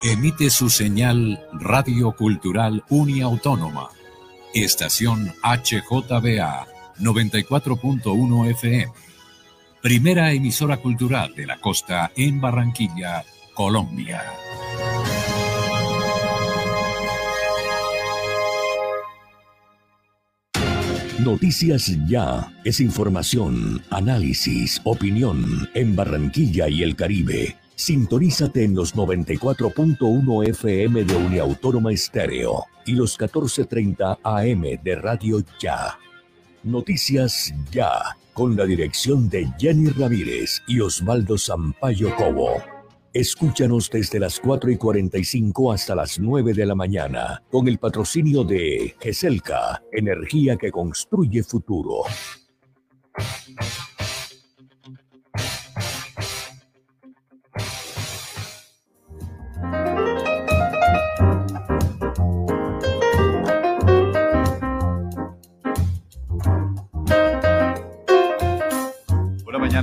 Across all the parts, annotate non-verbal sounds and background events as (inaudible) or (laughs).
Emite su señal Radio Cultural Uniautónoma. Estación HJBA 94.1 FM. Primera emisora cultural de la costa en Barranquilla, Colombia. Noticias Ya es información, análisis, opinión en Barranquilla y el Caribe. Sintonízate en los 94.1 FM de Uniautónoma Estéreo y los 14.30 AM de Radio Ya. Noticias Ya, con la dirección de Jenny Ramírez y Osvaldo Sampaio Cobo. Escúchanos desde las 4 y 45 hasta las 9 de la mañana, con el patrocinio de GESELCA, energía que construye futuro.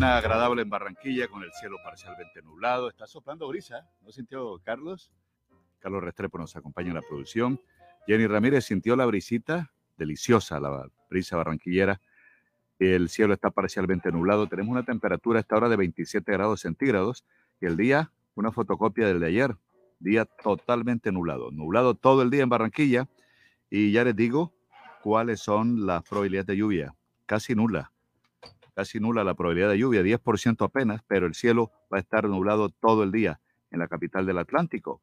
Agradable en Barranquilla con el cielo parcialmente nublado. Está soplando brisa, ¿no sintió Carlos? Carlos Restrepo nos acompaña en la producción. Jenny Ramírez sintió la brisita, deliciosa la brisa barranquillera. El cielo está parcialmente nublado. Tenemos una temperatura a esta hora de 27 grados centígrados y el día una fotocopia del de ayer. Día totalmente nublado. Nublado todo el día en Barranquilla y ya les digo cuáles son las probabilidades de lluvia. Casi nula casi nula la probabilidad de lluvia, 10% apenas, pero el cielo va a estar nublado todo el día en la capital del Atlántico.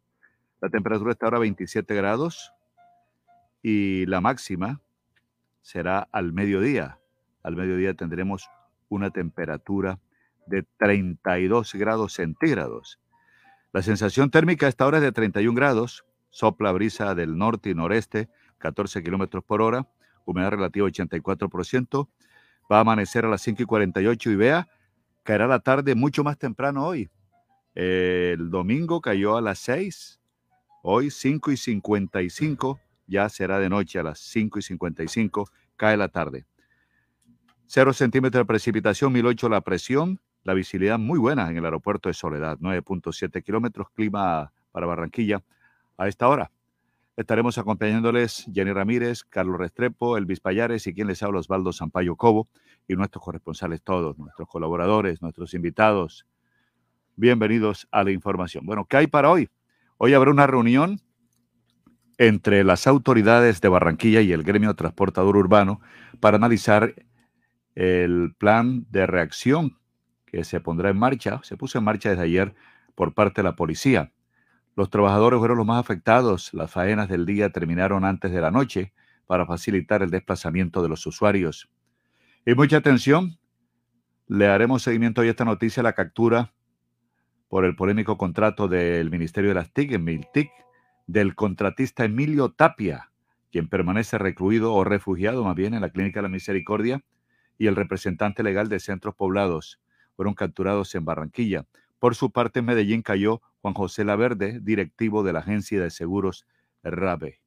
La temperatura está ahora 27 grados y la máxima será al mediodía. Al mediodía tendremos una temperatura de 32 grados centígrados. La sensación térmica a esta hora es de 31 grados, sopla brisa del norte y noreste, 14 kilómetros por hora, humedad relativa 84%, Va a amanecer a las 5 y 48 y vea, caerá la tarde mucho más temprano hoy. el domingo cayó a las 6, hoy 5 y 55, ya será de noche a las 5 y 55, cae la tarde. 0 centímetros de precipitación, 1008 la presión, la visibilidad muy buena en el aeropuerto de Soledad, 9.7 kilómetros, clima para Barranquilla a esta hora. Estaremos acompañándoles Jenny Ramírez, Carlos Restrepo, Elvis Payares y quien les habla Osvaldo Sampaio Cobo y nuestros corresponsales todos, nuestros colaboradores, nuestros invitados. Bienvenidos a la información. Bueno, ¿qué hay para hoy? Hoy habrá una reunión entre las autoridades de Barranquilla y el gremio transportador urbano para analizar el plan de reacción que se pondrá en marcha, se puso en marcha desde ayer por parte de la policía. Los trabajadores fueron los más afectados. Las faenas del día terminaron antes de la noche para facilitar el desplazamiento de los usuarios. Y mucha atención, le haremos seguimiento hoy a esta noticia, la captura por el polémico contrato del Ministerio de las TIC, en Miltic, del contratista Emilio Tapia, quien permanece recluido o refugiado más bien en la Clínica de la Misericordia, y el representante legal de centros poblados fueron capturados en Barranquilla. Por su parte, en Medellín cayó Juan José Laverde, directivo de la Agencia de Seguros RABE.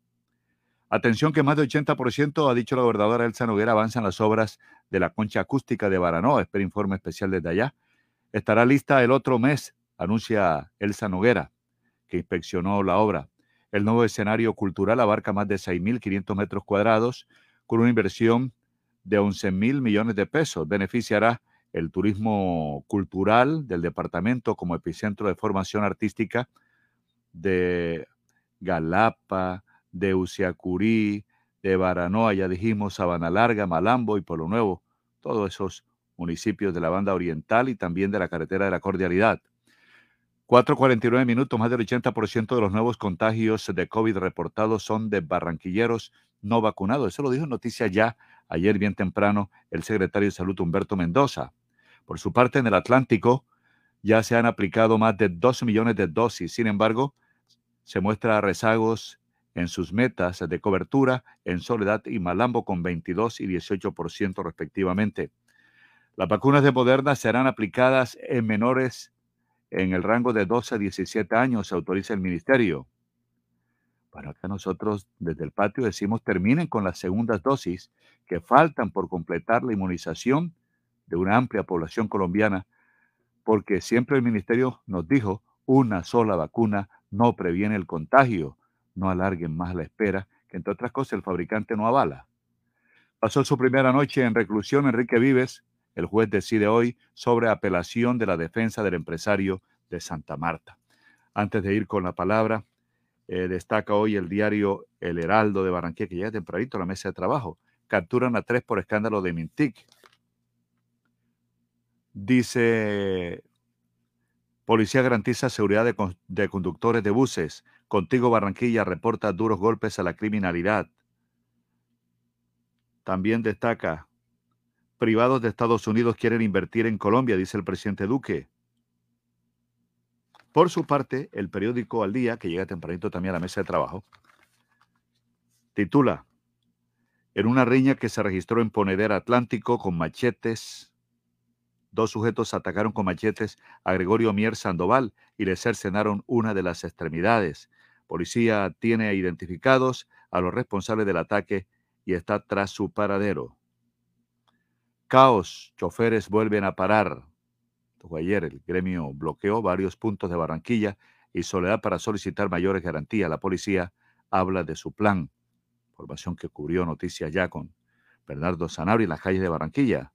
Atención que más del 80%, ha dicho la gobernadora Elsa Noguera, avanzan las obras de la concha acústica de Baranoa. Espera informe especial desde allá. Estará lista el otro mes, anuncia Elsa Noguera, que inspeccionó la obra. El nuevo escenario cultural abarca más de 6.500 metros cuadrados, con una inversión de 11.000 millones de pesos. Beneficiará el turismo cultural del departamento como epicentro de formación artística de Galapa, de Uciacurí, de Baranoa, ya dijimos, Sabana Larga, Malambo y Polo Nuevo, todos esos municipios de la banda oriental y también de la carretera de la cordialidad. 4.49 minutos, más del 80% de los nuevos contagios de COVID reportados son de barranquilleros no vacunados. Eso lo dijo en noticia ya ayer bien temprano el secretario de Salud Humberto Mendoza. Por su parte, en el Atlántico ya se han aplicado más de 2 millones de dosis. Sin embargo, se muestra rezagos en sus metas de cobertura en Soledad y Malambo con 22 y 18% respectivamente. Las vacunas de Moderna serán aplicadas en menores en el rango de 12 a 17 años, se autoriza el ministerio. Bueno, acá nosotros desde el patio decimos terminen con las segundas dosis que faltan por completar la inmunización de una amplia población colombiana, porque siempre el ministerio nos dijo, una sola vacuna no previene el contagio. No alarguen más la espera, que entre otras cosas el fabricante no avala. Pasó su primera noche en reclusión Enrique Vives. El juez decide hoy sobre apelación de la defensa del empresario de Santa Marta. Antes de ir con la palabra, eh, destaca hoy el diario El Heraldo de Barranquilla, que llega tempranito a la mesa de trabajo. Capturan a tres por escándalo de Mintic. Dice, policía garantiza seguridad de, conductores de buses. Contigo Barranquilla reporta duros golpes a la criminalidad. También destaca, privados de Estados Unidos quieren invertir en Colombia, dice el presidente Duque. Por su parte, el periódico Al Día, que llega tempranito también a la mesa de trabajo, titula, en una riña que se registró en Ponedera Atlántico con machetes, dos sujetos atacaron con machetes a Gregorio Mier Sandoval y le cercenaron una de las extremidades. Policía tiene identificados a los responsables del ataque y está tras su paradero. Caos, choferes vuelven a parar ayer el gremio bloqueó varios puntos de Barranquilla y Soledad para solicitar mayores garantías. La policía habla de su plan. Información que cubrió Noticias ya con Bernardo Sanabria en las calles de Barranquilla.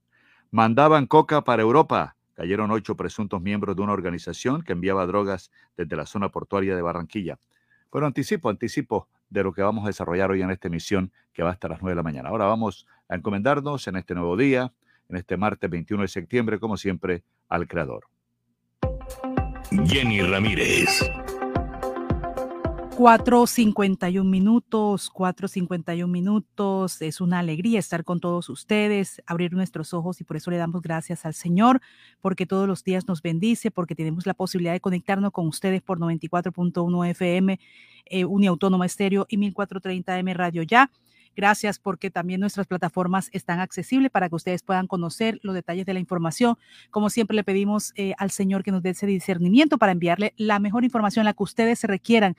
Mandaban coca para Europa. Cayeron ocho presuntos miembros de una organización que enviaba drogas desde la zona portuaria de Barranquilla. Pero anticipo, anticipo de lo que vamos a desarrollar hoy en esta emisión que va hasta las nueve de la mañana. Ahora vamos a encomendarnos en este nuevo día, en este martes 21 de septiembre, como siempre, al Creador. Jenny Ramírez. 4.51 minutos, 4.51 minutos. Es una alegría estar con todos ustedes, abrir nuestros ojos y por eso le damos gracias al Señor, porque todos los días nos bendice, porque tenemos la posibilidad de conectarnos con ustedes por 94.1 FM, Uniautónoma Estéreo y 1430M Radio Ya Gracias porque también nuestras plataformas están accesibles para que ustedes puedan conocer los detalles de la información. Como siempre le pedimos eh, al Señor que nos dé ese discernimiento para enviarle la mejor información, la que ustedes se requieran.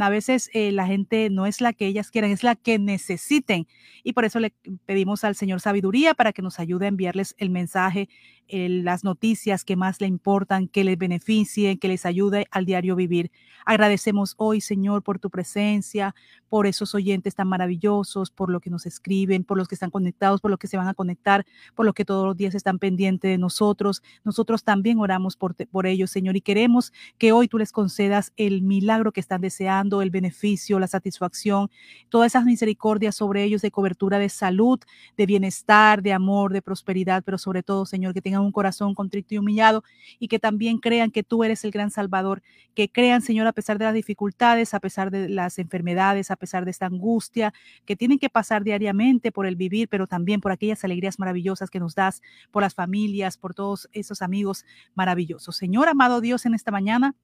A veces eh, la gente no es la que ellas quieren, es la que necesiten. Y por eso le pedimos al Señor sabiduría para que nos ayude a enviarles el mensaje las noticias que más le importan, que les beneficien, que les ayude al diario vivir. Agradecemos hoy, Señor, por tu presencia, por esos oyentes tan maravillosos, por lo que nos escriben, por los que están conectados, por los que se van a conectar, por los que todos los días están pendientes de nosotros. Nosotros también oramos por, por ellos, Señor, y queremos que hoy tú les concedas el milagro que están deseando, el beneficio, la satisfacción, todas esas misericordias sobre ellos de cobertura de salud, de bienestar, de amor, de prosperidad, pero sobre todo, Señor, que tengan un corazón contrito y humillado y que también crean que tú eres el gran Salvador, que crean, Señor, a pesar de las dificultades, a pesar de las enfermedades, a pesar de esta angustia que tienen que pasar diariamente por el vivir, pero también por aquellas alegrías maravillosas que nos das, por las familias, por todos esos amigos maravillosos. Señor, amado Dios, en esta mañana.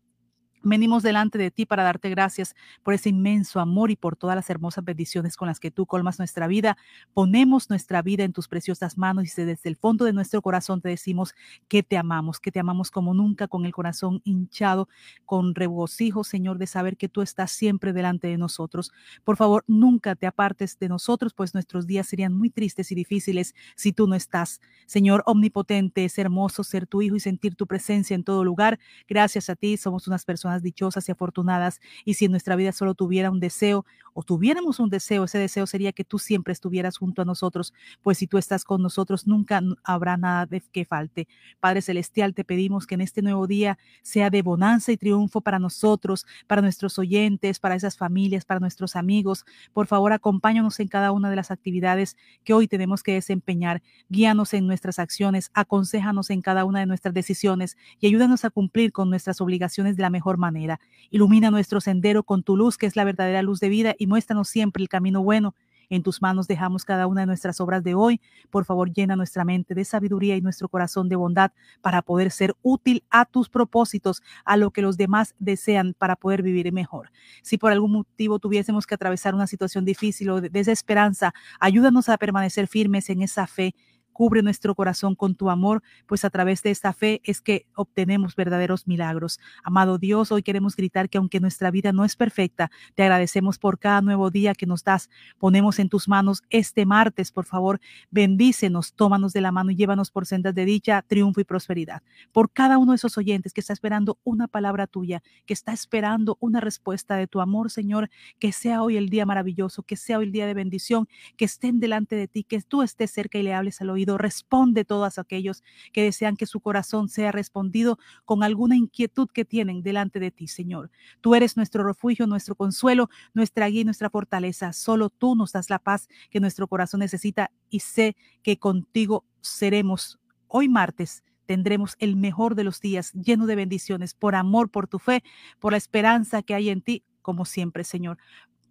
Venimos delante de ti para darte gracias por ese inmenso amor y por todas las hermosas bendiciones con las que tú colmas nuestra vida. Ponemos nuestra vida en tus preciosas manos y desde el fondo de nuestro corazón te decimos que te amamos, que te amamos como nunca, con el corazón hinchado, con regocijo, Señor, de saber que tú estás siempre delante de nosotros. Por favor, nunca te apartes de nosotros, pues nuestros días serían muy tristes y difíciles si tú no estás. Señor omnipotente, es hermoso ser tu hijo y sentir tu presencia en todo lugar. Gracias a ti somos unas personas dichosas y afortunadas. Y si en nuestra vida solo tuviera un deseo o tuviéramos un deseo, ese deseo sería que tú siempre estuvieras junto a nosotros, pues si tú estás con nosotros, nunca habrá nada de que falte. Padre Celestial, te pedimos que en este nuevo día sea de bonanza y triunfo para nosotros, para nuestros oyentes, para esas familias, para nuestros amigos. Por favor, acompáñanos en cada una de las actividades que hoy tenemos que desempeñar. Guíanos en nuestras acciones, aconsejanos en cada una de nuestras decisiones y ayúdanos a cumplir con nuestras obligaciones de la mejor manera. Ilumina nuestro sendero con tu luz, que es la verdadera luz de vida, y muéstranos siempre el camino bueno. En tus manos dejamos cada una de nuestras obras de hoy. Por favor, llena nuestra mente de sabiduría y nuestro corazón de bondad para poder ser útil a tus propósitos, a lo que los demás desean para poder vivir mejor. Si por algún motivo tuviésemos que atravesar una situación difícil o de desesperanza, ayúdanos a permanecer firmes en esa fe Cubre nuestro corazón con tu amor, pues a través de esta fe es que obtenemos verdaderos milagros. Amado Dios, hoy queremos gritar que aunque nuestra vida no es perfecta, te agradecemos por cada nuevo día que nos das. Ponemos en tus manos este martes, por favor, bendícenos, tómanos de la mano y llévanos por sendas de dicha, triunfo y prosperidad. Por cada uno de esos oyentes que está esperando una palabra tuya, que está esperando una respuesta de tu amor, Señor, que sea hoy el día maravilloso, que sea hoy el día de bendición, que estén delante de ti, que tú estés cerca y le hables al oído. Responde todos aquellos que desean que su corazón sea respondido con alguna inquietud que tienen delante de ti, Señor. Tú eres nuestro refugio, nuestro consuelo, nuestra guía y nuestra fortaleza. Solo tú nos das la paz que nuestro corazón necesita y sé que contigo seremos hoy martes tendremos el mejor de los días lleno de bendiciones por amor, por tu fe, por la esperanza que hay en ti, como siempre, Señor.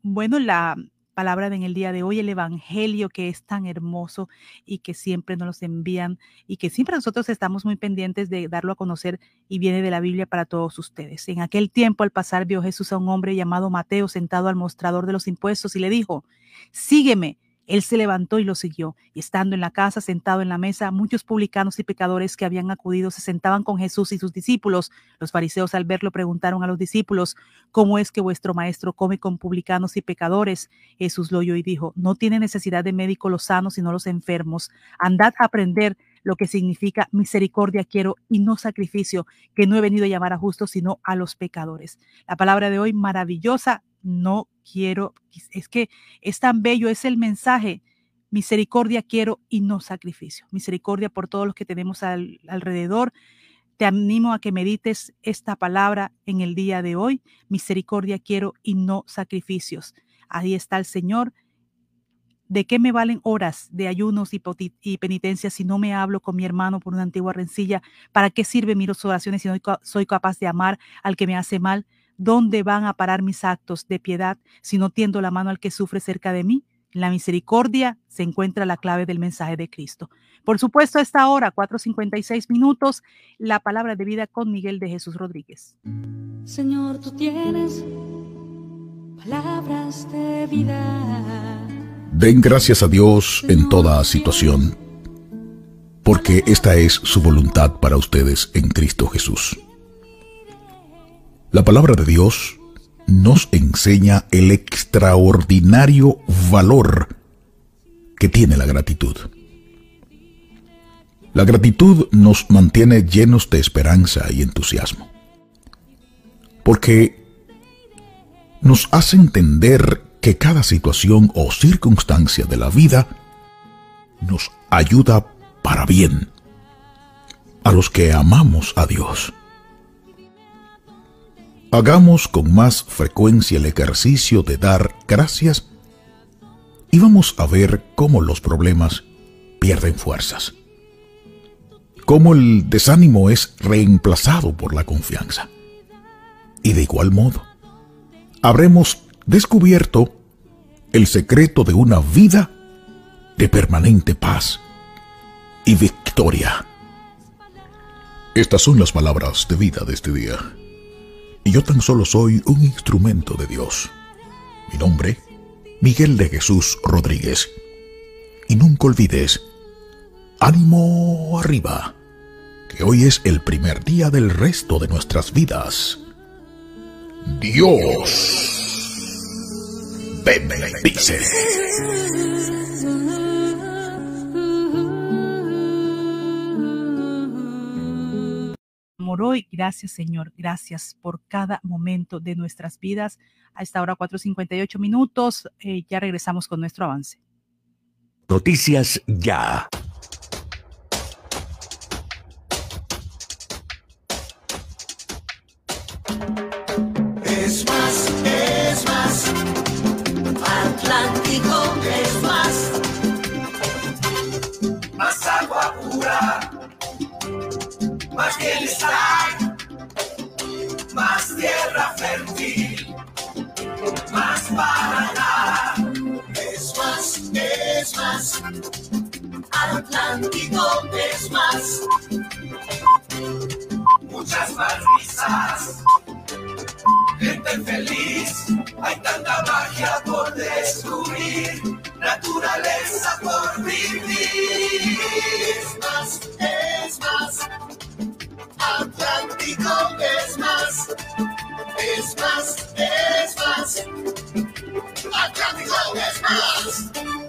Bueno, la palabra en el día de hoy, el Evangelio que es tan hermoso y que siempre nos los envían y que siempre nosotros estamos muy pendientes de darlo a conocer y viene de la Biblia para todos ustedes. En aquel tiempo, al pasar, vio Jesús a un hombre llamado Mateo sentado al mostrador de los impuestos y le dijo, sígueme. Él se levantó y lo siguió, y estando en la casa, sentado en la mesa, muchos publicanos y pecadores que habían acudido se sentaban con Jesús y sus discípulos. Los fariseos al verlo preguntaron a los discípulos, ¿cómo es que vuestro maestro come con publicanos y pecadores? Jesús lo oyó y dijo, no tiene necesidad de médico los sanos, sino los enfermos. Andad a aprender lo que significa misericordia quiero y no sacrificio, que no he venido a llamar a justos, sino a los pecadores. La palabra de hoy maravillosa, no quiero, es que es tan bello, es el mensaje. Misericordia quiero y no sacrificio. Misericordia por todos los que tenemos alrededor. Te animo a que medites esta palabra en el día de hoy. Misericordia quiero y no sacrificios. Ahí está el Señor. ¿De qué me valen horas de ayunos y, y penitencias si no me hablo con mi hermano por una antigua rencilla? ¿Para qué sirven mis oraciones si no soy capaz de amar al que me hace mal? ¿Dónde van a parar mis actos de piedad si no tiendo la mano al que sufre cerca de mí? En la misericordia se encuentra la clave del mensaje de Cristo. Por supuesto, a esta hora, 4.56 minutos, la palabra de vida con Miguel de Jesús Rodríguez. Señor, tú tienes palabras de vida. Den gracias a Dios en toda situación, porque esta es su voluntad para ustedes en Cristo Jesús. La palabra de Dios nos enseña el extraordinario valor que tiene la gratitud. La gratitud nos mantiene llenos de esperanza y entusiasmo, porque nos hace entender que cada situación o circunstancia de la vida nos ayuda para bien a los que amamos a Dios. Hagamos con más frecuencia el ejercicio de dar gracias y vamos a ver cómo los problemas pierden fuerzas, cómo el desánimo es reemplazado por la confianza. Y de igual modo, habremos descubierto el secreto de una vida de permanente paz y victoria. Estas son las palabras de vida de este día y yo tan solo soy un instrumento de Dios. Mi nombre, Miguel de Jesús Rodríguez. Y nunca olvides, ánimo arriba, que hoy es el primer día del resto de nuestras vidas. Dios bendice. Hoy. Gracias, Señor. Gracias por cada momento de nuestras vidas. A esta hora, 4.58 minutos. Eh, ya regresamos con nuestro avance. Noticias ya. Es más, es más. Atlántico más bienestar, más tierra fértil, más para Es más, es más, Atlántico es más. Muchas más risas, gente feliz, hay tanta magia por descubrir naturaleza por vivir. Es más, es más. Atlántico es más. Es más, es más. Atlántico es más.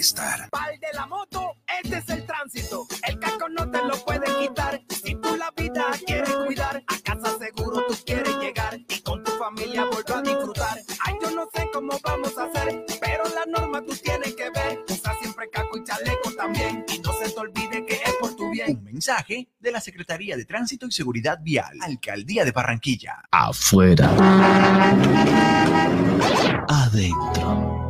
bienestar estar. Pal de la moto, este es el tránsito. El casco no te lo puede quitar. Si tú la vida quieres cuidar, a casa seguro tú quieres llegar y con tu familia volver a disfrutar. Ay, yo no sé cómo vamos a hacer, pero la norma tú tienes que ver. Usa siempre casco y chaleco también y no se te olvide que es por tu bien. Un mensaje de la Secretaría de Tránsito y Seguridad Vial, Alcaldía de Barranquilla. Afuera. Adentro.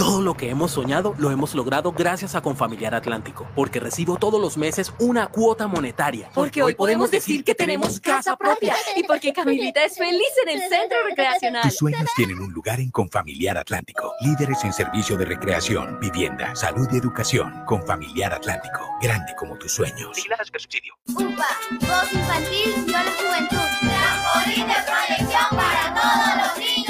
Todo lo que hemos soñado lo hemos logrado gracias a Confamiliar Atlántico, porque recibo todos los meses una cuota monetaria. Porque hoy podemos decir que tenemos casa propia y porque Camilita es feliz en el centro recreacional. Tus sueños tienen un lugar en Confamiliar Atlántico. Líderes en servicio de recreación, vivienda, salud y educación. Confamiliar Atlántico. Grande como tus sueños. subsidio. UPA, voz infantil, yo la juventud. Trampolín de proyección para todos los niños.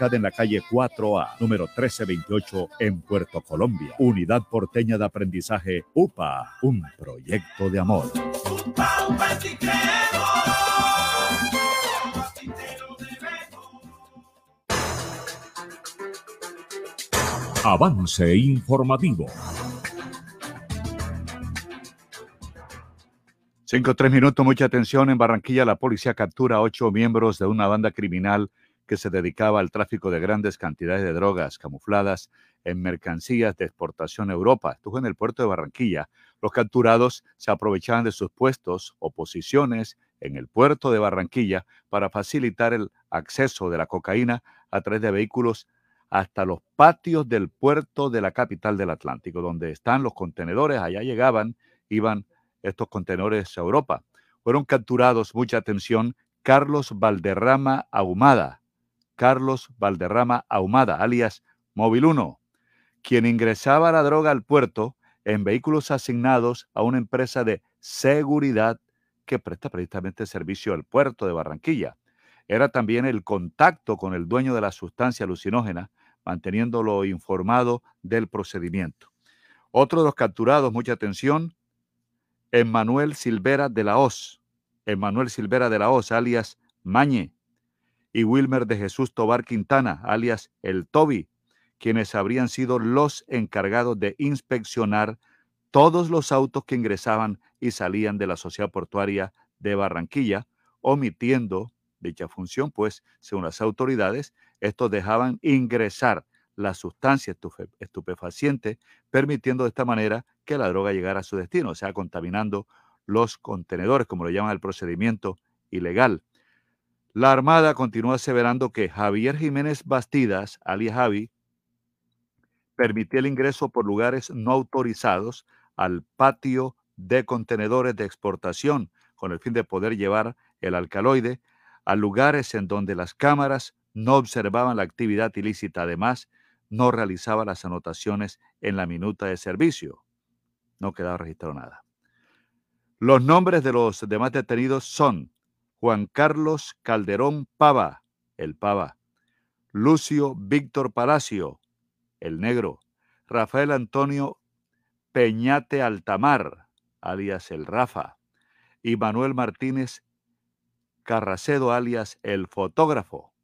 en la calle 4A, número 1328, en Puerto Colombia. Unidad Porteña de Aprendizaje UPA, un proyecto de amor. Avance informativo. Cinco, tres minutos, mucha atención. En Barranquilla, la policía captura a ocho miembros de una banda criminal que se dedicaba al tráfico de grandes cantidades de drogas camufladas en mercancías de exportación a Europa. Estuvo en el puerto de Barranquilla. Los capturados se aprovechaban de sus puestos o posiciones en el puerto de Barranquilla para facilitar el acceso de la cocaína a través de vehículos hasta los patios del puerto de la capital del Atlántico, donde están los contenedores. Allá llegaban, iban estos contenedores a Europa. Fueron capturados, mucha atención, Carlos Valderrama Ahumada, Carlos Valderrama Ahumada, alias Móvil 1, quien ingresaba la droga al puerto en vehículos asignados a una empresa de seguridad que presta precisamente servicio al puerto de Barranquilla. Era también el contacto con el dueño de la sustancia alucinógena, manteniéndolo informado del procedimiento. Otro de los capturados, mucha atención, Emmanuel Silvera de la Hoz. Emmanuel Silvera de la Hoz, alias Mañe, y Wilmer de Jesús Tobar Quintana, alias El Toby, quienes habrían sido los encargados de inspeccionar todos los autos que ingresaban y salían de la sociedad portuaria de Barranquilla, omitiendo dicha función, pues, según las autoridades, estos dejaban ingresar la sustancia estupefaciente, permitiendo de esta manera que la droga llegara a su destino, o sea, contaminando los contenedores, como lo llaman el procedimiento ilegal. La Armada continúa aseverando que Javier Jiménez Bastidas, alias Javi, permitía el ingreso por lugares no autorizados al patio de contenedores de exportación con el fin de poder llevar el alcaloide a lugares en donde las cámaras no observaban la actividad ilícita. Además, no realizaba las anotaciones en la minuta de servicio. No quedaba registrado nada. Los nombres de los demás detenidos son Juan Carlos Calderón Pava, el Pava, Lucio Víctor Palacio, el Negro, Rafael Antonio Peñate Altamar, alias el Rafa, y Manuel Martínez Carracedo, alias el Fotógrafo.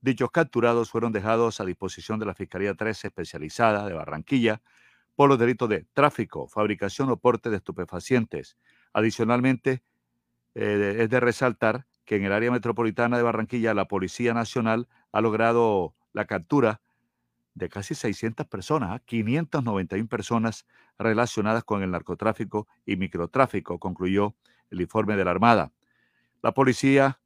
Dichos capturados fueron dejados a disposición de la Fiscalía 3 especializada de Barranquilla por los delitos de tráfico, fabricación o porte de estupefacientes. Adicionalmente, eh, es de resaltar que en el área metropolitana de Barranquilla la Policía Nacional ha logrado la captura de casi 600 personas, 591 ¿ah? personas relacionadas con el narcotráfico y microtráfico, concluyó el informe de la Armada. La policía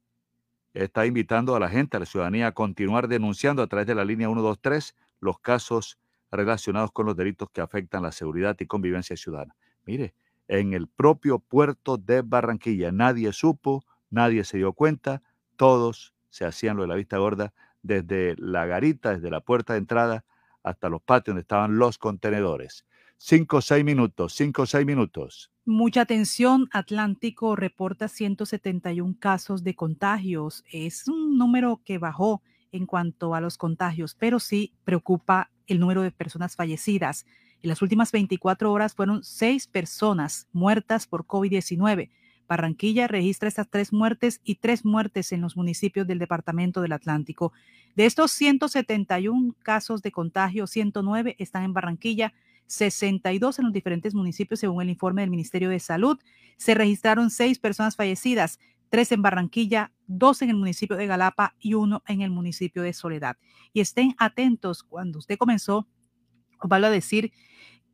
está invitando a la gente, a la ciudadanía, a continuar denunciando a través de la línea 123 los casos relacionados con los delitos que afectan la seguridad y convivencia ciudadana. Mire, en el propio puerto de Barranquilla nadie supo, nadie se dio cuenta, todos se hacían lo de la vista gorda desde la garita, desde la puerta de entrada hasta los patios donde estaban los contenedores. Cinco o seis minutos, cinco o seis minutos. Mucha atención, Atlántico reporta 171 casos de contagios. Es un número que bajó en cuanto a los contagios, pero sí preocupa el número de personas fallecidas. En las últimas 24 horas fueron seis personas muertas por COVID-19. Barranquilla registra estas tres muertes y tres muertes en los municipios del Departamento del Atlántico. De estos 171 casos de contagio, 109 están en Barranquilla 62 en los diferentes municipios, según el informe del Ministerio de Salud. Se registraron seis personas fallecidas, tres en Barranquilla, dos en el municipio de Galapa y uno en el municipio de Soledad. Y estén atentos, cuando usted comenzó, os va a decir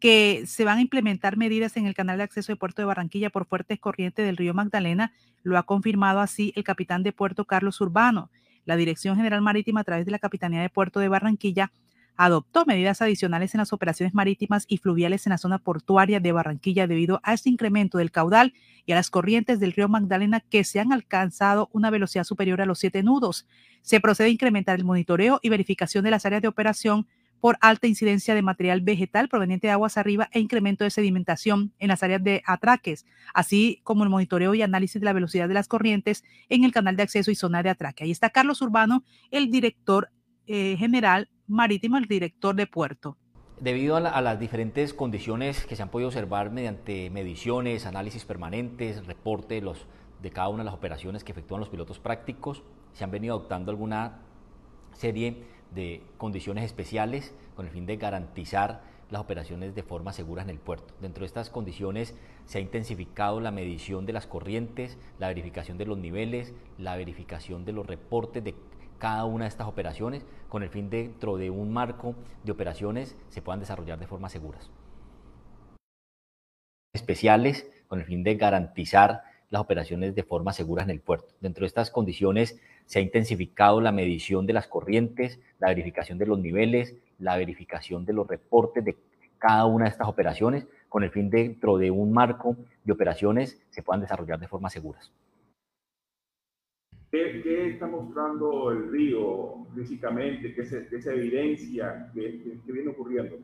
que se van a implementar medidas en el canal de acceso de Puerto de Barranquilla por fuertes corrientes del río Magdalena. Lo ha confirmado así el capitán de puerto Carlos Urbano. La Dirección General Marítima a través de la Capitanía de Puerto de Barranquilla adoptó medidas adicionales en las operaciones marítimas y fluviales en la zona portuaria de Barranquilla debido a este incremento del caudal y a las corrientes del río Magdalena que se han alcanzado una velocidad superior a los siete nudos. Se procede a incrementar el monitoreo y verificación de las áreas de operación por alta incidencia de material vegetal proveniente de aguas arriba e incremento de sedimentación en las áreas de atraques, así como el monitoreo y análisis de la velocidad de las corrientes en el canal de acceso y zona de atraque. Ahí está Carlos Urbano, el director eh, general marítimo, el director de puerto. Debido a, las diferentes condiciones que se han podido observar mediante mediciones, análisis permanentes, reporte de, cada una de las operaciones que efectúan los pilotos prácticos, se han venido adoptando alguna serie de condiciones especiales con el fin de garantizar las operaciones de forma segura en el puerto. Dentro de estas condiciones se ha intensificado la medición de las corrientes, la verificación de los niveles, la verificación de los reportes de cada una de estas operaciones con el fin dentro de un marco de operaciones se puedan desarrollar de forma seguras. Especiales con el fin de garantizar las operaciones de forma segura en el puerto. Dentro de estas condiciones se ha intensificado la medición de las corrientes, la verificación de los niveles, la verificación de los reportes de cada una de estas operaciones con el fin dentro de un marco de operaciones se puedan desarrollar de forma seguras. ¿Qué, está mostrando el río físicamente? ¿Qué se, evidencia? ¿Qué, viene ocurriendo?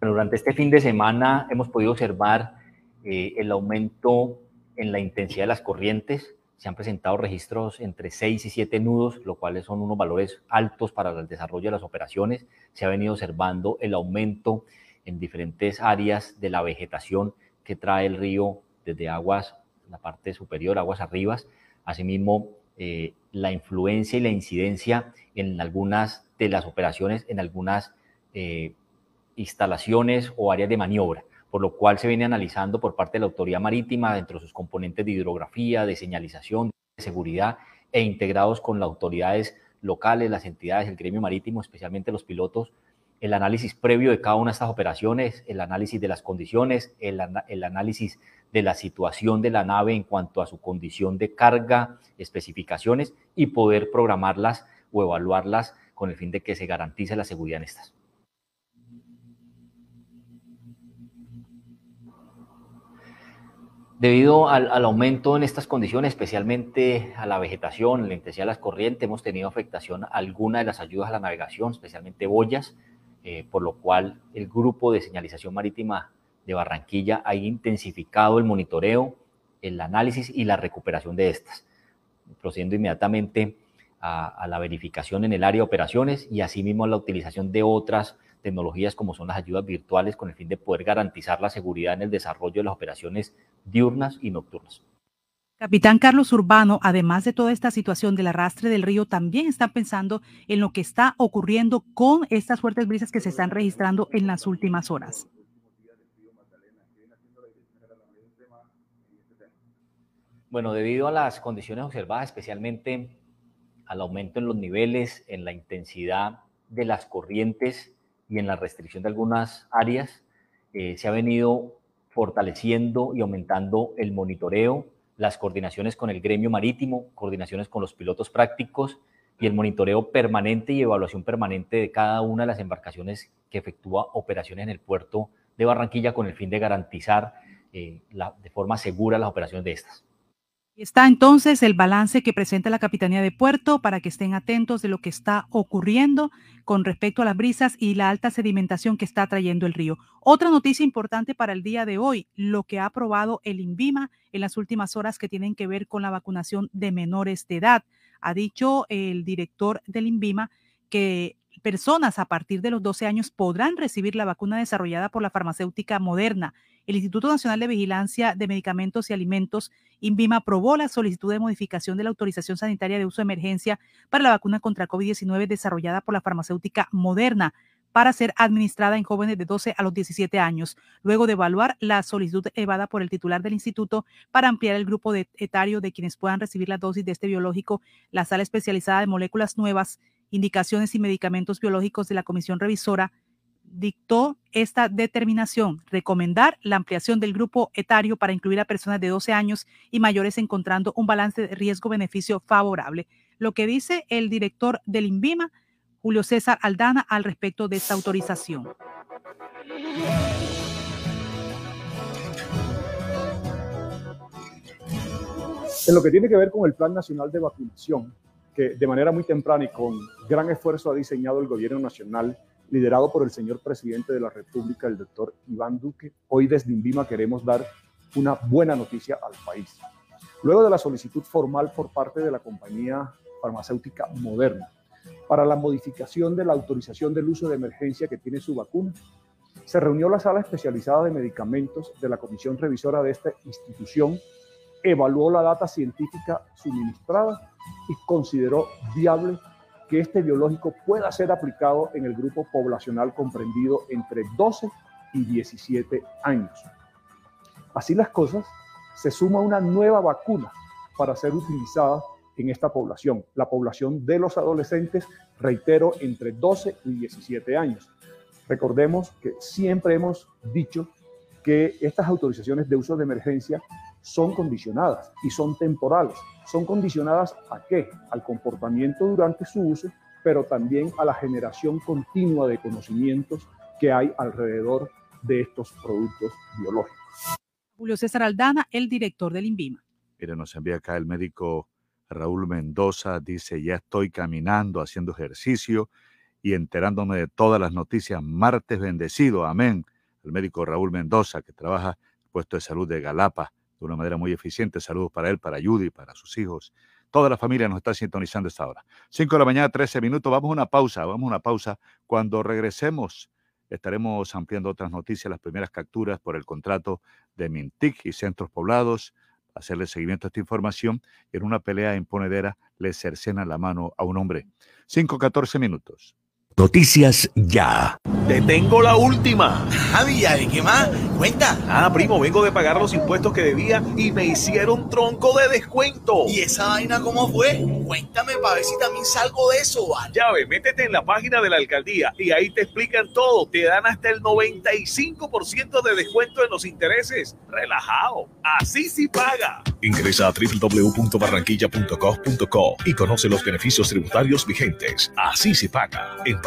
Bueno, durante este fin de semana hemos podido observar eh, el aumento en la intensidad de las corrientes. Se han presentado registros entre 6 y 7 nudos, lo cual son unos valores altos para el desarrollo de las operaciones. Se ha venido observando el aumento en diferentes áreas de la vegetación que trae el río desde aguas, la parte superior, aguas arribas. Asimismo, eh, la influencia y la incidencia en algunas de las operaciones, en algunas eh, instalaciones o áreas de maniobra. Por lo cual se viene analizando por parte de la autoridad marítima dentro de sus componentes de hidrografía, de señalización, de seguridad e integrados con las autoridades locales, las entidades, el gremio marítimo, especialmente los pilotos, el análisis previo de cada una de estas operaciones, el análisis de las condiciones, el, el, análisis de la situación de la nave en cuanto a su condición de carga, especificaciones y poder programarlas o evaluarlas con el fin de que se garantice la seguridad en estas. Debido al, aumento en estas condiciones, especialmente a la vegetación, la intensidad de las corrientes, hemos tenido afectación a alguna de las ayudas a la navegación, especialmente boyas, eh, por lo cual el grupo de señalización marítima de Barranquilla ha intensificado el monitoreo, el análisis y la recuperación de estas, procediendo inmediatamente a, a la verificación en el área de operaciones y asimismo a la utilización de otras tecnologías como son las ayudas virtuales con el fin de poder garantizar la seguridad en el desarrollo de las operaciones diurnas y nocturnas. Capitán Carlos Urbano, además de toda esta situación del arrastre del río, también está pensando en lo que está ocurriendo con estas fuertes brisas que se están registrando en las últimas horas. Bueno, debido a las condiciones observadas, especialmente al aumento en los niveles, en la intensidad de las corrientes y en la restricción de algunas áreas, eh, se ha venido fortaleciendo y aumentando el monitoreo, las coordinaciones con el gremio marítimo, coordinaciones con los pilotos prácticos y el monitoreo permanente y evaluación permanente de cada una de las embarcaciones que efectúa operaciones en el puerto de Barranquilla con el fin de garantizar eh, la, de forma segura las operaciones de estas. Está entonces el balance que presenta la Capitanía de Puerto para que estén atentos de lo que está ocurriendo con respecto a las brisas y la alta sedimentación que está trayendo el río. Otra noticia importante para el día de hoy, lo que ha aprobado el INVIMA en las últimas horas que tienen que ver con la vacunación de menores de edad. Ha dicho el director del INVIMA que personas a partir de los 12 años podrán recibir la vacuna desarrollada por la farmacéutica Moderna. El Instituto Nacional de Vigilancia de Medicamentos y Alimentos, INVIMA, aprobó la solicitud de modificación de la autorización sanitaria de uso de emergencia para la vacuna contra COVID-19 desarrollada por la farmacéutica Moderna para ser administrada en jóvenes de 12 a los 17 años, luego de evaluar la solicitud elevada por el titular del instituto para ampliar el grupo de etario de quienes puedan recibir la dosis de este biológico, la sala especializada de moléculas nuevas, indicaciones y medicamentos biológicos de la Comisión Revisora dictó esta determinación, recomendar la ampliación del grupo etario para incluir a personas de 12 años y mayores encontrando un balance de riesgo-beneficio favorable. Lo que dice el director del INVIMA, Julio César Aldana, al respecto de esta autorización. En lo que tiene que ver con el Plan Nacional de Vacunación, de manera muy temprana y con gran esfuerzo ha diseñado el Gobierno Nacional, liderado por el señor presidente de la República, el doctor Iván Duque. Hoy desde INVIMA queremos dar una buena noticia al país. Luego de la solicitud formal por parte de la compañía farmacéutica Moderna para la modificación de la autorización del uso de emergencia que tiene su vacuna, se reunió la sala especializada de medicamentos de la comisión revisora de esta institución, evaluó la data científica suministrada y consideró viable que este biológico pueda ser aplicado en el grupo poblacional comprendido entre 12 y 17 años. Así las cosas, se suma una nueva vacuna para ser utilizada en esta población, la población de los adolescentes, reitero, entre 12 y 17 años. Recordemos que siempre hemos dicho que estas autorizaciones de uso de emergencia son condicionadas y son temporales. Son condicionadas a qué? Al comportamiento durante su uso, pero también a la generación continua de conocimientos que hay alrededor de estos productos biológicos. Julio César Aldana, el director del INVIMA. Mire, nos envía acá el médico Raúl Mendoza, dice, ya estoy caminando, haciendo ejercicio y enterándome de todas las noticias. Martes bendecido, amén. El médico Raúl Mendoza, que trabaja en el puesto de salud de Galapa de una manera muy eficiente. Saludos para él, para Judy, para sus hijos. Toda la familia nos está sintonizando esta hora. 5 de la mañana, 13 minutos. Vamos a una pausa, vamos a una pausa. Cuando regresemos, estaremos ampliando otras noticias, las primeras capturas por el contrato de Mintic y Centros Poblados, hacerle seguimiento a esta información. En una pelea imponedera le cercenan la mano a un hombre. 5, 14 minutos. Noticias Ya. Te tengo la última. Javi, ¿y qué más? Cuenta. Ah, primo, vengo de pagar los impuestos que debía y me hicieron tronco de descuento. ¿Y esa vaina cómo fue? Cuéntame para ver si también salgo de eso, ¿vale? Ya ve, métete en la página de la alcaldía y ahí te explican todo. Te dan hasta el 95% de descuento en los intereses. Relajado. Así sí paga. Ingresa a www.barranquilla.gov.co y conoce los beneficios tributarios vigentes. Así se paga. En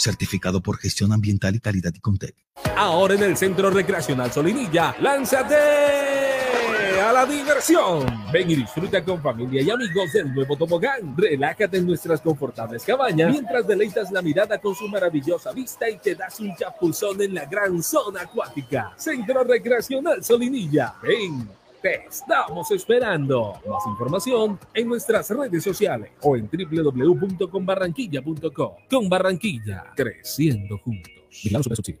Certificado por gestión ambiental y calidad y Contec. Ahora en el Centro Recreacional Solinilla, lánzate a la diversión. Ven y disfruta con familia y amigos del nuevo tobogán. Relájate en nuestras confortables cabañas mientras deleitas la mirada con su maravillosa vista y te das un chapuzón en la gran zona acuática. Centro Recreacional Solinilla. Ven. Te estamos esperando. Más información en nuestras redes sociales o en www.conbarranquilla.com. Con Barranquilla, creciendo juntos. Vigilamos su subsidio.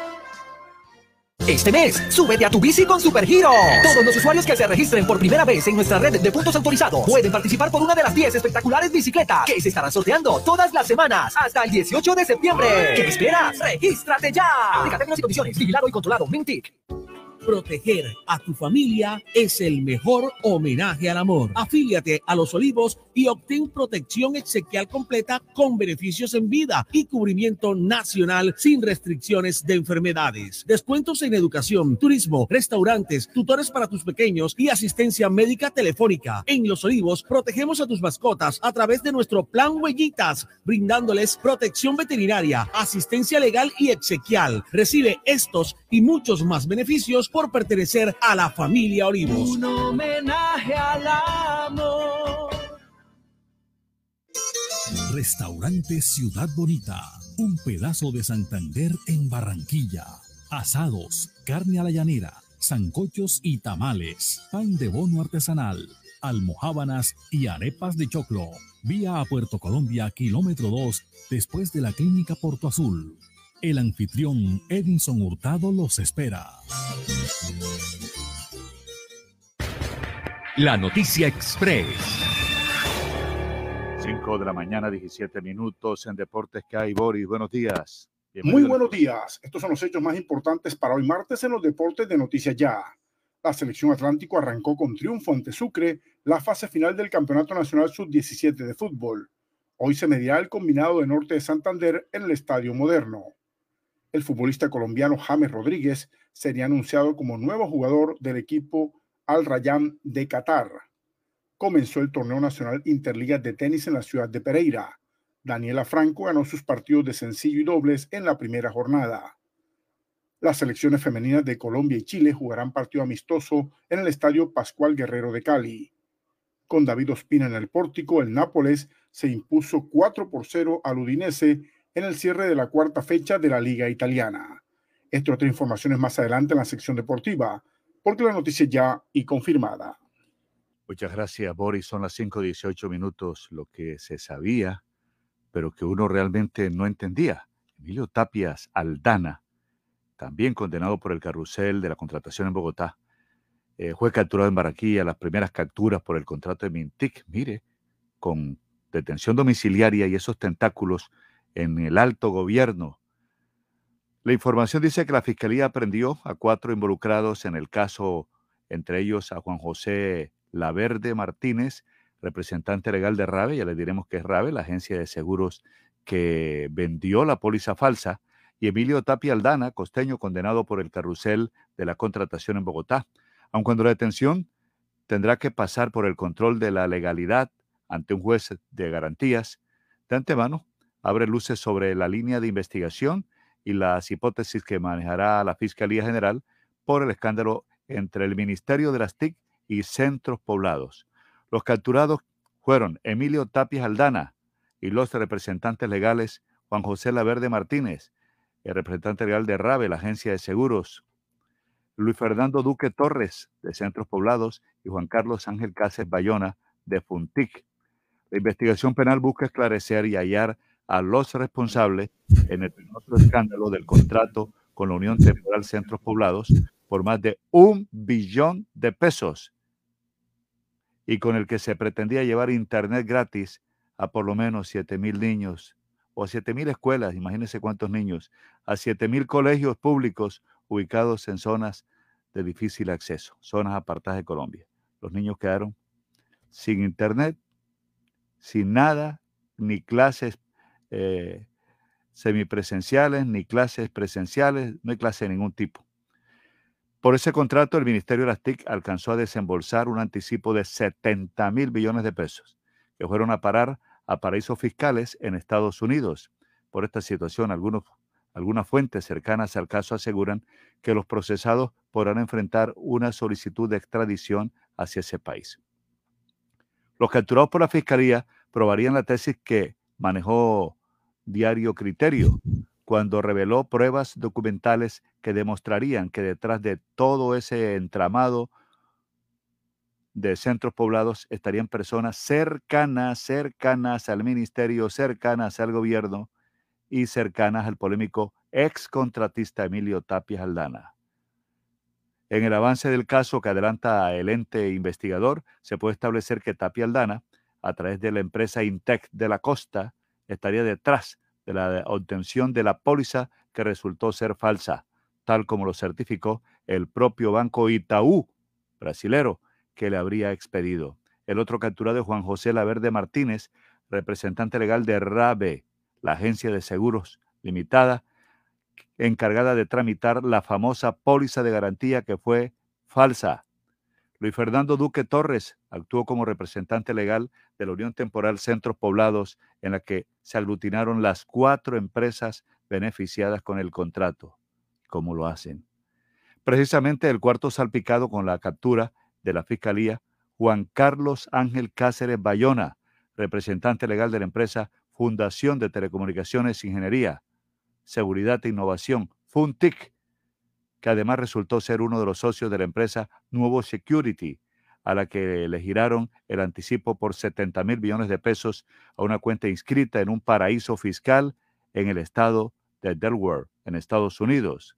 Este mes, súbete a tu bici con Supergiro. Todos los usuarios que se registren por primera vez en nuestra red de puntos autorizados pueden participar por una de las 10 espectaculares bicicletas que se estarán sorteando todas las semanas hasta el 18 de septiembre. ¿Qué esperas? ¡Regístrate ya! Aplica términos y condiciones. Vigilado y controlado. Mintic. Proteger a tu familia es el mejor homenaje al amor. Afíliate a Los Olivos y obtén protección exequial completa con beneficios en vida y cubrimiento nacional sin restricciones de enfermedades. Descuentos en educación, turismo, restaurantes, tutores para tus pequeños y asistencia médica telefónica. En Los Olivos protegemos a tus mascotas a través de nuestro plan Huellitas, brindándoles protección veterinaria, asistencia legal y exequial. Recibe estos y muchos más beneficios por pertenecer a la familia Olivos. Un homenaje al amor. Restaurante Ciudad Bonita, un pedazo de Santander en Barranquilla. Asados, carne a la llanera, zancochos y tamales, pan de bono artesanal, almohábanas y arepas de choclo. Vía a Puerto Colombia, kilómetro 2, después de la clínica Porto Azul. El anfitrión Edinson Hurtado los espera. La noticia express. 5 de la mañana, 17 minutos en Deportes Sky. Boris, buenos días. Muy buenos días. Estos son los hechos más importantes para hoy martes en los deportes de Noticias Ya. La selección Atlántico arrancó con triunfo ante Sucre la fase final del Campeonato Nacional Sub-17 de fútbol. Hoy se medirá el combinado de Norte de Santander en el Estadio Moderno. El futbolista colombiano James Rodríguez sería anunciado como nuevo jugador del equipo Al Rayyan de Qatar. Comenzó el torneo nacional Interliga de tenis en la ciudad de Pereira. Daniela Franco ganó sus partidos de sencillo y dobles en la primera jornada. Las selecciones femeninas de Colombia y Chile jugarán partido amistoso en el Estadio Pascual Guerrero de Cali. Con David Ospina en el pórtico, el Nápoles se impuso 4 por 0 al Udinese en el cierre de la cuarta fecha de la Liga Italiana. Esta otra información es más adelante en la sección deportiva, porque la noticia ya y confirmada. Muchas gracias, Boris. Son las 5.18 minutos, lo que se sabía, pero que uno realmente no entendía. Emilio Tapias Aldana, también condenado por el carrusel de la contratación en Bogotá, eh, fue capturado en Barranquilla, las primeras capturas por el contrato de Mintic, mire, con detención domiciliaria y esos tentáculos en el alto gobierno. La información dice que la Fiscalía aprendió a cuatro involucrados en el caso, entre ellos a Juan José Laverde Martínez, representante legal de RAVE, ya le diremos que es RAVE, la agencia de seguros que vendió la póliza falsa, y Emilio Tapia Aldana, costeño condenado por el carrusel de la contratación en Bogotá. aun cuando la detención tendrá que pasar por el control de la legalidad ante un juez de garantías, de antemano abre luces sobre la línea de investigación y las hipótesis que manejará la Fiscalía General por el escándalo entre el Ministerio de las TIC y centros poblados. Los capturados fueron Emilio Tapias Aldana y los representantes legales Juan José Laverde Martínez, el representante legal de RAVE, la agencia de seguros, Luis Fernando Duque Torres, de Centros Poblados, y Juan Carlos Ángel Cáceres Bayona, de Funtic. La investigación penal busca esclarecer y hallar a los responsables en el otro escándalo del contrato con la Unión Temporal Centros Poblados por más de un billón de pesos y con el que se pretendía llevar internet gratis a por lo menos 7 mil niños o a 7 mil escuelas, imagínense cuántos niños, a 7 mil colegios públicos ubicados en zonas de difícil acceso, zonas apartadas de Colombia. Los niños quedaron sin internet, sin nada, ni clases eh, semipresenciales, ni clases presenciales, no hay clase de ningún tipo. Por ese contrato, el Ministerio de las TIC alcanzó a desembolsar un anticipo de 70 mil millones de pesos, que fueron a parar a paraísos fiscales en Estados Unidos. Por esta situación, algunos, algunas fuentes cercanas al caso aseguran que los procesados podrán enfrentar una solicitud de extradición hacia ese país. Los capturados por la Fiscalía probarían la tesis que manejó Diario Criterio cuando reveló pruebas documentales que demostrarían que detrás de todo ese entramado de centros poblados estarían personas cercanas, cercanas al ministerio, cercanas al gobierno y cercanas al polémico ex contratista Emilio Tapia Aldana. En el avance del caso que adelanta el ente investigador, se puede establecer que Tapia Aldana, a través de la empresa Intec de la Costa, estaría detrás de la obtención de la póliza que resultó ser falsa, tal como lo certificó el propio banco Itaú, brasilero, que le habría expedido. El otro capturado es Juan José Laverde Martínez, representante legal de RABE, la agencia de seguros limitada, encargada de tramitar la famosa póliza de garantía que fue falsa. Luis Fernando Duque Torres actuó como representante legal de la Unión Temporal Centros Poblados, en la que se aglutinaron las cuatro empresas beneficiadas con el contrato. ¿Cómo lo hacen? Precisamente el cuarto salpicado con la captura de la Fiscalía, Juan Carlos Ángel Cáceres Bayona, representante legal de la empresa Fundación de Telecomunicaciones e Ingeniería, Seguridad e Innovación, FUNTIC, que además resultó ser uno de los socios de la empresa Nuevo Security, a la que le giraron el anticipo por 70 mil millones de pesos a una cuenta inscrita en un paraíso fiscal en el estado de Delaware, en Estados Unidos.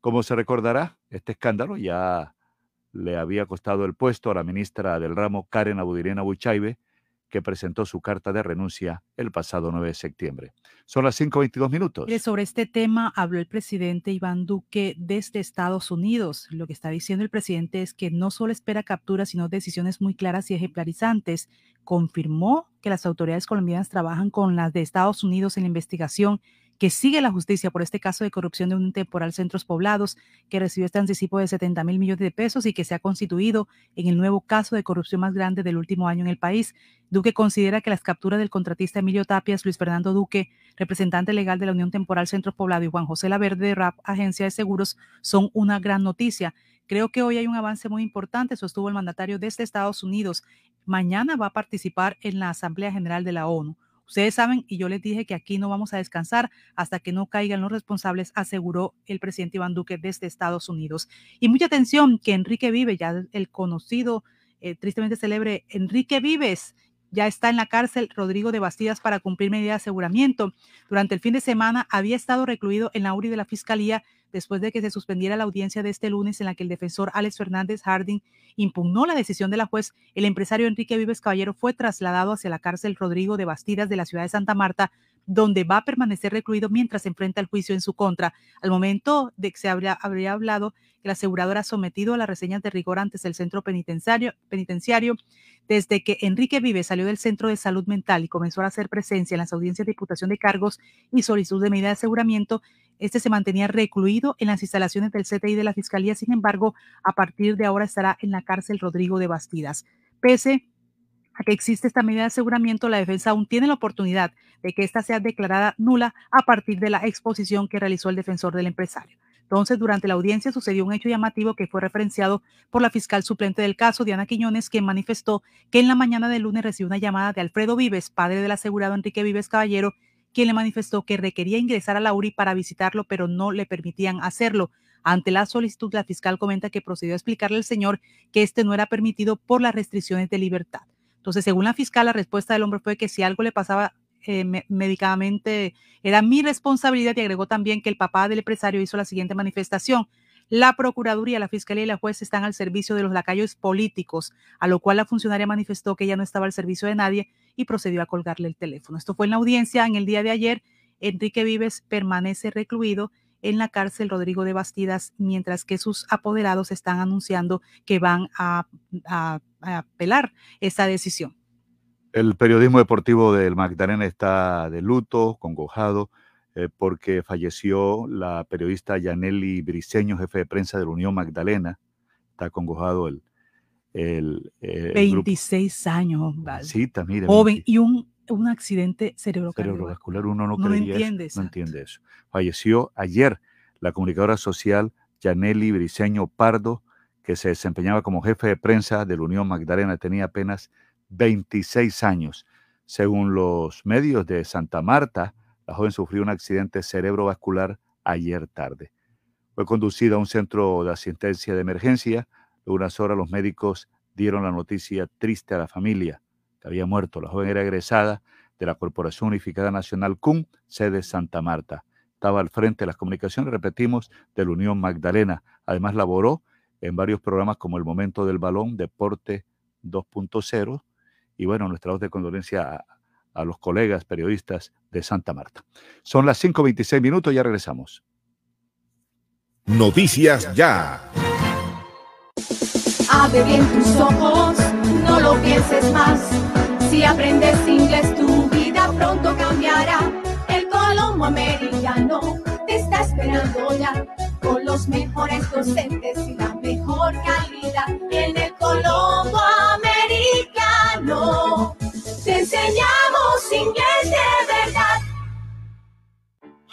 Como se recordará, este escándalo ya le había costado el puesto a la ministra del ramo Karen Abudirena Buchaibe, que presentó su carta de renuncia el pasado 9 de septiembre. Son las 5.22 minutos. Sobre este tema habló el presidente Iván Duque desde Estados Unidos. Lo que está diciendo el presidente es que no solo espera capturas, sino decisiones muy claras y ejemplarizantes. Confirmó que las autoridades colombianas trabajan con las de Estados Unidos en la investigación que sigue la justicia por este caso de corrupción de un temporal Centros Poblados, que recibió este anticipo de 70 mil millones de pesos y que se ha constituido en el nuevo caso de corrupción más grande del último año en el país. Duque considera que las capturas del contratista Emilio Tapias, Luis Fernando Duque, representante legal de la Unión Temporal Centros Poblados, y Juan José Laverde de RAP, Agencia de Seguros, son una gran noticia. Creo que hoy hay un avance muy importante, sostuvo el mandatario desde Estados Unidos. Mañana va a participar en la Asamblea General de la ONU. Ustedes saben, y yo les dije que aquí no vamos a descansar hasta que no caigan los responsables, aseguró el presidente Iván Duque desde Estados Unidos. Y mucha atención que Enrique Vive, ya el conocido, eh, tristemente célebre Enrique Vives, ya está en la cárcel Rodrigo de Bastidas para cumplir medida de aseguramiento. Durante el fin de semana había estado recluido en la URI de la Fiscalía después de que se suspendiera la audiencia de este lunes en la que el defensor Alex Fernández Harding impugnó la decisión de la juez. El empresario Enrique Vives Caballero fue trasladado hacia la cárcel Rodrigo de Bastidas de la ciudad de Santa Marta donde va a permanecer recluido mientras enfrenta al juicio en su contra. Al momento de que se habría, habría hablado el asegurador ha sometido a las reseñas de rigor antes del centro penitenciario, penitenciario desde que Enrique Vive salió del centro de salud mental y comenzó a hacer presencia en las audiencias de diputación de cargos y solicitud de medida de aseguramiento, Este se mantenía recluido en las instalaciones del CTI de la Fiscalía, sin embargo, a partir de ahora estará en la cárcel Rodrigo de Bastidas. Pese a que existe esta medida de aseguramiento, la defensa aún tiene la oportunidad de que ésta sea declarada nula a partir de la exposición que realizó el defensor del empresario. Entonces, durante la audiencia sucedió un hecho llamativo que fue referenciado por la fiscal suplente del caso, Diana Quiñones, quien manifestó que en la mañana del lunes recibió una llamada de Alfredo Vives, padre del asegurado Enrique Vives Caballero, quien le manifestó que requería ingresar a la URI para visitarlo, pero no le permitían hacerlo. Ante la solicitud, la fiscal comenta que procedió a explicarle al señor que este no era permitido por las restricciones de libertad. Entonces, según la fiscal, la respuesta del hombre fue que si algo le pasaba eh, médicamente era mi responsabilidad y agregó también que el papá del empresario hizo la siguiente manifestación. La Procuraduría, la Fiscalía y la juez están al servicio de los lacayos políticos, a lo cual la funcionaria manifestó que ella no estaba al servicio de nadie y procedió a colgarle el teléfono. Esto fue en la audiencia en el día de ayer. Enrique Vives permanece recluido en la cárcel Rodrigo de Bastidas, mientras que sus apoderados están anunciando que van a, a apelar esta decisión. El periodismo deportivo del Magdalena está de luto, congojado, eh, porque falleció la periodista Yaneli Briceño, jefe de prensa de la Unión Magdalena. Está congojado el... el, 26 años, Sí, también. Joven, y un, un accidente cerebrovascular. cerebrovascular. Uno no, no entiende eso. No entiende eso. Falleció ayer la comunicadora social Yaneli Briceño Pardo, que se desempeñaba como jefe de prensa de la Unión Magdalena. Tenía apenas 26 años. Según los medios de Santa Marta, la joven sufrió un accidente cerebrovascular ayer tarde. Fue conducida a un centro de asistencia de emergencia. Luego unas horas los médicos dieron la noticia triste a la familia había muerto. La joven era egresada de la Corporación Unificada Nacional CUM, sede Santa Marta. Estaba al frente de las comunicaciones, repetimos, de la Unión Magdalena. Además laboró en varios programas como El Momento del Balón, Deporte 2.0, y bueno, nuestra voz de condolencia a, los colegas periodistas de Santa Marta. Son las 5.26 minutos, ya regresamos. Noticias ya. Abre bien tus ojos, no lo pienses más. Si aprendes inglés, tu vida pronto cambiará. El Colombo Americano te está esperando ya. Con los mejores docentes y la mejor calidad. En el Colombo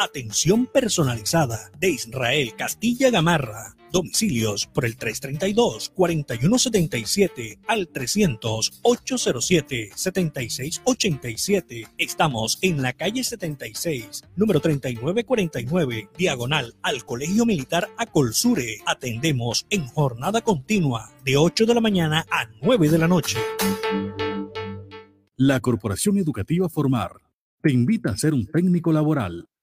Atención personalizada de Israel Castilla Gamarra. Domicilios por el 332-4177 al 300-807-7687. Estamos en la calle 76, número 3949, diagonal al Colegio Militar Acolsure. Atendemos en jornada continua de 8 de la mañana a 9 de la noche. La Corporación Educativa Formar te invita a ser un técnico laboral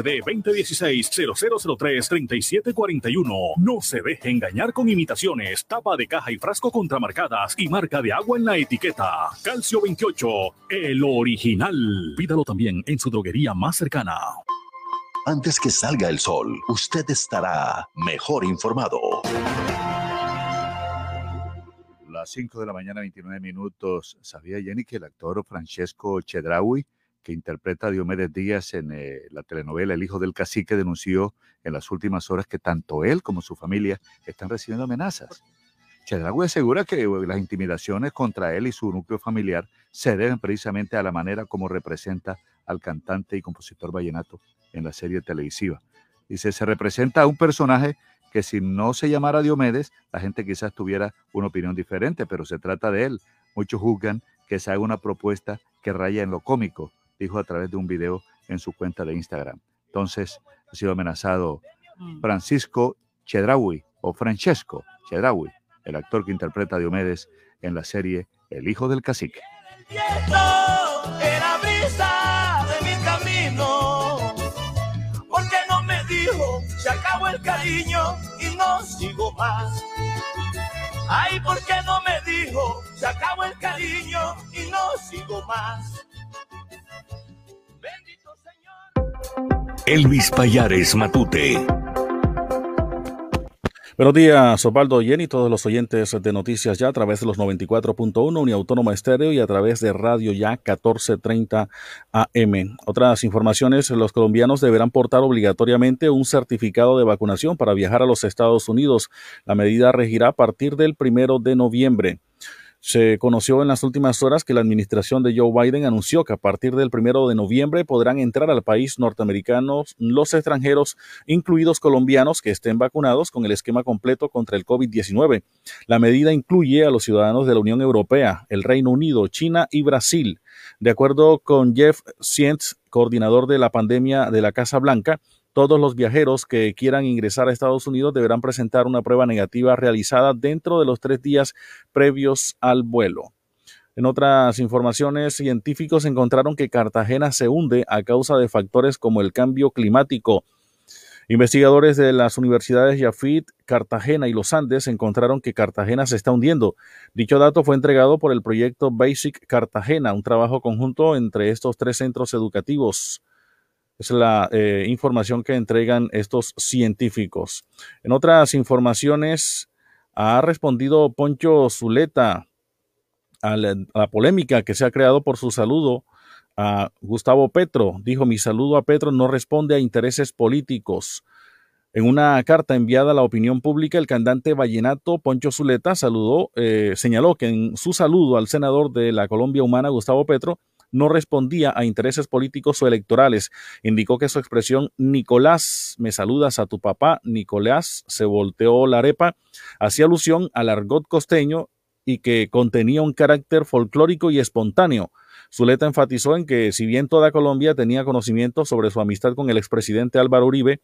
SD 2016-0003-3741. No se deje engañar con imitaciones, tapa de caja y frasco contramarcadas y marca de agua en la etiqueta. Calcio 28, el original. Pídalo también en su droguería más cercana. Antes que salga el sol, usted estará mejor informado. las 5 de la mañana, 29 minutos. ¿Sabía Jenny que el actor Francesco Chedraui, que interpreta a Diomedes Díaz en eh, la telenovela El hijo del cacique, denunció en las últimas horas que tanto él como su familia están recibiendo amenazas? Chedraui asegura que eh, las intimidaciones contra él y su núcleo familiar se deben precisamente a la manera como representa al cantante y compositor vallenato en la serie televisiva. Dice, se representa a un personaje que si no se llamara Diomedes, la gente quizás tuviera una opinión diferente, pero se trata de él. Muchos juzgan que se haga una propuesta que raya en lo cómico, dijo a través de un video en su cuenta de Instagram. Entonces, ha sido amenazado mm. Francisco Chedraui o Francesco Chedraui, el actor que interpreta a Diomedes en la serie El Hijo del Cacique. Era brisa de mi camino, porque no me dijo, se acabó el cariño y no sigo más. Ay, ¿por qué no me dijo, se acabó el cariño y no sigo más? Bendito Señor. Elvis Payares Matute. Buenos días, Osvaldo Jenny, todos los oyentes de Noticias Ya a través de los 94.1 Uniautónoma Estéreo y a través de Radio Ya 1430 AM. Otras informaciones, los colombianos deberán portar obligatoriamente un certificado de vacunación para viajar a los Estados Unidos. La medida regirá a partir del primero de noviembre. Se conoció en las últimas horas que la administración de Joe Biden anunció que a partir del primero de noviembre podrán entrar al país norteamericanos los extranjeros, incluidos colombianos, que estén vacunados con el esquema completo contra el COVID-19. La medida incluye a los ciudadanos de la Unión Europea, el Reino Unido, China y Brasil. De acuerdo con Jeff Sientz, coordinador de la pandemia de la Casa Blanca, todos los viajeros que quieran ingresar a Estados Unidos deberán presentar una prueba negativa realizada dentro de los tres días previos al vuelo. En otras informaciones, científicos encontraron que Cartagena se hunde a causa de factores como el cambio climático. Investigadores de las universidades Yafit, Cartagena y los Andes encontraron que Cartagena se está hundiendo. Dicho dato fue entregado por el proyecto Basic Cartagena, un trabajo conjunto entre estos tres centros educativos. Es la eh, información que entregan estos científicos. En otras informaciones, ha respondido Poncho Zuleta a la, polémica que se ha creado por su saludo a Gustavo Petro. Dijo, mi saludo a Petro no responde a intereses políticos. En una carta enviada a la opinión pública, el cantante vallenato Poncho Zuleta saludó, eh, señaló que en su saludo al senador de la Colombia Humana, Gustavo Petro, no respondía a intereses políticos o electorales. Indicó que su expresión Nicolás, me saludas a tu papá, Nicolás, se volteó la arepa, hacía alusión al argot costeño y que contenía un carácter folclórico y espontáneo. Zuleta enfatizó en que si bien toda Colombia tenía conocimiento sobre su amistad con el expresidente Álvaro Uribe,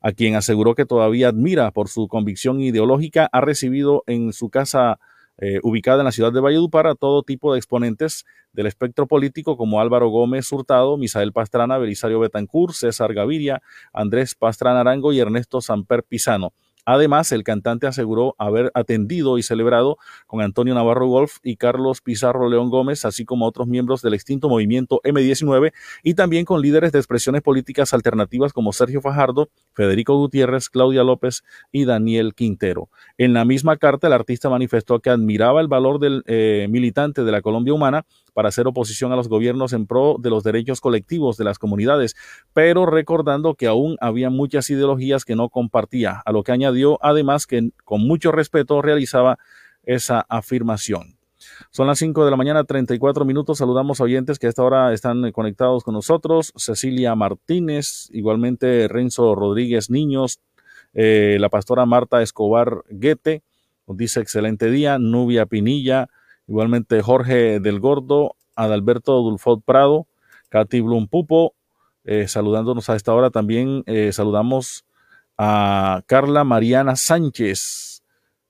a quien aseguró que todavía admira por su convicción ideológica, ha recibido en su casa eh, ubicada en la ciudad de Valledupar a todo tipo de exponentes del espectro político como Álvaro Gómez Hurtado, Misael Pastrana, Belisario Betancur, César Gaviria, Andrés Pastrana Arango y Ernesto Samper Pisano. Además, el cantante aseguró haber atendido y celebrado con Antonio Navarro Golf y Carlos Pizarro León Gómez, así como otros miembros del extinto movimiento M19 y también con líderes de expresiones políticas alternativas como Sergio Fajardo, Federico Gutiérrez, Claudia López y Daniel Quintero. En la misma carta, el artista manifestó que admiraba el valor del eh, militante de la Colombia Humana para hacer oposición a los gobiernos en pro de los derechos colectivos de las comunidades, pero recordando que aún había muchas ideologías que no compartía, a lo que añadió además que con mucho respeto realizaba esa afirmación. Son las 5 de la mañana, 34 minutos. Saludamos a oyentes que a esta hora están conectados con nosotros. Cecilia Martínez, igualmente Renzo Rodríguez Niños, eh, la pastora Marta Escobar Guete, dice excelente día. Nubia Pinilla, Igualmente Jorge del Gordo, Adalberto Dulfot Prado, Katy Blum Pupo, eh, saludándonos a esta hora. También eh, saludamos a Carla Mariana Sánchez,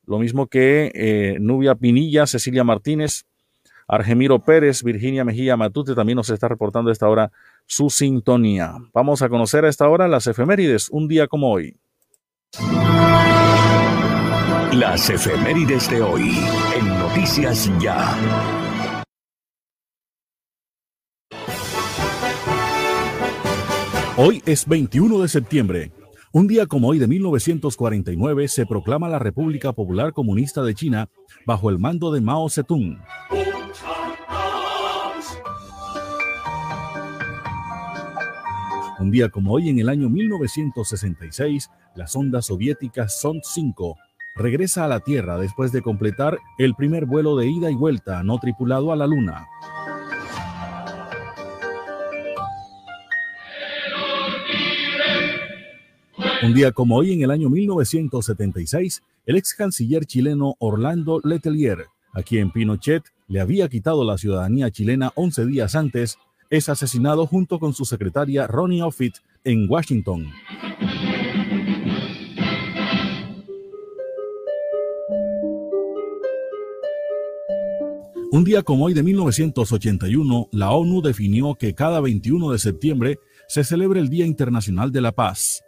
lo mismo que eh, Nubia Pinilla, Cecilia Martínez, Argemiro Pérez, Virginia Mejía Matute también nos está reportando a esta hora su sintonía. Vamos a conocer a esta hora las efemérides, un día como hoy. Las efemérides de hoy en Noticias Ya. Hoy es 21 de septiembre. Un día como hoy de 1949 se proclama la República Popular Comunista de China bajo el mando de Mao Zedong. Un día como hoy en el año 1966, la sonda soviética Sond 5 regresa a la Tierra después de completar el primer vuelo de ida y vuelta no tripulado a la Luna. Un día como hoy, en el año 1976, el ex canciller chileno Orlando Letelier, a quien Pinochet le había quitado la ciudadanía chilena 11 días antes, es asesinado junto con su secretaria Ronnie Offutt en Washington. Un día como hoy de 1981, la ONU definió que cada 21 de septiembre se celebra el Día Internacional de la Paz.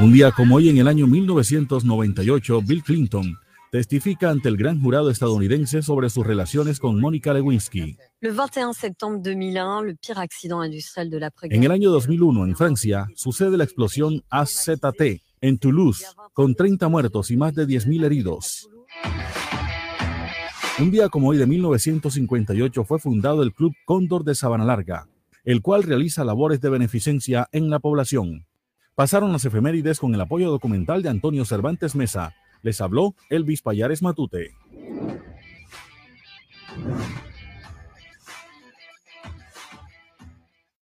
Un día como hoy en el año 1998, Bill Clinton testifica ante el gran jurado estadounidense sobre sus relaciones con Mónica Lewinsky. En el año 2001, en Francia, sucede la explosión AZT en Toulouse, con 30 muertos y más de 10.000 heridos. Un día como hoy de 1958 fue fundado el Club Cóndor de Sabana Larga, el cual realiza labores de beneficencia en la población. Pasaron las efemérides con el apoyo documental de Antonio Cervantes Mesa. Les habló Elvis Payares Matute.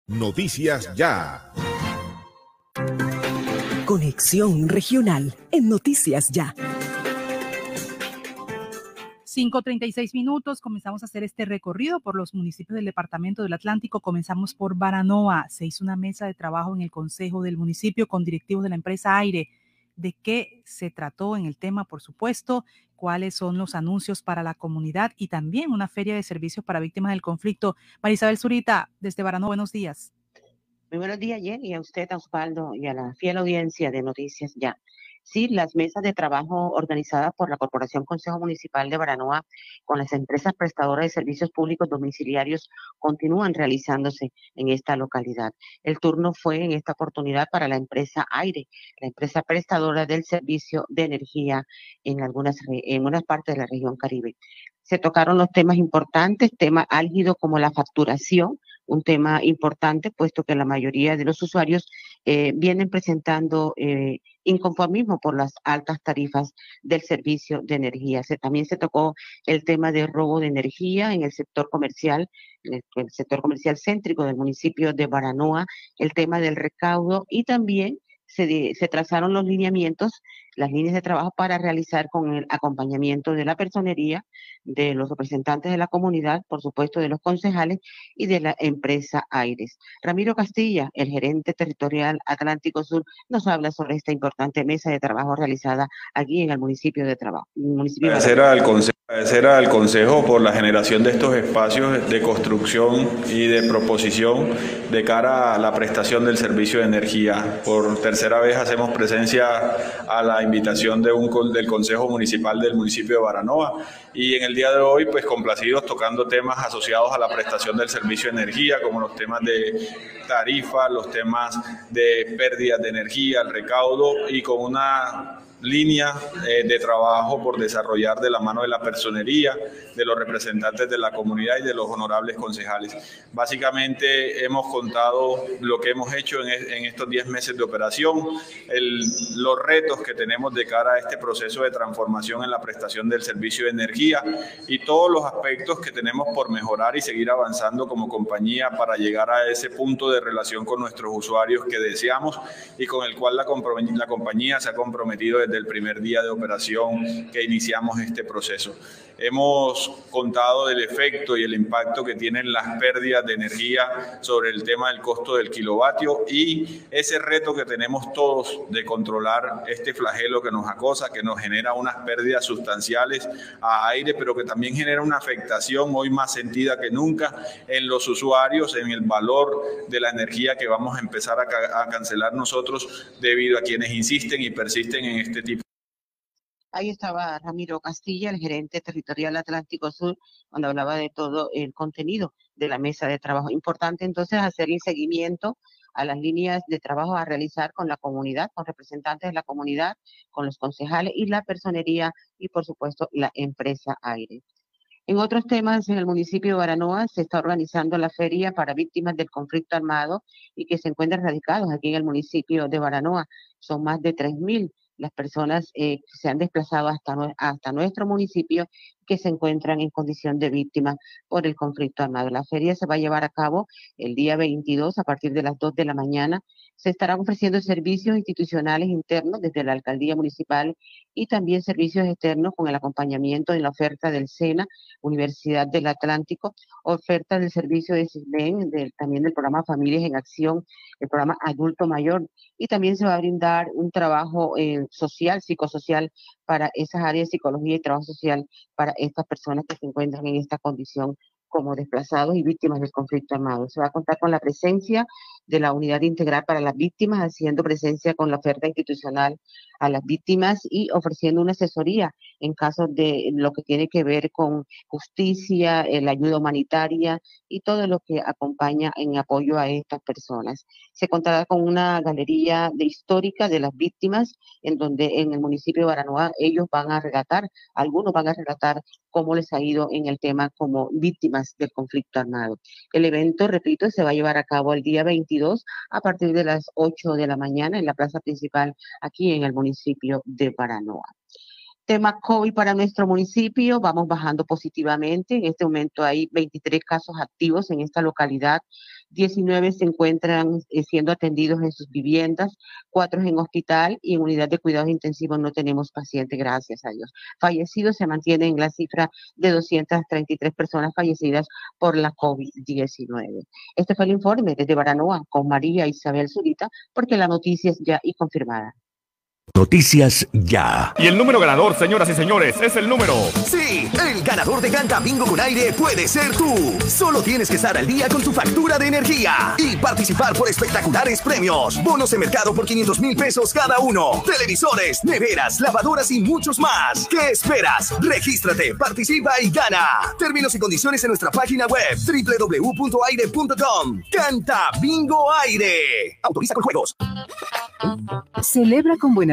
Noticias Ya. Conexión Regional en Noticias Ya. 5.36 minutos, comenzamos a hacer este recorrido por los municipios del Departamento del Atlántico. Comenzamos por Baranoa. Se hizo una mesa de trabajo en el Consejo del municipio con directivos de la empresa Aire. ¿De qué se trató en el tema, por supuesto? ¿Cuáles son los anuncios para la comunidad? Y también una feria de servicios para víctimas del conflicto. Marisabel Zurita, desde Baranoa, buenos días. Muy buenos días, Jenny, a usted, a Osvaldo, y a la fiel audiencia de Noticias Ya. Sí, las mesas de trabajo organizadas por la Corporación Consejo Municipal de Baranoa con las empresas prestadoras de servicios públicos domiciliarios continúan realizándose en esta localidad. El turno fue en esta oportunidad para la empresa Aire, la empresa prestadora del servicio de energía en algunas en unas partes de la región Caribe. Se tocaron los temas importantes, temas álgidos como la facturación, un tema importante, puesto que la mayoría de los usuarios eh, vienen presentando eh, inconformismo por las altas tarifas del servicio de energía. También se tocó el tema de robo de energía en el sector comercial, el, el sector comercial céntrico del municipio de Baranoa, el tema del recaudo y también se, se, trazaron los lineamientos, las líneas de trabajo para realizar con el acompañamiento de la personería, de los representantes de la comunidad, por supuesto de los concejales y de la empresa Aires. Ramiro Castilla, el gerente territorial Atlántico Sur, nos habla sobre esta importante mesa de trabajo realizada aquí en el municipio de trabajo. Municipio agradecer, al consejo, agradecer al Consejo por la generación de estos espacios de construcción y de proposición de cara a la prestación del servicio de energía. Por tercera vez hacemos presencia a la invitación de un, del Consejo Municipal del municipio de Baranoa. Y en el día de hoy pues complacidos tocando temas asociados a la prestación del servicio de energía como los temas de tarifa, los temas de pérdidas de energía, el recaudo y con una línea eh, de trabajo por desarrollar de la mano de la personería, de los representantes de la comunidad y de los honorables concejales. Básicamente hemos contado lo que hemos hecho en, en estos 10 meses de operación, el, los retos que tenemos de cara a este proceso de transformación en la prestación del servicio de energía y todos los aspectos que tenemos por mejorar y seguir avanzando como compañía para llegar a ese punto de relación con nuestros usuarios que deseamos y con el cual la, la compañía se ha comprometido desde el primer día de operación que iniciamos este proceso. Hemos contado del efecto y el impacto que tienen las pérdidas de energía sobre el tema del costo del kilovatio y ese reto que tenemos todos de controlar este flagelo que nos acosa, que nos genera unas pérdidas sustanciales a aire, pero que también genera una afectación hoy más sentida que nunca en los usuarios, en el valor de la energía que vamos a empezar a, ca a cancelar nosotros debido a quienes insisten y persisten en este Ahí estaba Ramiro Castilla, el gerente territorial Atlántico Sur, cuando hablaba de todo el contenido de la mesa de trabajo. Importante entonces hacer el seguimiento a las líneas de trabajo a realizar con la comunidad, con representantes de la comunidad, con los concejales y la personería y por supuesto la empresa aire. En otros temas, en el municipio de Baranoa se está organizando la feria para víctimas del conflicto armado y que se encuentran radicados aquí en el municipio de Baranoa. Son más de 3.000 las personas eh, se han desplazado hasta, hasta nuestro municipio que se encuentran en condición de víctima por el conflicto armado. La feria se va a llevar a cabo el día 22 a partir de las 2 de la mañana. Se estarán ofreciendo servicios institucionales internos desde la alcaldía municipal y también servicios externos con el acompañamiento de la oferta del SENA, Universidad del Atlántico, oferta del servicio de CISBEN, también del programa Familias en Acción, el programa Adulto Mayor, y también se va a brindar un trabajo eh, social, psicosocial para esas áreas de psicología y trabajo social para estas personas que se encuentran en esta condición como desplazados y víctimas del conflicto armado. Se va a contar con la presencia de la Unidad Integral para las Víctimas, haciendo presencia con la oferta institucional a las víctimas y ofreciendo una asesoría en caso de lo que tiene que ver con justicia, eh, la ayuda humanitaria y todo lo que acompaña en apoyo a estas personas. Se contará con una galería de histórica de las víctimas, en donde en el municipio de Baranoa ellos van a relatar, algunos van a relatar cómo les ha ido en el tema como víctimas del conflicto armado. El evento, repito, se va a llevar a cabo el día 22 a partir de las 8 de la mañana en la plaza principal aquí en el municipio de Baranoa. Tema COVID para nuestro municipio, vamos bajando positivamente. En este momento hay 23 casos activos en esta localidad. 19 se encuentran eh, siendo atendidos en sus viviendas, 4 en hospital y en unidad de cuidados intensivos no tenemos pacientes, gracias a Dios. Fallecidos se mantienen en la cifra de 233 personas fallecidas por la COVID-19. Este fue el informe desde Baranoa con María Isabel Zurita, porque la noticia es ya y confirmada. Noticias Ya. Y el número ganador, señoras y señores, es el número. Sí, el ganador de Canta Bingo con aire puede ser tú. Solo tienes que estar al día con tu factura de energía y participar por espectaculares premios. Bonos de mercado por 500 mil pesos cada uno. Televisores, neveras, lavadoras y muchos más. ¿Qué esperas? Regístrate, participa y gana. Términos y condiciones en nuestra página web www.aire.com. Canta Bingo Aire. Autoriza con juegos. Celebra con buena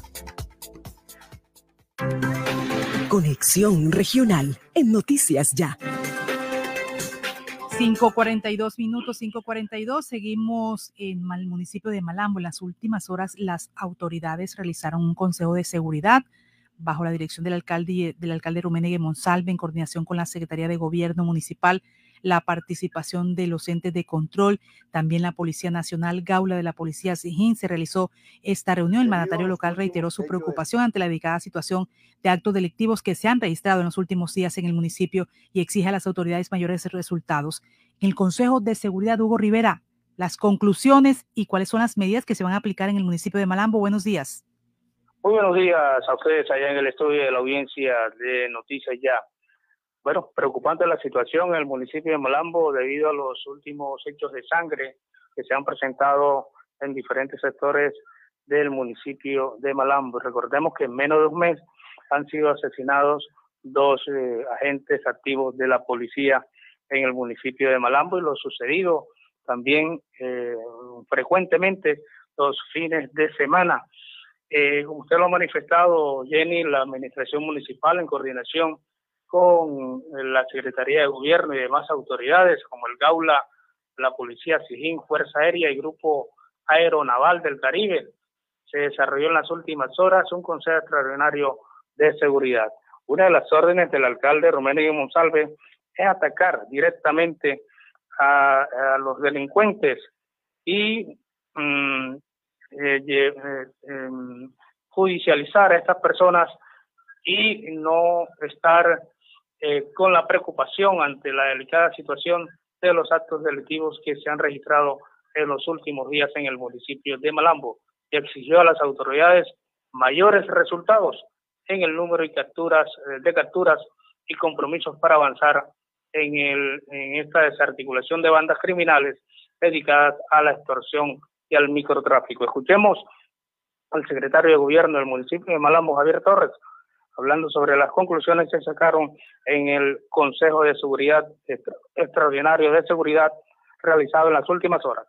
Conexión Regional en Noticias Ya. 5.42 minutos, 5.42. Seguimos en el municipio de Malambo. En las últimas horas, las autoridades realizaron un consejo de seguridad bajo la dirección del alcalde, del alcalde Rumenegue Monsalve, en coordinación con la Secretaría de Gobierno Municipal la participación de los entes de control, también la Policía Nacional, Gaula de la Policía Sijín, se realizó esta reunión. El mandatario local reiteró su preocupación ante la delicada situación de actos delictivos que se han registrado en los últimos días en el municipio y exige a las autoridades mayores resultados. En el Consejo de Seguridad, Hugo Rivera, las conclusiones y cuáles son las medidas que se van a aplicar en el municipio de Malambo. Buenos días. Muy buenos días a ustedes allá en el estudio de la audiencia de Noticias Ya bueno, preocupante la situación en el municipio de Malambo debido a los últimos hechos de sangre que se han presentado en diferentes sectores del municipio de Malambo. Recordemos que en menos de un mes han sido asesinados dos eh, agentes activos de la policía en el municipio de Malambo y lo sucedido también eh, frecuentemente los fines de semana. Eh, usted lo ha manifestado, Jenny, la administración municipal en coordinación con la Secretaría de Gobierno y demás autoridades como el Gaula, la Policía Sijín, Fuerza Aérea y Grupo Aeronaval del Caribe. Se desarrolló en las últimas horas un consejo extraordinario de seguridad. Una de las órdenes del alcalde Romero Monsalve es atacar directamente a, los delincuentes y mm, eh, eh, em, judicializar a estas personas y no estar eh, con la preocupación ante la delicada situación de los actos delictivos que se han registrado en los últimos días en el municipio de Malambo y exigió a las autoridades mayores resultados en el número capturas, de capturas y compromisos para avanzar en, el, en esta desarticulación de bandas criminales dedicadas a la extorsión y al microtráfico. Escuchemos al secretario de Gobierno del municipio de Malambo, Javier Torres, hablando sobre las conclusiones que sacaron en el Consejo de Seguridad Extraordinario de Seguridad realizado en las últimas horas.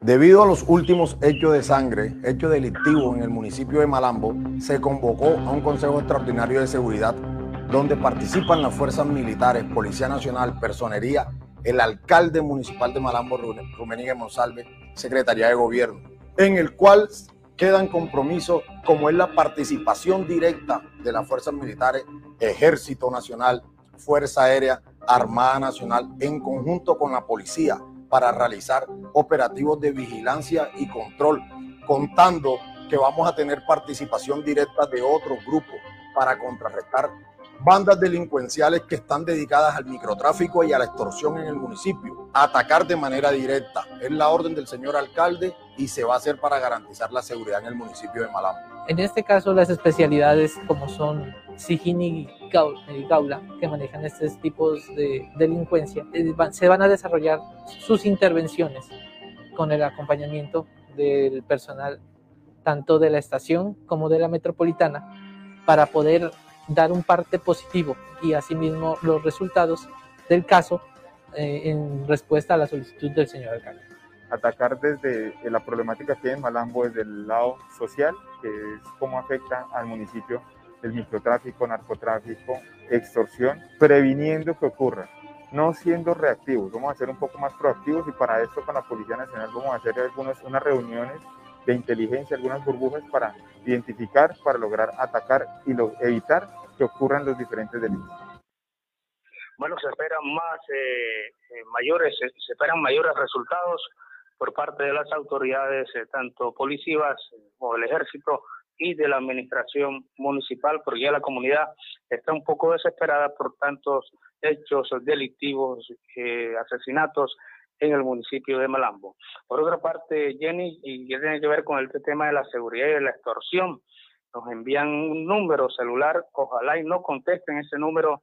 Debido a los últimos hechos de sangre, hechos delictivos en el municipio de Malambo, se convocó a un Consejo Extraordinario de Seguridad donde participan las fuerzas militares, Policía Nacional, Personería, el alcalde municipal de Malambo, Rumeníguez Monsalve, Secretaría de Gobierno, en el cual quedan compromisos como es la participación directa de las fuerzas militares, Ejército Nacional, Fuerza Aérea, Armada Nacional, en conjunto con la policía para realizar operativos de vigilancia y control, contando que vamos a tener participación directa de otros grupos para contrarrestar bandas delincuenciales que están dedicadas al microtráfico y a la extorsión en el municipio. Atacar de manera directa. Es la orden del señor alcalde y se va a hacer para garantizar la seguridad en el municipio de Malambo. En este caso, las especialidades como son Sijín y Gaula, que manejan estos tipos de delincuencia, eh, se van a desarrollar sus intervenciones con el acompañamiento del personal tanto de la estación como de la metropolitana para poder dar un parte positivo y asimismo los resultados del caso eh, en respuesta a la solicitud del señor alcalde. Atacar desde la problemática que hay en Malambo desde el lado social, que es cómo afecta al municipio el microtráfico, narcotráfico, extorsión, previniendo que ocurra, no siendo reactivos, vamos a ser un poco más proactivos y para esto con la Policía Nacional vamos a hacer algunas unas reuniones de inteligencia, algunas burbujas para identificar, para lograr atacar y evitar que ocurran los diferentes delitos. Bueno, se esperan más eh, eh, mayores, se esperan mayores resultados por parte de las autoridades, eh, tanto policías como del ejército y de la administración municipal, porque ya la comunidad está un poco desesperada por tantos hechos delictivos, asesinatos en el municipio de Malambo. Por otra parte, Jenny, y que tiene que ver con el tema de la seguridad y de la extorsión, nos envían un número celular, ojalá y no contesten ese número,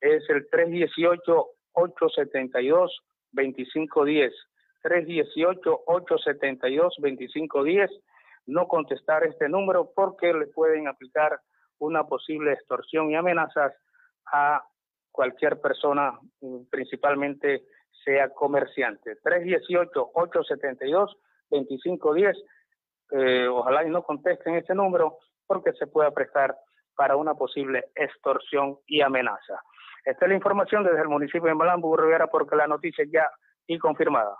es el 318-872-2510. 318-872-2510. No contestar este número porque le pueden aplicar una posible extorsión y amenazas a cualquier persona, principalmente sea comerciante. 318-872-2510. Eh, ojalá y no contesten ese número porque se pueda prestar para una posible extorsión y amenaza. Esta es la información desde el municipio de Malambo, Rivera, porque la noticia ya y confirmada.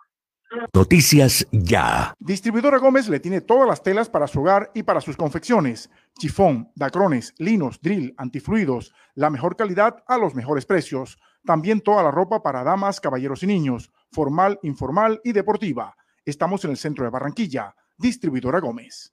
Noticias ya. Distribuidora Gómez le tiene todas las telas para su hogar y para sus confecciones. Chifón, dacrones, linos, drill, antifluidos, la mejor calidad a los mejores precios. También toda la ropa para damas, caballeros y niños, formal, informal y deportiva. Estamos en el centro de Barranquilla. Distribuidora Gómez.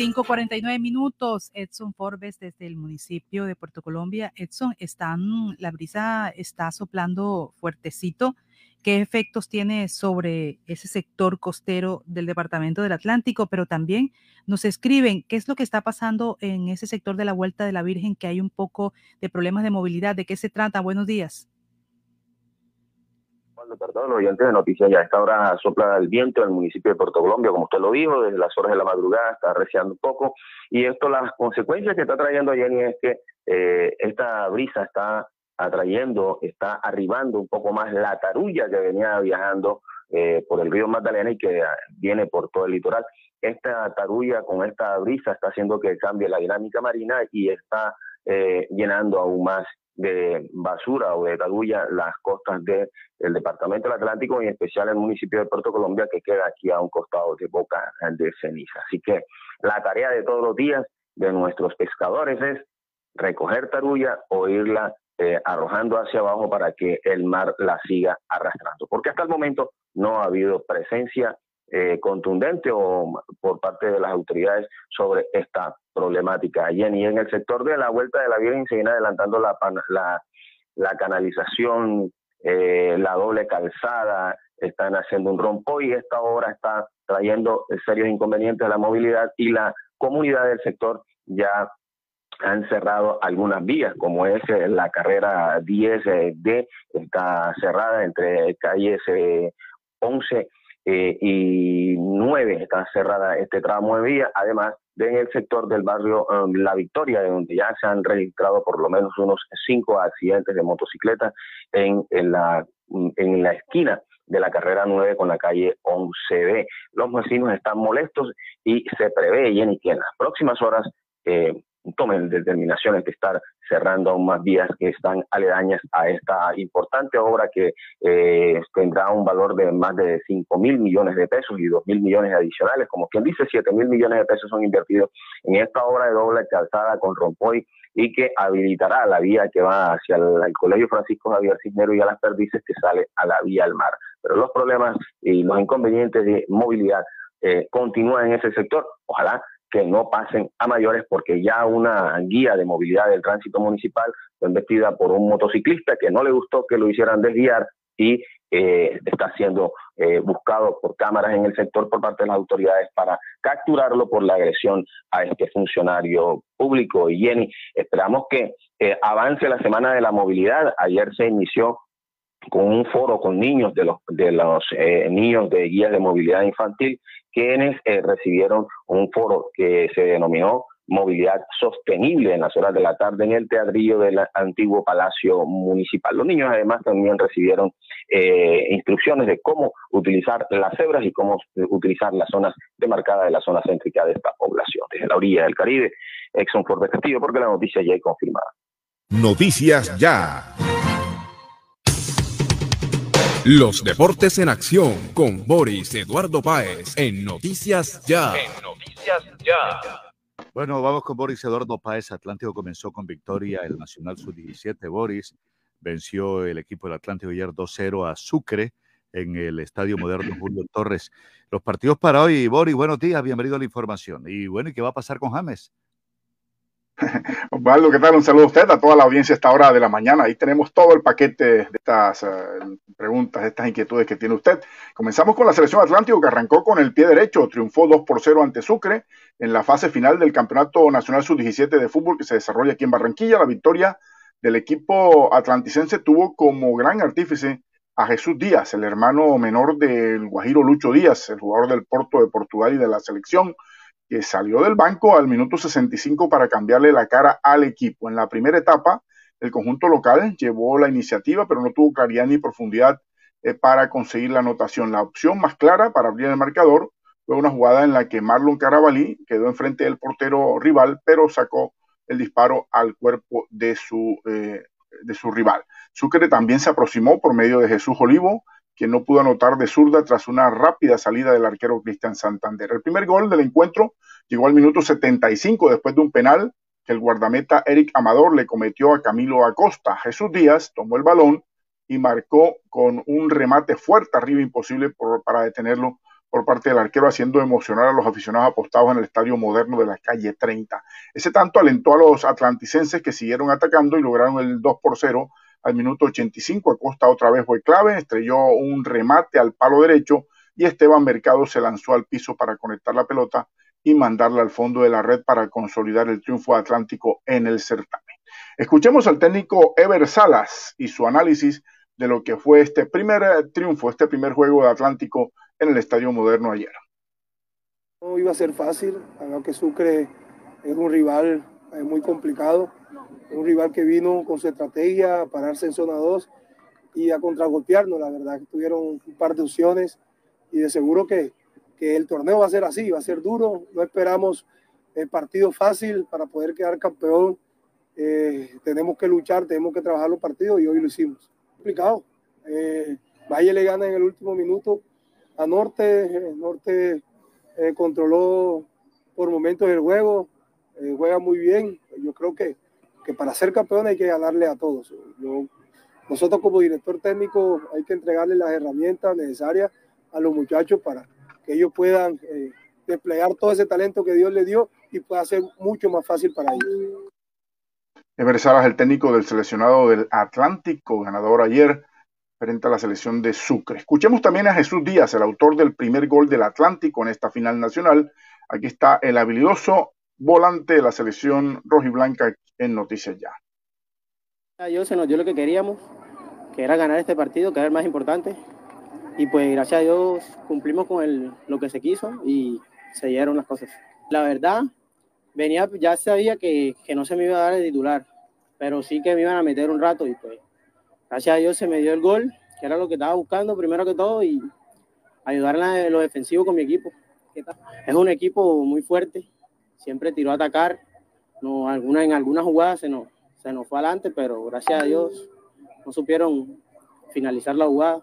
5:49 minutos. Edson Forbes desde el municipio de Puerto Colombia. Edson, están, la brisa está soplando fuertecito. ¿Qué efectos tiene sobre ese sector costero del departamento del Atlántico? Pero también nos escriben qué es lo que está pasando en ese sector de la Vuelta de la Virgen, que hay un poco de problemas de movilidad. ¿De qué se trata? Buenos días perdón, oyentes de noticias ya a esta hora sopla el viento en el municipio de Puerto Colombia, como usted lo dijo, desde las horas de la madrugada está arreciando un poco. Y esto, las consecuencias que está trayendo Jenny es que eh, esta brisa está atrayendo, está arribando un poco más la tarulla que venía viajando eh, por el río Magdalena y que viene por todo el litoral. Esta tarulla con esta brisa está haciendo que cambie la dinámica marina y está eh, llenando aún más de basura o de tadulla las costas del departamento del Atlántico y en especial el municipio de Puerto Colombia que queda aquí a un costado de Boca de Ceniza. Así que la tarea de todos los días de nuestros pescadores es recoger tarulla o irla eh, arrojando hacia abajo para que el mar la siga arrastrando. Porque hasta el momento no ha habido presencia eh, contundente o por parte de las autoridades sobre esta problemática. Y en, el sector de la Vuelta de la Virgen se viene adelantando la, la, canalización, eh, la doble calzada, están haciendo un rompo y esta obra está trayendo serios inconvenientes a la movilidad y la comunidad del sector ya han cerrado algunas vías, como es eh, la carrera 10D, está cerrada entre calles 11 eh, y nueve está cerrada este tramo de vía, además de en el sector del barrio um, La Victoria, donde ya se han registrado por lo menos unos cinco accidentes de motocicletas en, en, la, en la esquina de la carrera 9 con la calle 11B. Los vecinos están molestos y se prevé, Jenny, que en las próximas horas eh, tomen determinaciones de estar cerrando aún más vías que están aledañas a esta importante obra que eh, tendrá un valor de más de 5 mil millones de pesos y 2 mil millones adicionales. Como quien dice, 7 mil millones de pesos son invertidos en esta obra de doble calzada con rompoy y que habilitará la vía que va hacia el, Colegio Francisco Javier Cisnero y a las perdices que sale a la vía al mar. Pero los problemas y los inconvenientes de movilidad eh, en ese sector. Ojalá que no pasen a mayores porque ya una guía de movilidad del tránsito municipal fue investida por un motociclista que no le gustó que lo hicieran desviar y eh, está siendo eh, buscado por cámaras en el sector por parte de las autoridades para capturarlo por la agresión a este funcionario público. Y Jenny, esperamos que eh, avance la semana de la movilidad. Ayer se inició con un foro con niños de los, de los niños de guías de movilidad infantil quienes eh, recibieron un foro que se denominó Movilidad Sostenible en las horas de la tarde en el teatrillo del antiguo Palacio Municipal. Los niños además también recibieron eh, instrucciones de cómo utilizar las cebras y cómo utilizar las zonas demarcadas de la zona céntrica de esta población. Desde la orilla del Caribe, Exxon Castillo, porque la noticia ya es confirmada. Noticias ya. Los deportes en acción con Boris Eduardo Páez en Noticias Ya. En Noticias Ya. Bueno, vamos con Boris Eduardo Páez. Atlántico comenzó con victoria el Nacional Sub-17. Boris venció el equipo del Atlántico ayer 2-0 a Sucre en el Estadio Moderno Julio Torres. Los partidos para hoy, Boris, buenos días, bienvenido a la información. Y bueno, ¿y qué va a pasar con James? Osvaldo, ¿qué tal? Un saludo a usted, a toda la audiencia a esta hora de la mañana. Ahí tenemos todo el paquete de estas eh, preguntas, de estas inquietudes que tiene usted. Comenzamos con la selección Atlántico que arrancó con el pie derecho, triunfó 2 por 0 ante Sucre en la fase final del Campeonato Nacional Sub-17 de fútbol que se desarrolla aquí en Barranquilla. La victoria del equipo atlanticense tuvo como gran artífice a Jesús Díaz, el hermano menor del Guajiro Lucho Díaz, el jugador del Porto de Portugal y de la selección que salió del banco al minuto 65 para cambiarle la cara al equipo. En la primera etapa, el conjunto local llevó la iniciativa, pero no tuvo claridad ni profundidad eh, para conseguir la anotación. La opción más clara para abrir el marcador fue una jugada en la que Marlon Carabalí quedó enfrente del portero rival, pero sacó el disparo al cuerpo de su, eh, de su rival. Sucre también se aproximó por medio de Jesús Olivo, quien no pudo anotar de zurda tras una rápida salida del arquero Cristian Santander. El primer gol del encuentro llegó al minuto 75 después de un penal que el guardameta Eric Amador le cometió a Camilo Acosta. Jesús Díaz tomó el balón y marcó con un remate fuerte arriba, imposible para detenerlo por parte del arquero, haciendo emocionar a los aficionados apostados en el estadio moderno de la calle 30. Ese tanto alentó a los atlanticenses que siguieron atacando y lograron el 2 por 0 al minuto 85. Acosta otra vez fue clave, estrelló un remate al palo derecho y Esteban Mercado se lanzó al piso para conectar la pelota y mandarla al fondo de la red para consolidar el triunfo atlántico en el certamen. Escuchemos al técnico Ever Salas y su análisis de lo que fue este primer eh, triunfo, este primer juego de Atlántico en el Estadio Moderno ayer. No iba a ser fácil, que Sucre es un rival eh, muy complicado, un rival que vino con su estrategia a pararse en zona 2 y a contragolpearnos, la verdad que tuvieron un par de opciones y de seguro que, que el torneo va a ser así, va a ser duro, no esperamos el partido fácil para poder quedar campeón, eh, tenemos que luchar, tenemos que trabajar los partidos y hoy lo hicimos. Complicado, eh, Valle le gana en el último minuto a Norte, Norte eh, controló por momentos el juego, eh, juega muy bien. Yo creo que, que, para ser campeón hay que ganarle a todos. nosotros como director técnico hay que entregarle las herramientas necesarias a los muchachos para que ellos puedan eh, desplegar todo ese talento que Dios les dio y pueda ser mucho más fácil para ellos. Ever Salas, el técnico del seleccionado del Atlántico, ganador ayer frente a la selección de Sucre. Escuchemos también a Jesús Díaz, el autor del primer gol del Atlántico en esta final nacional. Aquí está el habilidoso volante de la selección rojiblanca en Noticias Ya. Yo se nos lo que queríamos, que era ganar este partido, que era el más importante. Y pues gracias a Dios cumplimos con el, lo que se quiso y se dieron las cosas. La verdad, venía, ya sabía que, que no se me iba a dar el titular, pero sí que me iban a meter un rato y pues gracias a Dios se me dio el gol, que era lo que estaba buscando primero que todo y ayudar en lo defensivo con mi equipo. Es un equipo muy fuerte, siempre tiró a atacar, no, alguna, en algunas jugadas se nos, se nos fue adelante, pero gracias a Dios no supieron finalizar la jugada.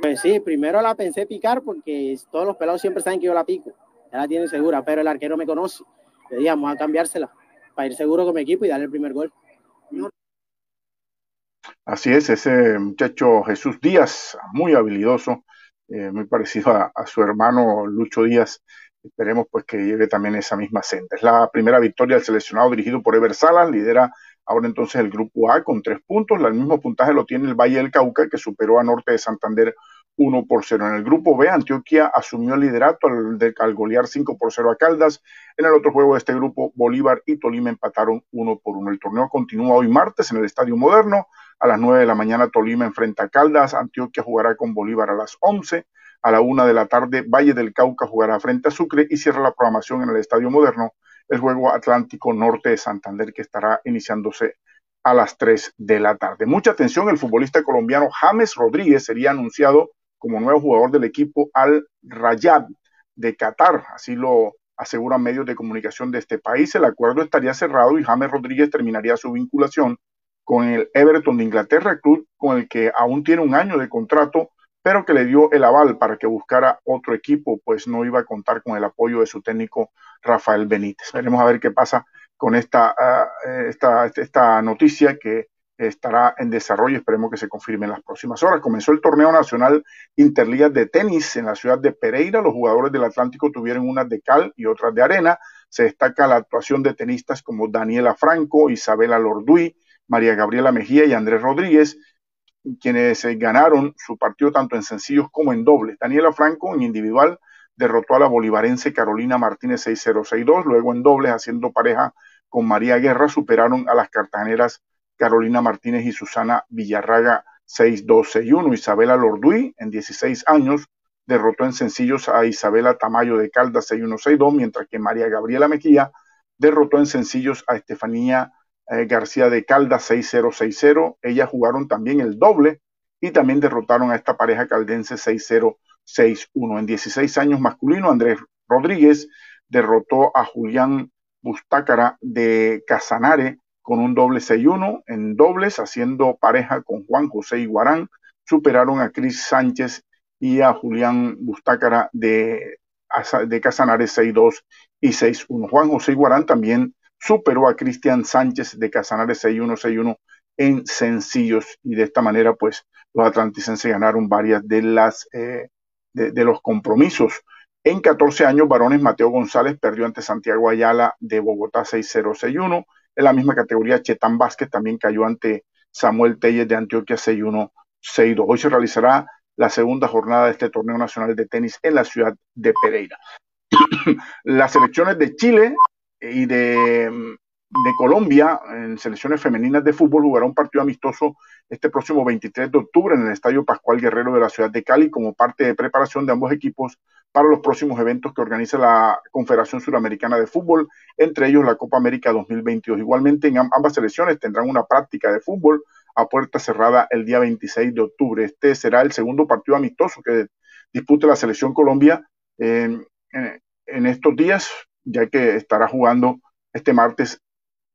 Pues sí, primero la pensé picar porque todos los pelados siempre saben que yo la pico, ya la tienen segura, pero el arquero me conoce. Le dije, vamos a cambiársela para ir seguro con mi equipo y darle el primer gol. Así es, ese muchacho Jesús Díaz, muy habilidoso, eh, muy parecido a, su hermano Lucho Díaz. Esperemos pues que lleve también esa misma senda. Es la primera victoria del seleccionado dirigido por Ever Salas, lidera ahora entonces el grupo A con tres puntos. El mismo puntaje lo tiene el Valle del Cauca, que superó a Norte de Santander 1 por 0. En el grupo B, Antioquia asumió el liderato al, al, golear 5 por 0 a Caldas. En el otro juego de este grupo, Bolívar y Tolima empataron 1 por 1. El torneo continúa hoy martes en el Estadio Moderno. A las 9 de la mañana, Tolima enfrenta a Caldas. Antioquia jugará con Bolívar a las 11. A la 1 de la tarde, Valle del Cauca jugará frente a Sucre y cierra la programación en el Estadio Moderno el juego Atlántico Norte de Santander que estará iniciándose a las 3 de la tarde. Mucha atención, el futbolista colombiano James Rodríguez sería anunciado como nuevo jugador del equipo Al Rayad de Qatar, así lo aseguran medios de comunicación de este país. El acuerdo estaría cerrado y James Rodríguez terminaría su vinculación con el Everton de Inglaterra, club con el que aún tiene un año de contrato, pero que le dio el aval para que buscara otro equipo, pues no iba a contar con el apoyo de su técnico Rafael Benítez. Veremos a ver qué pasa con esta, ah, esta, esta noticia que estará en desarrollo. Esperemos que se confirme en las próximas horas. Comenzó el torneo nacional Interligas de tenis en la ciudad de Pereira. Los jugadores del Atlántico tuvieron unas de cal y otras de arena. Se destaca la actuación de tenistas como Daniela Franco, Isabela Lorduy, María Gabriela Mejía y Andrés Rodríguez, quienes ganaron su partido tanto en sencillos como en dobles. Daniela Franco en individual derrotó a la bolivarense Carolina Martínez 6-0-6-2. Luego en dobles, haciendo pareja con María Guerra, superaron a las cartageneras Carolina Martínez y Susana Villarraga 6-2-6-1. Isabela Lorduy, en 16 años, derrotó en sencillos a Isabela Tamayo de Caldas 6-1-6-2, mientras que María Gabriela Mejía derrotó en sencillos a Estefanía eh, García de Caldas 6-0-6-0. Ellas jugaron también el doble y también derrotaron a esta pareja caldense 6-0-6-1. En 16 años masculino, Andrés Rodríguez derrotó a Julián Bustácara de Casanare con un doble 6-1 en dobles, haciendo pareja con Juan José Iguarán. Superaron a Cris Sánchez y a Julián Bustácara de, de Casanares 6-2 y 6-1. Juan José Iguarán también superó a Cristian Sánchez de Casanares 6-1, 6-1 en sencillos y de esta manera pues los atlanticenses ganaron varias de las eh, de, los compromisos. En 14 años varones, Mateo González perdió ante Santiago Ayala de Bogotá 6-0-6-1. En la misma categoría, Chetán Vázquez también cayó ante Samuel Telles de Antioquia 6-1-6-2. Hoy se realizará la segunda jornada de este torneo nacional de tenis en la ciudad de Pereira. (clears throat) Las selecciones de Chile y de Colombia, en selecciones femeninas de fútbol, jugará un partido amistoso este próximo 23 de octubre en el Estadio Pascual Guerrero de la ciudad de Cali como parte de preparación de ambos equipos para los próximos eventos que organiza la Confederación Suramericana de Fútbol, entre ellos la Copa América 2022. Igualmente, en ambas selecciones tendrán una práctica de fútbol a puerta cerrada el día 26 de octubre. Este será el segundo partido amistoso que dispute la selección Colombia en estos días, ya que estará jugando este martes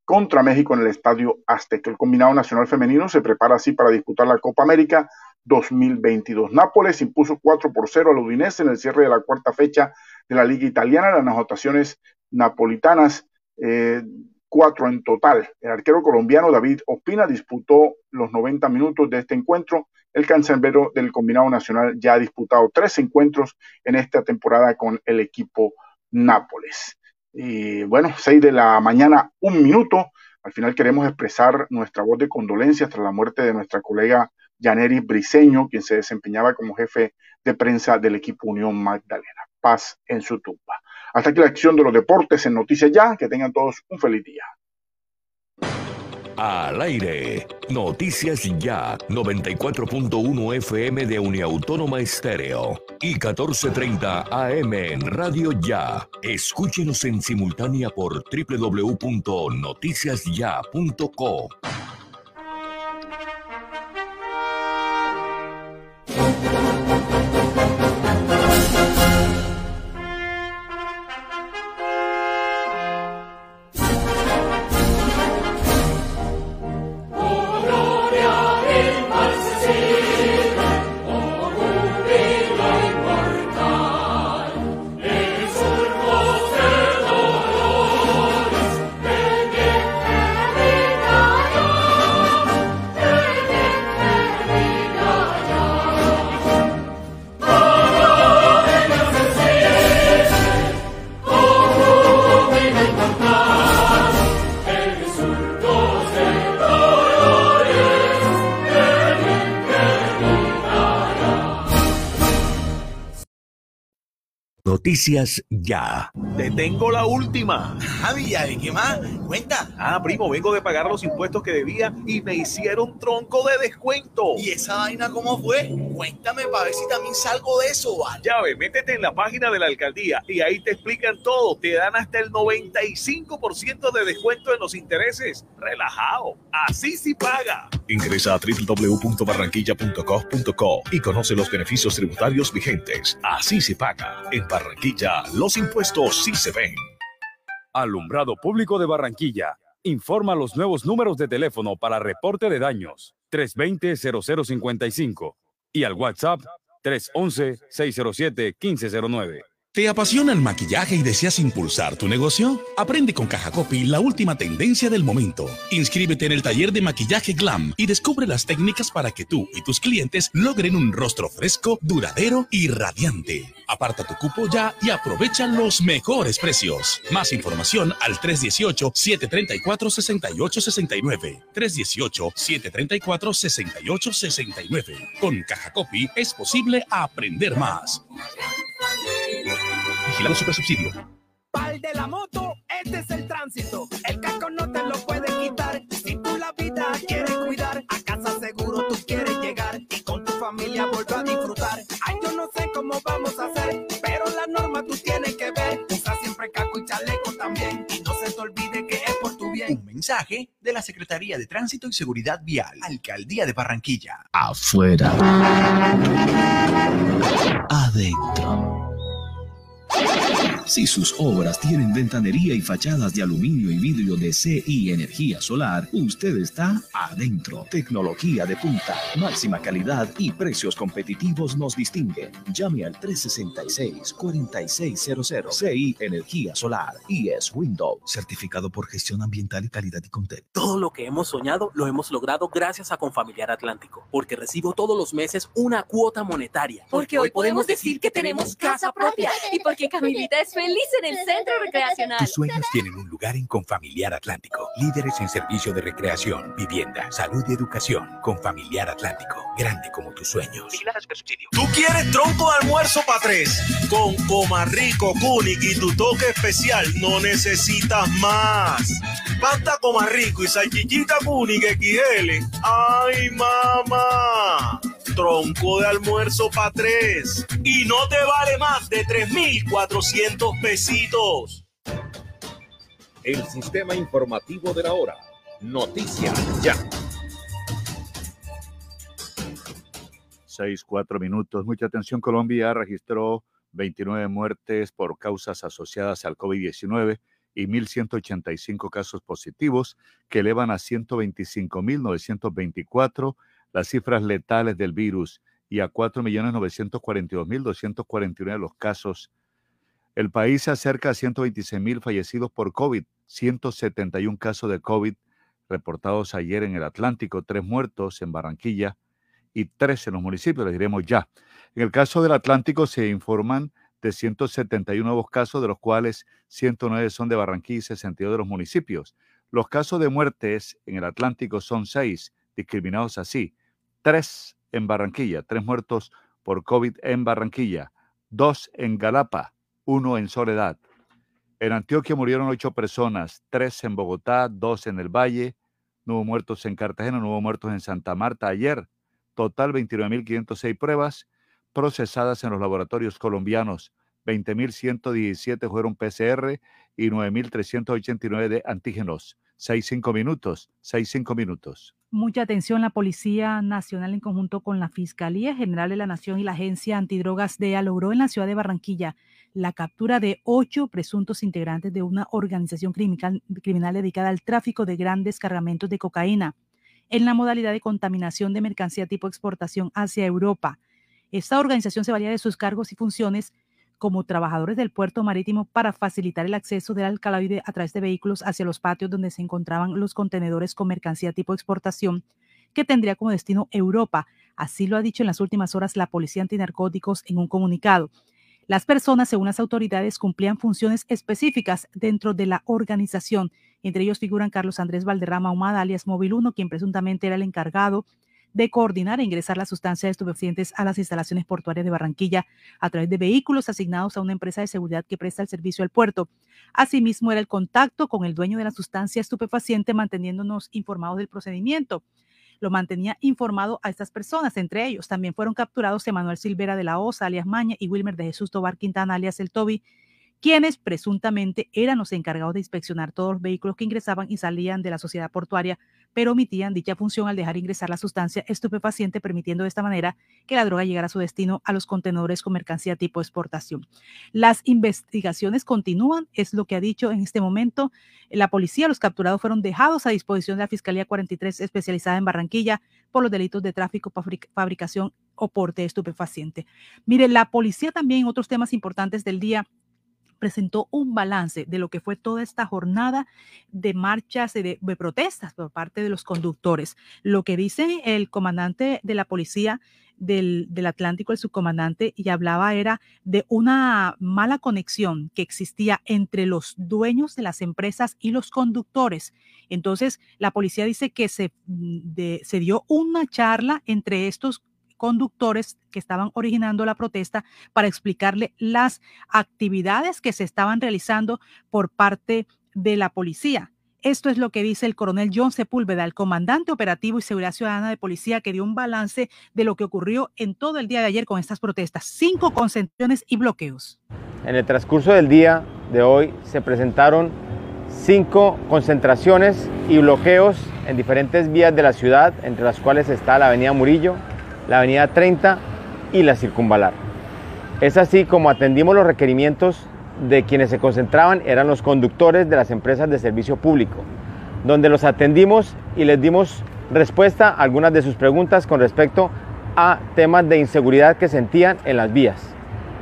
contra México en el Estadio Azteca. El combinado nacional femenino se prepara así para disputar la Copa América 2022. Nápoles impuso 4 por 0 al Udinese en el cierre de la cuarta fecha de la Liga Italiana. Las anotaciones napolitanas, eh, cuatro en total. El arquero colombiano David Ospina disputó los 90 minutos de este encuentro. El cancerbero del combinado nacional ya ha disputado tres encuentros en esta temporada con el equipo Nápoles. Y bueno, seis de la mañana, un minuto. Al final queremos expresar nuestra voz de condolencia tras la muerte de nuestra colega Yaneris Briseño, quien se desempeñaba como jefe de prensa del equipo Unión Magdalena. Paz en su tumba. Hasta aquí la acción de los deportes en Noticias Ya. Que tengan todos un feliz día. Al aire. Noticias Ya. 94.1 FM de Uniautónoma Estéreo. Y 14.30 AM en Radio Ya. Escúchenos en simultánea por www.noticiasya.co. Noticias Ya. Te tengo la última. Javi, ¿y qué más? Cuenta. Ah, primo, vengo de pagar los impuestos que debía y me hicieron tronco de descuento. ¿Y esa vaina cómo fue? Cuéntame para ver si también salgo de eso, ¿vale? Ya ve, métete en la página de la alcaldía y ahí te explican todo. Te dan hasta el 95% de descuento en los intereses. Relajado. Así sí paga. Ingresa a www.barranquilla.gov.co y conoce los beneficios tributarios vigentes. Así se paga. En Barranquilla, los impuestos sí se ven. Alumbrado Público de Barranquilla. Informa los nuevos números de teléfono para reporte de daños 320-0055 y al WhatsApp 311-607-1509. ¿Te apasiona el maquillaje y deseas impulsar tu negocio? Aprende con Caja Copy la última tendencia del momento. Inscríbete en el taller de maquillaje Glam y descubre las técnicas para que tú y tus clientes logren un rostro fresco, duradero y radiante. Aparta tu cupo ya y aprovecha los mejores precios. Más información al 318-734-6869. 318-734-6869. Con Caja Copy es posible aprender más. Vigilado Super Subsidio. Pal de la moto, este es el tránsito. El casco no te lo puede quitar. Si tú la vida quieres cuidar, a casa seguro tú quieres llegar y con tu familia volver a disfrutar. Mensaje de la Secretaría de Tránsito y Seguridad Vial, Alcaldía de Barranquilla. Afuera. Adentro Si sus obras tienen ventanería y fachadas de aluminio y vidrio de CI Energía Solar, usted está adentro. Tecnología de punta, máxima calidad y precios competitivos nos distinguen. Llame al 366-4600 CI Energía Solar y es Windows, certificado por gestión ambiental y calidad y Contec. Todo lo que hemos soñado lo hemos logrado gracias a Confamiliar Atlántico, porque recibo todos los meses una cuota monetaria. Porque hoy podemos decir que tenemos casa propia y porque Camilita es feliz en el centro recreacional. Tus sueños tienen un lugar en Confamiliar Atlántico. Líderes en servicio de recreación, vivienda, salud y educación. Confamiliar Atlántico. Grande como tus sueños. ¿Tú quieres tronco de almuerzo para tres? Con Comarrico, Kunik y tu toque especial no necesitas más. Pasta Comarrico y salchichita Kunik XL. ¡Ay, mamá! Tronco de almuerzo para tres. Y no te vale más de 3,400 pesitos. El sistema informativo de la hora. Noticias ya. Seis, cuatro minutos. Mucha atención. Colombia registró 29 muertes por causas asociadas al COVID-19 y 1.185 casos positivos, que elevan a 125.924 las cifras letales del virus y a 4.942.249 los casos. El país se acerca a 126.000 fallecidos por COVID, 171 casos de COVID reportados ayer en el Atlántico, tres muertos en Barranquilla y tres en los municipios, les diremos ya. En el caso del Atlántico se informan de 171 nuevos casos, de los cuales 109 son de Barranquilla y 62 de los municipios. Los casos de muertes en el Atlántico son seis, discriminados así tres en Barranquilla, tres muertos por COVID en Barranquilla, dos en Galapa, uno en Soledad. En Antioquia murieron ocho personas, tres en Bogotá, dos en el Valle, no muertos en Cartagena, no muertos en Santa Marta ayer. Total 29.506 pruebas procesadas en los laboratorios colombianos. 20.117 fueron PCR y 9.389 de antígenos. 6-5 minutos, 6-5 minutos. Mucha atención, la Policía Nacional en conjunto con la Fiscalía General de la Nación y la Agencia Antidrogas DEA logró en la ciudad de Barranquilla la captura de ocho presuntos integrantes de una organización criminal, criminal dedicada al tráfico de grandes cargamentos de cocaína en la modalidad de contaminación de mercancía tipo exportación hacia Europa. Esta organización se valía de sus cargos y funciones como trabajadores del puerto marítimo para facilitar el acceso del alcaloide a través de vehículos hacia los patios donde se encontraban los contenedores con mercancía tipo exportación que tendría como destino Europa. Así lo ha dicho en las últimas horas la Policía Antinarcóticos en un comunicado. Las personas, según las autoridades, cumplían funciones específicas dentro de la organización. Entre ellos figuran Carlos Andrés Valderrama Humada, alias Móvil 1, quien presuntamente era el encargado de coordinar e ingresar las sustancias estupefacientes a las instalaciones portuarias de Barranquilla a través de vehículos asignados a una empresa de seguridad que presta el servicio al puerto. Asimismo, era el contacto con el dueño de la sustancia estupefaciente manteniéndonos informados del procedimiento. Lo mantenía informado a estas personas, entre ellos también fueron capturados Emanuel Silvera de la Osa, alias Maña, y Wilmer de Jesús Tobar Quintana, alias El Toby, quienes presuntamente eran los encargados de inspeccionar todos los vehículos que ingresaban y salían de la sociedad portuaria, pero omitían dicha función al dejar ingresar la sustancia estupefaciente, permitiendo de esta manera que la droga llegara a su destino a los contenedores con mercancía tipo exportación. Las investigaciones continúan, es lo que ha dicho en este momento la policía. Los capturados fueron dejados a disposición de la Fiscalía 43 especializada en Barranquilla por los delitos de tráfico, fabricación o porte estupefaciente. Mire, la policía también, otros temas importantes del día, presentó un balance de lo que fue toda esta jornada de marchas y de, protestas por parte de los conductores. Lo que dice el comandante de la policía del, Atlántico, el subcomandante, y hablaba era de una mala conexión que existía entre los dueños de las empresas y los conductores. Entonces, la policía dice que se, se dio una charla entre estos conductores que estaban originando la protesta para explicarle las actividades que se estaban realizando por parte de la policía. Esto es lo que dice el coronel John Sepúlveda, el comandante operativo y seguridad ciudadana de policía, que dio un balance de lo que ocurrió en todo el día de ayer con estas protestas. Cinco concentraciones y bloqueos. En el transcurso del día de hoy se presentaron cinco concentraciones y bloqueos en diferentes vías de la ciudad, entre las cuales está la avenida Murillo, la avenida 30 y la circunvalar. Es así como atendimos los requerimientos de quienes se concentraban, eran los conductores de las empresas de servicio público, donde los atendimos y les dimos respuesta a algunas de sus preguntas con respecto a temas de inseguridad que sentían en las vías.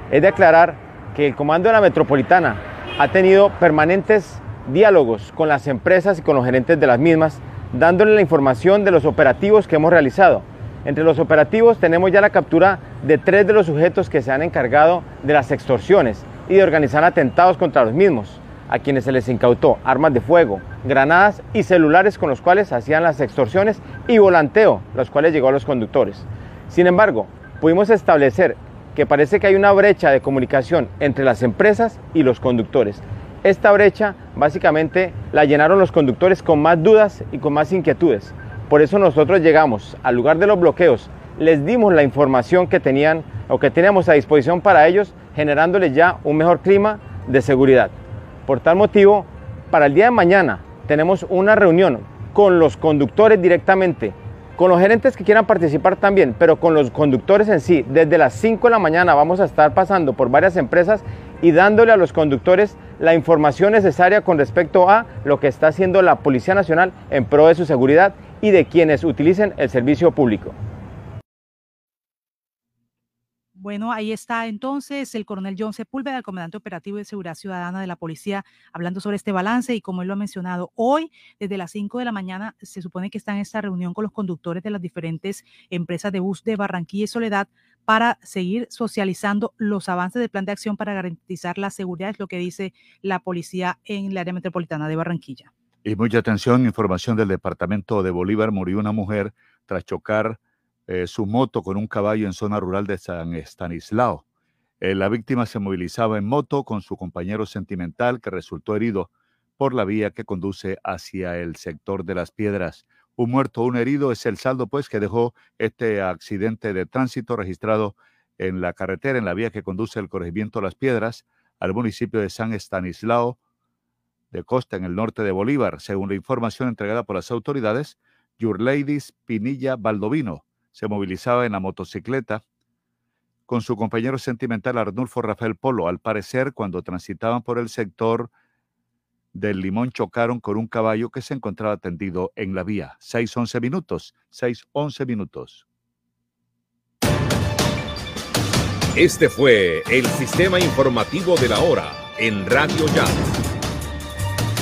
Es de aclarar que el Comando de la Metropolitana ha tenido permanentes diálogos con las empresas y con los gerentes de las mismas, dándole la información de los operativos que hemos realizado. Entre los operativos tenemos ya la captura de tres de los sujetos que se han encargado de las extorsiones y de organizar atentados contra los mismos, a quienes se les incautó armas de fuego, granadas y celulares con los cuales hacían las extorsiones y volanteo, los cuales llegó a los conductores. Sin embargo, pudimos establecer que parece que hay una brecha de comunicación entre las empresas y los conductores. Esta brecha básicamente la llenaron los conductores con más dudas y con más inquietudes. Por eso nosotros llegamos al lugar de los bloqueos, les dimos la información que tenían o que teníamos a disposición para ellos, generándoles ya un mejor clima de seguridad. Por tal motivo, para el día de mañana tenemos una reunión con los conductores directamente con los gerentes que quieran participar también, pero con los conductores en sí. Desde las 5 de la mañana vamos a estar pasando por varias empresas y dándole a los conductores la información necesaria con respecto a lo que está haciendo la Policía Nacional en pro de su seguridad y de quienes utilicen el servicio público. Bueno, ahí está entonces el coronel John Sepúlveda, el comandante operativo de seguridad ciudadana de la policía, hablando sobre este balance y como él lo ha mencionado, hoy desde las 5 de la mañana se supone que está en esta reunión con los conductores de las diferentes empresas de bus de Barranquilla y Soledad para seguir socializando los avances del plan de acción para garantizar la seguridad, es lo que dice la policía en el área metropolitana de Barranquilla. Y mucha atención, información del departamento de Bolívar, murió una mujer tras chocar eh, su moto con un caballo en zona rural de San Estanislao. Eh, la víctima se movilizaba en moto con su compañero sentimental que resultó herido por la vía que conduce hacia el sector de las piedras. Un muerto, un herido es el saldo pues que dejó este accidente de tránsito registrado en la carretera, en la vía que conduce el corregimiento Las Piedras al municipio de San Estanislao de Costa, en el norte de Bolívar. Según la información entregada por las autoridades, Your Ladies Pinilla Baldovino, se movilizaba en la motocicleta con su compañero sentimental Arnulfo Rafael Polo. Al parecer, cuando transitaban por el sector del Limón, chocaron con un caballo que se encontraba tendido en la vía. 6-11 minutos, 6-11 minutos. Este fue el sistema informativo de la hora en Radio Ya.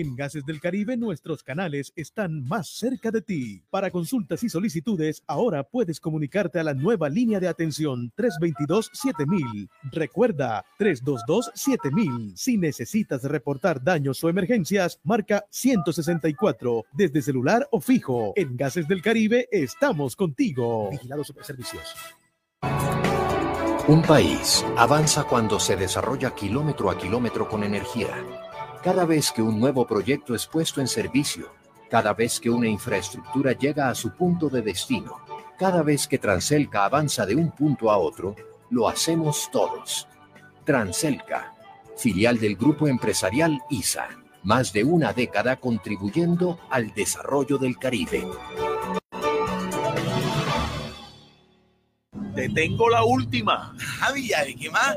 En Gases del Caribe nuestros canales están más cerca de ti. Para consultas y solicitudes, ahora puedes comunicarte a la nueva línea de atención 322-7000. Recuerda, 322-7000. Si necesitas reportar daños o emergencias, marca 164 desde celular o fijo. En Gases del Caribe estamos contigo. Vigilados Servicios. Un país avanza cuando se desarrolla kilómetro a kilómetro con energía cada vez que un nuevo proyecto es puesto en servicio, cada vez que una infraestructura llega a su punto de destino, cada vez que Transelca avanza de un punto a otro, lo hacemos todos. Transelca, filial del grupo empresarial ISA, más de una década contribuyendo al desarrollo del Caribe. Te tengo la última. Javi, ¿qué más?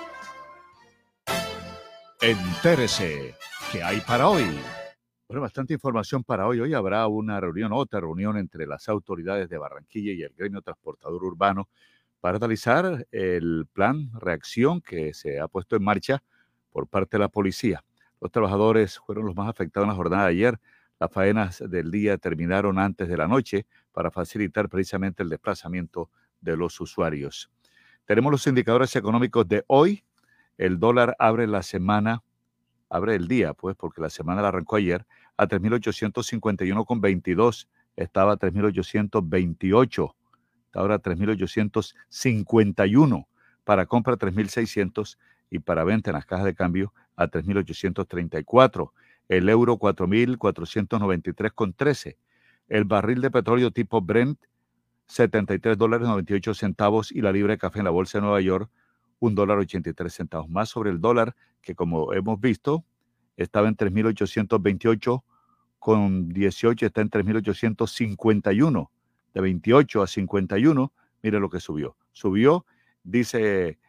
Entérese, ¿qué hay para hoy? Bueno, bastante información para hoy. Hoy habrá una reunión, otra reunión entre las autoridades de Barranquilla y el gremio transportador urbano para analizar el plan reacción que se ha puesto en marcha por parte de la policía. Los trabajadores fueron los más afectados en la jornada de ayer. Las faenas del día terminaron antes de la noche para facilitar precisamente el desplazamiento de los usuarios. Tenemos los indicadores económicos de hoy el dólar abre la semana, abre el día, pues, porque la semana la arrancó ayer, a 3.851,22. Estaba a 3.828. Ahora 3.851. Para compra 3.600 y para venta en las cajas de cambio a 3.834. El euro 4.493,13. El barril de petróleo tipo Brent 73 dólares 98 centavos y la libra de café en la bolsa de Nueva York un dólar 83 centavos más sobre el dólar que como hemos visto estaba en 3.828 con 18 está en 3.851 de 28 a 51 mire lo que subió. Subió dice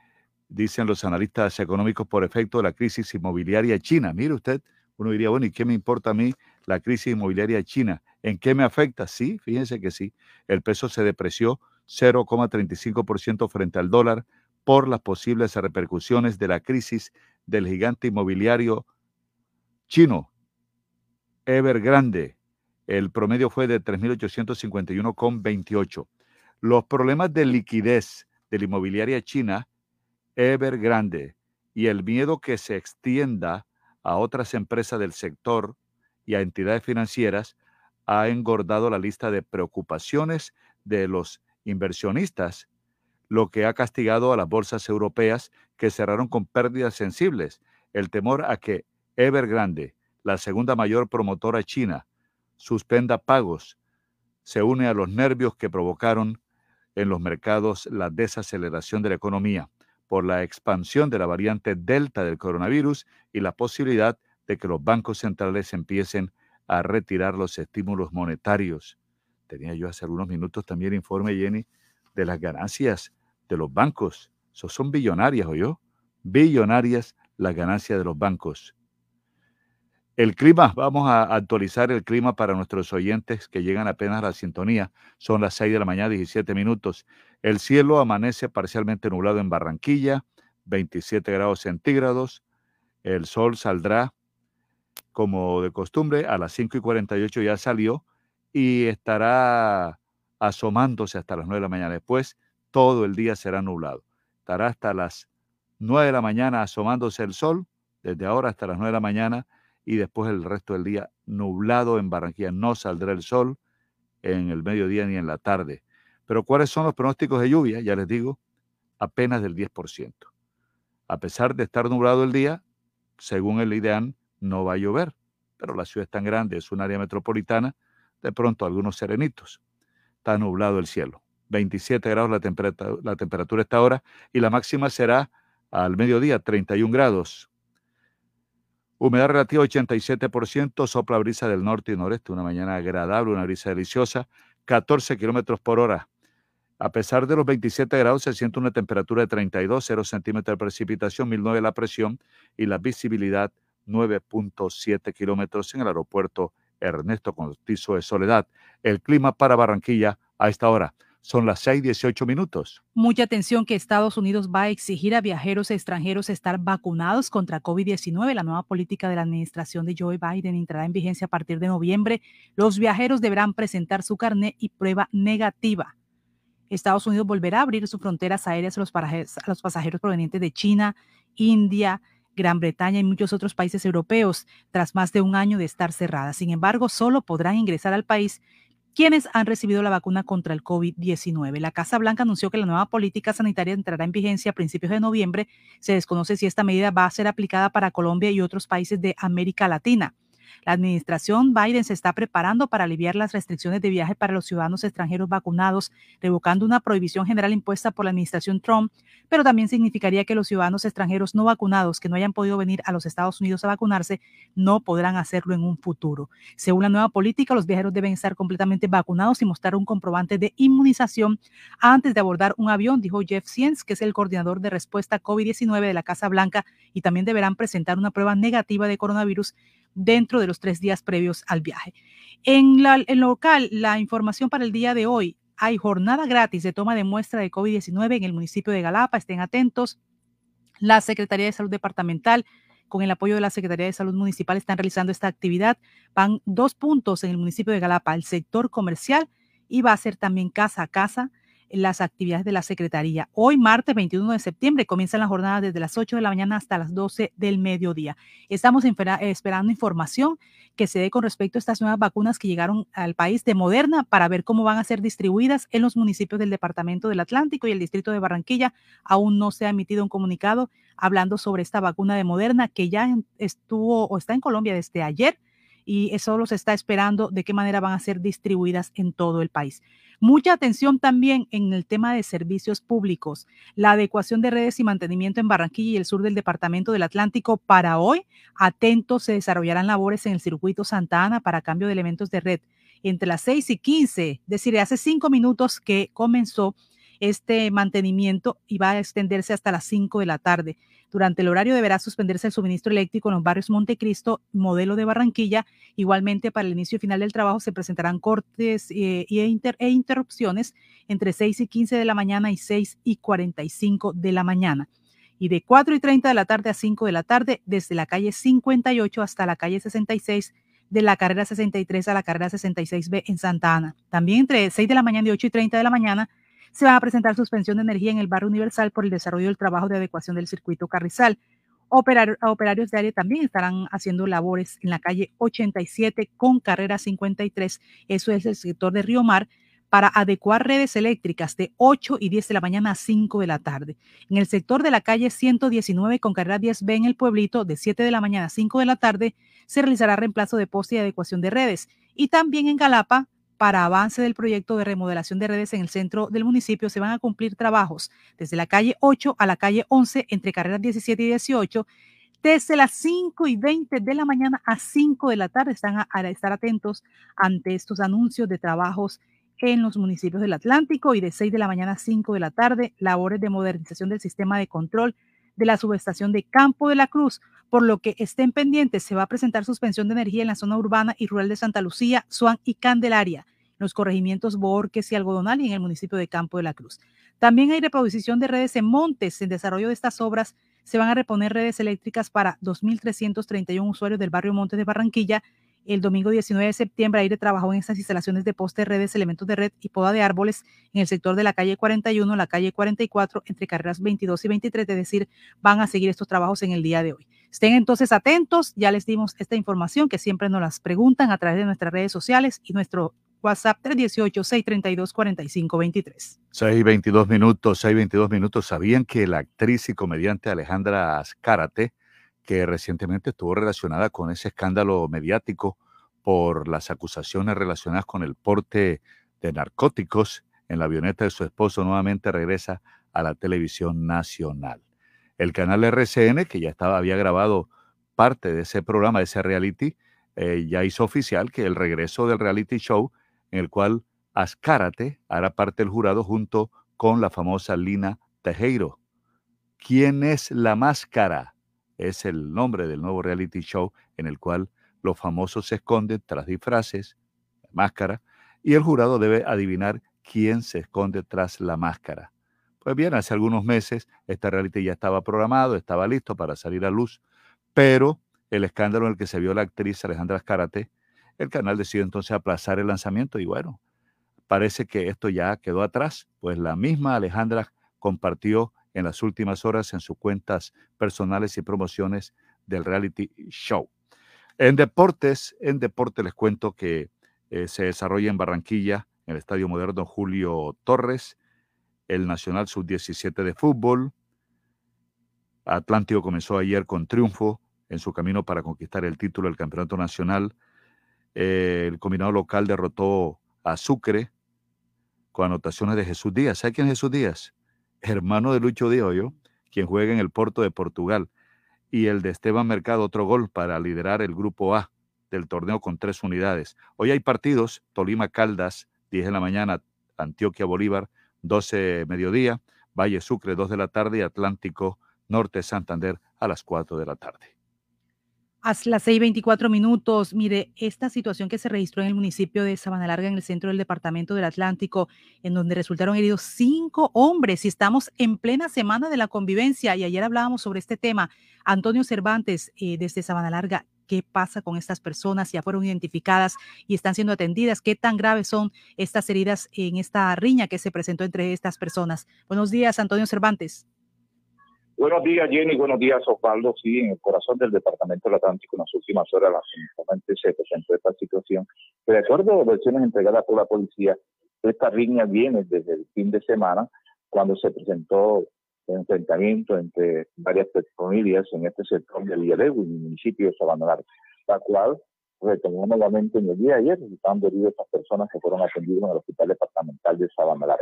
dicen los analistas económicos por efecto de la crisis inmobiliaria china. Mire usted uno diría bueno y qué me importa a mí la crisis inmobiliaria china en qué me afecta sí fíjense que sí. El peso se depreció 0,35% frente al dólar por las posibles repercusiones de la crisis del gigante inmobiliario chino, Evergrande. El promedio fue de 3.851,28. Los problemas de liquidez de la inmobiliaria china, Evergrande, y el miedo que se extienda a otras empresas del sector y a entidades financieras ha engordado la lista de preocupaciones de los inversionistas lo que ha castigado a las bolsas europeas que cerraron con pérdidas sensibles. El temor a que Evergrande, la segunda mayor promotora china, suspenda pagos, se une a los nervios que provocaron en los mercados la desaceleración de la economía por la expansión de la variante Delta del coronavirus y la posibilidad de que los bancos centrales empiecen a retirar los estímulos monetarios. Tenía yo hace algunos minutos también informe, Jenny, de las ganancias de los bancos. Eso son billonarias, yo Billonarias las ganancias de los bancos. El clima, vamos a actualizar el clima para nuestros oyentes que llegan apenas a la sintonía. Son las 6 de la mañana, 17 minutos. El cielo amanece parcialmente nublado en Barranquilla, 27 grados centígrados. El sol saldrá como de costumbre a las 5 y 48 ya salió y estará asomándose hasta las 9 de la mañana. Después todo el día será nublado. Estará hasta las 9 de la mañana asomándose el sol, desde ahora hasta las 9 de la mañana, y después el resto del día nublado en Barranquilla. No saldrá el sol en el mediodía ni en la tarde. Pero ¿cuáles son los pronósticos de lluvia? Ya les digo, apenas del 10%. A pesar de estar nublado el día, según el IDEAN, no va a llover. Pero la ciudad es tan grande, es un área metropolitana, de pronto algunos serenitos. Está nublado el cielo. 27 grados la temperatura, la temperatura esta hora y la máxima será al mediodía 31 grados. Humedad relativa 87%, sopla brisa del norte y noreste, una mañana agradable, una brisa deliciosa, 14 kilómetros por hora. A pesar de los 27 grados, se siente una temperatura de 32, 0 centímetros de precipitación, 1009 la presión y la visibilidad 9.7 kilómetros en el aeropuerto Ernesto Contizo de Soledad. El clima para Barranquilla a esta hora. Son las 6:18 minutos. Mucha atención que Estados Unidos va a exigir a viajeros extranjeros estar vacunados contra COVID-19. La nueva política de la administración de Joe Biden entrará en vigencia a partir de noviembre. Los viajeros deberán presentar su carnet y prueba negativa. Estados Unidos volverá a abrir sus fronteras aéreas a los, a los pasajeros provenientes de China, India, Gran Bretaña y muchos otros países europeos tras más de un año de estar cerrada. Sin embargo, solo podrán ingresar al país quienes han recibido la vacuna contra el COVID-19. La Casa Blanca anunció que la nueva política sanitaria entrará en vigencia a principios de noviembre. Se desconoce si esta medida va a ser aplicada para Colombia y otros países de América Latina. La administración Biden se está preparando para aliviar las restricciones de viaje para los ciudadanos extranjeros vacunados, revocando una prohibición general impuesta por la administración Trump, pero también significaría que los ciudadanos extranjeros no vacunados que no hayan podido venir a los Estados Unidos a vacunarse no podrán hacerlo en un futuro. Según la nueva política, los viajeros deben estar completamente vacunados y mostrar un comprobante de inmunización antes de abordar un avión, dijo Jeff Siens, que es el coordinador de respuesta COVID-19 de la Casa Blanca, y también deberán presentar una prueba negativa de coronavirus dentro de los tres días previos al viaje. En la, local, la información para el día de hoy, hay jornada gratis de toma de muestra de COVID-19 en el municipio de Galapa. Estén atentos. La Secretaría de Salud Departamental, con el apoyo de la Secretaría de Salud Municipal, están realizando esta actividad. Van dos puntos en el municipio de Galapa, el sector comercial y va a ser también casa a casa las actividades de la Secretaría. Hoy, martes 21 de septiembre, comienzan las jornadas desde las 8 de la mañana hasta las 12 del mediodía. Estamos esperando información que se dé con respecto a estas nuevas vacunas que llegaron al país de Moderna para ver cómo van a ser distribuidas en los municipios del Departamento del Atlántico y el Distrito de Barranquilla. Aún no se ha emitido un comunicado hablando sobre esta vacuna de Moderna que ya estuvo o está en Colombia desde ayer y eso los está esperando de qué manera van a ser distribuidas en todo el país. Mucha atención también en el tema de servicios públicos, la adecuación de redes y mantenimiento en Barranquilla y el sur del Departamento del Atlántico para hoy. Atentos, se desarrollarán labores en el circuito Santa Ana para cambio de elementos de red entre las 6 y 15, es decir, hace cinco minutos que comenzó este mantenimiento y va a extenderse hasta las 5 de la tarde. Durante el horario deberá suspenderse el suministro eléctrico en los barrios Montecristo, modelo de Barranquilla. Igualmente, para el inicio y final del trabajo se presentarán cortes eh, e, interrupciones entre 6 y 15 de la mañana y 6 y 45 de la mañana. Y de 4 y 30 de la tarde a 5 de la tarde, desde la calle 58 hasta la calle 66 de la carrera 63 a la carrera 66B en Santa Ana. También entre 6 de la mañana y 8 y 30 de la mañana se va a presentar suspensión de energía en el barrio Universal por el desarrollo del trabajo de adecuación del circuito carrizal. operarios de área también estarán haciendo labores en la calle 87 con carrera 53. Eso es el sector de Río Mar para adecuar redes eléctricas de 8 y 10 de la mañana a 5 de la tarde. En el sector de la calle 119 con carrera 10B en el pueblito de 7 de la mañana a 5 de la tarde se realizará reemplazo de poste y adecuación de redes. Y también en Galapa para avance del proyecto de remodelación de redes en el centro del municipio se van a cumplir trabajos desde la calle 8 a la calle 11 entre carreras 17 y 18 desde las 5 y 20 de la mañana a 5 de la tarde. Están a, estar atentos ante estos anuncios de trabajos en los municipios del Atlántico y de 6 de la mañana a 5 de la tarde, labores de modernización del sistema de control de la subestación de Campo de la Cruz, por lo que estén pendientes, se va a presentar suspensión de energía en la zona urbana y rural de Santa Lucía, Suán y Candelaria los corregimientos Borges y Algodonal y en el municipio de Campo de la Cruz. También hay reposición de redes en montes. En desarrollo de estas obras se van a reponer redes eléctricas para 2.331 usuarios del barrio Montes de Barranquilla. El domingo 19 de septiembre, Aire trabajó en estas instalaciones de poste, redes, elementos de red y poda de árboles en el sector de la calle 41, la calle 44, entre carreras 22 y 23, es decir, van a seguir estos trabajos en el día de hoy. Estén entonces atentos, ya les dimos esta información que siempre nos las preguntan a través de nuestras redes sociales y nuestro WhatsApp 318-632-4523. 622 minutos, 622 minutos. ¿Sabían que la actriz y comediante Alejandra Azcárate, que recientemente estuvo relacionada con ese escándalo mediático por las acusaciones relacionadas con el porte de narcóticos en la avioneta de su esposo, nuevamente regresa a la televisión nacional? El canal RCN, que ya estaba, había grabado parte de ese programa, de ese reality, eh, ya hizo oficial que el regreso del reality show en el cual Azcárate hará parte del jurado junto con la famosa Lina Tejero. ¿Quién es la máscara? Es el nombre del nuevo reality show en el cual los famosos se esconden tras disfraces, máscara, y el jurado debe adivinar quién se esconde tras la máscara. Pues bien, hace algunos meses este reality ya estaba programado, estaba listo para salir a luz, pero el escándalo en el que se vio la actriz Alejandra Azcárate, el canal decidió entonces aplazar el lanzamiento y bueno, parece que esto ya quedó atrás, pues la misma Alejandra compartió en las últimas horas en sus cuentas personales y promociones del reality show. En deportes, en deporte les cuento que eh, se desarrolla en Barranquilla, en el Estadio Moderno Julio Torres, el Nacional Sub-17 de fútbol. Atlántico comenzó ayer con triunfo en su camino para conquistar el título del Campeonato Nacional. Eh, el combinado local derrotó a Sucre con anotaciones de Jesús Díaz. ¿Sabe quién es Jesús Díaz? Hermano de Lucho yo, quien juega en el Porto de Portugal. Y el de Esteban Mercado, otro gol para liderar el grupo A del torneo con tres unidades. Hoy hay partidos, Tolima Caldas, 10 de la mañana, Antioquia Bolívar, 12 mediodía, Valle Sucre, 2 de la tarde y Atlántico Norte Santander a las 4 de la tarde. A las 6:24 minutos, mire, esta situación que se registró en el municipio de Sabana Larga, en el centro del departamento del Atlántico, en donde resultaron heridos cinco hombres y estamos en plena semana de la convivencia y ayer hablábamos sobre este tema. Antonio Cervantes, eh, desde Sabana Larga, ¿qué pasa con estas personas? Ya fueron identificadas y están siendo atendidas. ¿Qué tan graves son estas heridas en esta riña que se presentó entre estas personas? Buenos días, Antonio Cervantes. Buenos días, Jenny. Buenos días, Osvaldo. Sí, en el corazón del Departamento del Atlántico, en las últimas horas, únicamente se presentó esta situación. De acuerdo a las versiones entregadas por la policía, esta riña viene desde el fin de semana, cuando se presentó el enfrentamiento entre varias familias en este sector de Villalego, en el municipio de Sabana la cual retomó nuevamente en el día de ayer, resultando heridos estas personas que fueron atendidas en el Hospital Departamental de Sabana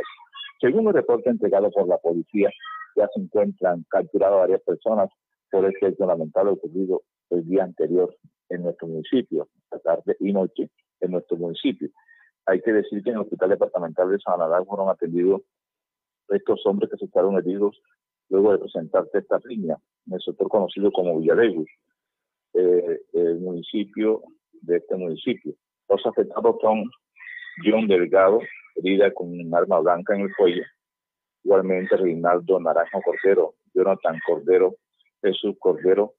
Según el reporte entregado por la policía, ya se encuentran capturadas varias personas por este hecho lamentable ocurrido el día anterior en nuestro municipio, esta tarde y noche en nuestro municipio. Hay que decir que en el Hospital Departamental de Sabana fueron atendidos estos hombres que se quedaron heridos luego de presentarse esta línea en el sector conocido como Villalegui, eh, el municipio de este municipio. Los afectados son John Delgado, herida con un arma blanca en el cuello, igualmente Reinaldo Naranjo Cordero, Jonathan Cordero, Jesús Cordero,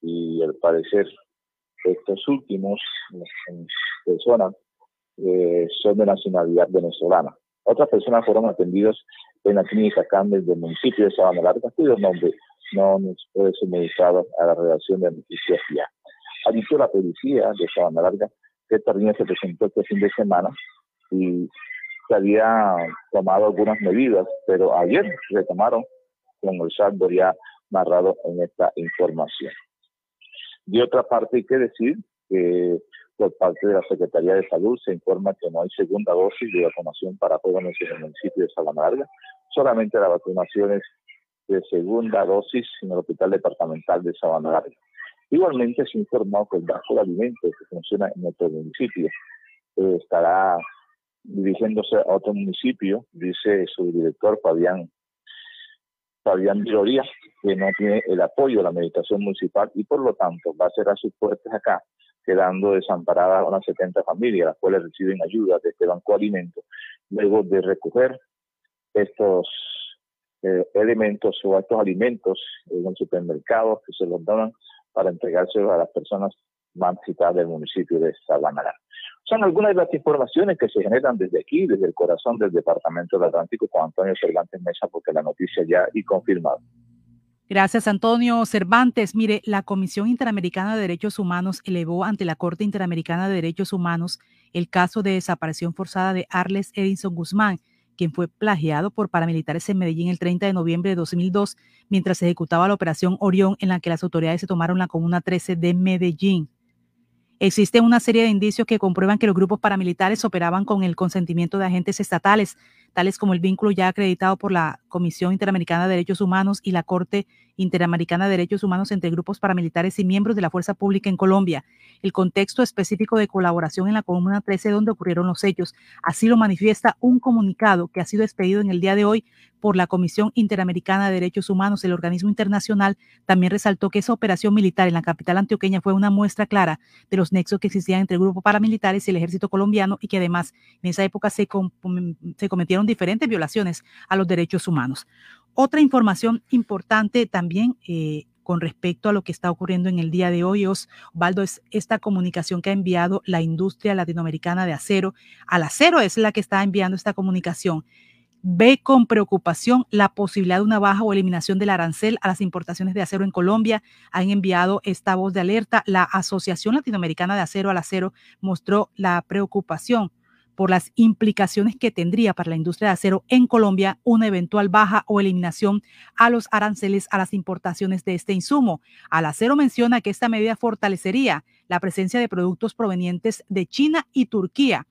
y al parecer estos últimos personas eh, son de nacionalidad venezolana. Otras personas fueron atendidas en la clínica Campbell del municipio de Sabana Larga, cuyos nombres no puede ser modificado a la redacción de noticias ya. Anunció la policía de Sabana Larga que esta línea se presentó este fin de semana y se había tomado algunas medidas, pero ayer retomaron con el saldo ya narrado en esta información. De otra parte, hay que decir que por parte de la Secretaría de Salud se informa que no hay segunda dosis de vacunación para jóvenes en el municipio de Larga, solamente la vacunación es de segunda dosis en el Hospital Departamental de Sabana Larga. Igualmente se informó que el Banco de Alimentos que funciona en nuestro municipio eh, estará dirigiéndose a otro municipio, dice su director Fabián Fabián que no tiene el apoyo de la meditación municipal y por lo tanto va a cerrar sus puertas acá, quedando desamparadas unas 70 familias, las cuales reciben ayuda de este Banco de Alimentos, luego de recoger estos eh, elementos o estos alimentos en supermercados que se los donan para entregárselos a las personas más citadas del municipio de Sabana son algunas de las informaciones que se generan desde aquí, desde el corazón del Departamento del Atlántico, con Antonio Cervantes Mesa, porque la noticia ya y confirmada. Gracias, Antonio Cervantes. Mire, la Comisión Interamericana de Derechos Humanos elevó ante la Corte Interamericana de Derechos Humanos el caso de desaparición forzada de Arles Edinson Guzmán, quien fue plagiado por paramilitares en Medellín el 30 de noviembre de 2002, mientras se ejecutaba la operación Orión, en la que las autoridades se tomaron la Comuna 13 de Medellín. Existe una serie de indicios que comprueban que los grupos paramilitares operaban con el consentimiento de agentes estatales, tales como el vínculo ya acreditado por la Comisión Interamericana de Derechos Humanos y la Corte Interamericana de Derechos Humanos entre grupos paramilitares y miembros de la fuerza pública en Colombia, el contexto específico de colaboración en la Comuna 13 donde ocurrieron los hechos. Así lo manifiesta un comunicado que ha sido expedido en el día de hoy por la Comisión Interamericana de Derechos Humanos, el organismo internacional, también resaltó que esa operación militar en la capital antioqueña fue una muestra clara de los nexos que existían entre grupos paramilitares y el ejército colombiano y que además en esa época se, se cometieron diferentes violaciones a los derechos humanos. Otra información importante también eh, con respecto a lo que está ocurriendo en el día de hoy, Osvaldo, es esta comunicación que ha enviado la industria latinoamericana de acero. Al acero es la que está enviando esta comunicación. Ve con preocupación la posibilidad de una baja o eliminación del arancel a las importaciones de acero en Colombia. Han enviado esta voz de alerta. La Asociación Latinoamericana de Acero al Acero mostró la preocupación por las implicaciones que tendría para la industria de acero en Colombia una eventual baja o eliminación a los aranceles a las importaciones de este insumo. Al acero menciona que esta medida fortalecería la presencia de productos provenientes de China y Turquía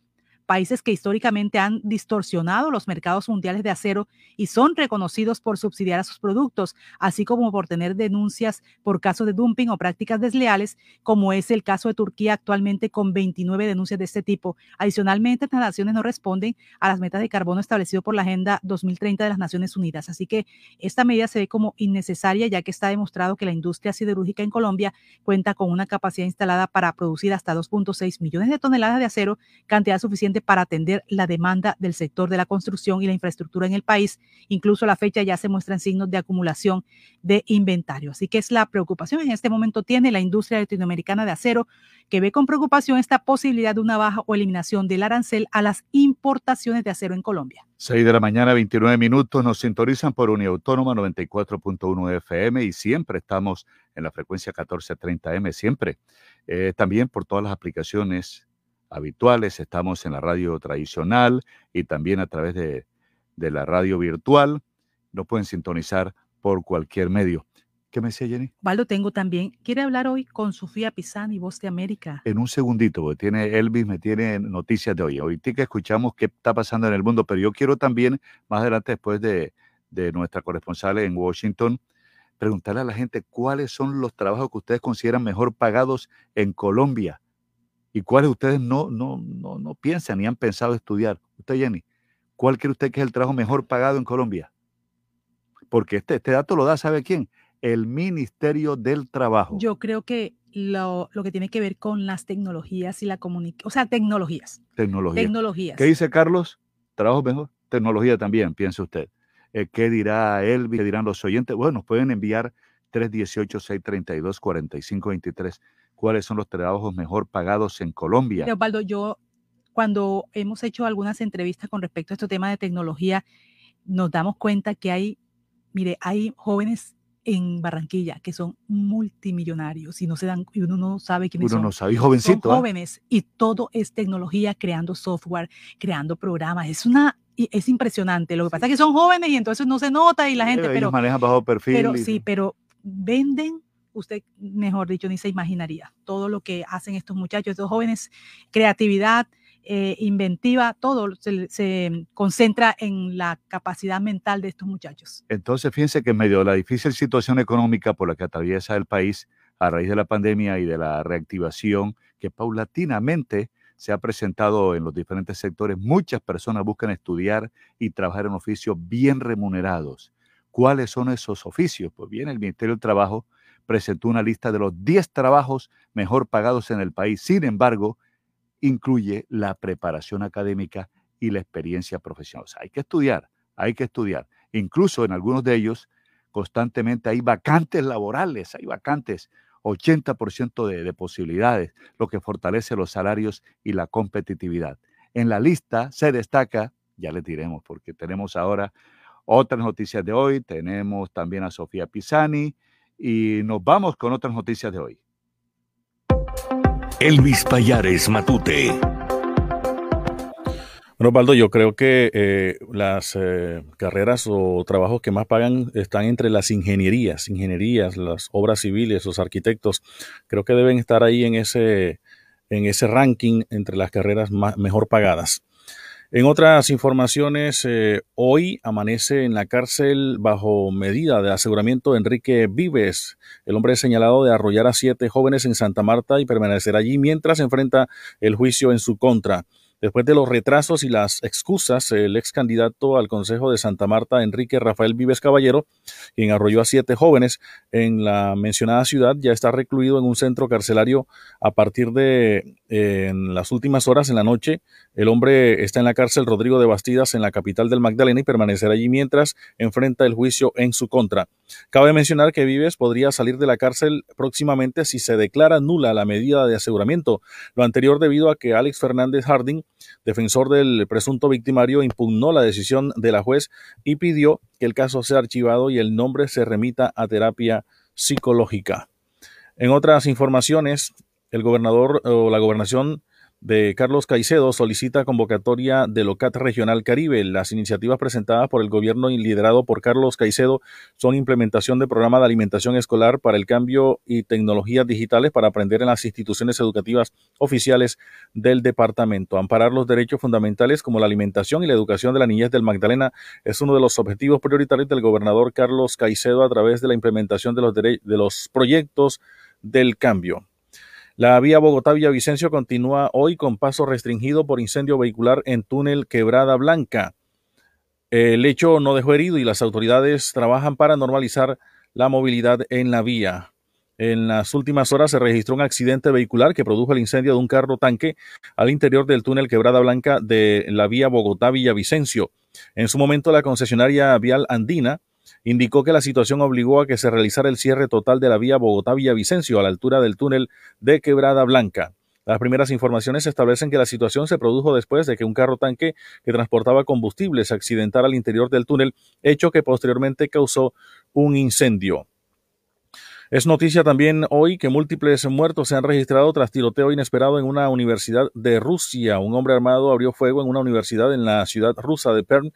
países que históricamente han distorsionado los mercados mundiales de acero y son reconocidos por subsidiar a sus productos, así como por tener denuncias por casos de dumping o prácticas desleales, como es el caso de Turquía actualmente con 29 denuncias de este tipo. Adicionalmente, estas naciones no responden a las metas de carbono establecidas por la Agenda 2030 de las Naciones Unidas. Así que esta medida se ve como innecesaria ya que está demostrado que la industria siderúrgica en Colombia cuenta con una capacidad instalada para producir hasta 2.6 millones de toneladas de acero, cantidad suficiente para atender la demanda del sector de la construcción y la infraestructura en el país. Incluso a la fecha ya se muestran signos de acumulación de inventario. Así que es la preocupación en este momento tiene la industria latinoamericana de acero, que ve con preocupación esta posibilidad de una baja o eliminación del arancel a las importaciones de acero en Colombia. 6 de la mañana, 29 minutos, nos sintonizan por Uniautónoma 94.1 FM y siempre estamos en la frecuencia 1430M, siempre. Eh, también por todas las aplicaciones habituales, estamos en la radio tradicional y también a través de, la radio virtual. Nos pueden sintonizar por cualquier medio. ¿Qué me decía Jenny? Valdo, tengo también. ¿Quiere hablar hoy con Sofía Pisani, Voz de América? En un segundito, porque tiene Elvis, me tiene noticias de hoy. Hoy que escuchamos qué está pasando en el mundo, pero yo quiero también, más adelante, después de, de nuestra corresponsal en Washington, preguntarle a la gente cuáles son los trabajos que ustedes consideran mejor pagados en Colombia y cuáles ustedes no, no, no, no piensan ni han pensado estudiar. Usted, Jenny, ¿cuál cree usted que es el trabajo mejor pagado en Colombia? Porque este, este dato lo da, ¿sabe quién? El Ministerio del Trabajo. Yo creo que lo, que tiene que ver con las tecnologías y la comunicación, o sea, tecnologías. Tecnología. Tecnologías. ¿Qué dice Carlos? ¿Trabajo mejor? Tecnología también, piense usted. Eh, ¿Qué dirá Elvi? ¿Qué dirán los oyentes? Bueno, nos pueden enviar 318-632-4523 cuáles son los trabajos mejor pagados en Colombia. Leopoldo, yo cuando hemos hecho algunas entrevistas con respecto a este tema de tecnología, nos damos cuenta que hay, mire, hay jóvenes en Barranquilla que son multimillonarios y no se dan y uno no sabe quiénes uno son. no sabe, jovencito. Son ¿ah? jóvenes y todo es tecnología, creando software, creando programas. Es una es impresionante. Lo que pasa es que son jóvenes y entonces no se nota y la gente, Ellos pero manejan bajo perfil. Pero sí, pero venden usted, mejor dicho, ni se imaginaría todo lo que hacen estos muchachos, estos jóvenes, creatividad, eh, inventiva, todo se, concentra en la capacidad mental de estos muchachos. Entonces, fíjense que en medio de la difícil situación económica por la que atraviesa el país a raíz de la pandemia y de la reactivación que paulatinamente se ha presentado en los diferentes sectores, muchas personas buscan estudiar y trabajar en oficios bien remunerados. ¿Cuáles son esos oficios? Pues bien, el Ministerio del Trabajo presentó una lista de los 10 trabajos mejor pagados en el país. Sin embargo, incluye la preparación académica y la experiencia profesional. Hay que estudiar, hay que estudiar. Incluso en algunos de ellos, constantemente hay vacantes laborales, hay vacantes, 80% de, de posibilidades, lo que fortalece los salarios y la competitividad. En la lista se destaca, ya les diremos, porque tenemos ahora otras noticias de hoy, tenemos también a Sofía Pisani, y nos vamos con otras noticias de hoy. Elvis Payares Matute. Bueno, Baldo, yo creo que eh, las eh, carreras o trabajos que más pagan están entre las ingenierías, ingenierías, las obras civiles, los arquitectos. Creo que deben estar ahí en ese, en ese ranking entre las carreras más, mejor pagadas. En otras informaciones, eh, hoy amanece en la cárcel bajo medida de aseguramiento Enrique Vives. El hombre señalado de arrollar a siete jóvenes en Santa Marta y permanecer allí mientras enfrenta el juicio en su contra. Después de los retrasos y las excusas, el ex candidato al Consejo de Santa Marta, Enrique Rafael Vives Caballero, quien arrolló a siete jóvenes en la mencionada ciudad, ya está recluido en un centro carcelario a partir de en las últimas horas en la noche. El hombre está en la cárcel Rodrigo de Bastidas en la capital del Magdalena y permanecerá allí mientras enfrenta el juicio en su contra. Cabe mencionar que Vives podría salir de la cárcel próximamente si se declara nula la medida de aseguramiento. Lo anterior debido a que Alex Fernández Harding defensor del presunto victimario, impugnó la decisión de la juez y pidió que el caso sea archivado y el nombre se remita a terapia psicológica. En otras informaciones, el gobernador o la gobernación de Carlos Caicedo solicita convocatoria de OCAT Regional Caribe. Las iniciativas presentadas por el gobierno y liderado por Carlos Caicedo son implementación de programa de alimentación escolar para el cambio y tecnologías digitales para aprender en las instituciones educativas oficiales del departamento. Amparar los derechos fundamentales como la alimentación y la educación de la niñez del Magdalena es uno de los objetivos prioritarios del gobernador Carlos Caicedo a través de la implementación de los, de los proyectos del cambio. La vía Bogotá-Villavicencio continúa hoy con paso restringido por incendio vehicular en túnel Quebrada Blanca. El hecho no dejó herido y las autoridades trabajan para normalizar la movilidad en la vía. En las últimas horas se registró un accidente vehicular que produjo el incendio de un carro tanque al interior del túnel Quebrada Blanca de la vía Bogotá-Villavicencio. En su momento, la concesionaria vial andina indicó que la situación obligó a que se realizara el cierre total de la vía Bogotá-Villavicencio a la altura del túnel de Quebrada Blanca. Las primeras informaciones establecen que la situación se produjo después de que un carro tanque que transportaba combustible se accidentara al interior del túnel, hecho que posteriormente causó un incendio. Es noticia también hoy que múltiples muertos se han registrado tras tiroteo inesperado en una universidad de Rusia. Un hombre armado abrió fuego en una universidad en la ciudad rusa de Perm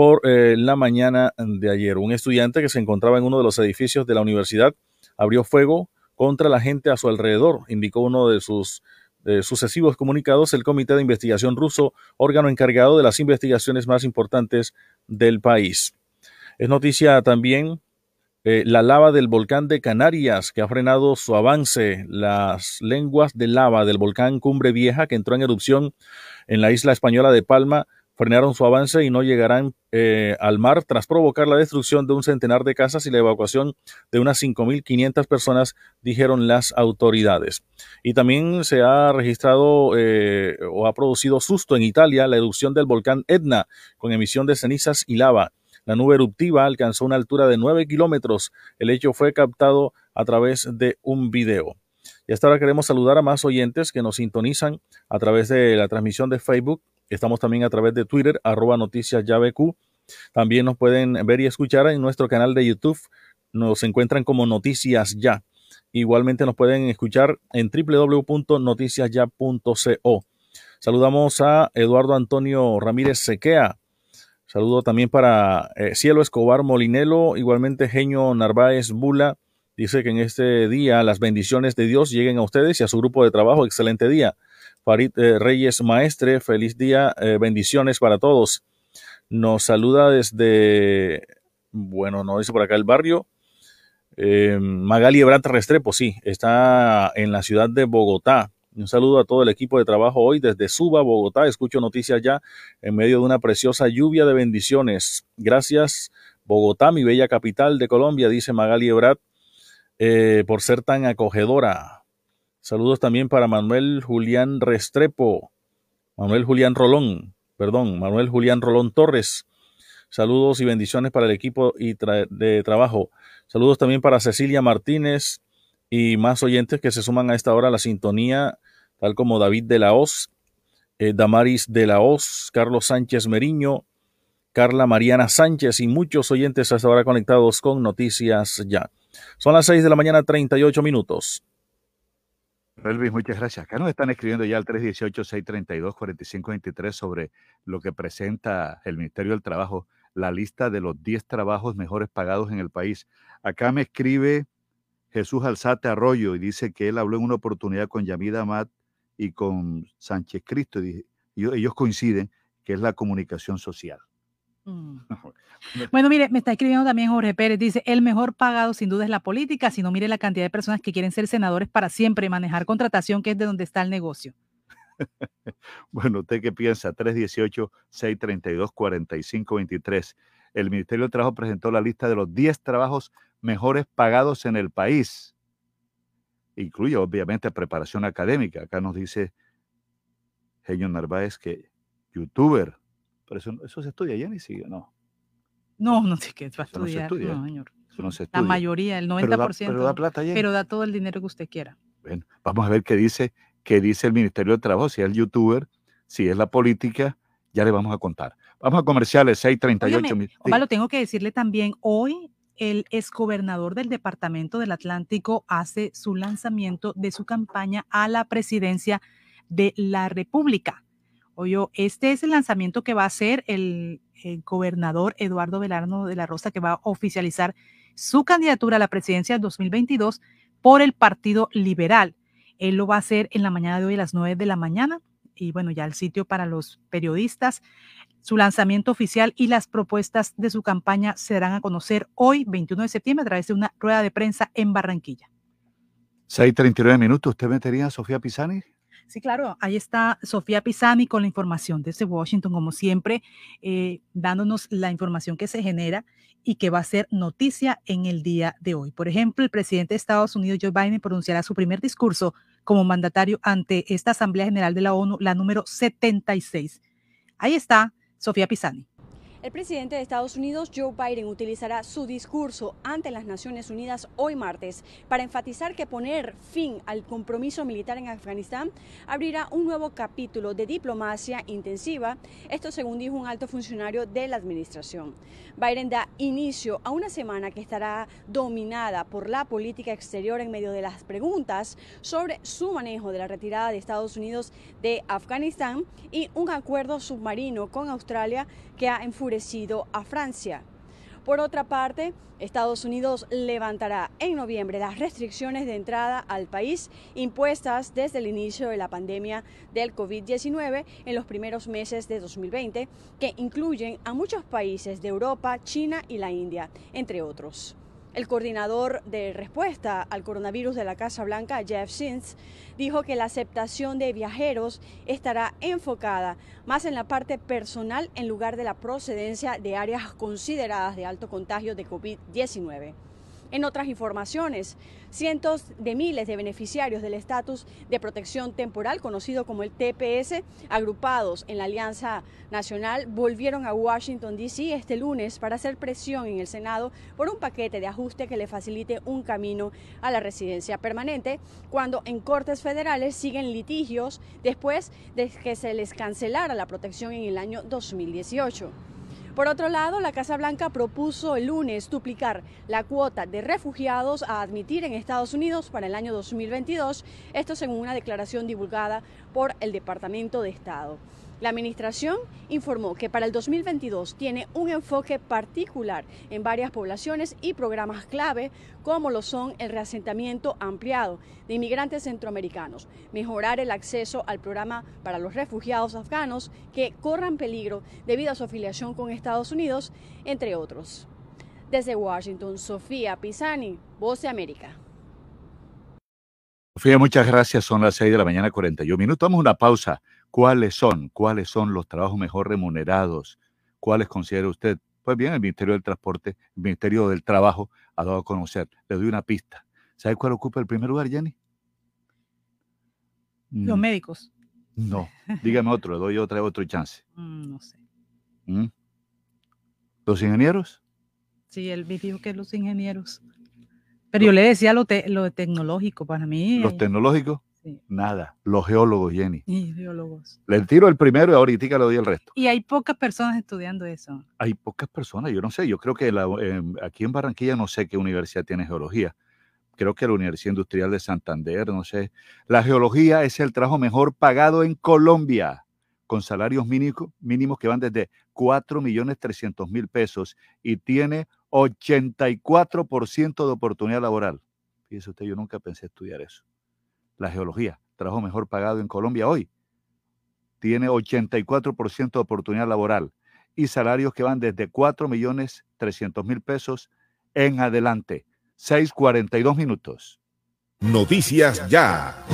por eh, la mañana de ayer. Un estudiante que se encontraba en uno de los edificios de la universidad abrió fuego contra la gente a su alrededor, indicó uno de sus sucesivos comunicados el Comité de Investigación ruso, órgano encargado de las investigaciones más importantes del país. Es noticia también eh, la lava del volcán de Canarias, que ha frenado su avance, las lenguas de lava del volcán Cumbre Vieja, que entró en erupción en la isla española de Palma, frenaron su avance y no llegarán eh, al mar tras provocar la destrucción de un centenar de casas y la evacuación de unas 5.500 personas, dijeron las autoridades. Y también se ha registrado eh, o ha producido susto en Italia la erupción del volcán Etna con emisión de cenizas y lava. La nube eruptiva alcanzó una altura de 9 kilómetros. El hecho fue captado a través de un video. Y hasta ahora queremos saludar a más oyentes que nos sintonizan a través de la transmisión de Facebook Estamos también a través de Twitter, arroba noticias. También nos pueden ver y escuchar en nuestro canal de YouTube. Nos encuentran como Noticias Ya. Igualmente nos pueden escuchar en www.noticiasya.co. Saludamos a Eduardo Antonio Ramírez Sequea. Saludo también para eh, Cielo Escobar Molinelo, igualmente Genio Narváez Bula. Dice que en este día las bendiciones de Dios lleguen a ustedes y a su grupo de trabajo. Excelente día. Farid eh, Reyes Maestre, feliz día, eh, bendiciones para todos. Nos saluda desde, bueno, no dice por acá el barrio. Eh, Magali Ebrat Restrepo, sí, está en la ciudad de Bogotá. Un saludo a todo el equipo de trabajo hoy desde Suba, Bogotá. Escucho noticias ya en medio de una preciosa lluvia de bendiciones. Gracias, Bogotá, mi bella capital de Colombia, dice Magali Ebrat, por ser tan acogedora. Saludos también para Manuel Julián Restrepo, Manuel Julián Rolón, perdón, Manuel Julián Rolón Torres. Saludos y bendiciones para el equipo y de trabajo. Saludos también para Cecilia Martínez y más oyentes que se suman a esta hora a la sintonía, tal como David de la Hoz, eh, Damaris de la Hoz, Carlos Sánchez Meriño, Carla Mariana Sánchez y muchos oyentes hasta ahora conectados con Noticias Ya. Son las 6 de la mañana, 38 minutos. Elvis, muchas gracias. Acá nos están escribiendo ya al 318-632-4523 sobre lo que presenta el Ministerio del Trabajo, la lista de los 10 trabajos mejores pagados en el país. Acá me escribe Jesús Alzate Arroyo y dice que él habló en una oportunidad con Yamida Amat y con Sánchez Cristo. Y ellos coinciden que es la comunicación social. Mm. (laughs) Bueno, mire, me está escribiendo también Jorge Pérez, dice, el mejor pagado sin duda es la política, si no mire la cantidad de personas que quieren ser senadores para siempre, manejar contratación, que es de donde está el negocio. (laughs) bueno, ¿usted qué piensa? 318-632-4523. El Ministerio del Trabajo presentó la lista de los 10 trabajos mejores pagados en el país. Incluye, obviamente, preparación académica. Acá nos dice Genio Narváez que youtuber, pero eso, eso se estudia, ya ni sigue, no. No, no sé qué va a Eso no se estudiar. estudia. no, señor. Eso no se La estudia. mayoría, el 90%. Pero da- pero da plata, Jenny. pero da todo el dinero que usted quiera. Bueno, vamos a ver qué dice, qué dice el Ministerio del Trabajo, si es el youtuber, si es la política, ya le vamos a contar. Vamos a comerciales, 638 Óigame, mil. sí. Osvaldo, tengo que decirle también, hoy el exgobernador del Departamento del Atlántico hace su lanzamiento de su campaña a la presidencia de la República. Oye, este es el lanzamiento que va a hacer el, el gobernador Eduardo Velarno de la Rosa, que va a oficializar su candidatura a la presidencia del 2022 por el Partido Liberal. Él lo va a hacer en la mañana de hoy a las 9 de la mañana. Y bueno, ya el sitio para los periodistas. Su lanzamiento oficial y las propuestas de su campaña se darán a conocer hoy, 21 de septiembre, a través de una rueda de prensa en Barranquilla. 639 minutos. ¿Usted metería a Sofía Pisani? Sí, claro, ahí está Sofía Pisani con la información desde Washington, como siempre, eh, dándonos la información que se genera y que va a ser noticia en el día de hoy. Por ejemplo, el presidente de Estados Unidos, Joe Biden, pronunciará su primer discurso como mandatario ante esta Asamblea General de la ONU, la número 76. Ahí está Sofía Pisani. El presidente de Estados Unidos, Joe Biden, utilizará su discurso ante las Naciones Unidas hoy martes para enfatizar que poner fin al compromiso militar en Afganistán abrirá un nuevo capítulo de diplomacia intensiva, esto según dijo un alto funcionario de la administración. Biden da inicio a una semana que estará dominada por la política exterior en medio de las preguntas sobre su manejo de la retirada de Estados Unidos de Afganistán y un acuerdo submarino con Australia que ha enfurecido a Francia. Por otra parte, Estados Unidos levantará en noviembre las restricciones de entrada al país impuestas desde el inicio de la pandemia del COVID-19 en los primeros meses de 2020, que incluyen a muchos países de Europa, China y la India, entre otros. El coordinador de respuesta al coronavirus de la Casa Blanca, Jeff Zients, dijo que la aceptación de viajeros estará enfocada más en la parte personal en lugar de la procedencia de áreas consideradas de alto contagio de COVID-19. En otras informaciones, cientos de miles de beneficiarios del estatus de protección temporal, conocido como el TPS, agrupados en la Alianza Nacional, volvieron a Washington, D.C. este lunes para hacer presión en el Senado por un paquete de ajuste que le facilite un camino a la residencia permanente, cuando en cortes federales siguen litigios después de que se les cancelara la protección en el año 2018. Por otro lado, la Casa Blanca propuso el lunes duplicar la cuota de refugiados a admitir en Estados Unidos para el año 2022, esto según una declaración divulgada por el Departamento de Estado. La administración informó que para el 2022 tiene un enfoque particular en varias poblaciones y programas clave, como lo son el reasentamiento ampliado de inmigrantes centroamericanos, mejorar el acceso al programa para los refugiados afganos que corran peligro debido a su afiliación con Estados Unidos, entre otros. Desde Washington, Sofía Pisani, Voz de América. Sofía, muchas gracias. Son las 6 de la mañana, 41 minutos. Vamos a una pausa. ¿Cuáles son? ¿Cuáles son los trabajos mejor remunerados? ¿Cuáles considera usted? Pues bien, el Ministerio del Transporte, el Ministerio del Trabajo ha dado a conocer. Le doy una pista. ¿Sabe cuál ocupa el primer lugar, Jenny? Los Mm, médicos. No, (laughs) dígame otro, le doy otra, otro chance. Mm, no sé. ¿Mm? ¿Los ingenieros? Sí, él me dijo que los ingenieros. Pero yo le decía lo, te- lo tecnológico para mí. ¿Los eh, tecnológicos? Sí. Nada. Los geólogos, Jenny. y biólogos. Le tiro el primero y ahorita le doy el resto. Y hay pocas personas estudiando eso. Hay pocas personas, yo no sé, yo creo que la- em, aquí en Barranquilla no sé qué universidad tiene geología. Creo que la Universidad Industrial de Santander, no sé. La geología es el trabajo mejor pagado en Colombia, con salarios mínimos, mínimos que van desde 4 millones 300 mil pesos y tiene 84% de oportunidad laboral. Fíjese usted, yo nunca pensé estudiar eso. La geología, trabajo mejor pagado en Colombia hoy. tiene 84% de oportunidad laboral y salarios que van desde 4 millones 300 mil pesos en adelante. 6:42 minutos. Noticias ya.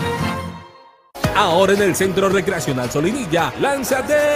Ahora en el Centro Recreacional Solinilla, lánzate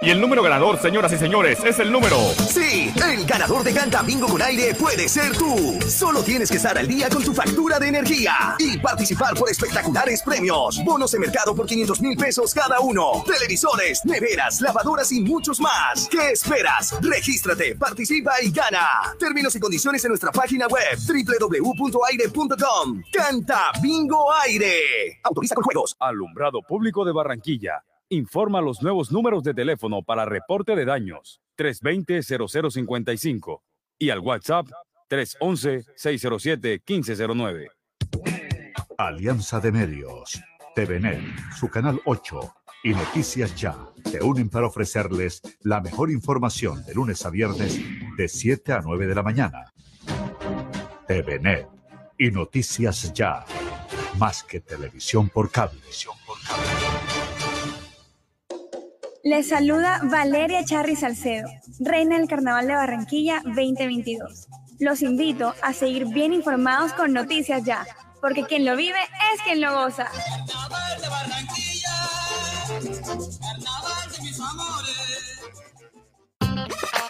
Y el número ganador, señoras y señores, es el número. Sí, el ganador de Canta Bingo con aire puede ser tú. Solo tienes que estar al día con tu factura de energía y participar por espectaculares premios. Bonos de mercado por 500 mil pesos cada uno. Televisores, neveras, lavadoras y muchos más. ¿Qué esperas? Regístrate, participa y gana. Términos y condiciones en nuestra página web www.aire.com. Canta Bingo Aire. Autoriza con juegos. Alumbrado Público de Barranquilla. Informa los nuevos números de teléfono para reporte de daños 320-0055 y al WhatsApp 311-607-1509. Alianza de Medios, TVNet, su canal 8 y Noticias Ya se unen para ofrecerles la mejor información de lunes a viernes de 7 a 9 de la mañana. TVNet y Noticias Ya, más que televisión por cable. Les saluda Valeria Charri Salcedo, reina del Carnaval de Barranquilla 2022. Los invito a seguir bien informados con Noticias Ya, porque quien lo vive es quien lo goza.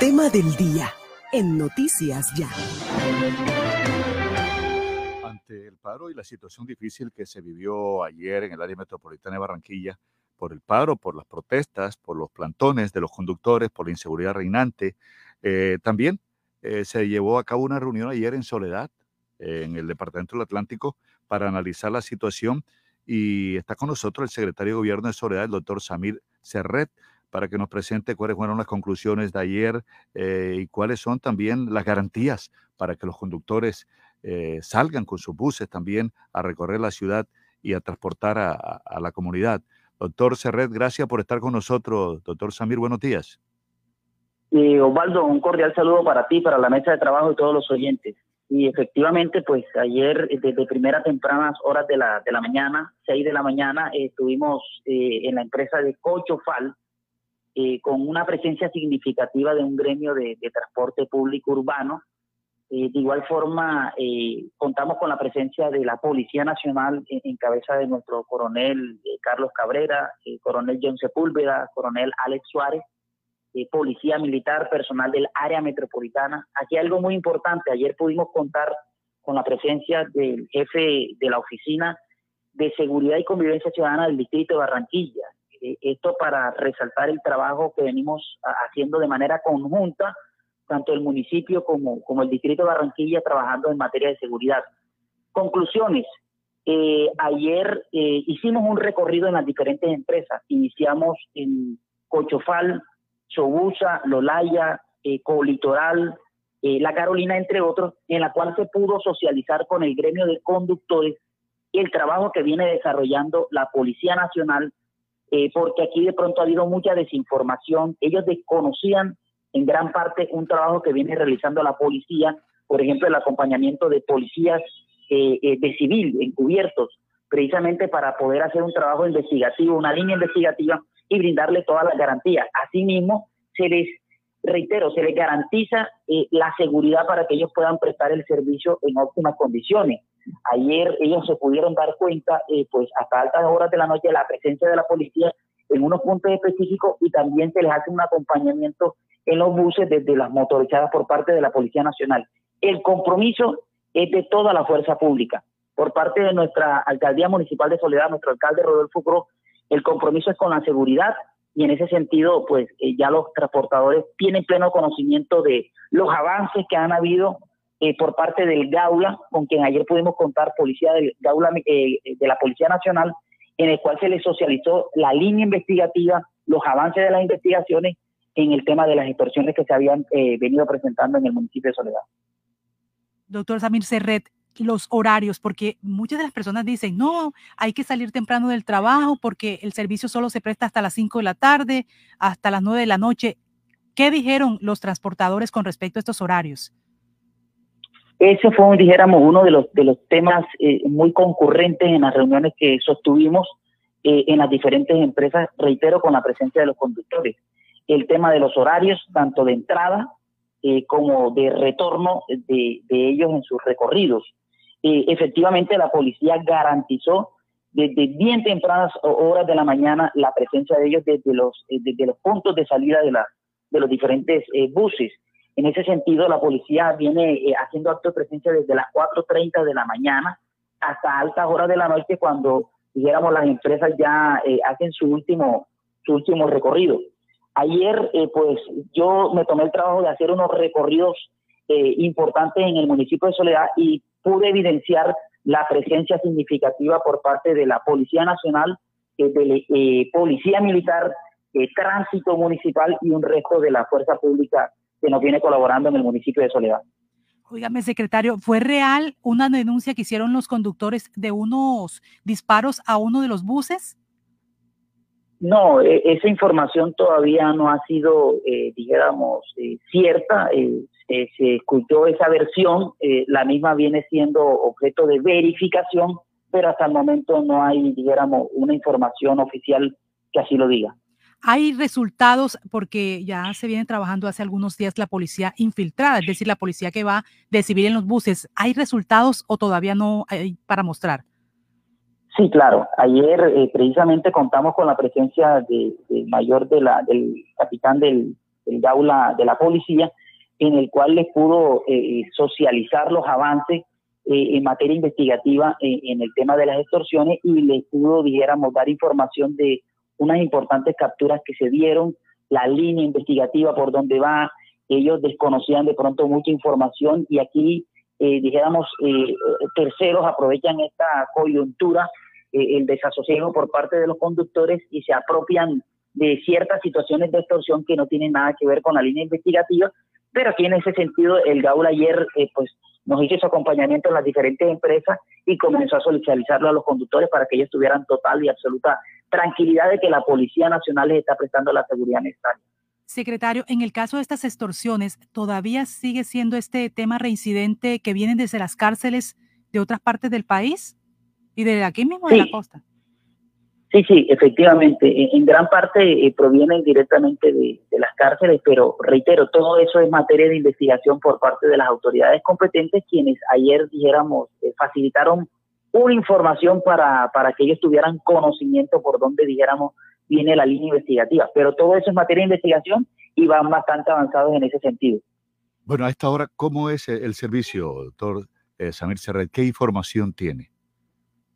Tema del día en Noticias Ya. Ante el paro y la situación difícil que se vivió ayer en el área metropolitana de Barranquilla, por el paro, por las protestas, por los plantones de los conductores, por la inseguridad reinante, eh, también eh, se llevó a cabo una reunión ayer en Soledad, en el Departamento del Atlántico, para analizar la situación y está con nosotros el secretario de Gobierno de Soledad, el doctor Samir Serret para que nos presente cuáles fueron las conclusiones de ayer eh, y cuáles son también las garantías para que los conductores eh, salgan con sus buses también a recorrer la ciudad y a transportar a, la comunidad. Doctor Serret, gracias por estar con nosotros. Doctor Samir, buenos días. Y Osvaldo, un cordial saludo para ti, para la mesa de trabajo y todos los oyentes. Y efectivamente, pues ayer, desde primeras tempranas horas de la, de la mañana, 6 de la mañana, estuvimos eh, en la empresa de Cocho Fal, eh, con una presencia significativa de un gremio de, transporte público urbano. Eh, de igual forma, eh, contamos con la presencia de la Policía Nacional en, cabeza de nuestro coronel Carlos Cabrera, coronel John Sepúlveda, coronel Alex Suárez, Policía Militar, personal del área metropolitana. Aquí algo muy importante. Ayer pudimos contar con la presencia del jefe de la Oficina de Seguridad y Convivencia Ciudadana del Distrito de Barranquilla, eh, esto para resaltar el trabajo que venimos haciendo de manera conjunta, tanto el municipio como, como el distrito de Barranquilla trabajando en materia de seguridad. Conclusiones. Eh, ayer eh, hicimos un recorrido en las diferentes empresas. Iniciamos en Cochofal, Sobusa, Lolaya, Colitoral, La Carolina, entre otros, en la cual se pudo socializar con el gremio de conductores el trabajo que viene desarrollando la Policía Nacional eh, porque aquí de pronto ha habido mucha desinformación. Ellos desconocían en gran parte un trabajo que viene realizando la policía, por ejemplo, el acompañamiento de policías eh, eh, de civil encubiertos, precisamente para poder hacer un trabajo investigativo, una línea investigativa y brindarle todas las garantías. Asimismo, se les, reitero, se les garantiza la seguridad para que ellos puedan prestar el servicio en óptimas condiciones. Ayer ellos se pudieron dar cuenta, eh, pues hasta altas horas de la noche, la presencia de la policía en unos puntos específicos y también se les hace un acompañamiento en los buses desde las motorizadas por parte de la Policía Nacional. El compromiso es de toda la fuerza pública. Por parte de nuestra Alcaldía Municipal de Soledad, nuestro alcalde Rodolfo Cruz, el compromiso es con la seguridad y en ese sentido, pues eh, ya los transportadores tienen pleno conocimiento de los avances que han habido eh, por parte del Gaula, con quien ayer pudimos contar, policía del Gaula eh, de la Policía Nacional, en el cual se le socializó la línea investigativa, los avances de las investigaciones en el tema de las extorsiones que se habían eh, venido presentando en el municipio de Soledad. Doctor Samir Serret, los horarios, porque muchas de las personas dicen, no, hay que salir temprano del trabajo porque el servicio solo se presta hasta las 5 de la tarde, hasta las 9 de la noche. ¿Qué dijeron los transportadores con respecto a estos horarios? Ese fue, dijéramos, uno de los, de los temas eh, muy concurrentes en las reuniones que sostuvimos eh, en las diferentes empresas, reitero, con la presencia de los conductores. El tema de los horarios, tanto de entrada eh, como de retorno de, de, ellos en sus recorridos. efectivamente, la policía garantizó desde bien tempranas horas de la mañana la presencia de ellos desde los, desde los puntos de salida de, la, de los diferentes buses. En ese sentido, la policía viene eh, haciendo acto de presencia desde las 4.30 de la mañana hasta altas horas de la noche cuando, dijéramos, las empresas ya eh, hacen su último, su último recorrido. Ayer, eh, pues, yo me tomé el trabajo de hacer unos recorridos importantes en el municipio de Soledad y pude evidenciar la presencia significativa por parte de la Policía Nacional, de Policía Militar, Tránsito Municipal y un resto de la Fuerza Pública que nos viene colaborando en el municipio de Soledad. Óigame, secretario, ¿fue real una denuncia que hicieron los conductores de unos disparos a uno de los buses? No, e, esa información todavía no ha sido, eh, dijéramos, eh, cierta. Eh, se escuchó esa versión, la misma viene siendo objeto de verificación, pero hasta el momento no hay, dijéramos, una información oficial que así lo diga. Hay resultados porque ya se viene trabajando hace algunos días la policía infiltrada, es decir, la policía que va de civil en los buses. ¿Hay resultados o todavía no hay para mostrar? Sí, claro. Ayer eh, precisamente contamos con la presencia de, mayor de la, del capitán del, del Gaula de la policía, en el cual les pudo eh, socializar los avances eh, en materia investigativa en el tema de las extorsiones y les pudo, dijéramos, dar información de unas importantes capturas que se dieron, la línea investigativa por donde va, ellos desconocían de pronto mucha información y aquí, eh, dijéramos, eh, terceros aprovechan esta coyuntura, eh, el desasosiego por parte de los conductores y se apropian de ciertas situaciones de extorsión que no tienen nada que ver con la línea investigativa, pero aquí en ese sentido. El Gaula ayer pues nos hizo su acompañamiento en las diferentes empresas y comenzó a socializarlo a los conductores para que ellos tuvieran total y absoluta tranquilidad de que la Policía Nacional les está prestando la seguridad necesaria. Secretario, en el caso de estas extorsiones, ¿todavía sigue siendo este tema reincidente que vienen desde las cárceles de otras partes del país y de aquí mismo de la costa? Sí, sí, efectivamente. En, gran parte eh, provienen directamente de, las cárceles, pero reitero, todo eso es materia de investigación por parte de las autoridades competentes, quienes ayer, dijéramos, eh, facilitaron una información para, para que ellos tuvieran conocimiento por donde, dijéramos, viene la línea investigativa. Pero todo eso es materia de investigación y van bastante avanzados en ese sentido. Bueno, a esta hora, ¿cómo es el servicio, doctor eh, Samir Serret? ¿Qué información tiene?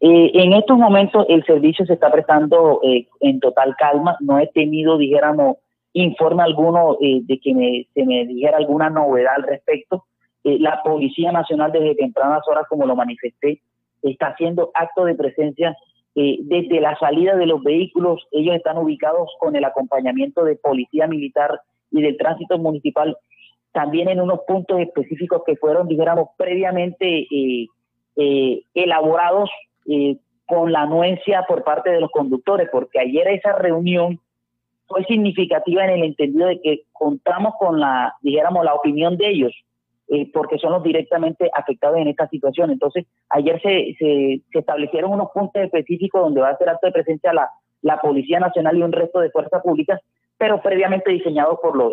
Eh, en estos momentos el servicio se está prestando eh, en total calma. No he tenido, dijéramos, informe alguno eh, de que se me dijera alguna novedad al respecto. la Policía Nacional desde tempranas horas, como lo manifesté, está haciendo acto de presencia desde la salida de los vehículos. Ellos están ubicados con el acompañamiento de Policía Militar y del Tránsito Municipal, también en unos puntos específicos que fueron, dijéramos, previamente elaborados eh, con la anuencia por parte de los conductores, porque ayer esa reunión fue significativa en el entendido de que contamos con la, dijéramos, la opinión de ellos, eh, porque son los directamente afectados en esta situación. Entonces, ayer se, se, establecieron unos puntos específicos donde va a ser acto de presencia la, la Policía Nacional y un resto de fuerzas públicas, pero previamente diseñados por los,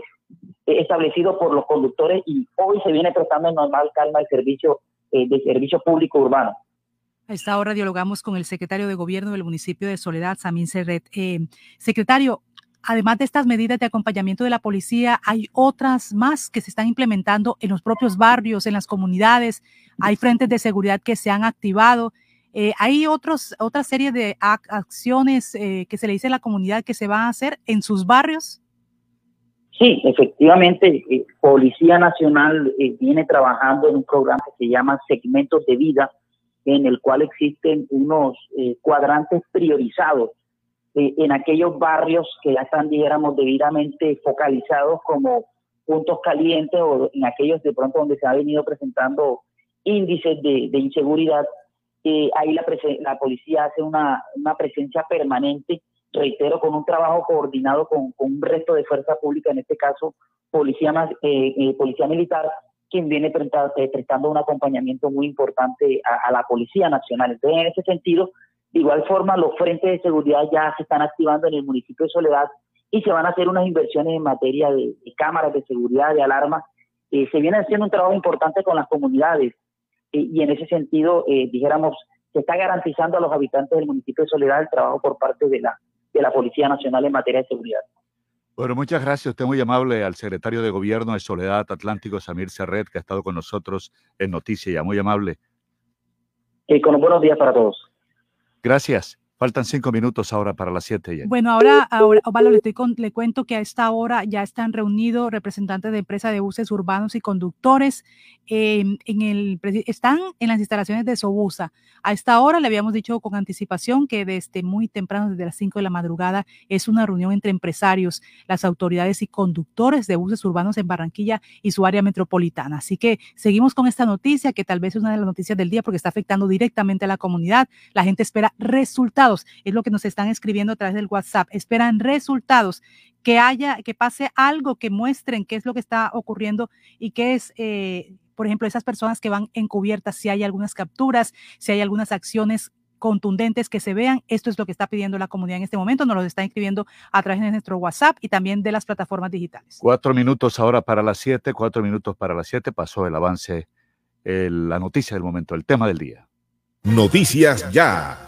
eh, establecidos por los conductores y hoy se viene prestando en normal calma el servicio de servicio público urbano. A esta hora dialogamos con el secretario de Gobierno del municipio de Soledad, Samín Serret. Eh, secretario, además de estas medidas de acompañamiento de la policía, hay otras más que se están implementando en los propios barrios, en las comunidades. Hay frentes de seguridad que se han activado. Eh, hay otros, otra serie de acciones eh, que se le dice a la comunidad que se van a hacer en sus barrios. Sí, efectivamente, Policía Nacional viene trabajando en un programa que se llama Segmentos de Vida, en el cual existen unos eh, cuadrantes priorizados eh, en aquellos barrios que ya están, dijéramos, debidamente focalizados como puntos calientes o en aquellos de pronto donde se ha venido presentando índices de, inseguridad. Eh, ahí la, la policía hace una, una, presencia permanente, reitero, con un trabajo coordinado con, con, un resto de fuerza pública, en este caso policía, policía militar, quien viene eh, prestando un acompañamiento muy importante a, la Policía Nacional. Entonces, en ese sentido, de igual forma, los frentes de seguridad ya se están activando en el municipio de Soledad y se van a hacer unas inversiones en materia de, cámaras de seguridad, de alarmas. Eh, se viene haciendo un trabajo importante con las comunidades eh, y en ese sentido, dijéramos, se está garantizando a los habitantes del municipio de Soledad el trabajo por parte de la, de la Policía Nacional en materia de seguridad. Bueno, muchas gracias. Usted muy amable al secretario de Gobierno de Soledad Atlántico, Samir Serret, que ha estado con nosotros en Noticia ya. Muy amable. Y con buenos días para todos. Gracias. Faltan cinco minutos ahora para las siete. Bueno, ahora, ahora Ovalo, le, estoy le cuento que a esta hora ya están reunidos representantes de empresa de buses urbanos y conductores. Em, en el, están en las instalaciones de Sobusa. A esta hora le habíamos dicho con anticipación que desde muy temprano, desde las 5 de la madrugada, es una reunión entre empresarios, las autoridades y conductores de buses urbanos en Barranquilla y su área metropolitana. Así que seguimos con esta noticia, que tal vez es una de las noticias del día porque está afectando directamente a la comunidad. La gente espera resultados, es lo que nos están escribiendo a través del WhatsApp. Esperan resultados que haya, que pase algo que muestren qué es lo que está ocurriendo y qué es eh, por ejemplo, esas personas que van encubiertas, si hay algunas capturas, si hay algunas acciones contundentes que se vean. Esto es lo que está pidiendo la comunidad en este momento. Nos lo está escribiendo a través de nuestro WhatsApp y también de las plataformas digitales. Cuatro minutos ahora para las siete, cuatro minutos para las siete. Pasó el avance, la noticia del momento, el tema del día. Noticias ya.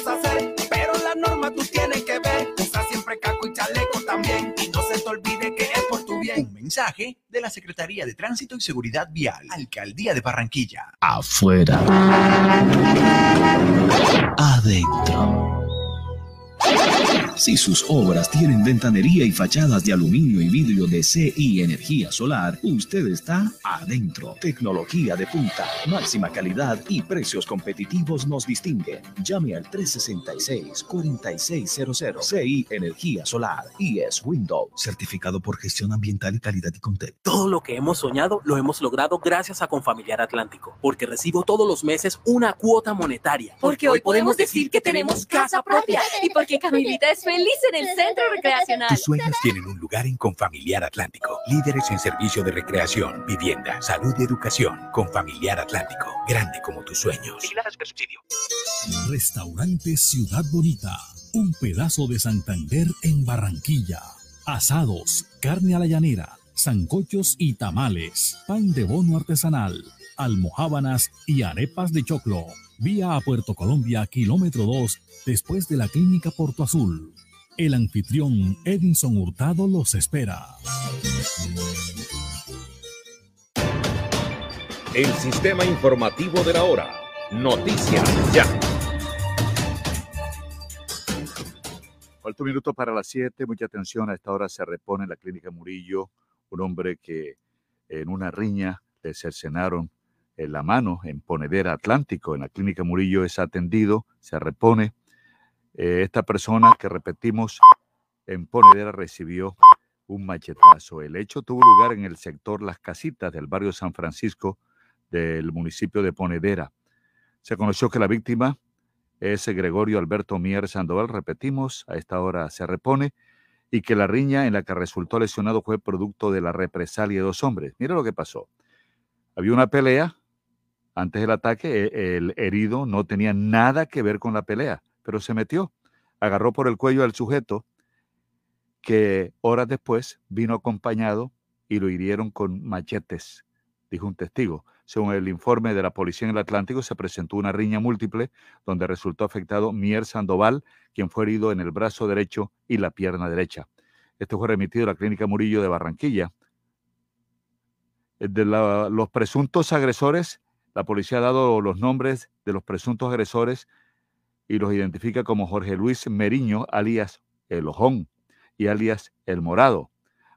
de la Secretaría de Tránsito y Seguridad Vial, Alcaldía de Barranquilla. Afuera. Adentro. Si sus obras tienen ventanería y fachadas de aluminio y vidrio de CI Energía Solar, usted está adentro. Tecnología de punta, máxima calidad y precios competitivos nos distinguen. Llame al 366-4600 CI Energía Solar y es Windows, certificado por gestión ambiental y calidad y Contexto. Todo lo que hemos soñado lo hemos logrado gracias a Confamiliar Atlántico, porque recibo todos los meses una cuota monetaria. Porque hoy podemos decir que tenemos casa propia y porque Camilita es feliz en el centro recreacional. Tus sueños tienen un lugar en Confamiliar Atlántico. Líderes en servicio de recreación, vivienda, salud y educación. Confamiliar Atlántico. Grande como tus sueños. Restaurante Ciudad Bonita. Un pedazo de Santander en Barranquilla. Asados, carne a la llanera, zancochos y tamales, pan de bono artesanal, almohábanas y arepas de choclo. Vía a Puerto Colombia, kilómetro 2, después de la clínica Porto Azul. El anfitrión Edinson Hurtado los espera. El sistema informativo de la hora. Noticias ya. Falta un minuto para las 7. Mucha atención. A esta hora se repone en la clínica Murillo un hombre que en una riña le cercenaron en la mano en Ponedera Atlántico. En la clínica Murillo es atendido, se repone. Eh, esta persona que repetimos en Ponedera recibió un machetazo. El hecho tuvo lugar en el sector Las Casitas del barrio San Francisco del municipio de Ponedera. Se conoció que la víctima es Gregorio Alberto Mier Sandoval, repetimos, a esta hora se repone, y que la riña en la que resultó lesionado fue producto de la represalia de dos hombres. Mira lo que pasó. Había una pelea antes del ataque, e, el herido no tenía nada que ver con la pelea, pero se metió, agarró por el cuello al sujeto que horas después vino acompañado y lo hirieron con machetes, dijo un testigo. Según el informe de la policía en el Atlántico, se presentó una riña múltiple donde resultó afectado Mier Sandoval, quien fue herido en el brazo derecho y la pierna derecha. Esto fue remitido a la Clínica Murillo de Barranquilla. De los presuntos agresores, la policía ha dado los nombres de los presuntos agresores y los identifica como Jorge Luis Meriño, alias El Ojón, y alias El Morado.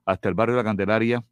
Hasta el barrio de la Candelaria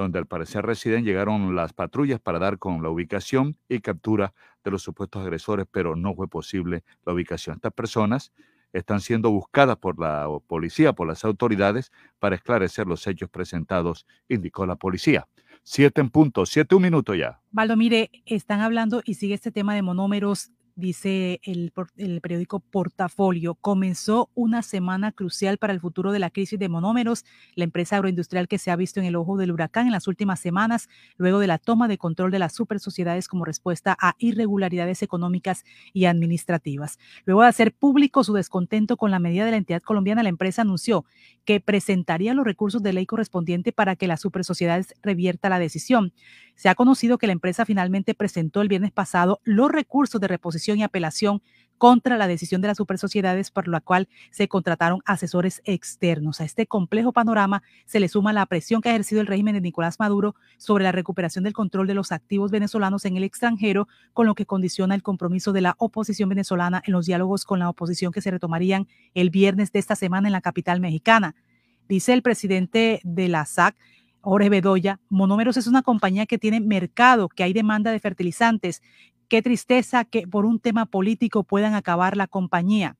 donde al parecer residen, llegaron las patrullas para dar con la ubicación y captura de los supuestos agresores, pero no fue posible la ubicación. Estas personas están siendo buscadas por la policía, por las autoridades, para esclarecer los hechos presentados, indicó la policía. Siete en punto, siete un minuto ya. Valdo, mire, están hablando y sigue este tema de monómeros dice el, el, periódico Portafolio, comenzó una semana crucial para el futuro de la crisis de monómeros, la empresa agroindustrial que se ha visto en el ojo del huracán en las últimas semanas, luego de la toma de control de las supersociedades como respuesta a irregularidades económicas y administrativas. Luego de hacer público su descontento con la medida de la entidad colombiana, la empresa anunció que presentaría los recursos de ley correspondiente para que las supersociedades revierta la decisión. Se ha conocido que la empresa finalmente presentó el viernes pasado los recursos de reposición y apelación contra la decisión de las supersociedades por la cual se contrataron asesores externos. A este complejo panorama se le suma la presión que ha ejercido el régimen de Nicolás Maduro sobre la recuperación del control de los activos venezolanos en el extranjero, con lo que condiciona el compromiso de la oposición venezolana en los diálogos con la oposición que se retomarían el viernes de esta semana en la capital mexicana. Dice el presidente de la SAC, Jorge Bedoya, Monómeros es una compañía que tiene mercado, que hay demanda de fertilizantes. Qué tristeza que por un tema político puedan acabar la compañía.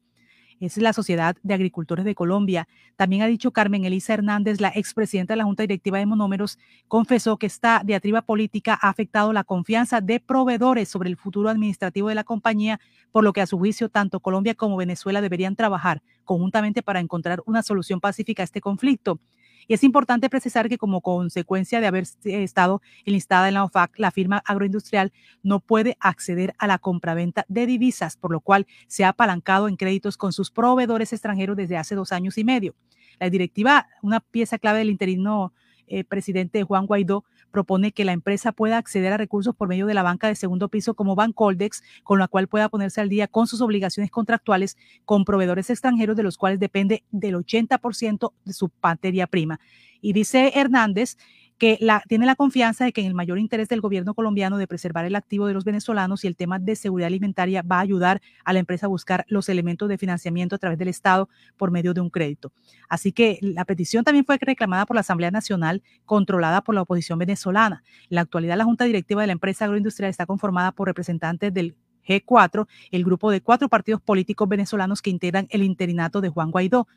Es la Sociedad de Agricultores de Colombia. También ha dicho Carmen Elisa Hernández, la expresidenta de la Junta Directiva de Monómeros, confesó que esta diatriba política ha afectado la confianza de proveedores sobre el futuro administrativo de la compañía, por lo que a su juicio tanto Colombia como Venezuela deberían trabajar conjuntamente para encontrar una solución pacífica a este conflicto. Y es importante precisar que como consecuencia de haber estado enlistada en la OFAC, la firma agroindustrial no puede acceder a la compraventa de divisas, por lo cual se ha apalancado en créditos con sus proveedores extranjeros desde hace dos años y medio. La directiva, una pieza clave del interino eh, presidente Juan Guaidó propone que la empresa pueda acceder a recursos por medio de la banca de segundo piso como Bancoldex, con la cual pueda ponerse al día con sus obligaciones contractuales con proveedores extranjeros de los cuales depende del 80% de su materia prima. Y dice Hernández que la, tiene la confianza de que en el mayor interés del gobierno colombiano de preservar el activo de los venezolanos y el tema de seguridad alimentaria va a ayudar a la empresa a buscar los elementos de financiamiento a través del Estado por medio de un crédito. Así que la petición también fue reclamada por la Asamblea Nacional, controlada por la oposición venezolana. En la actualidad, la Junta Directiva de la empresa agroindustrial está conformada por representantes del G4, el grupo de cuatro partidos políticos venezolanos que integran el interinato de Juan Guaidó.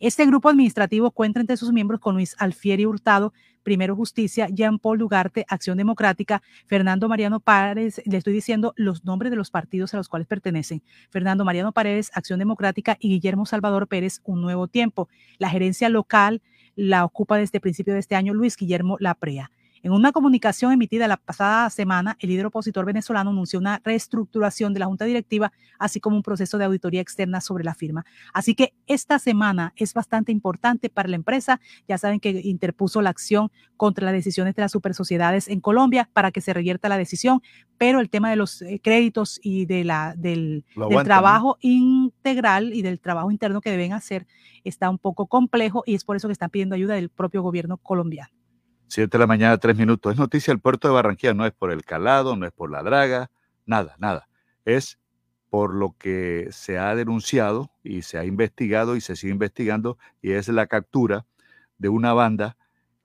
Este grupo administrativo cuenta entre sus miembros con Luis Alfieri Hurtado, Primero Justicia, Jean Paul Lugarte, Acción Democrática, Fernando Mariano Párez, le estoy diciendo los nombres de los partidos a los cuales pertenecen, Fernando Mariano Paredes, Acción Democrática y Guillermo Salvador Pérez, Un Nuevo Tiempo. La gerencia local la ocupa desde principio de este año Luis Guillermo Laprea. En una comunicación emitida la pasada semana, el líder opositor venezolano anunció una reestructuración de la Junta Directiva, así como un proceso de auditoría externa sobre la firma. Así que esta semana es bastante importante para la empresa. Ya saben que interpuso la acción contra las decisiones de las supersociedades en Colombia para que se revierta la decisión, pero el tema de los eh, créditos y de la, del, trabajo integral y del trabajo interno que deben hacer está un poco complejo y es por eso que están pidiendo ayuda del propio gobierno colombiano. Siete de la mañana, tres minutos. Es noticia el puerto de Barranquilla, no es por el calado, no es por la draga, nada, nada. Es por lo que se ha denunciado y se ha investigado y se sigue investigando, y es la captura de una banda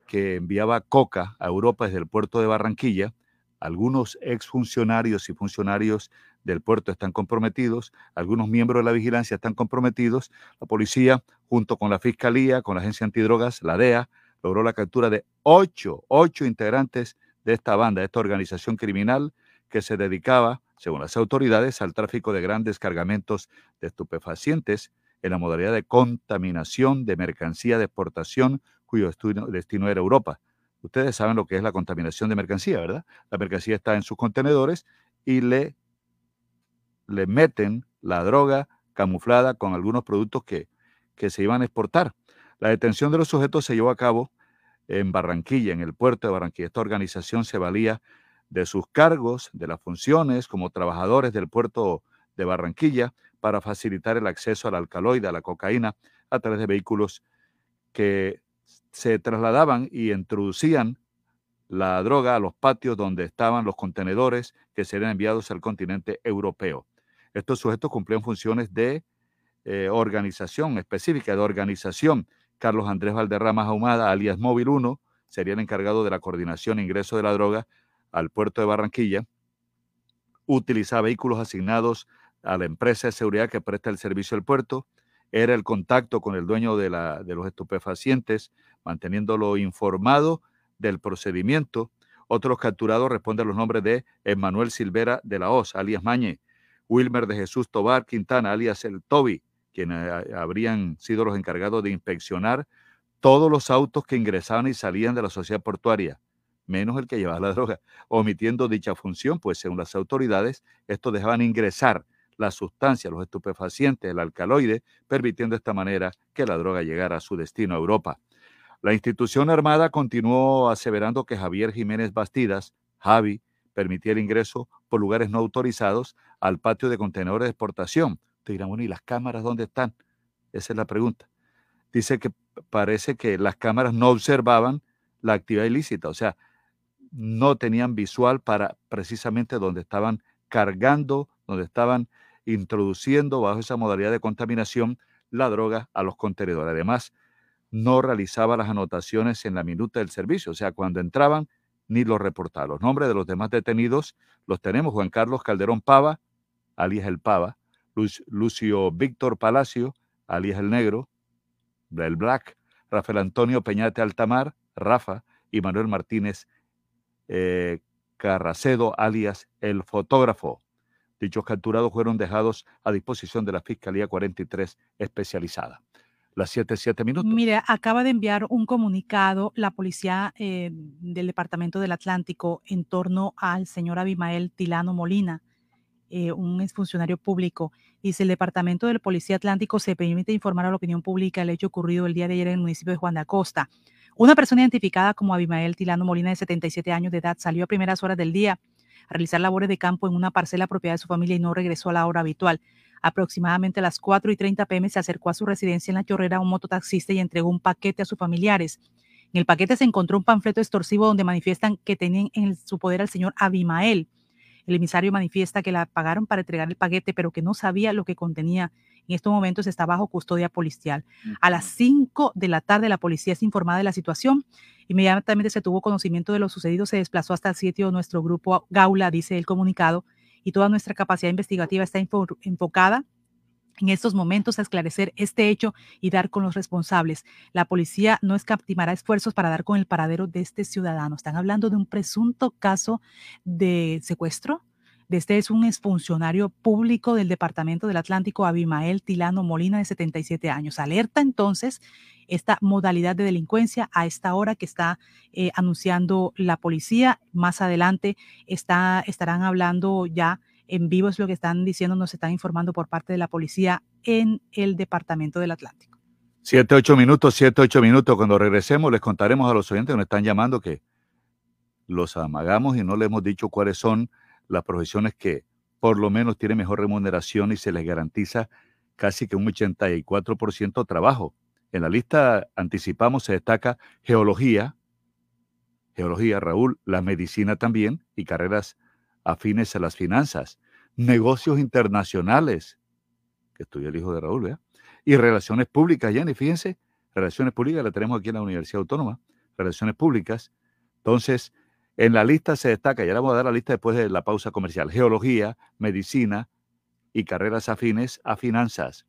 que enviaba coca a Europa desde el puerto de Barranquilla. Algunos exfuncionarios y funcionarios del puerto están comprometidos, algunos miembros de la vigilancia están comprometidos, la policía, junto con la fiscalía, con la agencia antidrogas, la DEA, logró la captura de ocho, ocho integrantes de esta banda, de esta organización criminal que se dedicaba, según las autoridades, al tráfico de grandes cargamentos de estupefacientes en la modalidad de contaminación de mercancía de exportación cuyo destino era Europa. Ustedes saben lo que es la contaminación de mercancía, ¿verdad? La mercancía está en sus contenedores y le, le meten la droga camuflada con algunos productos que, que se iban a exportar. La detención de los sujetos se llevó a cabo en Barranquilla, en el puerto de Barranquilla. Esta organización se valía de sus cargos, de las funciones como trabajadores del puerto de Barranquilla para facilitar el acceso al alcaloide, a la cocaína, a través de vehículos que se trasladaban y introducían la droga a los patios donde estaban los contenedores que serían enviados al continente europeo. Estos sujetos cumplían funciones de eh, organización específica, de organización Carlos Andrés Valderrama Ahumada, alias Móvil 1, sería el encargado de la coordinación e ingreso de la droga al puerto de Barranquilla. Utilizaba vehículos asignados a la empresa de seguridad que presta el servicio al puerto. Era el contacto con el dueño de, los estupefacientes, manteniéndolo informado del procedimiento. Otros capturados responden los nombres de Emanuel Silvera de la Hoz, alias Mañe, Wilmer de Jesús Tobar Quintana, alias El Toby, quienes habrían sido los encargados de inspeccionar todos los autos que ingresaban y salían de la sociedad portuaria, menos el que llevaba la droga, omitiendo dicha función, pues según las autoridades, estos dejaban ingresar la sustancia, los estupefacientes, el alcaloide, permitiendo de esta manera que la droga llegara a su destino a Europa. La institución armada continuó aseverando que Javier Jiménez Bastidas, Javi, permitía el ingreso por lugares no autorizados al patio de contenedores de exportación, ¿y las cámaras dónde están? Esa es la pregunta. Dice que parece que las cámaras no observaban la actividad ilícita, o sea, no tenían visual para precisamente donde estaban cargando, donde estaban introduciendo bajo esa modalidad de contaminación la droga a los contenedores. Además, no realizaba las anotaciones en la minuta del servicio, o sea, cuando entraban ni los reportaba. Los nombres de los demás detenidos los tenemos. Juan Carlos Calderón Pava, alias el Pava, Lucio Víctor Palacio, alias el Negro, el Black, Rafael Antonio Peñate Altamar, Rafa, y Manuel Martínez eh, Carracedo, alias el Fotógrafo. Dichos capturados fueron dejados a disposición de la Fiscalía 43 especializada. Las 7, 7 minutos. Mire, acaba de enviar un comunicado la policía eh, del Departamento del Atlántico en torno al señor Abimael Tilano Molina, eh, un exfuncionario público. Dice, el Departamento del Policía Atlántico se permite informar a la opinión pública el hecho ocurrido el día de ayer en el municipio de Juan de Acosta. Una persona identificada como Abimael Tilano Molina, de 77 años de edad, salió a primeras horas del día a realizar labores de campo en una parcela propiedad de su familia y no regresó a la hora habitual. Aproximadamente a las 4 y 30 pm se acercó a su residencia en La Chorrera un mototaxista y entregó un paquete a sus familiares. En el paquete se encontró un panfleto extorsivo donde manifiestan que tenían en su poder al señor Abimael. El emisario manifiesta que la pagaron para entregar el paquete, pero que no sabía lo que contenía. En estos momentos está bajo custodia policial. A las 5 de la tarde la policía es informada de la situación. Inmediatamente se tuvo conocimiento de lo sucedido, se desplazó hasta el sitio de nuestro grupo Gaula, dice el comunicado, y toda nuestra capacidad investigativa está enfocada en estos momentos a esclarecer este hecho y dar con los responsables. La policía no escatimará esfuerzos para dar con el paradero de este ciudadano. Están hablando de un presunto caso de secuestro. Este es un exfuncionario público del Departamento del Atlántico, Abimael Tilano Molina, de 77 años. Alerta entonces esta modalidad de delincuencia a esta hora que está eh, anunciando la policía. Más adelante está, estarán hablando ya en vivo es lo que están diciendo, nos están informando por parte de la policía en el Departamento del Atlántico. Siete, ocho minutos, siete, ocho minutos. Cuando regresemos les contaremos a los oyentes que nos están llamando que los amagamos y no les hemos dicho cuáles son las profesiones que por lo menos tienen mejor remuneración y se les garantiza casi que un 84% de trabajo. En la lista anticipamos se destaca geología, geología, Raúl, la medicina también y carreras afines a las finanzas, negocios internacionales, que estudia el hijo de Raúl, ¿verdad? Y relaciones públicas, Jenny, fíjense, relaciones públicas la tenemos aquí en la Universidad Autónoma, relaciones públicas. Entonces, en la lista se destaca, ya le vamos a dar la lista después de la pausa comercial, geología, medicina y carreras afines a finanzas.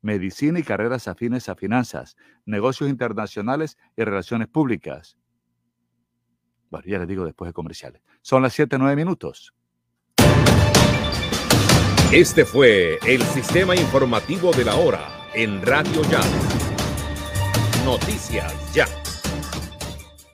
Medicina y carreras afines a finanzas, negocios internacionales y relaciones públicas. Bueno, ya les digo después de comerciales. Son las 7, 9 minutos. Este fue el sistema informativo de la hora en Radio Ya. Noticias Ya.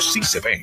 sí se ven.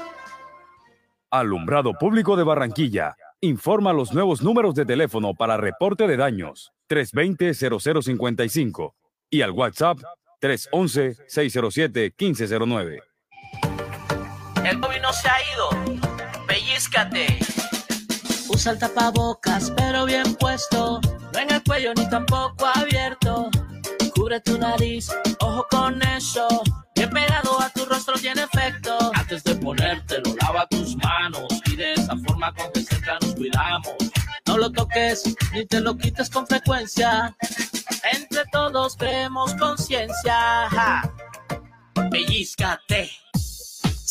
Alumbrado Público de Barranquilla. Informa los nuevos números de teléfono para reporte de daños 320-0055 y al WhatsApp 311-607-1509. El COVID no se ha ido. Pellizcate. Usa el tapabocas, pero bien puesto. No en el cuello ni tampoco abierto. Cubre tu nariz, ojo con eso. Bien pegado a tu rostro tiene efecto. Antes de ponértelo, lava tus manos. Y de esa forma con que cerca nos cuidamos. No lo toques ni te lo quites con frecuencia. Entre todos creemos conciencia. Pellizcate.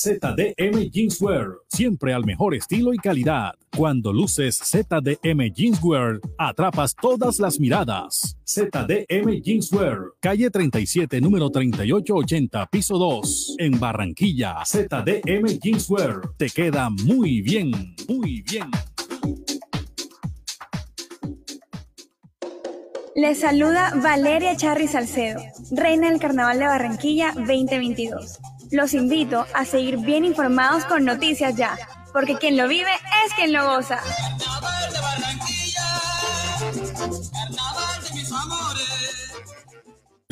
ZDM Jeanswear, siempre al mejor estilo y calidad. Cuando luces ZDM Jeanswear, atrapas todas las miradas. ZDM Jeanswear, calle 37, número 3880, piso 2, en Barranquilla. ZDM Jeanswear, te queda muy bien, muy bien. Les saluda Valeria Charri Salcedo, reina del Carnaval de Barranquilla 2022. Los invito a seguir bien informados con Noticias Ya, porque quien lo vive es quien lo goza.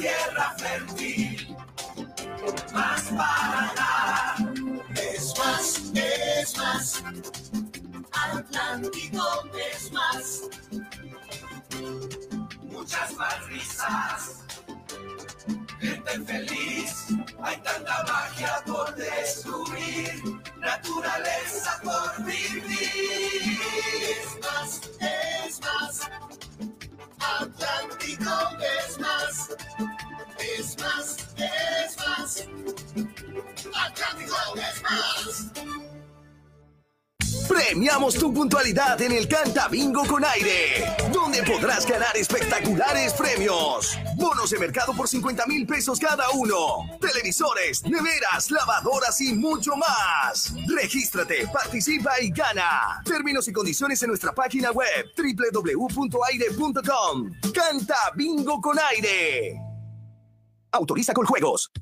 Tierra fértil. Más para dar. Es más, es más. Atlántico es más. Muchas más risas gente feliz. Hay tanta magia por descubrir, naturaleza por vivir. Es más, es más. Premiamos tu puntualidad en el Canta Bingo con aire, donde podrás ganar espectaculares premios. Bonos de mercado por 50 mil pesos cada uno. Televisores, neveras, lavadoras y mucho más. Regístrate, participa y gana. Términos y condiciones en nuestra página web www.aire.com. Canta Bingo con aire. Autoriza con juegos.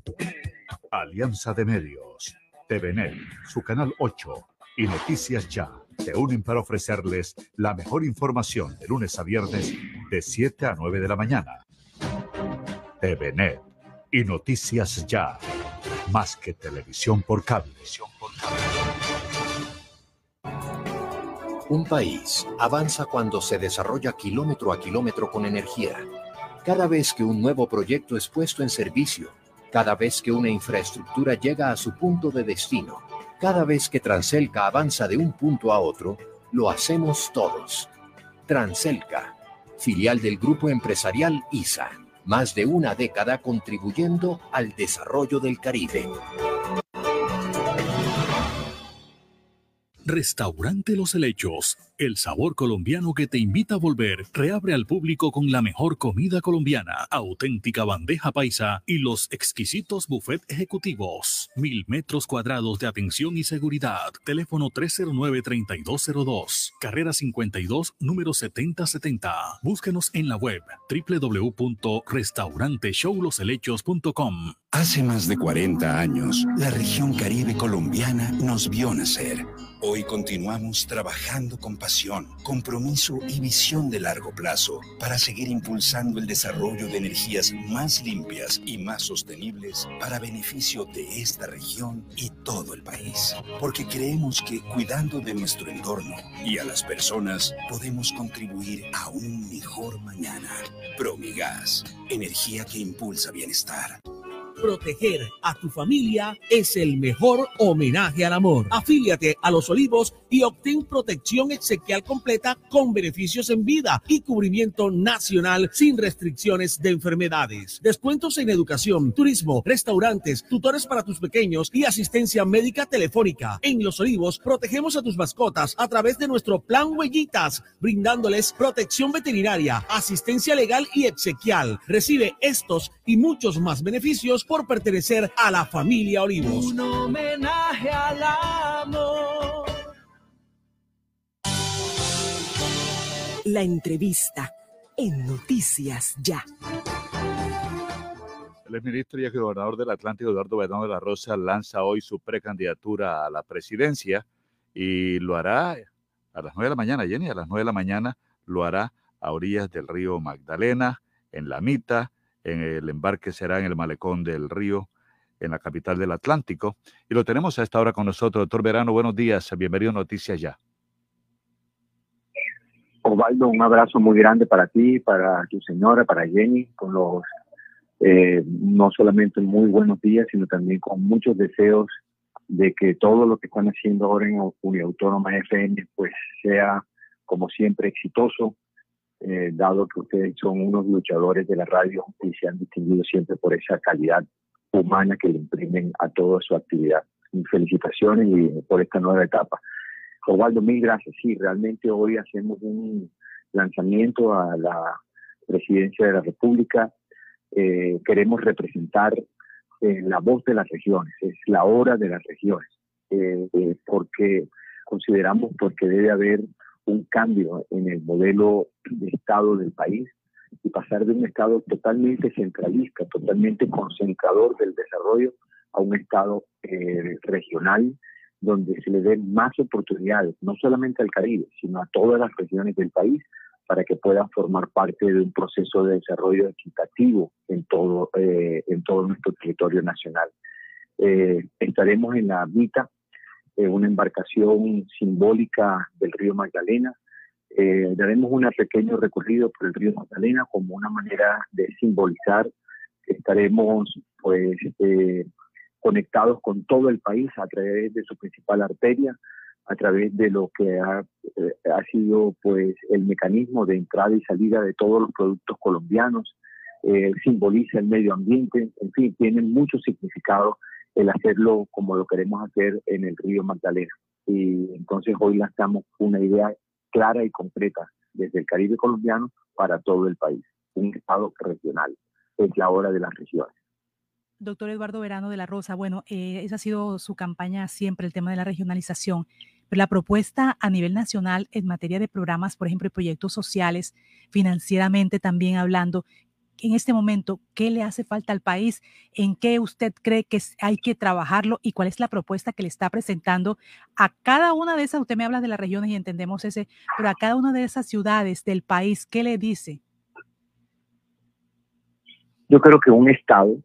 Alianza de Medios, TVNet, su canal 8 y Noticias Ya se unen para ofrecerles la mejor información de lunes a viernes de 7 a 9 de la mañana. TVNet y Noticias Ya, más que televisión por cable. Un país avanza cuando se desarrolla kilómetro a kilómetro con energía. Cada vez que un nuevo proyecto es puesto en servicio, cada vez que una infraestructura llega a su punto de destino, cada vez que Transelca avanza de un punto a otro, lo hacemos todos. Transelca, filial del grupo empresarial ISA, más de una década contribuyendo al desarrollo del Caribe. Restaurante Los Helechos, el sabor colombiano que te invita a volver, reabre al público con la mejor comida colombiana, auténtica bandeja paisa y los exquisitos buffet ejecutivos. Mil metros cuadrados de atención y seguridad. Teléfono 309-3202, carrera 52, número 7070. Búsquenos en la web www.restauranteshowloshelechos.com. Hace más de 40 años, la región caribe colombiana nos vio nacer. Hoy continuamos trabajando con pasión, compromiso y visión de largo plazo para seguir impulsando el desarrollo de energías más limpias y más sostenibles para beneficio de esta región y todo el país. Porque creemos que cuidando de nuestro entorno y a las personas podemos contribuir a un mejor mañana. Promigas, energía que impulsa bienestar. Proteger a tu familia es el mejor homenaje al amor. Afíliate a Los Olivos y obtén protección exequial completa con beneficios en vida y cubrimiento nacional sin restricciones de enfermedades. Descuentos en educación, turismo, restaurantes, tutores para tus pequeños y asistencia médica telefónica. En Los Olivos protegemos a tus mascotas a través de nuestro plan Huellitas, brindándoles protección veterinaria, asistencia legal y exequial. Recibe estos y muchos más beneficios por pertenecer a la familia Olivos. Un homenaje al amor. La entrevista en Noticias Ya. El exministro y ex gobernador del Atlántico, Eduardo Bedón de la Rosa, lanza hoy su precandidatura a la presidencia y lo hará a las 9 de la mañana, Jenny, a las 9 de la mañana lo hará a orillas del río Magdalena, en La Mita, en el embarque será en el malecón del río, en la capital del Atlántico. Y lo tenemos a esta hora con nosotros. Doctor Verano, buenos días. Bienvenido a Noticias Ya. Osvaldo, un abrazo muy grande para ti, para tu señora, para Jenny, con los eh, no solamente muy buenos días, sino también con muchos deseos de que todo lo que están haciendo ahora en Uniautónoma FM pues sea como siempre exitoso eh, dado que ustedes son unos luchadores de la radio y se han distinguido siempre por esa calidad humana que le imprimen a toda su actividad. Felicitaciones y por esta nueva etapa. Osvaldo, mil gracias. Sí, realmente hoy hacemos un lanzamiento a la presidencia de la República. Eh, queremos representar eh, la voz de las regiones, es la hora de las regiones, eh, porque consideramos porque debe haber un cambio en el modelo de Estado del país y pasar de un Estado totalmente centralista, totalmente concentrador del desarrollo, a un Estado regional donde se le den más oportunidades, no solamente al Caribe, sino a todas las regiones del país, para que puedan formar parte de un proceso de desarrollo equitativo en todo, eh, en todo nuestro territorio nacional. Eh, estaremos en la Vita, eh, una embarcación simbólica del río Magdalena. daremos un pequeño recorrido por el río Magdalena como una manera de simbolizar que estaremos pues conectados con todo el país a través de su principal arteria, a través de lo que ha, eh, ha sido pues el mecanismo de entrada y salida de todos los productos colombianos, eh, simboliza el medio ambiente, en fin, tiene mucho significado el hacerlo como lo queremos hacer en el río Magdalena. Y entonces hoy lanzamos una idea clara y concreta desde el Caribe colombiano para todo el país, un estado regional. Es la hora de las regiones. Doctor Eduardo Verano de la Rosa, bueno, eh, esa ha sido su campaña siempre, el tema de la regionalización. Pero la propuesta a nivel nacional en materia de programas, por ejemplo, y proyectos sociales, financieramente también hablando, en este momento, ¿qué le hace falta al país? ¿En qué usted cree que hay que trabajarlo? ¿Y cuál es la propuesta que le está presentando a cada una de esas? Usted me habla de las regiones y entendemos ese, pero a cada una de esas ciudades del país, ¿qué le dice? Yo creo que un Estado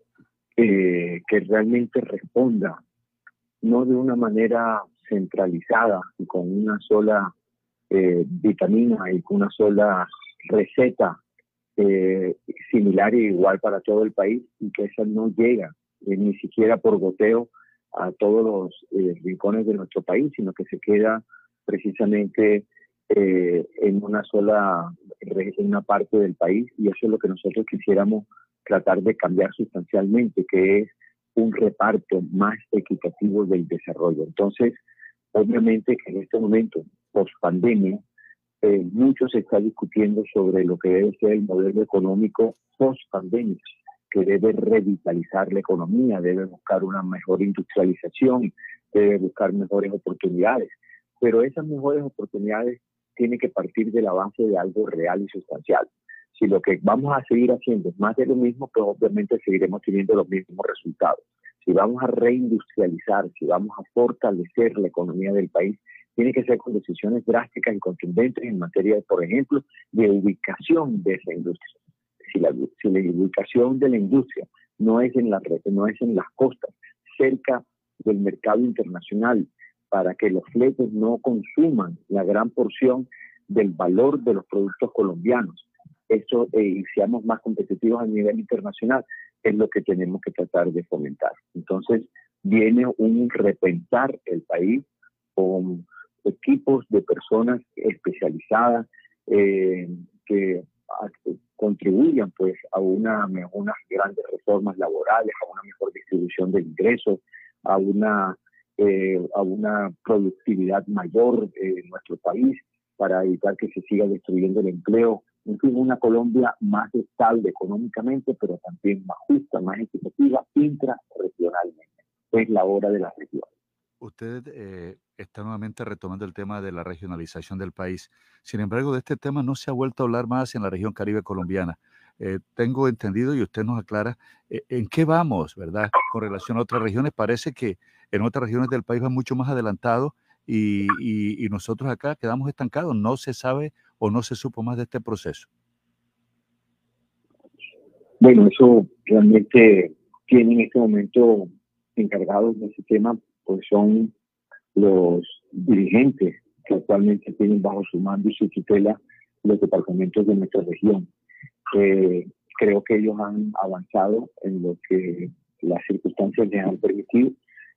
eh, que realmente responda, no de una manera centralizada y con una sola eh, vitamina y con una sola receta eh, similar e igual para todo el país y que esa no llega ni siquiera por goteo a todos los rincones de nuestro país, sino que se queda precisamente en una sola, en una parte del país y eso es lo que nosotros quisiéramos tratar de cambiar sustancialmente, que es un reparto más equitativo del desarrollo. Entonces, obviamente que en este momento, post pandemia, eh, mucho se está discutiendo sobre lo que debe ser el modelo económico post pandemia, que debe revitalizar la economía, debe buscar una mejor industrialización, debe buscar mejores oportunidades. Pero esas mejores oportunidades tienen que partir de la base de algo real y sustancial. Si lo que vamos a seguir haciendo es más de lo mismo, pues obviamente seguiremos teniendo los mismos resultados. Si vamos a reindustrializar, si vamos a fortalecer la economía del país, tiene que ser con decisiones drásticas y contundentes en materia, por ejemplo, de ubicación de esa industria. Si la, si la ubicación de la industria no es, en la, no es en las costas, cerca del mercado internacional, para que los fletes no consuman la gran porción del valor de los productos colombianos, eso eh, y seamos más competitivos a nivel internacional, es lo que tenemos que tratar de fomentar. Entonces, viene un repensar el país con equipos de personas especializadas eh, que contribuyan pues a una, unas grandes reformas laborales, a una mejor distribución de ingresos, a una, eh, a una productividad mayor en nuestro país para evitar que se siga destruyendo el empleo en fin, una Colombia más estable económicamente, pero también más justa, más equitativa intrarregionalmente. Es la hora de la región. Usted eh, está nuevamente retomando el tema de la regionalización del país. Sin embargo, de este tema no se ha vuelto a hablar más en la región caribe colombiana. Eh, tengo entendido y usted nos aclara eh, en qué vamos, ¿verdad? Con relación a otras regiones, parece que en otras regiones del país va mucho más adelantado y, y, y nosotros acá quedamos estancados. No se sabe o no se supo más de este proceso? Bueno, eso realmente tiene en este momento encargados de ese tema, pues son los dirigentes que actualmente tienen bajo su mando y su tutela los departamentos de nuestra región. Eh, creo que ellos han avanzado en lo que las circunstancias les han permitido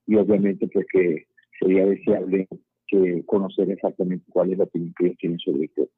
y obviamente pues que sería deseable que conocer exactamente cuál es la opinión que ellos tienen sobre esto.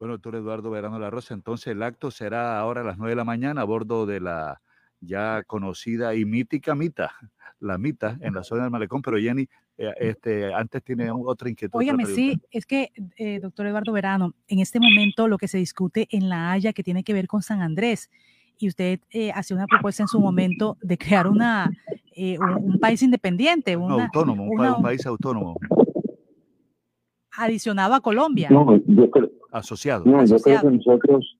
Bueno, doctor Eduardo Verano La Rosa, entonces el acto será ahora a las 9 de la mañana a bordo de la ya conocida y mítica Mita, (laughs) la Mita, en la zona del Malecón, pero Jenny, eh, este, antes tiene otra inquietud. Óigame, sí, es que, eh, doctor Eduardo Verano, en este momento lo que se discute en La Haya que tiene que ver con San Andrés, y usted eh, hacía una propuesta en su momento de crear una, eh, un, un país independiente, Un una, autónomo, un, una- pa- un país autónomo, adicionado a Colombia. No, yo creo, asociado. no, yo creo que nosotros,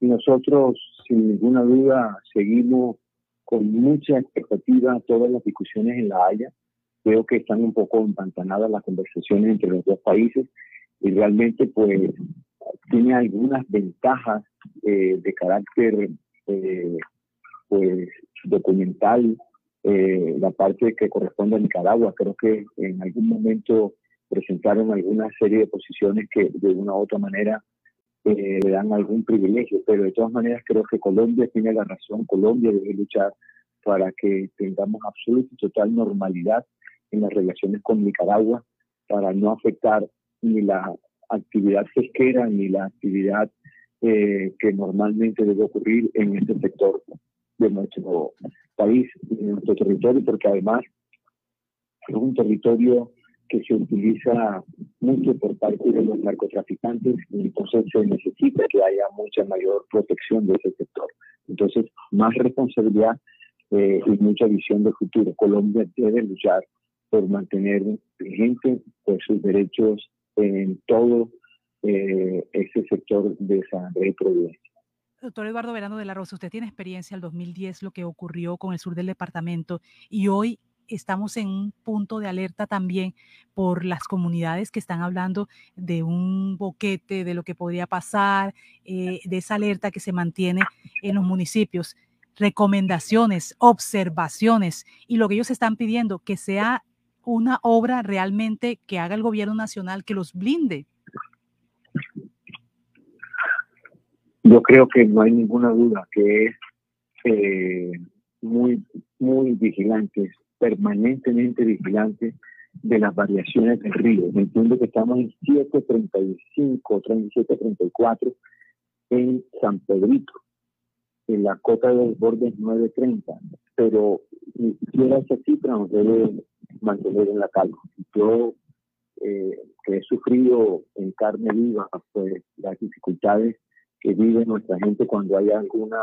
nosotros sin ninguna duda seguimos con mucha expectativa todas las discusiones en La Haya. Creo que están un poco empantanadas las conversaciones entre los dos países y realmente pues tiene algunas ventajas eh, de carácter eh, pues documental eh, la parte que corresponde a Nicaragua creo que en algún momento presentaron alguna serie de posiciones que de una u otra manera eh, le dan algún privilegio pero de todas maneras creo que Colombia tiene la razón Colombia debe luchar para que tengamos absoluta y total normalidad en las relaciones con Nicaragua para no afectar ni la actividad pesquera ni la actividad eh, que normalmente debe ocurrir en este sector de nuestro país de nuestro territorio, porque además es un territorio que se utiliza mucho por parte de los narcotraficantes y entonces se necesita que haya mucha mayor protección de ese sector. Entonces, más responsabilidad eh, y mucha visión de futuro. Colombia debe luchar por mantener vigente pues, sus derechos en todo eh, ese sector de San Andrés y Providencia. Doctor Eduardo Verano de la Rosa, usted tiene experiencia el 2010, lo que ocurrió con el sur del departamento, y hoy estamos en un punto de alerta también por las comunidades que están hablando de un boquete, de lo que podría pasar, eh, de esa alerta que se mantiene en los municipios. Recomendaciones, observaciones, y lo que ellos están pidiendo, que sea una obra realmente que haga el gobierno nacional, que los blinde. Yo creo que no hay ninguna duda que es eh, muy, muy vigilantes, permanentemente vigilantes de las variaciones del río. Entiendo que estamos en 7.35, 37.34 en San Pedrito. En la cota del borde es 9.30, pero ni siquiera esa cifra nos debe mantener en la calma. Yo eh, que he sufrido en carne viva pues, las dificultades que vive nuestra gente cuando hay alguna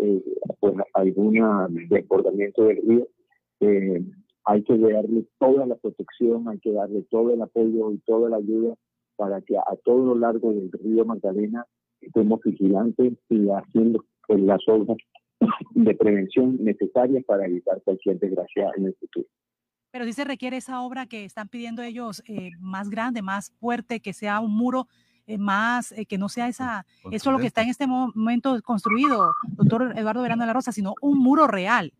eh, pues, alguna desbordamiento del río eh, hay que darle toda la protección hay que darle todo el apoyo y toda la ayuda para que a todo lo largo del río Magdalena estemos vigilantes y haciendo pues, las obras de prevención necesarias para evitar cualquier desgracia en el futuro. Pero sí se requiere esa obra que están pidiendo ellos eh, más grande, más fuerte, que sea un muro eh, más, eh, que no sea esa, eso lo que está en este mo- momento construido, doctor Eduardo Verano de la Rosa, sino un muro real.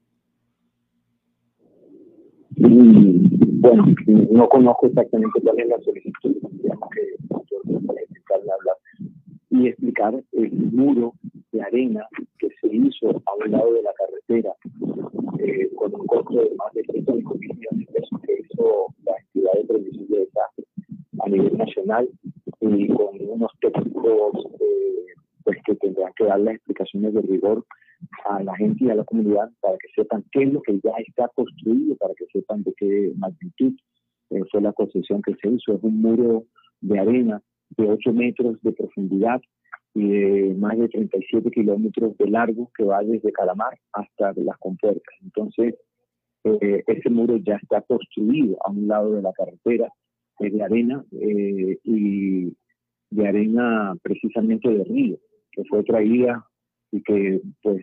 Y, bueno, no conozco exactamente cuál es la solicitud, digamos que hablar y explicar el muro de arena que se hizo a un lado de la carretera eh, con un costo de más de 105 millones de pesos que hizo la entidad de prevención de desastres a nivel nacional y con unos técnicos eh, pues que tendrán que dar las explicaciones de rigor a la gente y a la comunidad para que sepan qué es lo que ya está construido, para que sepan de qué magnitud eh, fue la construcción que se hizo. Es un muro de arena de 8 metros de profundidad y de más de 37 kilómetros de largo que va desde Calamar hasta las compuertas. Entonces, eh, ese muro ya está construido a un lado de la carretera, de arena eh, y de arena precisamente de río, que fue traída y que pues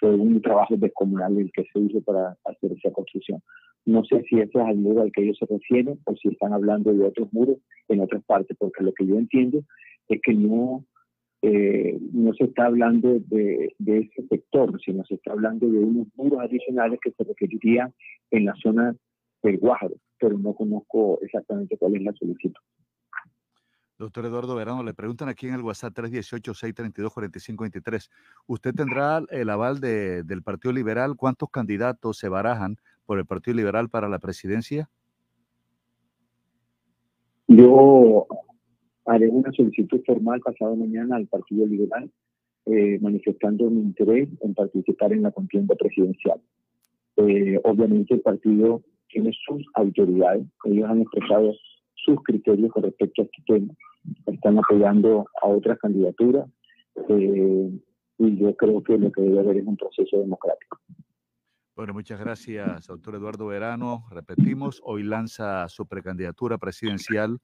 fue un trabajo descomunal el que se hizo para hacer esa construcción. No sé si ese es el muro al que ellos se refieren o si están hablando de otros muros en otras partes, porque lo que yo entiendo es que no, eh, no se está hablando de, de ese sector, sino se está hablando de unos muros adicionales que se requerirían en la zona del Guájaro, pero no conozco exactamente cuál es la solicitud. Doctor Eduardo Verano, le preguntan aquí en el WhatsApp 318-632-4523. ¿Usted tendrá el aval de- del Partido Liberal? ¿Cuántos candidatos se barajan por el Partido Liberal para la presidencia? Yo haré una solicitud formal pasado mañana al Partido Liberal eh, manifestando mi interés en participar en la contienda presidencial. Eh, obviamente el partido tiene sus autoridades, ellos han expresado sus criterios con respecto a este tema, están apoyando a otras candidaturas eh, y yo creo que lo que debe haber es un proceso democrático. Bueno, muchas gracias, doctor Eduardo Verano. Repetimos, hoy lanza su precandidatura presidencial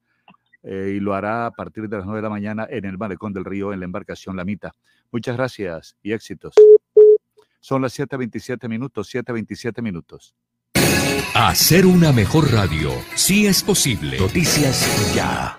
eh, y lo hará a partir de las 9 de la mañana en el Malecón del Río, en la embarcación La Mita. Muchas gracias y éxitos. Son las 7.27 minutos, 7.27 minutos. Hacer una mejor radio, si es posible. Noticias ya.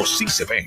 sí se ven.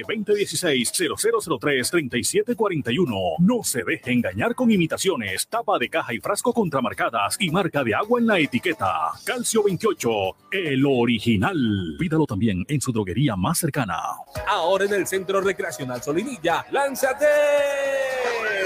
2016-0003-3741. No se deje engañar con imitaciones, tapa de caja y frasco contramarcadas y marca de agua en la etiqueta. Calcio 28, el original. Pídalo también en su droguería más cercana. Ahora en el Centro Recreacional Solinilla, lánzate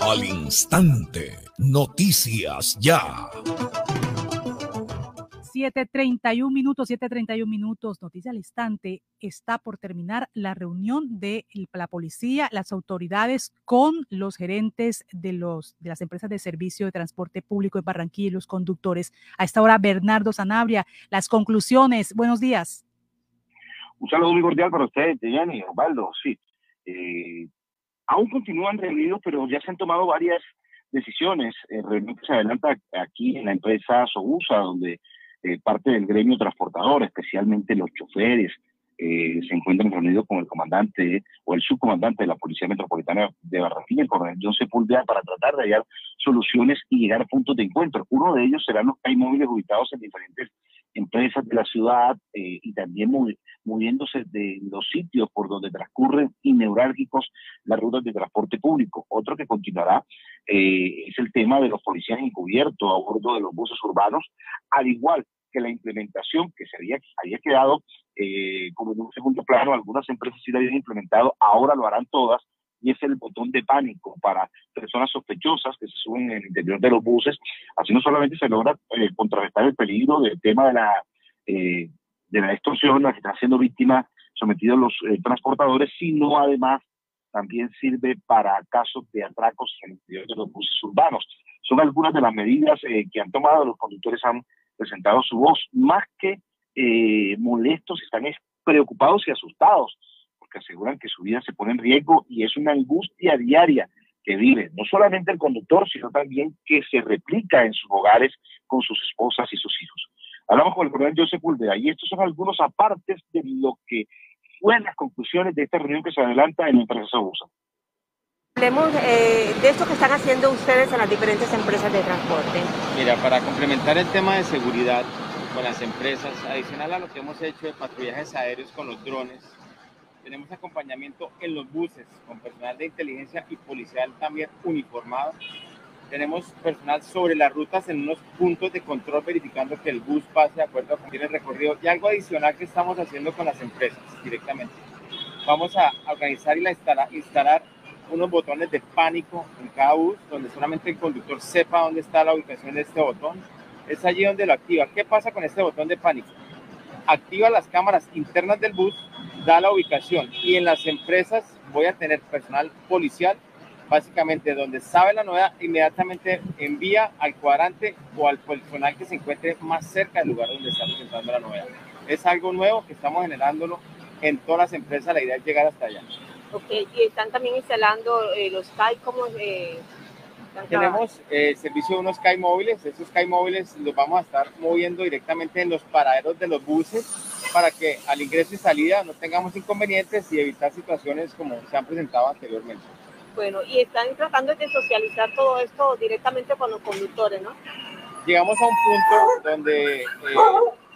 Al instante, noticias ya. 7.31 minutos, 7.31 minutos, noticia al instante. Está por terminar la reunión de la policía, las autoridades con los gerentes de, los, de las empresas de servicio de transporte público en Barranquilla y los conductores. A esta hora, Bernardo Sanabria, las conclusiones. Buenos días. Un saludo muy cordial para usted, Jenny, Osvaldo. Sí, eh, aún continúan reunidos, pero ya se han tomado varias decisiones. Eh, reunión que se adelanta aquí en la empresa Sogusa, donde eh, parte del gremio transportador, especialmente los choferes, eh, se encuentran reunidos con el comandante o el subcomandante de la Policía Metropolitana de Barranquilla, el coronel John Sepúlveda, para tratar de hallar soluciones y llegar a puntos de encuentro. Uno de ellos serán los hay móviles ubicados en diferentes empresas de la ciudad eh, y también movi- moviéndose de los sitios por donde transcurren y neurálgicos las rutas de transporte público. Otro que continuará eh, es el tema de los policías encubiertos a bordo de los buses urbanos, al igual que la implementación que se había, quedado eh, como en un segundo plano, algunas empresas sí lo habían implementado, ahora lo harán todas, y es el botón de pánico para personas sospechosas que se suben en el interior de los buses. Así no solamente se logra eh, contrarrestar el peligro del tema de la, eh, de la extorsión, la que están siendo víctimas, sometidos los eh, transportadores, sino además también sirve para casos de atracos en el interior de los buses urbanos. Son algunas de las medidas eh, que han tomado, los conductores han presentado su voz, más que eh, molestos, están preocupados y asustados, porque aseguran que su vida se pone en riesgo y es una angustia diaria que vive no solamente el conductor, sino también que se replica en sus hogares con sus esposas y sus hijos. Hablamos con el coronel Joseph Pulvera y estos son algunos apartes de lo que fueron las conclusiones de esta reunión que se adelanta en la empresa Sobusa. Hablemos eh, de esto que están haciendo ustedes en las diferentes empresas de transporte. Mira, para complementar el tema de seguridad con las empresas, adicional a lo que hemos hecho de patrullajes aéreos con los drones, tenemos acompañamiento en los buses con personal de inteligencia y policial también uniformado. Tenemos personal sobre las rutas en unos puntos de control verificando que el bus pase de acuerdo tiene el recorrido. Y algo adicional que estamos haciendo con las empresas directamente. Vamos a organizar y la instalar, instalar unos botones de pánico en cada bus donde solamente el conductor sepa dónde está la ubicación de este botón. Es allí donde lo activa. ¿Qué pasa con este botón de pánico? Activa las cámaras internas del bus da la ubicación y en las empresas voy a tener personal policial, básicamente donde sabe la novedad, inmediatamente envía al cuadrante o al personal que se encuentre más cerca del lugar donde está presentando la novedad. Es algo nuevo que estamos generándolo en todas las empresas, la idea es llegar hasta allá. Ok, y están también instalando eh, los CAI, ¿cómo eh, Tenemos el servicio de unos CAI móviles, esos CAI móviles los vamos a estar moviendo directamente en los paraderos de los buses para que al ingreso y salida no tengamos inconvenientes y evitar situaciones como se han presentado anteriormente. Bueno, y están tratando de socializar todo esto directamente con los conductores, ¿no? Llegamos a un punto donde eh,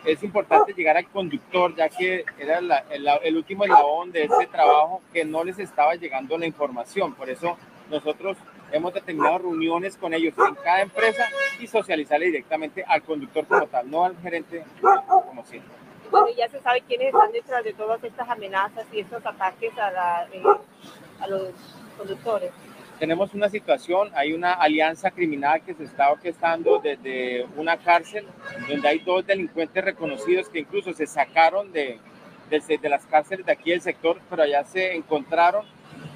es importante llegar al conductor, ya que era el, el último eslabón de este trabajo que no les estaba llegando la información. Por eso nosotros hemos determinado reuniones con ellos en cada empresa y socializarle directamente al conductor como tal, no al gerente como siempre bueno, ya se sabe quiénes están detrás de todas estas amenazas y estos ataques a, la, eh, a los conductores. Tenemos una situación, hay una alianza criminal que se está orquestando desde una cárcel donde hay dos delincuentes reconocidos que incluso se sacaron de, de, de las cárceles de aquí del sector, pero allá se encontraron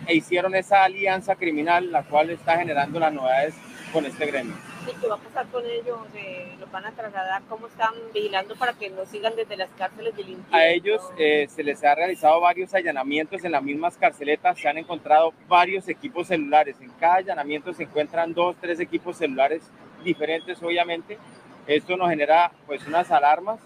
e hicieron esa alianza criminal, la cual está generando las novedades con este gremio. ¿Qué va a pasar con ellos? Eh, ¿Los van a trasladar? ¿Cómo están vigilando para que no sigan desde las cárceles de infierno? A ellos eh, se les ha realizado varios allanamientos en las mismas carceletas. Se han encontrado varios equipos celulares. En cada allanamiento se encuentran dos, tres equipos celulares diferentes, obviamente. Esto nos genera pues unas alarmas.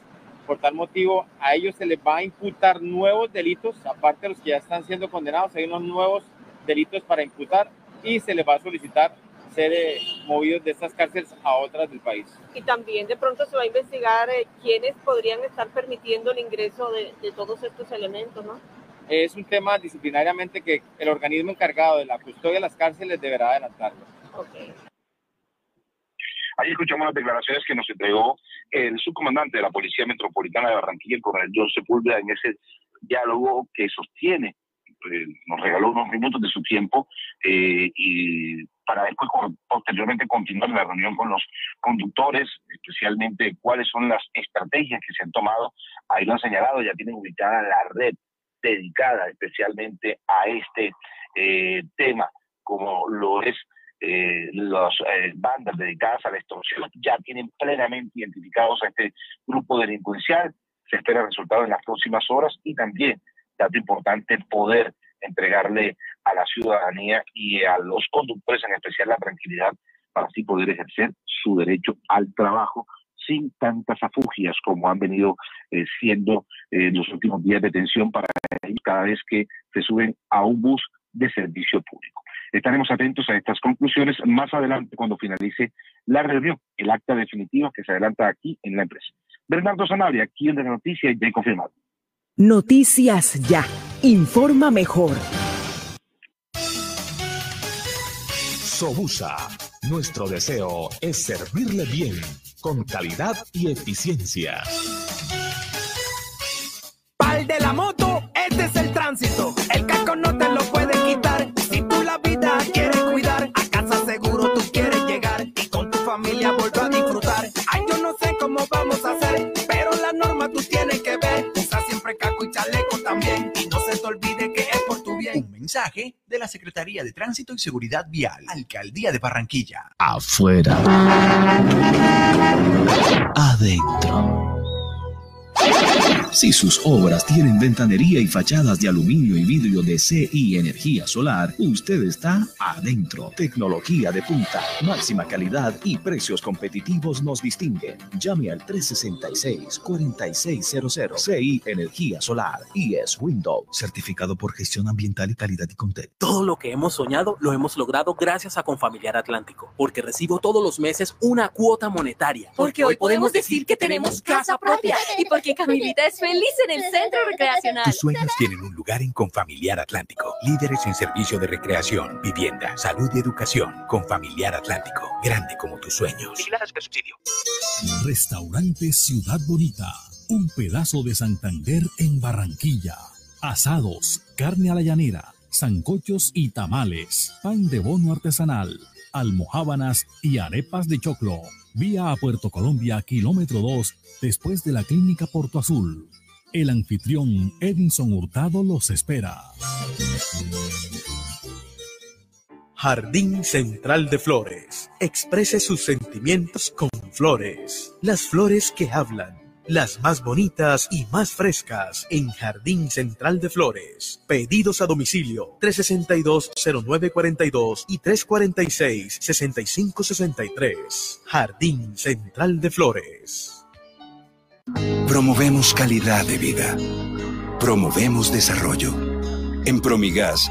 Por tal motivo, a ellos se les va a imputar nuevos delitos, aparte de los que ya están siendo condenados, hay unos nuevos delitos para imputar y se les va a solicitar ser eh, movidos de estas cárceles a otras del país. Y también de pronto se va a investigar eh, quiénes podrían estar permitiendo el ingreso de, de, todos estos elementos, ¿no? Es un tema disciplinariamente que el organismo encargado de la custodia de las cárceles deberá adelantarlo. Okay. Ahí escuchamos las declaraciones que nos entregó el subcomandante de la Policía Metropolitana de Barranquilla, el coronel John Sepúlveda, en ese diálogo que sostiene eh, nos regaló unos minutos de su tiempo eh, y para después posteriormente continuar la reunión con los conductores, especialmente cuáles son las estrategias que se han tomado. Ahí lo han señalado, ya tienen ubicada la red dedicada especialmente a este eh, tema, como lo es eh, las eh, bandas dedicadas a la extorsión, ya tienen plenamente identificados a este grupo delincuencial. Se espera resultados en las próximas horas y también dato importante, poder entregarle a la ciudadanía y a los conductores en especial la tranquilidad para así poder ejercer su derecho al trabajo sin tantas afugias como han venido eh, siendo en eh, los últimos días de tensión para ellos cada vez que se suben a un bus de servicio público. Estaremos atentos a estas conclusiones más adelante cuando finalice la reunión, el acta definitiva que se adelanta aquí en la empresa. Bernardo Sanabria, aquí en la noticia ya confirmado. Noticias Ya. Informa mejor. Sobusa. Nuestro deseo es servirle bien, con calidad y eficiencia. Pal de la moto, Secretaría de Tránsito y Seguridad Vial, Alcaldía de Barranquilla. Afuera. Adentro. Si sus obras tienen ventanería y fachadas de aluminio y vidrio de CI Energía Solar, usted está adentro. Tecnología de punta, máxima calidad y precios competitivos nos distinguen. Llame al 366-4600 CI Energía Solar y es Windows, certificado por gestión ambiental y calidad y contexto. Todo lo que hemos soñado lo hemos logrado gracias a Confamiliar Atlántico, porque recibo todos los meses una cuota monetaria. Porque hoy podemos decir que tenemos casa propia y porque Camilita es feliz en el centro recreacional. Tus sueños tienen un lugar en Confamiliar Atlántico. Líderes en servicio de recreación, vivienda, salud y educación. Confamiliar Atlántico. Grande como tus sueños. subsidio. Restaurante Ciudad Bonita. Un pedazo de Santander en Barranquilla. Asados, carne a la llanera, zancochos y tamales, pan de bono artesanal, almohábanas y arepas de choclo. Vía a Puerto Colombia, kilómetro 2, después de la clínica Porto Azul. El anfitrión Edinson Hurtado los espera. Jardín Central de Flores. Exprese sus sentimientos con flores. Las flores que hablan. Las más bonitas y más frescas en Jardín Central de Flores. Pedidos a domicilio 362-0942 y 346-6563. Jardín Central de Flores. Promovemos calidad de vida. Promovemos desarrollo. En Promigas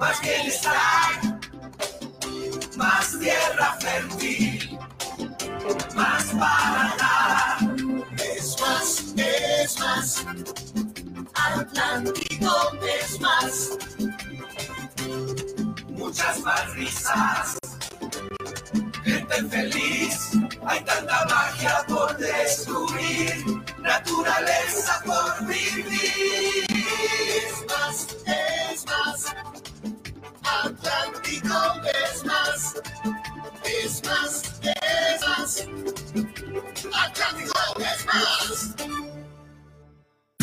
Más bienestar. Más tierra fértil. Más para dar. Es más, es más. Atlántico es más. Muchas más risas gente feliz. Hay tanta magia por descubrir, naturaleza por vivir. Atlántico es más. Es más, es más. Atlántico es más.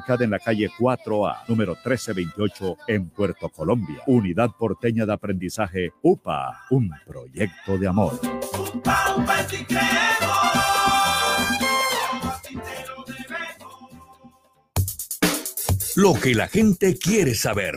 ubicada en la calle 4A, número 1328, en Puerto Colombia. Unidad Porteña de Aprendizaje UPA, un proyecto de amor. Lo que la gente quiere saber.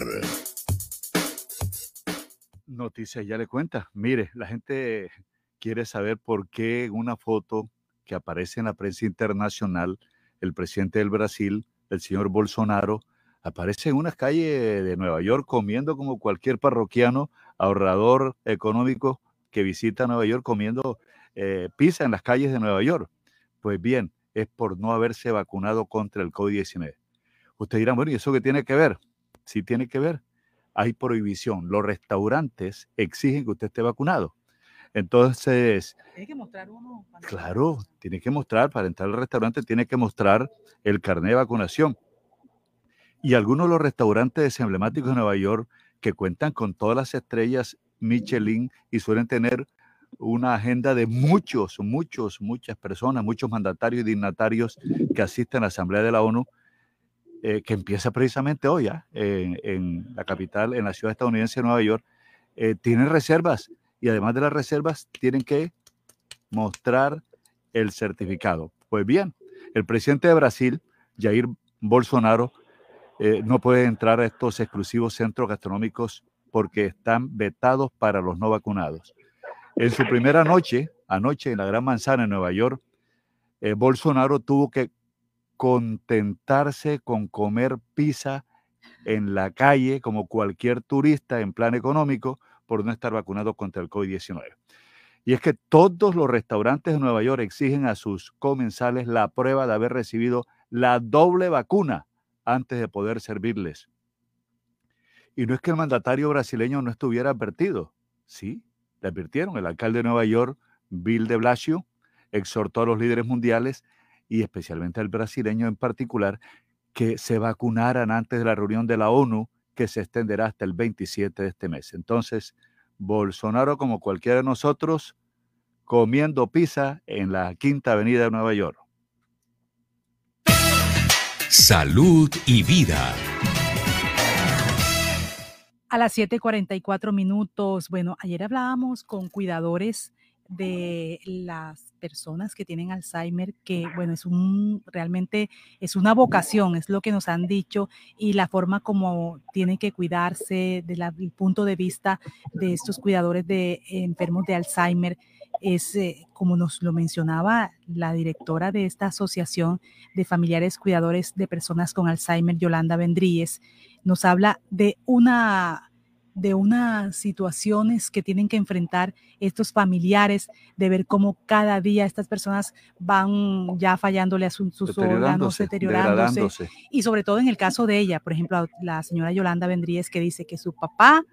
Noticias ya le cuenta. Mire, la gente quiere saber por qué en una foto que aparece en la prensa internacional, el presidente del Brasil, el señor Bolsonaro, aparece en una calle de Nueva York comiendo como cualquier parroquiano ahorrador económico que visita Nueva York comiendo eh, pizza en las calles de Nueva York. Pues bien, es por no haberse vacunado contra el COVID-19. Usted dirá, bueno, ¿y eso qué tiene que ver? Sí tiene que ver. Hay prohibición. Los restaurantes exigen que usted esté vacunado. Entonces, Tiene que mostrar uno. claro, tiene que mostrar, para entrar al restaurante, tiene que mostrar el carnet de vacunación. Y algunos de los restaurantes emblemáticos de Nueva York que cuentan con todas las estrellas Michelin y suelen tener una agenda de muchos, muchos, muchas personas, muchos mandatarios y dignatarios que asisten a la Asamblea de la ONU, eh, que empieza precisamente hoy ¿ah? en, en la capital, en la ciudad estadounidense de Nueva York, eh, tienen reservas y además de las reservas tienen que mostrar el certificado. Pues bien, el presidente de Brasil, Jair Bolsonaro, eh, no puede entrar a estos exclusivos centros gastronómicos porque están vetados para los no vacunados. En su primera noche, anoche en la Gran Manzana en Nueva York, eh, Bolsonaro tuvo que contentarse con comer pizza en la calle como cualquier turista en plan económico por no estar vacunado contra el COVID-19. Y es que todos los restaurantes de Nueva York exigen a sus comensales la prueba de haber recibido la doble vacuna antes de poder servirles. Y no es que el mandatario brasileño no estuviera advertido. Sí, le advirtieron. El alcalde de Nueva York, Bill de Blasio, exhortó a los líderes mundiales y especialmente al brasileño en particular que se vacunaran antes de la reunión de la ONU que se extenderá hasta el 27 de este mes. Entonces, Bolsonaro, como cualquiera de nosotros, comiendo pizza en la Quinta Avenida de Nueva York. Salud y vida. A las 7:44 minutos. Bueno, ayer hablábamos con cuidadores de las personas que tienen Alzheimer, que bueno, es un realmente es una vocación, es lo que nos han dicho, y la forma como tienen que cuidarse desde el punto de vista de estos cuidadores de enfermos de Alzheimer es, eh, como nos lo mencionaba la directora de esta asociación de familiares cuidadores de personas con Alzheimer, Yolanda Vendríez, nos habla de una de unas situaciones que tienen que enfrentar estos familiares, de ver cómo cada día estas personas van ya fallándole a su- sus órganos, Deteriorándose. Y sobre todo en el caso de ella, por ejemplo, la señora Yolanda Vendríez que dice que su papá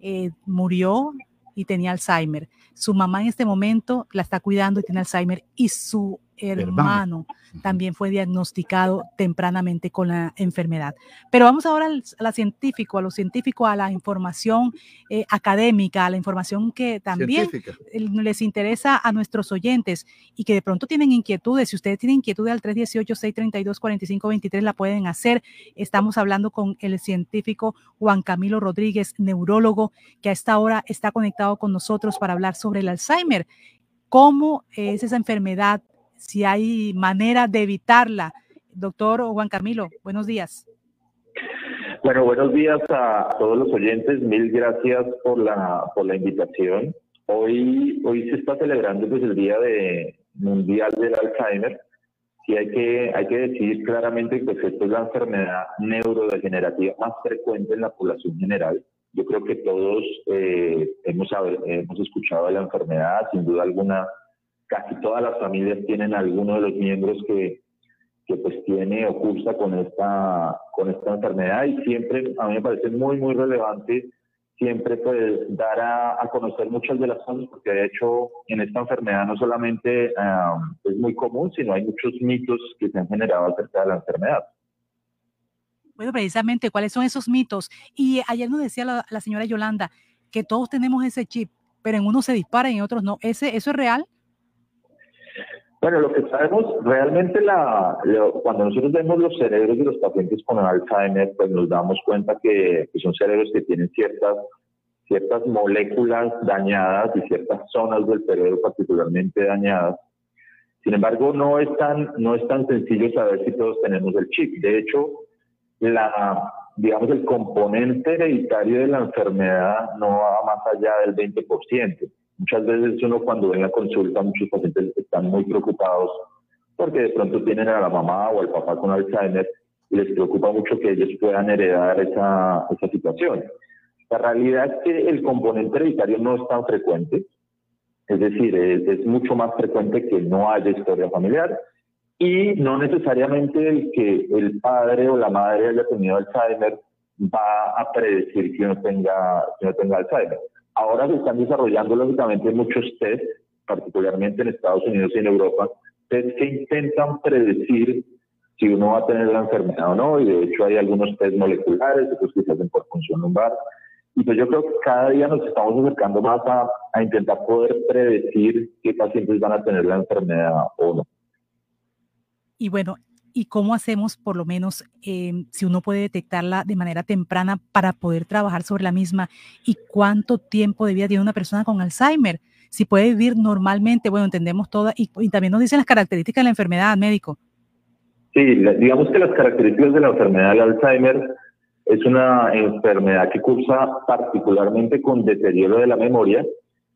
eh, murió y tenía Alzheimer. Su mamá en este momento la está cuidando y tiene Alzheimer y su hermano también fue diagnosticado tempranamente con la enfermedad. Pero vamos ahora al, a la científico, a lo científico, a la información eh, académica, a la información que también Científica. les interesa a nuestros oyentes y que de pronto tienen inquietudes. Si ustedes tienen inquietudes al 318-632-4523, la pueden hacer. Estamos hablando con el científico Juan Camilo Rodríguez, neurólogo, que a esta hora está conectado con nosotros para hablar sobre el Alzheimer. ¿Cómo es esa enfermedad? Si hay manera de evitarla. Doctor Juan Camilo, buenos días. Bueno, buenos días a todos los oyentes. Mil gracias por la, por la invitación. Hoy, hoy se está celebrando pues, el Día de, Mundial del Alzheimer. Y hay que, hay que decir claramente que pues, esta es la enfermedad neurodegenerativa más frecuente en la población general. Yo creo que todos eh, hemos, hemos escuchado de la enfermedad, sin duda alguna, casi todas las familias tienen alguno de los miembros que, que pues tiene o cursa con esta, con esta enfermedad y siempre a mí me parece muy, muy relevante siempre pues dar a, a conocer muchas de las cosas porque de hecho en esta enfermedad no solamente ah, es muy común, sino hay muchos mitos que se han generado acerca de la enfermedad. Bueno, precisamente, ¿cuáles son esos mitos? Y ayer nos decía la, la señora Yolanda que todos tenemos ese chip, pero en unos se dispara y en otros no. ¿Ese, ¿Eso es real? Bueno, lo que sabemos, realmente la, cuando nosotros vemos los cerebros de los pacientes con Alzheimer, pues nos damos cuenta que, son cerebros que tienen ciertas, ciertas moléculas dañadas y ciertas zonas del cerebro particularmente dañadas. Sin embargo, no es tan, no es tan sencillo saber si todos tenemos el chip. De hecho, digamos, el componente hereditario de la enfermedad no va más allá del 20%. Muchas veces uno cuando ve la consulta, muchos pacientes están muy preocupados porque de pronto tienen a la mamá o al papá con Alzheimer y les preocupa mucho que ellos puedan heredar esa, esa situación. La realidad es que el componente hereditario no es tan frecuente, es decir, es, es, mucho más frecuente que no haya historia familiar y no necesariamente el que el padre o la madre haya tenido Alzheimer va a predecir que uno tenga, que uno tenga Alzheimer. Ahora se están desarrollando lógicamente muchos test, particularmente en Estados Unidos y en Europa, test que intentan predecir si uno va a tener la enfermedad o no, y de hecho hay algunos test moleculares, otros que se hacen por función lumbar. Y pues yo creo que cada día nos estamos acercando más a, a intentar poder predecir qué pacientes van a tener la enfermedad o no. Y bueno, y cómo hacemos, por lo menos, em, si uno puede detectarla de manera temprana para poder trabajar sobre la misma y cuánto tiempo de vida tiene una persona con Alzheimer. Si puede vivir normalmente, bueno, entendemos todas y, también nos dicen las características de la enfermedad, médico. Sí, digamos que las características de la enfermedad del Alzheimer es una enfermedad que cursa particularmente con deterioro de la memoria,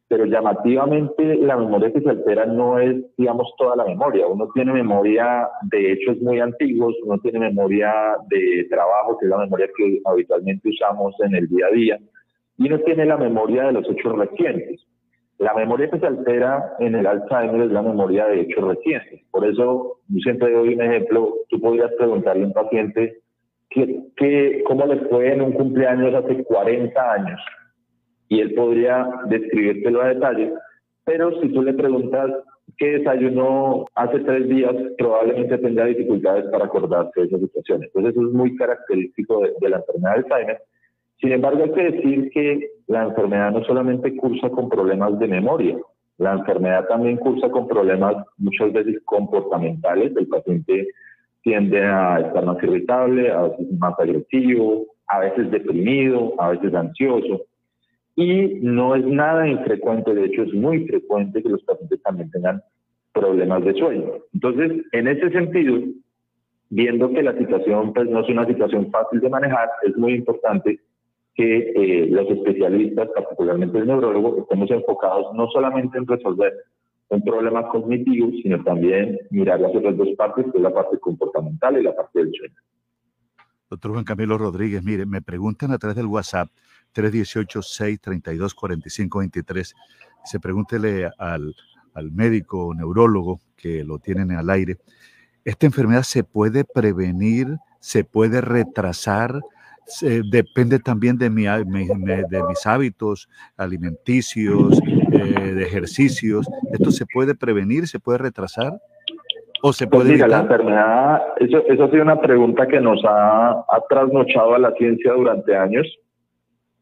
pero llamativamente la memoria que se altera no es, digamos, toda la memoria. Uno tiene memoria de hechos muy antiguos, uno tiene memoria de trabajo, que es la memoria que habitualmente usamos en el día a día, y uno tiene la memoria de los hechos recientes. La memoria que se altera en el Alzheimer es la memoria de hechos recientes. Por eso, yo siempre doy un ejemplo, tú podrías preguntarle a un paciente que, cómo le fue en un cumpleaños hace 40 años y él podría describírtelo a detalle, pero si tú le preguntas qué desayunó hace tres días, probablemente tendrá dificultades para acordarse de esa situación. Entonces eso es muy característico de, la enfermedad de Alzheimer. Sin embargo, hay que decir que la enfermedad no solamente cursa con problemas de memoria, la enfermedad también cursa con problemas muchas veces comportamentales. El paciente tiende a estar más irritable, a veces más agresivo, a veces deprimido, a veces ansioso. Y no es nada infrecuente, de hecho es muy frecuente que los pacientes también tengan problemas de sueño. Entonces, en ese sentido, viendo que la situación pues, no es una situación fácil de manejar, es muy importante que eh, los especialistas, particularmente el neurólogo, estemos enfocados no solamente en resolver un problema cognitivo, sino también mirar las otras dos partes, que es la parte comportamental y la parte del sueño. Doctor Juan Camilo Rodríguez, mire, me preguntan a través del WhatsApp 318-632-4523. Se pregúntele al, al médico neurólogo que lo tienen al aire. ¿Esta enfermedad se puede prevenir? ¿Se puede retrasar? depende también de, mi, mis hábitos alimenticios, eh, de ejercicios. ¿Esto se puede prevenir? ¿Se puede retrasar? ¿O se pues puede pues la enfermedad, eso, eso ha sido una pregunta que nos ha, ha trasnochado a la ciencia durante años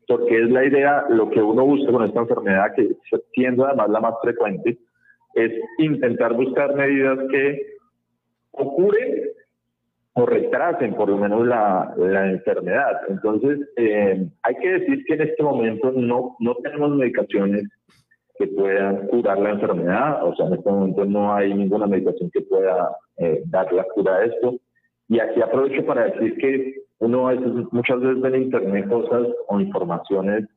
porque es la idea, lo que uno busca con esta enfermedad, que siendo además la más frecuente, es intentar buscar medidas que ocurren o retrasen por lo menos la, la enfermedad. Entonces, eh, hay que decir que en este momento no, no tenemos medicaciones que puedan curar la enfermedad, o sea, en este momento no hay ninguna medicación que pueda eh, dar la cura a esto. Y aquí aprovecho para decir que uno muchas veces ve en internet cosas o informaciones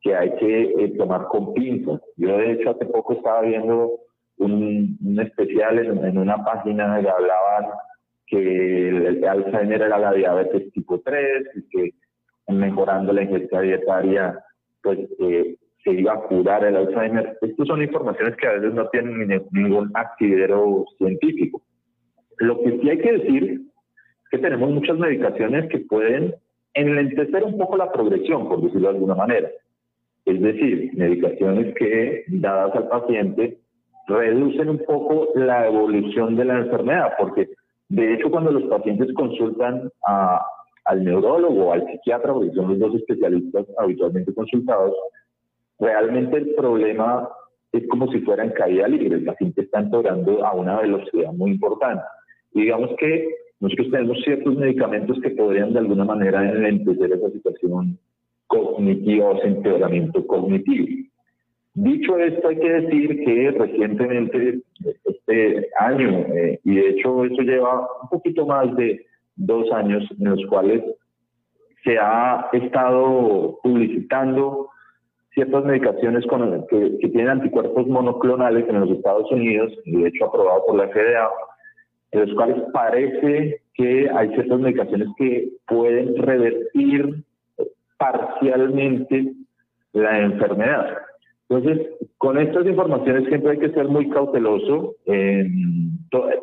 que hay que eh, tomar con pinzas. Yo de hecho hace poco estaba viendo un, especial en, una página que hablaban que el, Alzheimer era la diabetes tipo 3 y que mejorando la ingesta dietaria pues eh, se iba a curar el Alzheimer. Estas son informaciones que a veces no tienen ningún actividero científico. Lo que sí hay que decir que tenemos muchas medicaciones que pueden enlentecer un poco la progresión, por decirlo de alguna manera. Es decir, medicaciones que, dadas al paciente, reducen un poco la evolución de la enfermedad, porque de hecho cuando los pacientes consultan al neurólogo o al psiquiatra, porque son los dos especialistas habitualmente consultados, realmente el problema es como si fuera en caída libre, el paciente está empeorando a una velocidad muy importante. Y digamos que nosotros tenemos ciertos medicamentos que podrían de alguna manera enlentecer esa situación cognitiva o ese empeoramiento cognitivo. Dicho esto, hay que decir que recientemente, este año, eh, y de hecho eso lleva un poquito más de dos años en los cuales se ha estado publicitando ciertas medicaciones con, que, que, tienen anticuerpos monoclonales en los Estados Unidos, de hecho aprobado por la FDA, en los cuales parece que hay ciertas medicaciones que pueden revertir parcialmente la enfermedad. Entonces, con estas informaciones siempre hay que ser muy cauteloso.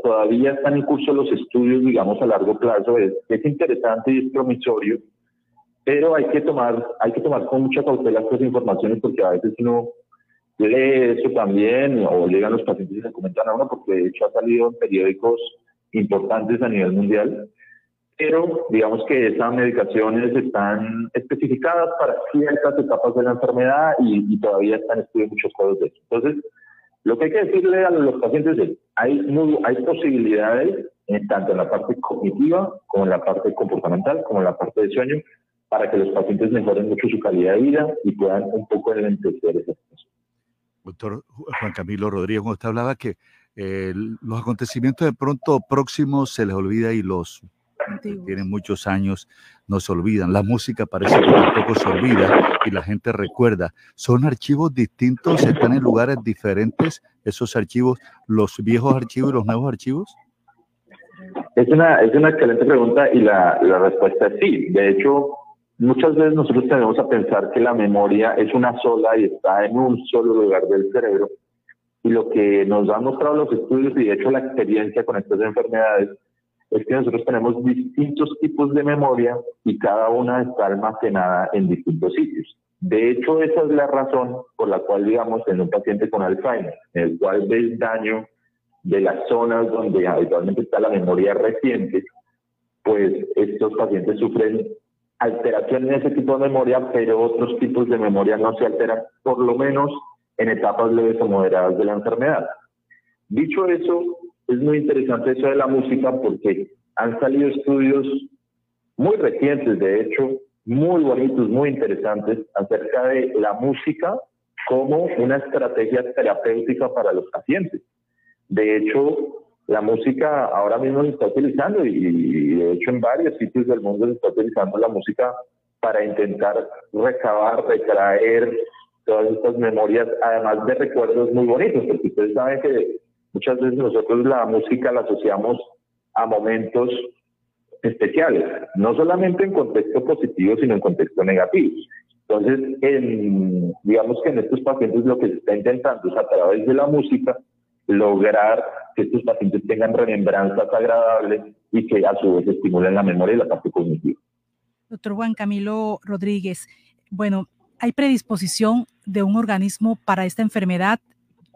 todavía están en curso los estudios, digamos, a largo plazo. Es, es, interesante y es promisorio, pero hay que tomar, hay que tomar con mucha cautela estas informaciones porque a veces uno lee eso también o llegan los pacientes y se comentan a uno porque de hecho ha salido en periódicos importantes a nivel mundial pero digamos que esas medicaciones están especificadas para ciertas etapas de la enfermedad y, todavía están estudiando muchos casos de eso. Entonces, lo que hay que decirle a los pacientes es, hay, hay posibilidades tanto en la parte cognitiva como en la parte comportamental, como en la parte de sueño, para que los pacientes mejoren mucho su calidad de vida y puedan un poco enlentecer esas cosas. Doctor Juan Camilo Rodríguez, usted hablaba que eh, los acontecimientos de pronto próximos se les olvida y los tienen muchos años, no se olvidan. La música parece que tampoco se olvida y la gente recuerda. Son archivos distintos, están en lugares diferentes esos archivos, los viejos archivos y los nuevos archivos. Es una, es una excelente pregunta y la, la respuesta es sí. De hecho, muchas veces nosotros tenemos a pensar que la memoria es una sola y está en un solo lugar del cerebro. Y lo que nos han mostrado los estudios y de hecho la experiencia con estas enfermedades es que nosotros tenemos distintos tipos de memoria y cada una está almacenada en distintos sitios. De hecho, esa es la razón por la cual, digamos, en un paciente con Alzheimer, en el cual ves daño de las zonas donde habitualmente está la memoria reciente, pues estos pacientes sufren alteración en ese tipo de memoria, pero otros tipos de memoria no se alteran, por lo menos en etapas leves o moderadas de la enfermedad. Dicho eso, es muy interesante eso de la música porque han salido estudios muy recientes, de hecho, muy bonitos, muy interesantes, acerca de la música como una estrategia terapéutica para los pacientes. De hecho, la música ahora mismo se está utilizando y, de hecho en varios sitios del mundo se está utilizando la música para intentar recabar, retraer todas estas memorias, además de recuerdos muy bonitos, porque ustedes saben que Muchas veces nosotros la música la asociamos a momentos especiales, no solamente en contexto positivo, sino en contexto negativo. Entonces, digamos que en estos pacientes lo que se está intentando es a través de la música lograr que estos pacientes tengan remembranzas agradables y que a su vez estimulen la memoria y la parte cognitiva. Doctor Juan Camilo Rodríguez, bueno, ¿hay predisposición de un organismo para esta enfermedad?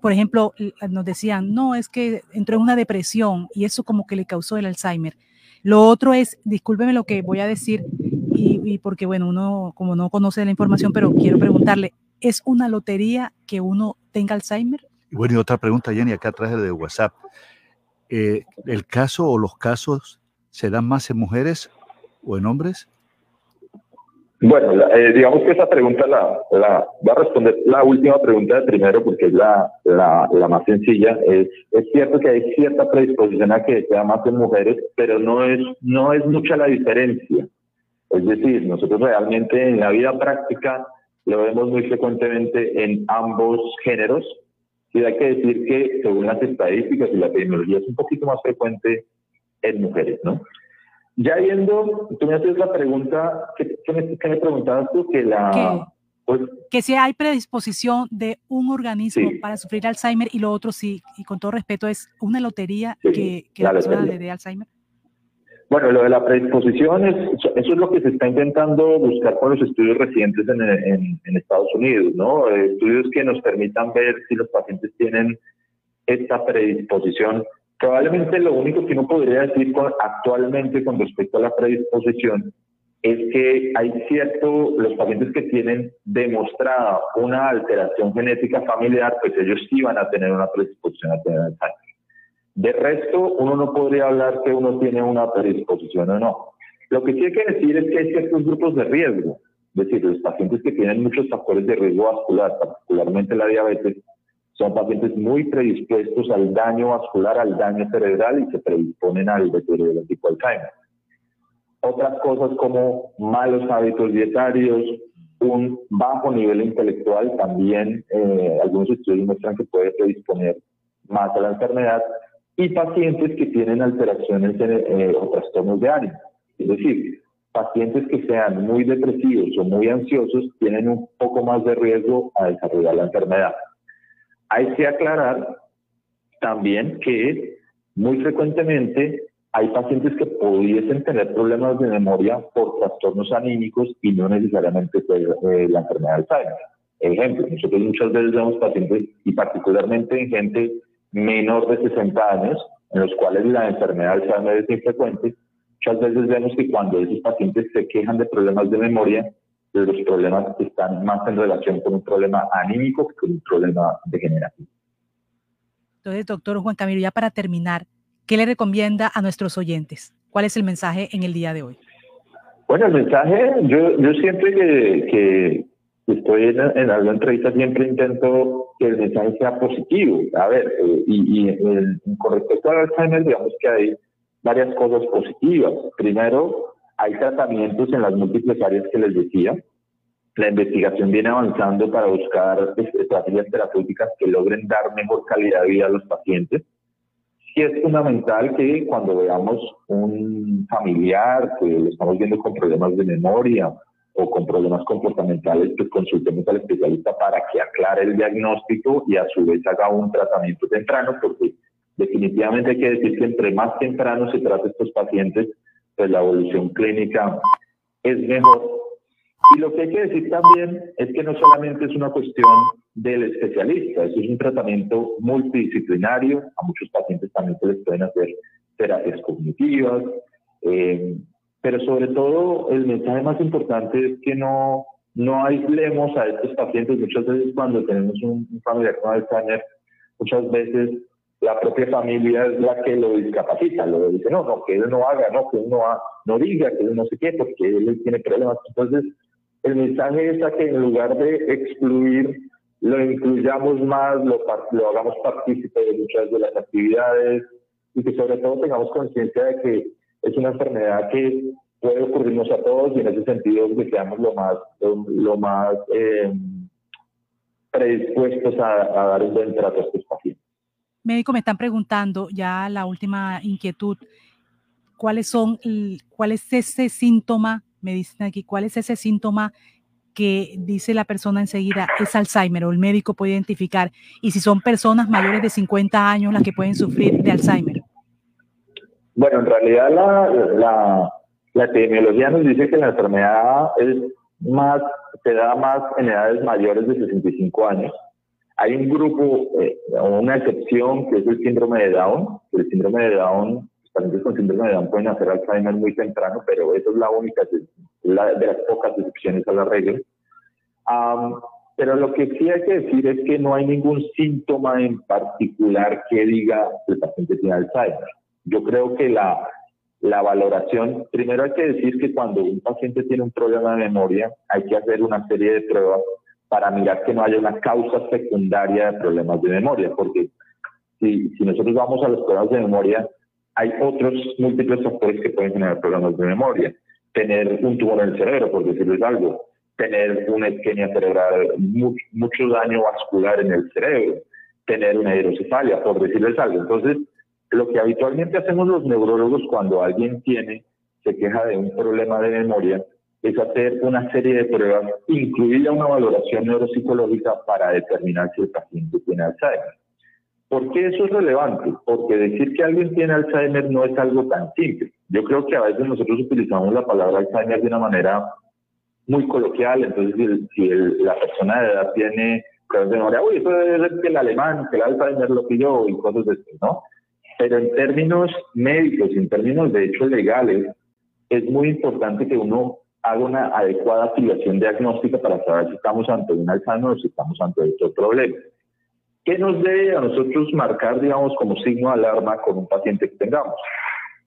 por ejemplo, nos decían, no, es que entró en una depresión y eso como que le causó el Alzheimer. Lo otro es, discúlpeme lo que voy a decir, y, porque bueno, uno como no conoce la información, pero quiero preguntarle, ¿es una lotería que uno tenga Alzheimer? Bueno, y otra pregunta, Jenny, acá atrás de WhatsApp. Eh, ¿El caso o los casos se dan más en mujeres o en hombres? Bueno, eh, digamos que esa pregunta la, la va a responder la última pregunta de primero porque es la, la, la, más sencilla. Es, es cierto que hay cierta predisposición a que sea más en mujeres, pero no es, no es mucha la diferencia. Es decir, nosotros realmente en la vida práctica lo vemos muy frecuentemente en ambos géneros. Y hay que decir que según las estadísticas y la epidemiología es un poquito más frecuente en mujeres, ¿no? Ya viendo, tú me haces la pregunta, ¿qué, me, preguntabas tú? Que la... Pues que si hay predisposición de un organismo para sufrir Alzheimer y lo otro sí, y con todo respeto, es una lotería que, la, persona le dé Alzheimer. Bueno, lo de la predisposición, es, eso es lo que se está intentando buscar con los estudios recientes en, Estados Unidos, ¿no? Estudios que nos permitan ver si los pacientes tienen esta predisposición Probablemente lo único que uno podría decir actualmente con respecto a la predisposición es que hay cierto, los pacientes que tienen demostrada una alteración genética familiar, pues ellos sí van a tener una predisposición a tener Alzheimer. De resto, uno no podría hablar que uno tiene una predisposición o no. Lo que sí hay que decir es que hay ciertos grupos de riesgo, es decir, los pacientes que tienen muchos factores de riesgo vascular, particularmente la diabetes, son pacientes muy predispuestos al daño vascular, al daño cerebral y se predisponen al deterioro tipo Alzheimer. Otras cosas como malos hábitos dietarios, un bajo nivel intelectual, también eh, algunos estudios muestran que puede predisponer más a la enfermedad, y pacientes que tienen alteraciones eh, o trastornos de ánimo. Es decir, pacientes que sean muy depresivos o muy ansiosos tienen un poco más de riesgo a desarrollar la enfermedad. Hay que aclarar también que muy frecuentemente hay pacientes que pudiesen tener problemas de memoria por trastornos anímicos y no necesariamente por eh, la enfermedad de Alzheimer. Ejemplo, nosotros muchas veces vemos pacientes, y particularmente en gente menor de 60 años, en los cuales la enfermedad de Alzheimer es infrecuente, muchas veces vemos que cuando esos pacientes se quejan de problemas de memoria, pues los problemas están más en relación con un problema anímico que con un problema degenerativo. Entonces, doctor Juan Camilo, ya para terminar, ¿qué le recomienda a nuestros oyentes? ¿Cuál es el mensaje en el día de hoy? Bueno, el mensaje, yo, yo siempre que, estoy en, en, alguna entrevista, siempre intento que el mensaje sea positivo. A ver, eh, y, y con respecto al Alzheimer, digamos que hay varias cosas positivas. Primero, hay tratamientos en las múltiples áreas que les decía. La investigación viene avanzando para buscar estrategias terapéuticas que logren dar mejor calidad de vida a los pacientes. Sí es fundamental que cuando veamos un familiar que lo estamos viendo con problemas de memoria o con problemas comportamentales, pues consultemos al especialista para que aclare el diagnóstico y a su vez haga un tratamiento temprano, porque definitivamente hay que decir que entre más temprano se trata estos pacientes, pues la evolución clínica es mejor. Y lo que hay que decir también es que no solamente es una cuestión del especialista, eso es un tratamiento multidisciplinario, a muchos pacientes también se les pueden hacer terapias cognitivas, eh, pero sobre todo el mensaje más importante es que no, no aislemos a estos pacientes, muchas veces cuando tenemos un, un familiar con Alzheimer, muchas veces la propia familia es la que lo discapacita, lo dice, no, no, que él no haga, no, que él no, no diga, que él no sé qué, porque él tiene problemas. Entonces, el mensaje es a que en lugar de excluir, lo incluyamos más, lo, lo hagamos partícipe de muchas de las actividades y que sobre todo tengamos conciencia de que es una enfermedad que puede ocurrirnos a todos y en ese sentido que seamos lo más, lo, más eh, predispuestos a, a, dar un buen trato a estos pacientes. Médico me están preguntando ya la última inquietud, ¿cuáles son, cuál es ese síntoma, me dicen aquí, cuál es ese síntoma que dice la persona enseguida es Alzheimer o el médico puede identificar y si son personas mayores de 50 años las que pueden sufrir de Alzheimer? Bueno, en realidad la, la, epidemiología nos dice que la enfermedad es más, se da más en edades mayores de 65 años hay un grupo, eh, una excepción, que es el síndrome de Down. El síndrome de Down, los pacientes con síndrome de Down pueden hacer Alzheimer muy temprano, pero eso es la única, la, de las pocas excepciones a la regla. pero lo que sí hay que decir es que no hay ningún síntoma en particular que diga que el paciente tiene Alzheimer. Yo creo que la, la valoración, primero hay que decir que cuando un paciente tiene un problema de memoria, hay que hacer una serie de pruebas para mirar que no haya una causa secundaria de problemas de memoria, porque si, si nosotros vamos a los problemas de memoria, hay otros múltiples factores que pueden generar problemas de memoria. Tener un tumor en el cerebro, por decirles algo, tener una isquemia cerebral, mucho, mucho daño vascular en el cerebro, tener una hidrocefalia, por decirles algo. Entonces, lo que habitualmente hacemos los neurólogos cuando alguien tiene, se queja de un problema de memoria, es hacer una serie de pruebas, incluida una valoración neuropsicológica para determinar si el paciente tiene Alzheimer. ¿Por qué eso es relevante? Porque decir que alguien tiene Alzheimer no es algo tan simple. Yo creo que a veces nosotros utilizamos la palabra Alzheimer de una manera muy coloquial, entonces si, la persona de edad tiene problemas de memoria, uy, eso debe ser que el alemán, que el Alzheimer lo pilló y cosas de esto, ¿no? Pero en términos médicos, en términos de hechos legales, es muy importante que uno haga una adecuada activación diagnóstica para saber si estamos ante un Alzheimer o si estamos ante otro problema. ¿Qué nos debe a nosotros marcar, digamos, como signo de alarma con un paciente que tengamos?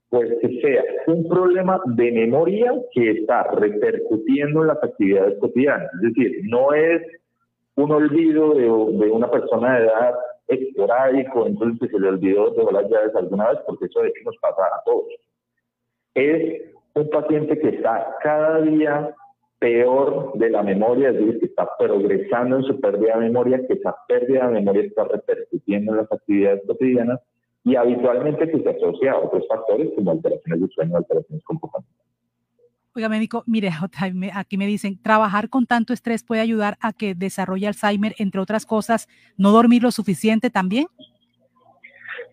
Pues que sea un problema de memoria que está repercutiendo en las actividades cotidianas. Es decir, no es un olvido de una persona de edad esporádico, entonces que se le olvidó de las llaves alguna vez, porque eso de hecho nos pasa a todos. Es un paciente que está cada día peor de la memoria, es decir, que está progresando en su pérdida de memoria, que esa pérdida de memoria está repercutiendo en las actividades cotidianas y habitualmente que se asocia a otros factores como alteraciones de sueño, alteraciones comportamentales. Oiga, médico, mire, (laughs) aquí me dicen, trabajar con tanto estrés puede ayudar a que desarrolle Alzheimer, entre otras cosas, no dormir lo suficiente también.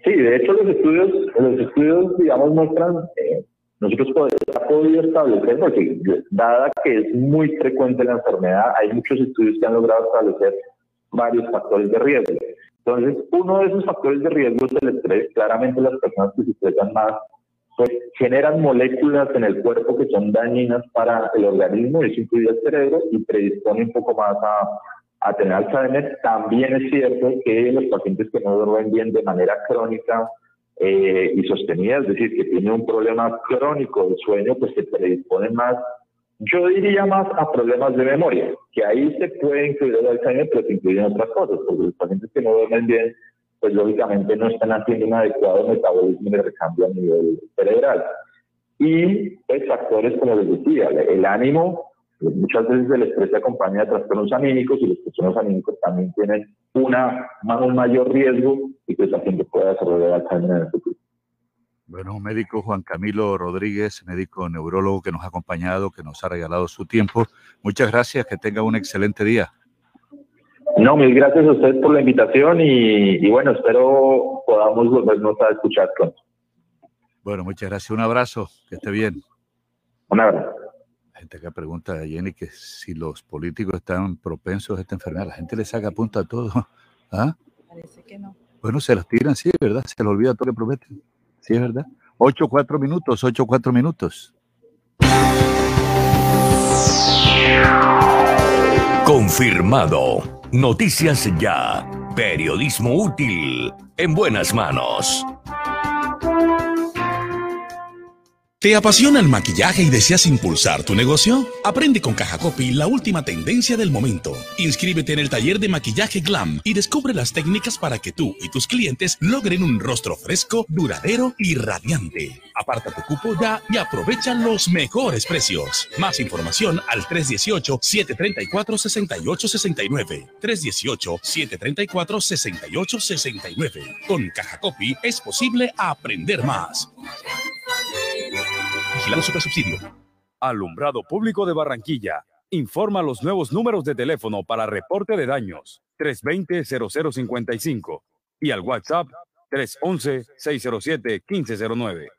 Sí, de hecho los estudios, los estudios, digamos, muestran, eh, nosotros podemos, podido establecer, porque dada que es muy frecuente la enfermedad, hay muchos estudios que han logrado establecer varios factores de riesgo. Entonces, uno de esos factores de riesgo es el estrés. Claramente las personas que se estresan más pues generan moléculas en el cuerpo que son dañinas para el organismo, y eso incluye el cerebro, y predispone un poco más a, a tener Alzheimer. También es cierto que los pacientes que no duermen bien de manera crónica eh, y sostenida, es decir, que tienen un problema crónico de sueño, pues se predisponen más, yo diría más a problemas de memoria, que ahí se puede incluir el Alzheimer, pero se incluyen otras cosas, porque los pacientes que no duermen bien pues lógicamente no están haciendo un adecuado metabolismo de recambio a nivel cerebral. Y pues factores, como les decía, el ánimo, pues, muchas veces el estrés se acompaña de trastornos anímicos y los trastornos anímicos también tienen una, un mayor riesgo y que el paciente pueda desarrollar Alzheimer en el futuro. Bueno, médico Juan Camilo Rodríguez, médico neurólogo que nos ha acompañado, que nos ha regalado su tiempo. Muchas gracias, que tenga un excelente día. No, mil gracias a usted por la invitación y, bueno, espero podamos volvernos a escuchar pronto. Bueno, muchas gracias. Un abrazo, que esté bien. Un abrazo. La gente que pregunta a Jenny que si los políticos están propensos a esta enfermedad, la gente le saca punta a todo. (laughs) ¿Ah? Parece que no. Bueno, se las tiran, sí, ¿verdad? Se les olvida todo lo que prometen. Sí, es verdad. Ocho, cuatro minutos, ocho, cuatro minutos. Confirmado. Noticias Ya. Periodismo útil. En buenas manos. ¿Te apasiona el maquillaje y deseas impulsar tu negocio? Aprende con Caja Copy la última tendencia del momento. Inscríbete en el taller de maquillaje Glam y descubre las técnicas para que tú y tus clientes logren un rostro fresco, duradero y radiante. Aparta tu cupo ya y aprovecha los mejores precios. Más información al 318-734-6869. 318-734-6869. Con Caja Copy es posible aprender más. Vigilado Subsidio. Alumbrado Público de Barranquilla. Informa los nuevos números de teléfono para reporte de daños 320-0055 y al WhatsApp 311-607-1509.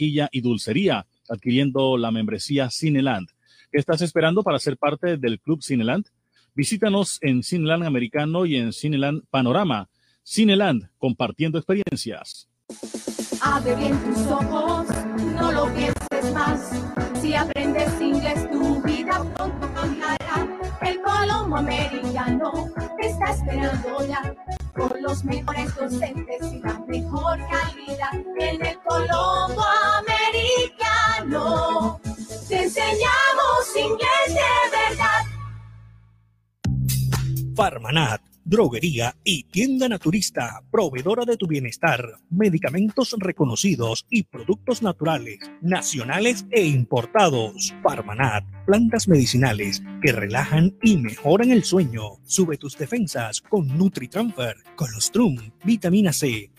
y dulcería adquiriendo la membresía Cineland. ¿Qué estás esperando para ser parte del Club Cineland? Visítanos en Cineland Americano y en Cineland Panorama. Cineland, compartiendo experiencias. Abre bien tus ojos, no lo más. Si aprendes inglés, tu vida pronto. El Colombo Americano está esperando ya. Con los mejores docentes y la mejor calidad. En el Colombo Americano te enseñamos inglés de verdad. Farmanat droguería y tienda naturista, proveedora de tu bienestar, medicamentos reconocidos y productos naturales, nacionales e importados. Farmanat, plantas medicinales que relajan y mejoran el sueño. Sube tus defensas con NutriTransfer, Colostrum, vitamina C,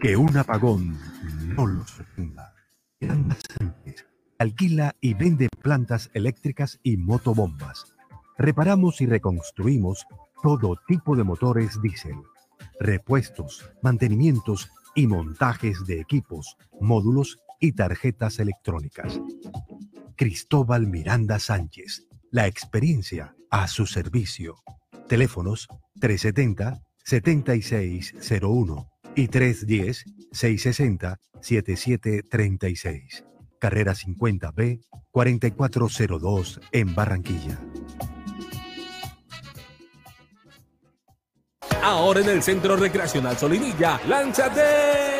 Que un apagón no lo sorprenda. Miranda Sánchez alquila y vende plantas eléctricas y motobombas. Reparamos y reconstruimos todo tipo de motores diésel, repuestos, mantenimientos y montajes de equipos, módulos y tarjetas electrónicas. Cristóbal Miranda Sánchez, la experiencia a su servicio. Teléfonos 370-7601 y 310-660-7736. Carrera 50B 4402 en Barranquilla. Ahora en el Centro Recreacional Solinilla, lánzate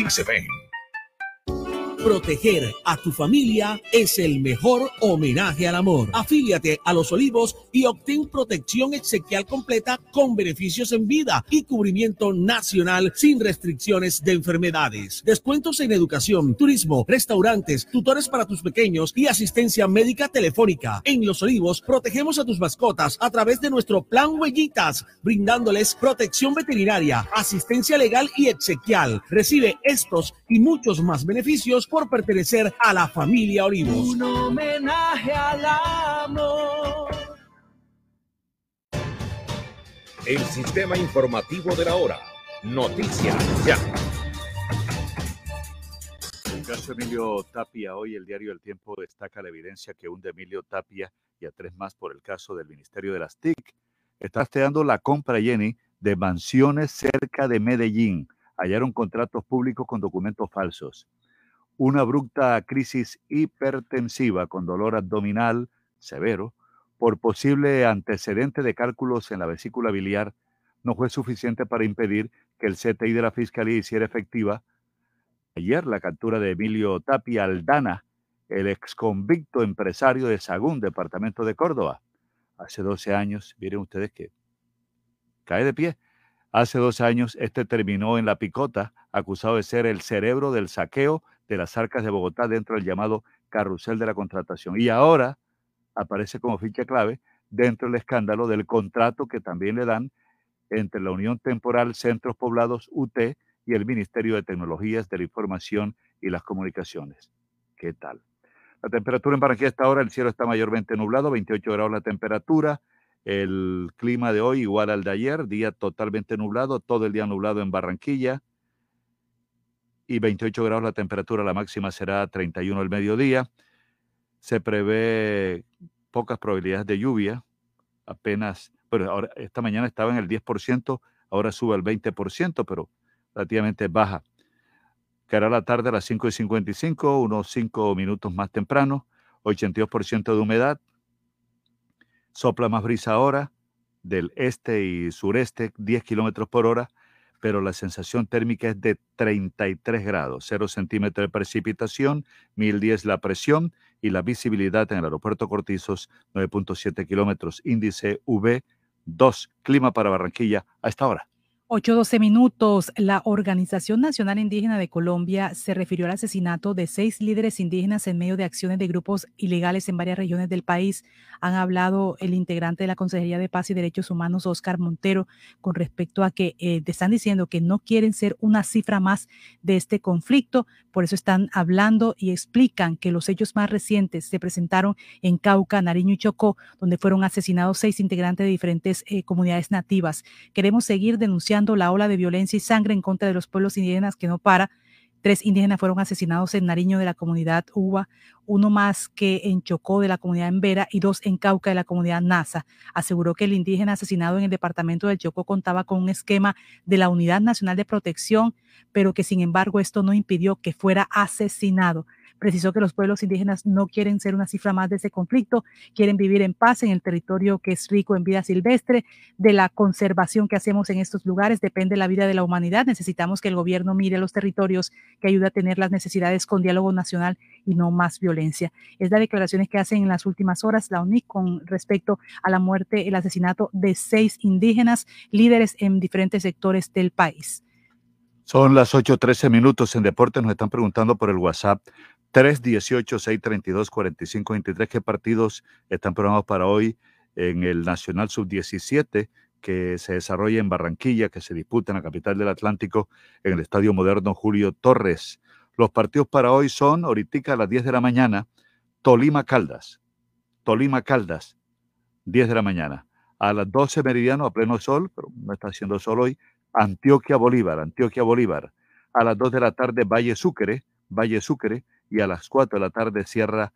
sí se ven. Proteger a tu familia es el mejor homenaje al amor. Afíliate a Los Olivos y obtén protección exequial completa con beneficios en vida y cubrimiento nacional sin restricciones de enfermedades. Descuentos en educación, turismo, restaurantes, tutores para tus pequeños y asistencia médica telefónica. En Los Olivos protegemos a tus mascotas a través de nuestro plan Huellitas, brindándoles protección veterinaria, asistencia legal y exequial. Recibe estos y muchos más beneficios por pertenecer a la familia Olivos. Un homenaje al amor. El sistema informativo de la hora. Noticias ya. El caso Emilio Tapia, hoy el diario El Tiempo destaca la evidencia que hunde Emilio Tapia y a tres más por el caso del Ministerio de las TIC. Está rastreando la compra, Jenny, de mansiones cerca de Medellín. Hallaron contratos públicos con documentos falsos. Una abrupta crisis hipertensiva con dolor abdominal severo por posible antecedente de cálculos en la vesícula biliar no fue suficiente para impedir que el CTI de la Fiscalía hiciera efectiva ayer la captura de Emilio Tapia Aldana, el exconvicto empresario de Sagún, departamento de Córdoba. Hace 12 años, miren ustedes que cae de pie. Hace dos años, este terminó en la picota, acusado de ser el cerebro del saqueo de las arcas de Bogotá dentro del llamado carrusel de la contratación. Y ahora aparece como ficha clave dentro del escándalo del contrato que también le dan entre la Unión Temporal Centros Poblados UT y el Ministerio de Tecnologías de la Información y las Comunicaciones. ¿Qué tal? La temperatura en Barranquilla está ahora, el cielo está mayormente nublado, 28 grados la temperatura, el clima de hoy igual al de ayer, día totalmente nublado, todo el día nublado en Barranquilla y 28 grados la temperatura, la máxima será 31 el mediodía. Se prevé pocas probabilidades de lluvia, apenas, pero ahora esta mañana estaba en el 10%, ahora sube al 20%, pero relativamente baja Caerá la tarde a las 5 y 55, unos 5 minutos más temprano, 82% de humedad. Sopla más brisa ahora del este y sureste, 10 kilómetros por hora, pero la sensación térmica es de 33 grados, 0 centímetros de precipitación, 1010 la presión y la visibilidad en el aeropuerto Cortizos, 9.7 kilómetros, índice V2, clima para Barranquilla a esta hora. 8-12 minutos. La Organización Nacional Indígena de Colombia se refirió al asesinato de seis líderes indígenas en medio de acciones de grupos ilegales en varias regiones del país. Han hablado el integrante de la Consejería de Paz y Derechos Humanos, Oscar Montero, con respecto a que eh, están diciendo que no quieren ser una cifra más de este conflicto. Por eso están hablando y explican que los hechos más recientes se presentaron en Cauca, Nariño y Chocó, donde fueron asesinados seis integrantes de diferentes eh, comunidades nativas. Queremos seguir denunciando la ola de violencia y sangre en contra de los pueblos indígenas que no para. Tres indígenas fueron asesinados en Nariño de la comunidad Uva, uno más que en Chocó de la comunidad Embera y dos en Cauca de la comunidad Nasa. Aseguró que el indígena asesinado en el departamento del Chocó contaba con un esquema de la Unidad Nacional de Protección, pero que sin embargo esto no impidió que fuera asesinado. Precisó que los pueblos indígenas no quieren ser una cifra más de ese conflicto, quieren vivir en paz en el territorio que es rico en vida silvestre. De la conservación que hacemos en estos lugares depende la vida de la humanidad. Necesitamos que el gobierno mire los territorios que ayude a tener las necesidades con diálogo nacional y no más violencia. Es las declaraciones que hacen en las últimas horas la UNIC con respecto a la muerte, el asesinato de seis indígenas líderes en diferentes sectores del país. Son las 8.13 minutos en deporte. Nos están preguntando por el WhatsApp 318-632-4523. ¿Qué partidos están programados para hoy en el Nacional Sub-17 que se desarrolla en Barranquilla, que se disputa en la capital del Atlántico, en el Estadio Moderno Julio Torres? Los partidos para hoy son, ahorita a las 10 de la mañana, Tolima Caldas. Tolima Caldas, 10 de la mañana. A las 12 meridiano, a pleno sol, pero no está haciendo sol hoy, Antioquia Bolívar, Antioquia Bolívar. A las 2 de la tarde, Valle Sucre, Valle Sucre y a las 4 de la tarde cierra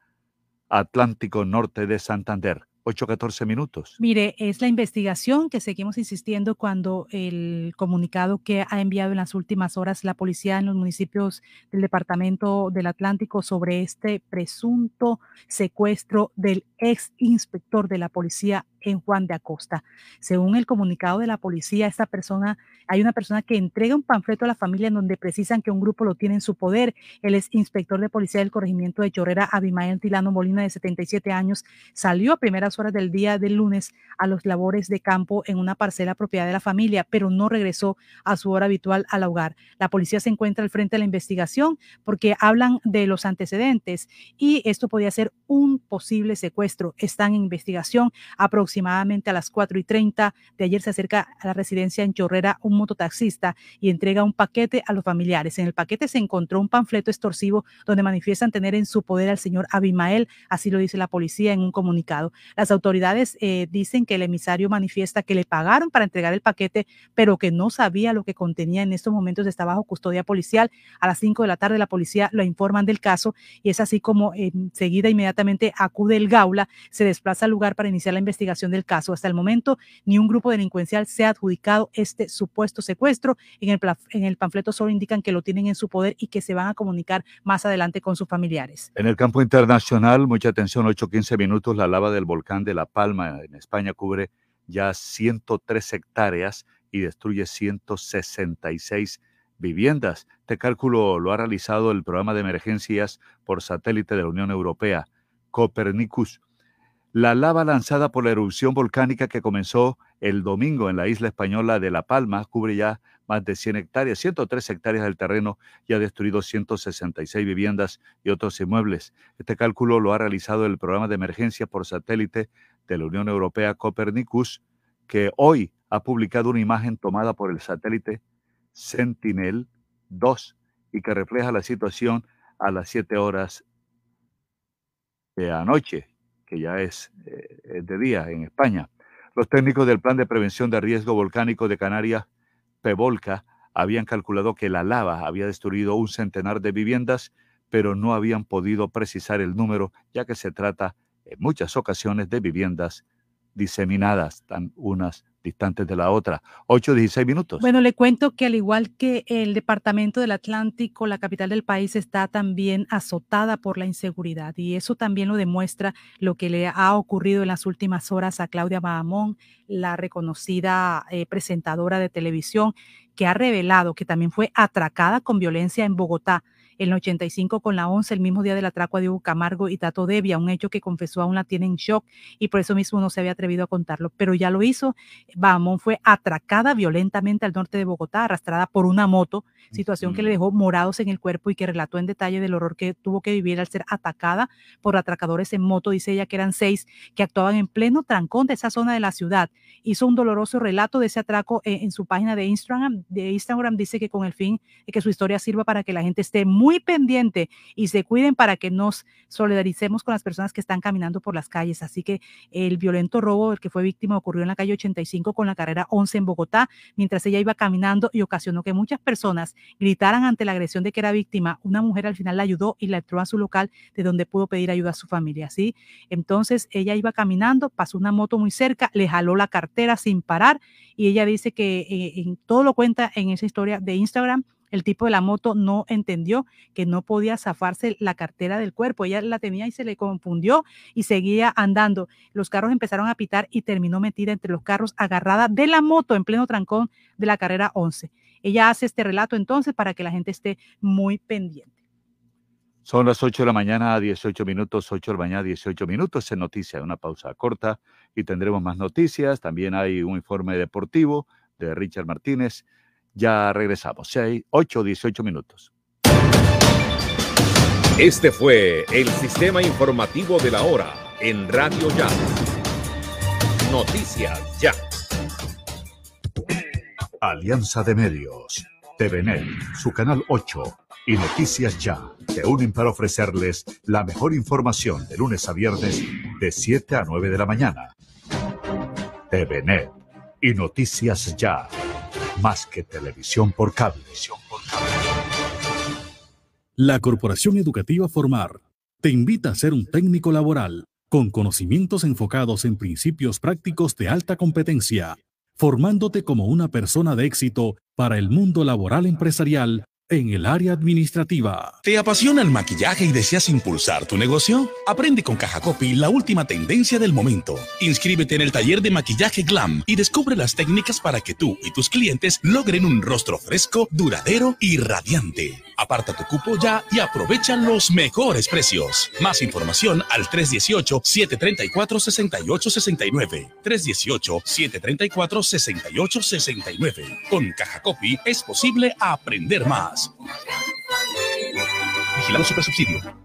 Atlántico Norte de Santander. 8-14 minutos. Mire, es la investigación que seguimos insistiendo cuando el comunicado que ha enviado en las últimas horas la policía en los municipios del departamento del Atlántico sobre este presunto secuestro del ex inspector de la policía en Juan de Acosta. Según el comunicado de la policía, esta persona, hay una persona que entrega un panfleto a la familia en donde precisan que un grupo lo tiene en su poder. Él es inspector de policía del corregimiento de Chorrera, Abimael Tilano Molina, de 77 años, salió a primeras horas del día del lunes a los labores de campo en una parcela propiedad de la familia, pero no regresó a su hora habitual al hogar. La policía se encuentra al frente de la investigación porque hablan de los antecedentes y esto podría ser un posible secuestro. Están en investigación aproximadamente aproximadamente a las 4 y 30 de ayer se acerca a la residencia en Chorrera un mototaxista y entrega un paquete a los familiares. En el paquete se encontró un panfleto extorsivo donde manifiestan tener en su poder al señor Abimael, así lo dice la policía en un comunicado. Las autoridades eh, dicen que el emisario manifiesta que le pagaron para entregar el paquete, pero que no sabía lo que contenía. En estos momentos está bajo custodia policial. A las 5 de la tarde la policía lo informan del caso y es así como enseguida inmediatamente acude el Gaula, se desplaza al lugar para iniciar la investigación del caso. Hasta el momento, ni un grupo delincuencial se ha adjudicado este supuesto secuestro. En el, en el panfleto solo indican que lo tienen en su poder y que se van a comunicar más adelante con sus familiares. En el campo internacional, mucha atención, 8-15 minutos, la lava del volcán de La Palma en España cubre ya 103 hectáreas y destruye 166 viviendas. Este cálculo lo ha realizado el programa de emergencias por satélite de la Unión Europea, Copernicus. La lava lanzada por la erupción volcánica que comenzó el domingo en la isla española de La Palma cubre ya más de 100 hectáreas, 103 hectáreas del terreno y ha destruido 166 viviendas y otros inmuebles. Este cálculo lo ha realizado el programa de emergencia por satélite de la Unión Europea Copernicus, que hoy ha publicado una imagen tomada por el satélite Sentinel-2 y que refleja la situación a las 7 horas de anoche ya es, eh, de día en España. Los técnicos del Plan de Prevención de Riesgo Volcánico de Canarias, PEVOLCA, habían calculado que la lava había destruido un centenar de viviendas, pero no habían podido precisar el número, ya que se trata en muchas ocasiones de viviendas diseminadas, están unas distantes de la otra. 8, 16 minutos. Bueno, le cuento que al igual que el departamento del Atlántico, la capital del país está también azotada por la inseguridad y eso también lo demuestra lo que le ha ocurrido en las últimas horas a Claudia Bahamón, la reconocida eh, presentadora de televisión, que ha revelado que también fue atracada con violencia en Bogotá el 85 con la 11, el mismo día del atraco a Diego Camargo y Tato Devia, un hecho que confesó aún la tiene en shock y por eso mismo no se había atrevido a contarlo, pero ya lo hizo. Bahamón fue atracada violentamente al norte de Bogotá, arrastrada por una moto, situación que le dejó morados en el cuerpo y que relató en detalle del horror que tuvo que vivir al ser atacada por atracadores en moto. Dice ella que eran seis que actuaban en pleno trancón de esa zona de la ciudad. Hizo un doloroso relato de ese atraco en, en su página de Instagram. De Instagram dice que con el fin de que su historia sirva para que la gente esté muy muy pendiente y se cuiden para que nos solidaricemos con las personas que están caminando por las calles. Así que el violento robo del que fue víctima ocurrió en la calle 85 con la carrera 11 en Bogotá, mientras ella iba caminando y ocasionó que muchas personas gritaran ante la agresión de que era víctima. Una mujer al final la ayudó y la entró a su local de donde pudo pedir ayuda a su familia. ¿sí? Entonces ella iba caminando, pasó una moto muy cerca, le jaló la cartera sin parar y ella dice que eh, en, todo lo cuenta en esa historia de Instagram el tipo de la moto no entendió que no podía zafarse la cartera del cuerpo. Ella la tenía y se le confundió y seguía andando. Los carros empezaron a pitar y terminó metida entre los carros, agarrada de la moto en pleno trancón de la carrera 11. Ella hace este relato entonces para que la gente esté muy pendiente. Son las 8 de la mañana, 18 minutos, 8 de la mañana, 18 minutos en noticia, una pausa corta y tendremos más noticias. También hay un informe deportivo de Richard Martínez ya regresamos. 6, 8, 18 minutos. Este fue el sistema informativo de la hora en Radio Ya. Noticias Ya. Alianza de Medios, TVNet, su canal 8 y Noticias Ya te unen para ofrecerles la mejor información de lunes a viernes de 7 a 9 de la mañana. TVNet y Noticias Ya más que televisión por cable. La Corporación Educativa Formar te invita a ser un técnico laboral con conocimientos enfocados en principios prácticos de alta competencia, formándote como una persona de éxito para el mundo laboral empresarial en el área administrativa. ¿Te apasiona el maquillaje y deseas impulsar tu negocio? Aprende con Caja Copy la última tendencia del momento. Inscríbete en el taller de maquillaje Glam y descubre las técnicas para que tú y tus clientes logren un rostro fresco, duradero y radiante. Aparta tu cupo ya y aprovecha los mejores precios. Más información al 318-734-6869. 318-734-6869. Con Caja Copy es posible aprender más. Vigilado Super Subsidio.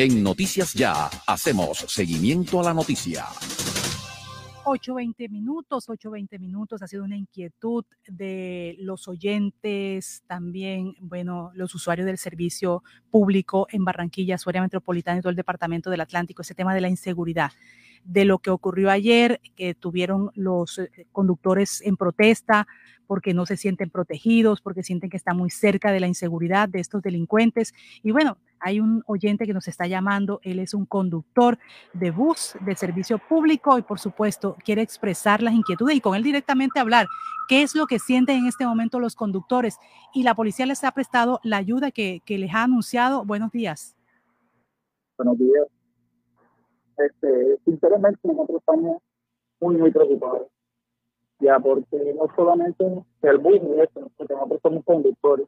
En Noticias Ya hacemos seguimiento a la noticia. 8.20 minutos, 8.20 minutos. Ha sido una inquietud de los oyentes, también, bueno, los usuarios del servicio público en Barranquilla, su metropolitana y todo el departamento del Atlántico, ese tema de la inseguridad de lo que ocurrió ayer, que tuvieron los eh, conductores en protesta porque no se sienten protegidos, porque sienten que está muy cerca de la inseguridad de estos delincuentes. Y bueno, hay un oyente que nos está llamando, él es un conductor de bus de servicio público y por supuesto quiere expresar las inquietudes y con él directamente hablar qué es lo que sienten en este momento los conductores. Y la policía les ha prestado la ayuda que, les ha anunciado. Buenos días. Buenos días. Este, sinceramente nosotros estamos muy, muy preocupados ya porque no solamente el bus y eso, porque nosotros somos conductores,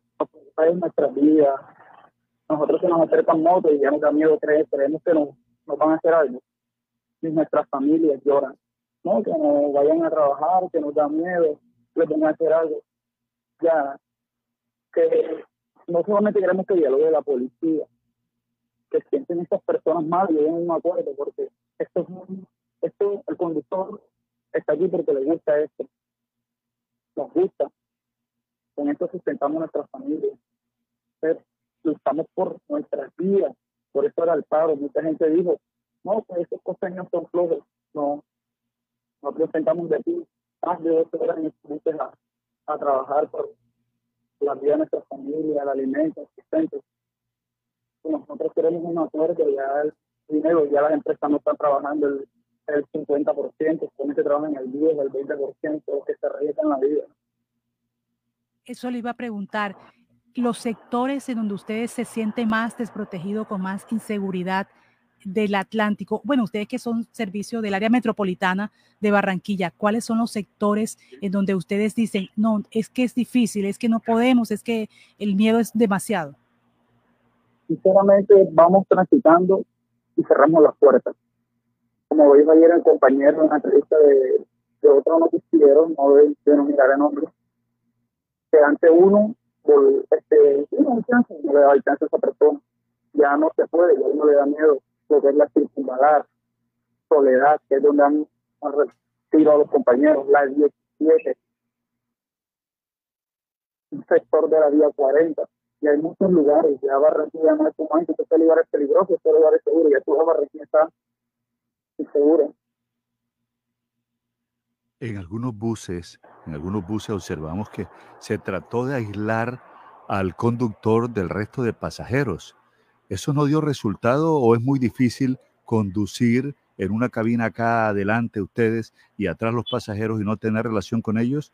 en nuestra vida, nosotros se nos acercan motos y ya nos da miedo creer, creemos que nos, van a hacer algo, y nuestras familias lloran, no, que nos vayan a trabajar, que nos da miedo, que van a hacer algo, ya, que no solamente queremos que dialogue la policía, que sienten estas personas mal y den un acuerdo, porque esto, esto, el conductor está aquí porque le gusta esto, nos gusta, con esto sustentamos nuestra familia, pero luchamos por nuestras vidas, por eso era el paro, mucha gente dijo, no, pues esos costeños son flojos, no, nosotros sentamos de aquí más de dos horas en a, a trabajar por la vida de nuestra familia, el alimento, asistentes. Nosotros queremos un acuerdo, ya el dinero, ya las empresas no están trabajando el, el 50%, con que trabajan el 10, el 20%, que se arriesgan la vida. Eso le iba a preguntar. Los sectores en donde ustedes se sienten más desprotegidos, con más inseguridad, del Atlántico, bueno, ustedes que son servicio del área metropolitana de Barranquilla, ¿cuáles son los sectores en donde ustedes dicen, no, es que es difícil, es que no podemos, es que el miedo es demasiado? Sinceramente, vamos transitando y cerramos las puertas. Como dijo ayer el compañero en la entrevista de, de otro noticiero, no de denominar el nombre, que ante uno, este, no, no alcance a esa persona. Ya no se puede, ya uno le da miedo lo la circunvalar, Soledad, que es donde han, retirado a los compañeros, la 17, un sector de la vía 40, y hay muchos lugares, ya Barranquilla no es como antes, este lugar es peligroso, este lugar es seguro, ya tú Barranquilla está insegura. En algunos buses, en algunos buses observamos que se trató de aislar al conductor del resto de pasajeros ¿Eso no dio resultado o es muy difícil conducir en una cabina acá adelante ustedes y atrás los pasajeros y no tener relación con ellos?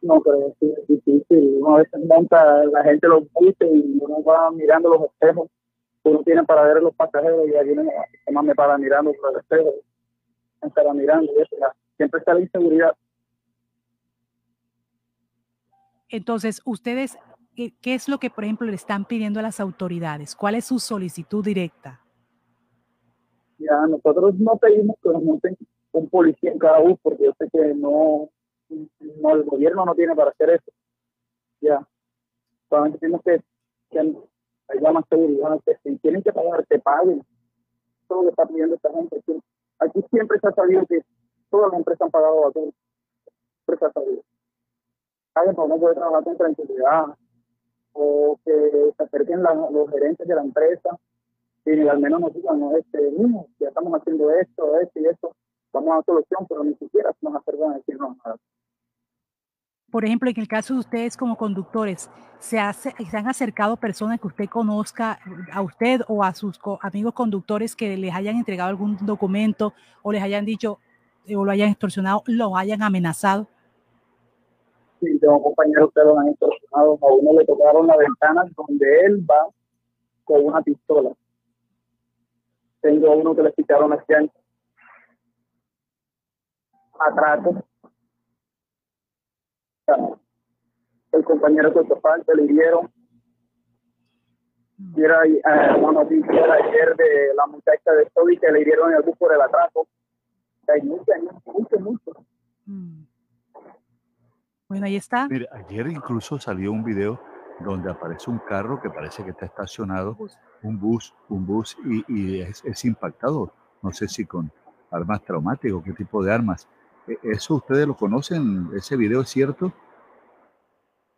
No, pero es difícil. Una vez monta la gente los buses y uno va mirando los espejos. Uno tiene para ver a los pasajeros y alguien más me para mirando por el espejo. Para mirando siempre está la inseguridad. Entonces, ustedes ¿qué, es lo que, por ejemplo, le están pidiendo a las autoridades? ¿Cuál es su solicitud directa? Ya, nosotros no pedimos que nos monten un policía en cada bus, porque yo sé que no, no el gobierno no tiene para hacer eso. Ya, solamente tenemos que, que haya más seguridad, que si tienen que pagar, que paguen. Todo lo que está pidiendo esta gente. Aquí siempre se ha sabido que todas las empresas han pagado todos. Siempre se ha sabido. Alguien no puede trabajar con tranquilidad, o que se acerquen los gerentes de la empresa y al menos nos digan, no, este, ya estamos haciendo esto, esto y esto, vamos a dar solución, pero ni siquiera nos acercan a decirnos nada. Por ejemplo, en el caso de ustedes como conductores, ¿se, hace, ¿se han acercado personas que usted conozca a usted o a sus amigos conductores que les hayan entregado algún documento o les hayan dicho o lo hayan extorsionado, lo hayan amenazado? sí, tengo compañeros que lo han extorsionado. A uno le tocaron la ventana donde él va con una pistola. Tengo uno que le quitaron este año. Atraco. El compañero que parte le hirieron. Y era eh, una noticia ayer de la muchacha de Toby que le hirieron en el bus por el atraco. Hay mucho, mucho, mucho. Mm. Bueno, ahí está. Mire, ayer incluso salió un video donde aparece un carro que parece que está estacionado, un bus, un bus, y, es, impactado. No sé si con armas traumáticas, qué tipo de armas. ¿E, ¿Eso ustedes lo conocen? ¿Ese video es cierto?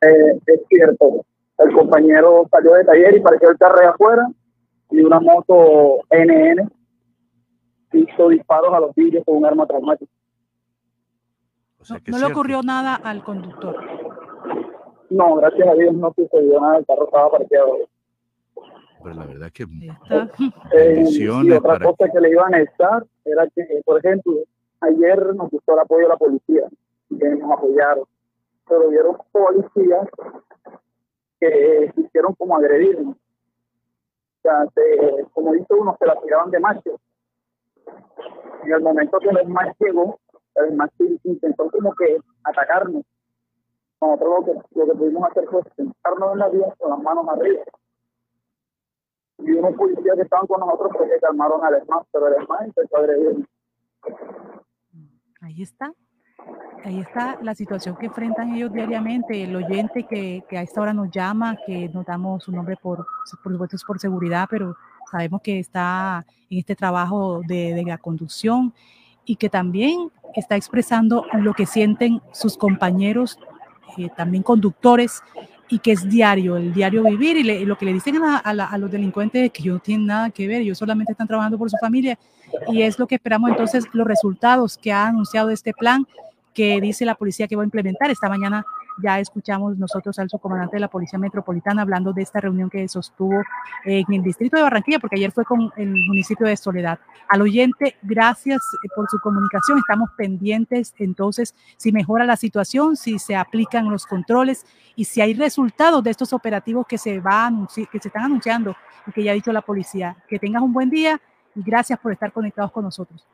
Eh, es cierto. El compañero salió de taller y pareció el carro afuera y una moto NN hizo disparos a los vidrios con un arma traumática no, le ocurrió nada al conductor. No, gracias a Dios no sucedió nada, el carro estaba parqueado. Pero la verdad que eh, y otra cosa que le iban a estar era que, por ejemplo, ayer nos gustó el apoyo de la policía, que nos apoyaron, pero vieron policías que hicieron como agredirnos. O sea, como dice uno, se la tiraban de macho. En el momento que el macho llegó, el mástil intentó como que atacarnos. Nosotros lo que, lo que pudimos hacer fue sentarnos en la vía con las manos arriba. Y unos policías que estaban con nosotros porque calmaron al hermano, pero el hermano empezó a agredirnos. Ahí está. Ahí está la situación que enfrentan ellos diariamente. El oyente que, que, a esta hora nos llama, que nos damos su nombre por, por supuesto, por seguridad, pero sabemos que está en este trabajo de, de la conducción y que también está expresando lo que sienten sus compañeros, eh, también conductores, y que es diario, el diario vivir, y, lo que le dicen a, a, los delincuentes es que ellos no tienen nada que ver, ellos solamente están trabajando por su familia, y es lo que esperamos entonces los resultados que ha anunciado este plan que dice la policía que va a implementar. Esta mañana ya escuchamos nosotros al subcomandante de la Policía Metropolitana hablando de esta reunión que sostuvo en el distrito de Barranquilla, porque ayer fue con el municipio de Soledad. Al oyente, gracias eh, por su comunicación. Estamos pendientes entonces si mejora la situación, si se aplican los controles y si hay resultados de estos operativos que se, van, que se están anunciando y que ya ha dicho la policía. Que tengas un buen día y gracias por estar conectados con nosotros.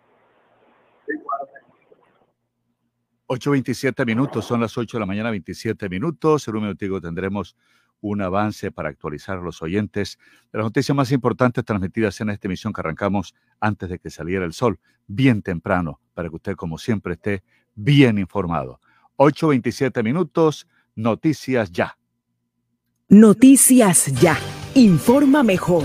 8.27 minutos, son las 8 de la mañana, 27 minutos. En un minutico tendremos un avance para actualizar a los oyentes de las noticias más importantes transmitidas en esta emisión que arrancamos antes de que saliera el sol, bien temprano, para que usted, como siempre, esté bien informado. 8.27 minutos, noticias ya. Noticias ya. Informa mejor.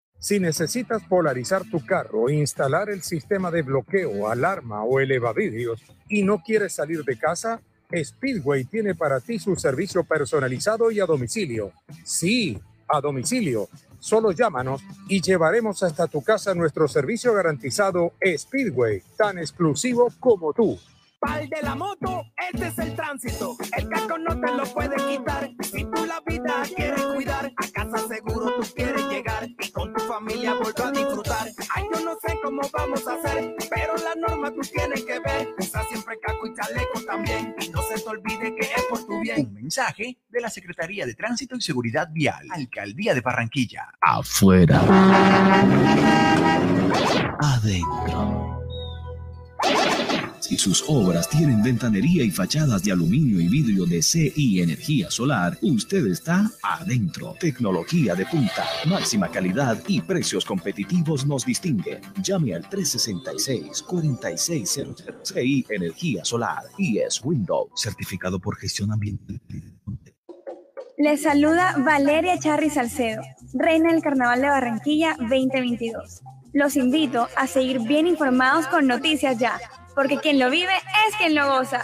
Si necesitas polarizar tu carro, instalar el sistema de bloqueo, alarma o elevavidrios y no quieres salir de casa, Speedway tiene para ti su servicio personalizado y a domicilio. Sí, a domicilio. Solo llámanos y llevaremos hasta tu casa nuestro servicio garantizado Speedway, tan exclusivo como tú. Pal de la moto, este es el tránsito. El casco no te lo puede quitar. Si tú la vida quieres cuidar, a casa seguro tú quieres llegar y con tu familia volver a disfrutar. Ay, yo no sé cómo vamos a hacer, pero la norma tú tienes que ver. Usa siempre casco y chaleco también. Y no se te olvide que es por tu bien. Un mensaje de la Secretaría de Tránsito y Seguridad Vial, Alcaldía de Barranquilla. Afuera. Adentro. Si sus obras tienen ventanería y fachadas de aluminio y vidrio de CI Energía Solar, usted está adentro. Tecnología de punta, máxima calidad y precios competitivos nos distinguen. Llame al 366-4600 CI Energía Solar y es Windows, certificado por gestión ambiental. Les saluda Valeria Charri Salcedo, reina del Carnaval de Barranquilla 2022. Los invito a seguir bien informados con Noticias Ya porque quien lo vive es quien lo goza.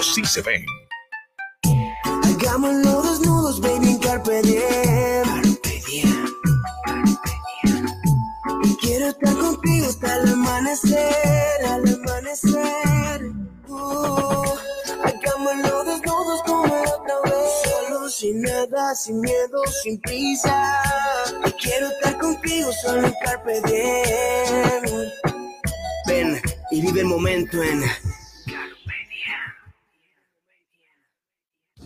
sí se ven. Hagámoslo desnudos, baby, en carpe diem. Carpe diem. Quiero estar contigo hasta el amanecer, al amanecer. Uh, hagámoslo desnudos como otra vez. Solo sin nada, sin miedo, sin prisa. Quiero estar contigo solo en carpe diem. Ven y vive el momento en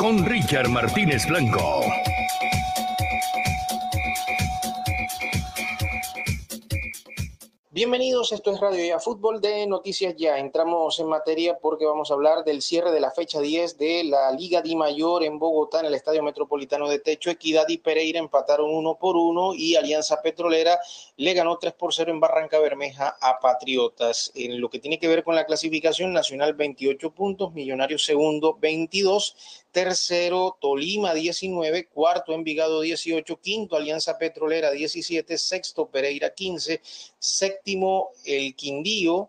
con Richard Martínez Blanco. Bienvenidos, esto es Radio Ya Fútbol de Noticias Ya. Entramos en materia porque vamos a hablar del cierre de la fecha 10 de la Liga Di Mayor en Bogotá, en el Estadio Metropolitano de Techo. Equidad y Pereira empataron uno por uno y Alianza Petrolera le ganó 3 por 0 en Barranca Bermeja a Patriotas. En lo que tiene que ver con la clasificación, Nacional 28 puntos, Millonarios segundo 22, tercero Tolima 19, cuarto Envigado 18, quinto Alianza Petrolera 17, sexto Pereira 15, séptimo el Quindío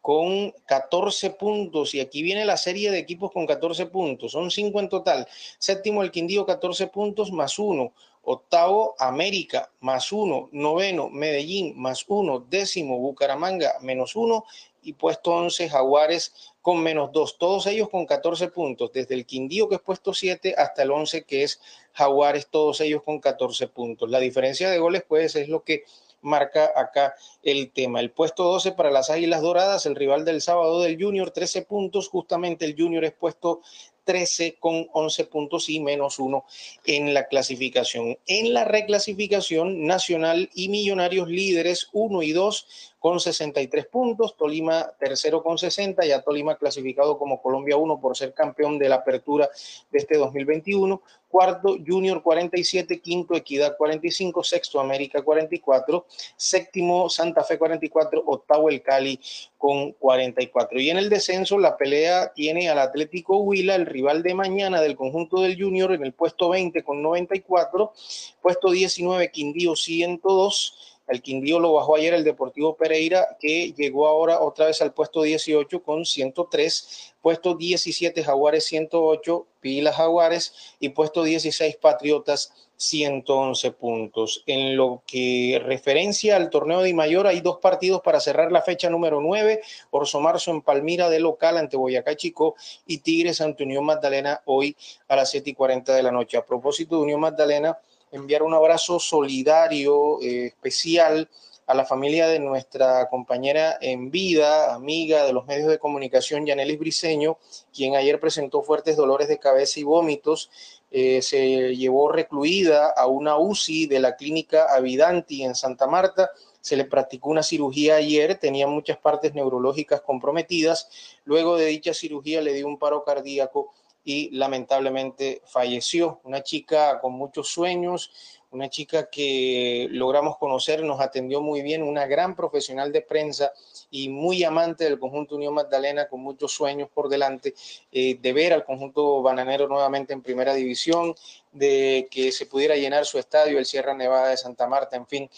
con 14 puntos y aquí viene la serie de equipos con 14 puntos, son 5 en total. Séptimo el Quindío 14 puntos más uno. Octavo, América, más uno. Noveno, Medellín, más uno. Décimo, Bucaramanga, menos uno. Y puesto 11, Jaguares, con menos dos. Todos ellos con 14 puntos. Desde el Quindío, que es puesto 7, hasta el 11, que es Jaguares, todos ellos con 14 puntos. La diferencia de goles, pues, es lo que marca acá el tema. El puesto 12 para las Águilas Doradas, el rival del sábado del Junior, 13 puntos. Justamente el Junior es puesto 13 con 11 puntos y menos uno en la clasificación. En la reclasificación, Nacional y Millonarios líderes 1 y 2 con 63 puntos, Tolima tercero con 60, ya Tolima clasificado como Colombia 1 por ser campeón de la apertura de este 2021, cuarto Junior 47, quinto Equidad 45, sexto América 44, séptimo Santa Fe 44, octavo el Cali con 44. Y en el descenso la pelea tiene al Atlético Huila, el rival de mañana del conjunto del Junior en el puesto 20 con 94, puesto 19 Quindío 102, el Quindío lo bajó ayer el Deportivo Pereira, que llegó ahora otra vez al puesto 18 con 103, puesto 17 Jaguares 108, Pilas Jaguares y puesto 16 Patriotas 111 puntos. En lo que referencia al torneo de Mayor, hay dos partidos para cerrar la fecha número 9, Orso Marzo en Palmira de local ante Boyacá Chico y Tigres ante Unión Magdalena hoy a las 7 y 40 de la noche. A propósito de Unión Magdalena, enviar un abrazo solidario, eh, especial a la familia de nuestra compañera en vida, amiga de los medios de comunicación, Yanelis Briseño, quien ayer presentó fuertes dolores de cabeza y vómitos. Eh, se llevó recluida a una UCI de la clínica Avidanti en Santa Marta. Se le practicó una cirugía ayer, tenía muchas partes neurológicas comprometidas. Luego de dicha cirugía le dio un paro cardíaco y lamentablemente falleció. Una chica con muchos sueños, una chica que logramos conocer, nos atendió muy bien, una gran profesional de prensa y muy amante del conjunto Unión Magdalena, con muchos sueños por delante, eh, de ver al conjunto bananero nuevamente en primera división, de que se pudiera llenar su estadio, el Sierra Nevada de Santa Marta, en fin,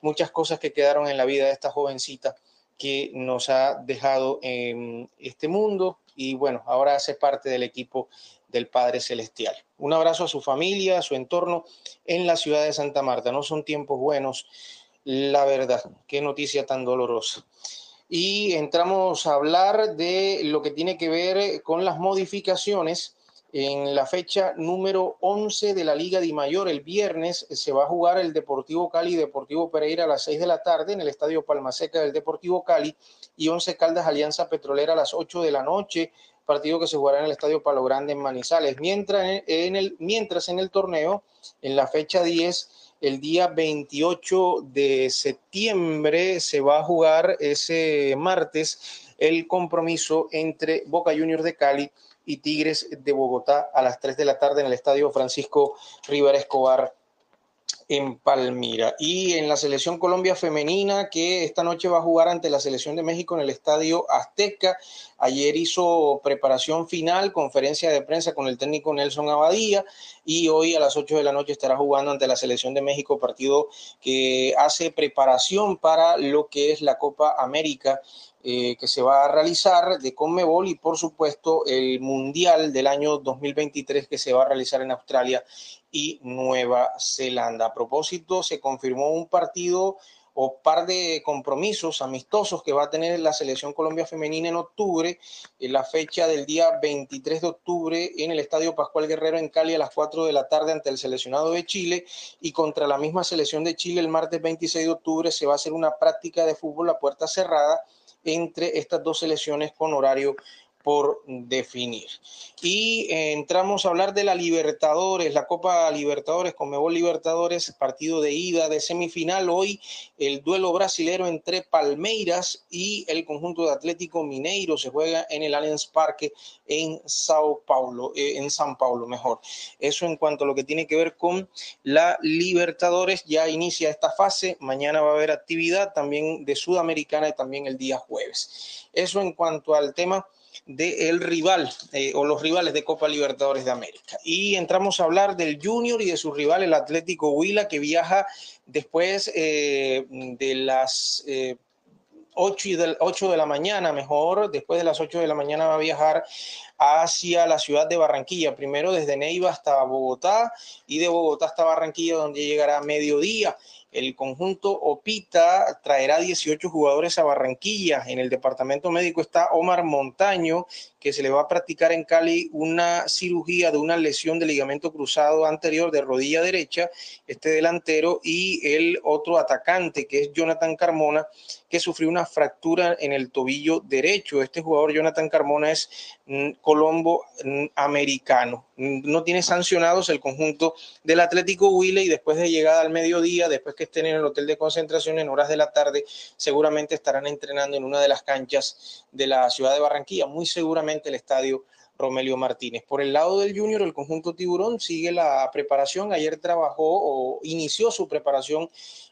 muchas cosas que quedaron en la vida de esta jovencita que nos ha dejado en este mundo y bueno, ahora hace parte del equipo del Padre Celestial. Un abrazo a su familia, a su entorno en la ciudad de Santa Marta. No son tiempos buenos, la verdad. Qué noticia tan dolorosa. Y entramos a hablar de lo que tiene que ver con las modificaciones en la fecha número 11 de la Liga de Mayor. El viernes se va a jugar el Deportivo Cali y Deportivo Pereira a las 6 de la tarde en el Estadio Palmaseca del Deportivo Cali y 11 Caldas Alianza Petrolera a las 8 de la noche, partido que se jugará en el Estadio Palo Grande en Manizales. Mientras en el, mientras en el torneo, en la fecha 10, el día 28 de septiembre se va a jugar ese martes el compromiso entre Boca Juniors de Cali y Tigres de Bogotá a las 3 de la tarde en el Estadio Francisco Rivera Escobar en Palmira. Y en la selección Colombia femenina, que esta noche va a jugar ante la selección de México en el Estadio Azteca. Ayer hizo preparación final, conferencia de prensa con el técnico Nelson Abadía y hoy a las 8 de la noche estará jugando ante la selección de México, partido que hace preparación para lo que es la Copa América eh, que se va a realizar de Conmebol y por supuesto el Mundial del año 2023 que se va a realizar en Australia y Nueva Zelanda. A propósito, se confirmó un partido o par de compromisos amistosos que va a tener la selección Colombia femenina en octubre, en la fecha del día 23 de octubre en el Estadio Pascual Guerrero en Cali a las 4 de la tarde ante el seleccionado de Chile y contra la misma selección de Chile el martes 26 de octubre se va a hacer una práctica de fútbol a puerta cerrada entre estas dos selecciones con horario por definir. Y eh, entramos a hablar de la Libertadores, la Copa Libertadores, Conmebol Libertadores, partido de ida de semifinal. Hoy el duelo brasilero entre Palmeiras y el conjunto de Atlético Mineiro se juega en el Allianz Parque en Sao Paulo, eh, en San Paulo, mejor. Eso en cuanto a lo que tiene que ver con la Libertadores, ya inicia esta fase. Mañana va a haber actividad también de Sudamericana y también el día jueves. Eso en cuanto al tema del rival eh, o los rivales de Copa Libertadores de América. Y entramos a hablar del Junior y de su rival, el Atlético Huila, que viaja después eh, de las eh, 8, y del, 8 de la mañana, mejor, después de las 8 de la mañana va a viajar hacia la ciudad de Barranquilla, primero desde Neiva hasta Bogotá y de Bogotá hasta Barranquilla, donde llegará a mediodía. El conjunto Opita traerá 18 jugadores a Barranquilla. En el departamento médico está Omar Montaño, que se le va a practicar en Cali una cirugía de una lesión de ligamento cruzado anterior de rodilla derecha, este delantero, y el otro atacante, que es Jonathan Carmona, que sufrió una fractura en el tobillo derecho. Este jugador, Jonathan Carmona, es mm, colombo mm, americano. No tiene sancionados el conjunto del Atlético Huila y después de llegada al mediodía, después que estén en el hotel de concentración en horas de la tarde, seguramente estarán entrenando en una de las canchas de la ciudad de Barranquilla, muy seguramente el estadio Romelio Martínez. Por el lado del Junior, el conjunto Tiburón sigue la preparación. Ayer trabajó o inició su preparación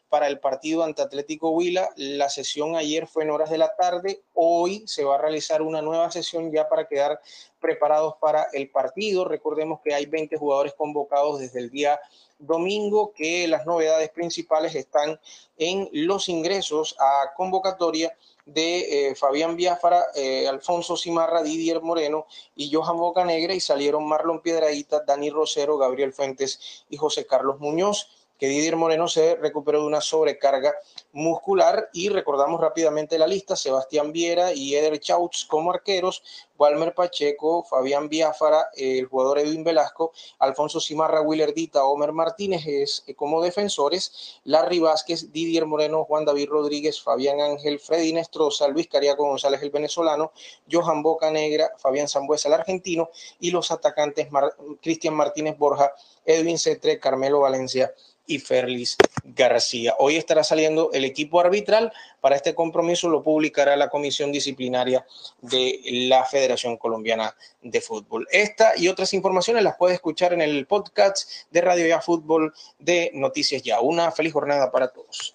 para el partido ante Atlético Huila. La sesión ayer fue en horas de la tarde. Hoy se va a realizar una nueva sesión ya para quedar preparados para el partido. Recordemos que hay 20 jugadores convocados desde el día domingo, que las novedades principales están en los ingresos a convocatoria de eh, Fabián Biafara, eh, Alfonso Cimarra, Didier Moreno y Johan Bocanegra y salieron Marlon Piedradita, Dani Rosero, Gabriel Fuentes y José Carlos Muñoz que Didier Moreno se recuperó de una sobrecarga muscular. Y recordamos rápidamente la lista, Sebastián Viera y Eder Chautz como arqueros, Walmer Pacheco, Fabián Biafara, el jugador Edwin Velasco, Alfonso Cimarra, Willerdita, Omer Martínez es, eh, como defensores, Larry Vázquez, Didier Moreno, Juan David Rodríguez, Fabián Ángel, Freddy Nestroza, Luis Cariaco González el venezolano, Johan Boca Negra, Fabián Zambuesa el argentino y los atacantes Cristian Martínez Borja, Edwin Cetre, Carmelo Valencia y Ferlis García. Hoy estará saliendo el equipo arbitral. Para este compromiso lo publicará la Comisión Disciplinaria de la Federación Colombiana de Fútbol. Esta y otras informaciones las puede escuchar en el podcast de Radio Ya Fútbol de Noticias Ya. Una feliz jornada para todos.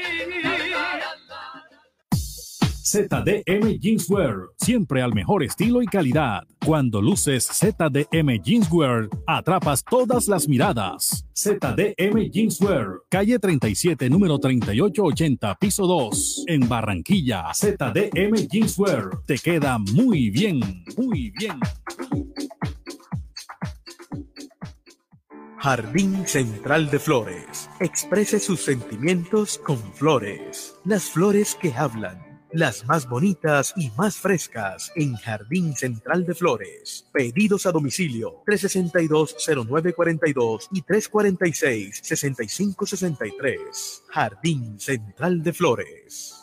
ZDM Jeanswear, siempre al mejor estilo y calidad. Cuando luces ZDM Jeanswear, atrapas todas las miradas. ZDM Jeanswear, calle 37, número 3880, piso 2, en Barranquilla. ZDM Jeanswear, te queda muy bien, muy bien. Jardín Central de Flores. Exprese sus sentimientos con flores. Las flores que hablan las más bonitas y más frescas en Jardín Central de Flores. Pedidos a domicilio 362-0942 y 346-6563. Jardín Central de Flores.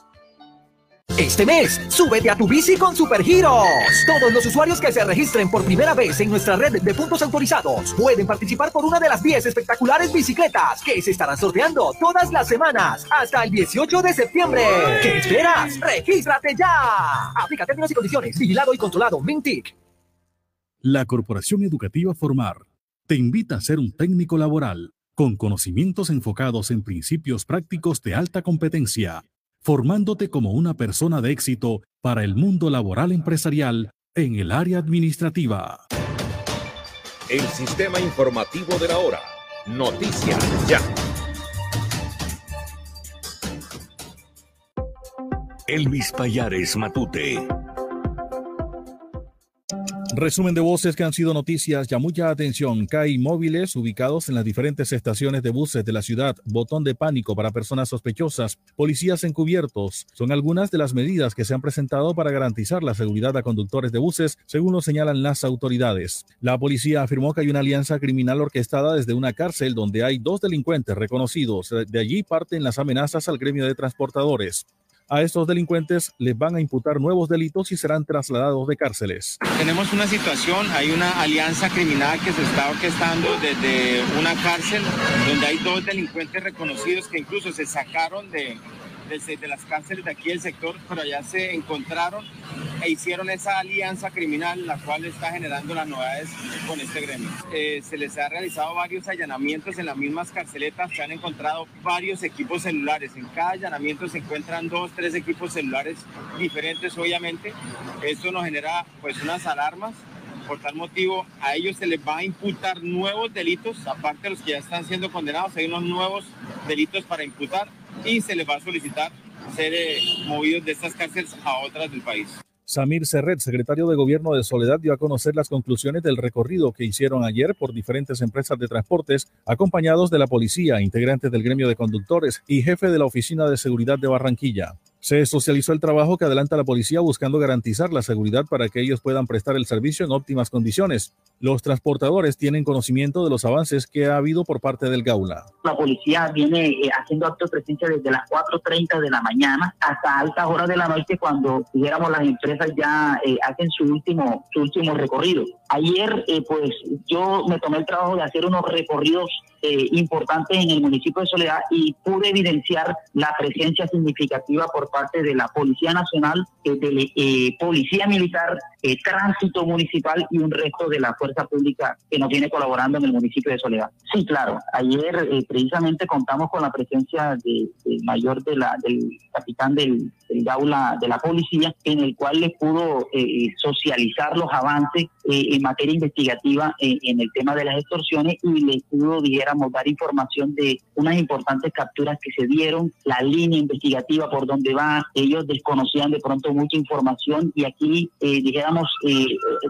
Este mes, súbete a tu bici con Supergiros. Todos los usuarios que se registren por primera vez en nuestra red de puntos autorizados pueden participar por una de las 10 espectaculares bicicletas que se estarán sorteando todas las semanas hasta el 18 de septiembre. ¿Qué esperas? ¡Regístrate ya! Aplica términos y condiciones. Vigilado y controlado. Mintic. La Corporación Educativa Formar te invita a ser un técnico laboral con conocimientos enfocados en principios prácticos de alta competencia formándote como una persona de éxito para el mundo laboral empresarial en el área administrativa. El sistema informativo de la hora. Noticias ya. Elvis Payares Matute. Resumen de voces que han sido noticias. Ya mucha atención. CAI móviles ubicados en las diferentes estaciones de buses de la ciudad. Botón de pánico para personas sospechosas. Policías encubiertos. Son algunas de las medidas que se han presentado para garantizar la seguridad a conductores de buses, según lo señalan las autoridades. La policía afirmó que hay una alianza criminal orquestada desde una cárcel donde hay dos delincuentes reconocidos. De allí parten las amenazas al gremio de transportadores. A estos delincuentes les van a imputar nuevos delitos y serán trasladados de cárceles. Tenemos una situación, hay una alianza criminal que se está orquestando desde una cárcel donde hay dos delincuentes reconocidos que incluso se sacaron de, de, las cárceles de aquí del sector, pero allá se encontraron e hicieron esa alianza criminal, la cual está generando las novedades con este gremio. Eh, se les ha realizado varios allanamientos en las mismas carceletas, se han encontrado varios equipos celulares. En cada allanamiento se encuentran dos, tres equipos celulares diferentes, obviamente. Esto nos genera pues unas alarmas por tal motivo a ellos se les va a imputar nuevos delitos, aparte de los que ya están siendo condenados, hay unos nuevos delitos para imputar y se les va a solicitar ser eh, movidos de estas cárceles a otras del país. Samir Serret, secretario de Gobierno de Soledad, dio a conocer las conclusiones del recorrido que hicieron ayer por diferentes empresas de transportes, acompañados de la policía, integrantes del gremio de conductores y jefe de la Oficina de Seguridad de Barranquilla. Se socializó el trabajo que adelanta la policía buscando garantizar la seguridad para que ellos puedan prestar el servicio en óptimas condiciones. Los transportadores tienen conocimiento de los avances que ha habido por parte del Gaula. La policía viene eh, haciendo actos de presencia desde las 4.30 de la mañana hasta altas horas de la noche cuando, dijéramos, las empresas ya eh, hacen su último, su último recorrido. Ayer, eh, pues yo me tomé el trabajo de hacer unos recorridos importantes en el municipio de Soledad y pude evidenciar la presencia significativa por parte de la Policía Nacional, de Policía Militar, Tránsito Municipal y un resto de la Fuerza Pública que nos viene colaborando en el municipio de Soledad. Sí, claro. Ayer precisamente contamos con la presencia del mayor de la, del capitán del, del Gaula de la Policía, en el cual le pudo socializar los avances en materia investigativa en el tema de las extorsiones y le pudo, dijéramos, dar información de unas importantes capturas que se dieron, la línea investigativa por donde ellos desconocían de pronto mucha información y aquí, eh, dijéramos, eh,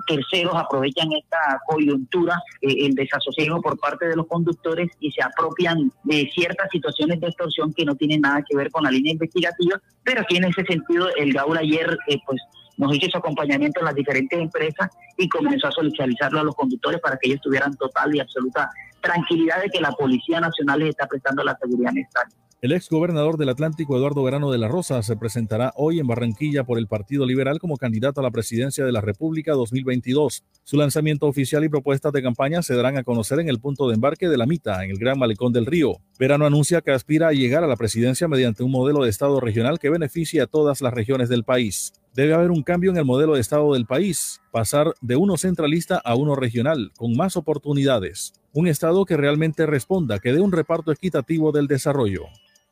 terceros aprovechan esta coyuntura, eh, el desasosiego por parte de los conductores y se apropian de ciertas situaciones de extorsión que no tienen nada que ver con la línea investigativa, pero aquí en ese sentido el Gaula ayer pues nos hizo su acompañamiento en las diferentes empresas y comenzó a socializarlo a los conductores para que ellos tuvieran total y absoluta tranquilidad de que la Policía Nacional les está prestando la seguridad necesaria. El ex gobernador del Atlántico, Eduardo Verano de la Rosa, se presentará hoy en Barranquilla por el Partido Liberal como candidato a la presidencia de la República 2022. Su lanzamiento oficial y propuestas de campaña se darán a conocer en el punto de embarque de la Mita, en el Gran Malecón del Río. Verano anuncia que aspira a llegar a la presidencia mediante un modelo de Estado regional que beneficie a todas las regiones del país. Debe haber un cambio en el modelo de Estado del país, pasar de uno centralista a uno regional, con más oportunidades. Un Estado que realmente responda, que dé un reparto equitativo del desarrollo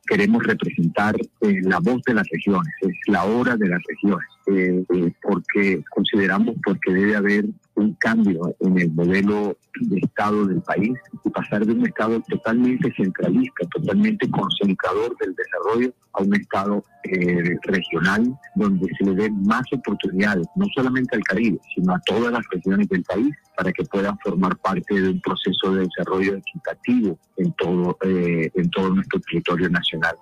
queremos representar eh, la voz de las regiones, es la hora de las regiones, eh, eh, porque consideramos porque debe haber un cambio en el modelo de Estado del país y pasar de un Estado totalmente centralista, totalmente concentrador del desarrollo, a un Estado regional donde se le den más oportunidades, no solamente al Caribe, sino a todas las regiones del país para que puedan formar parte de un proceso de desarrollo equitativo en todo, en todo nuestro territorio nacional.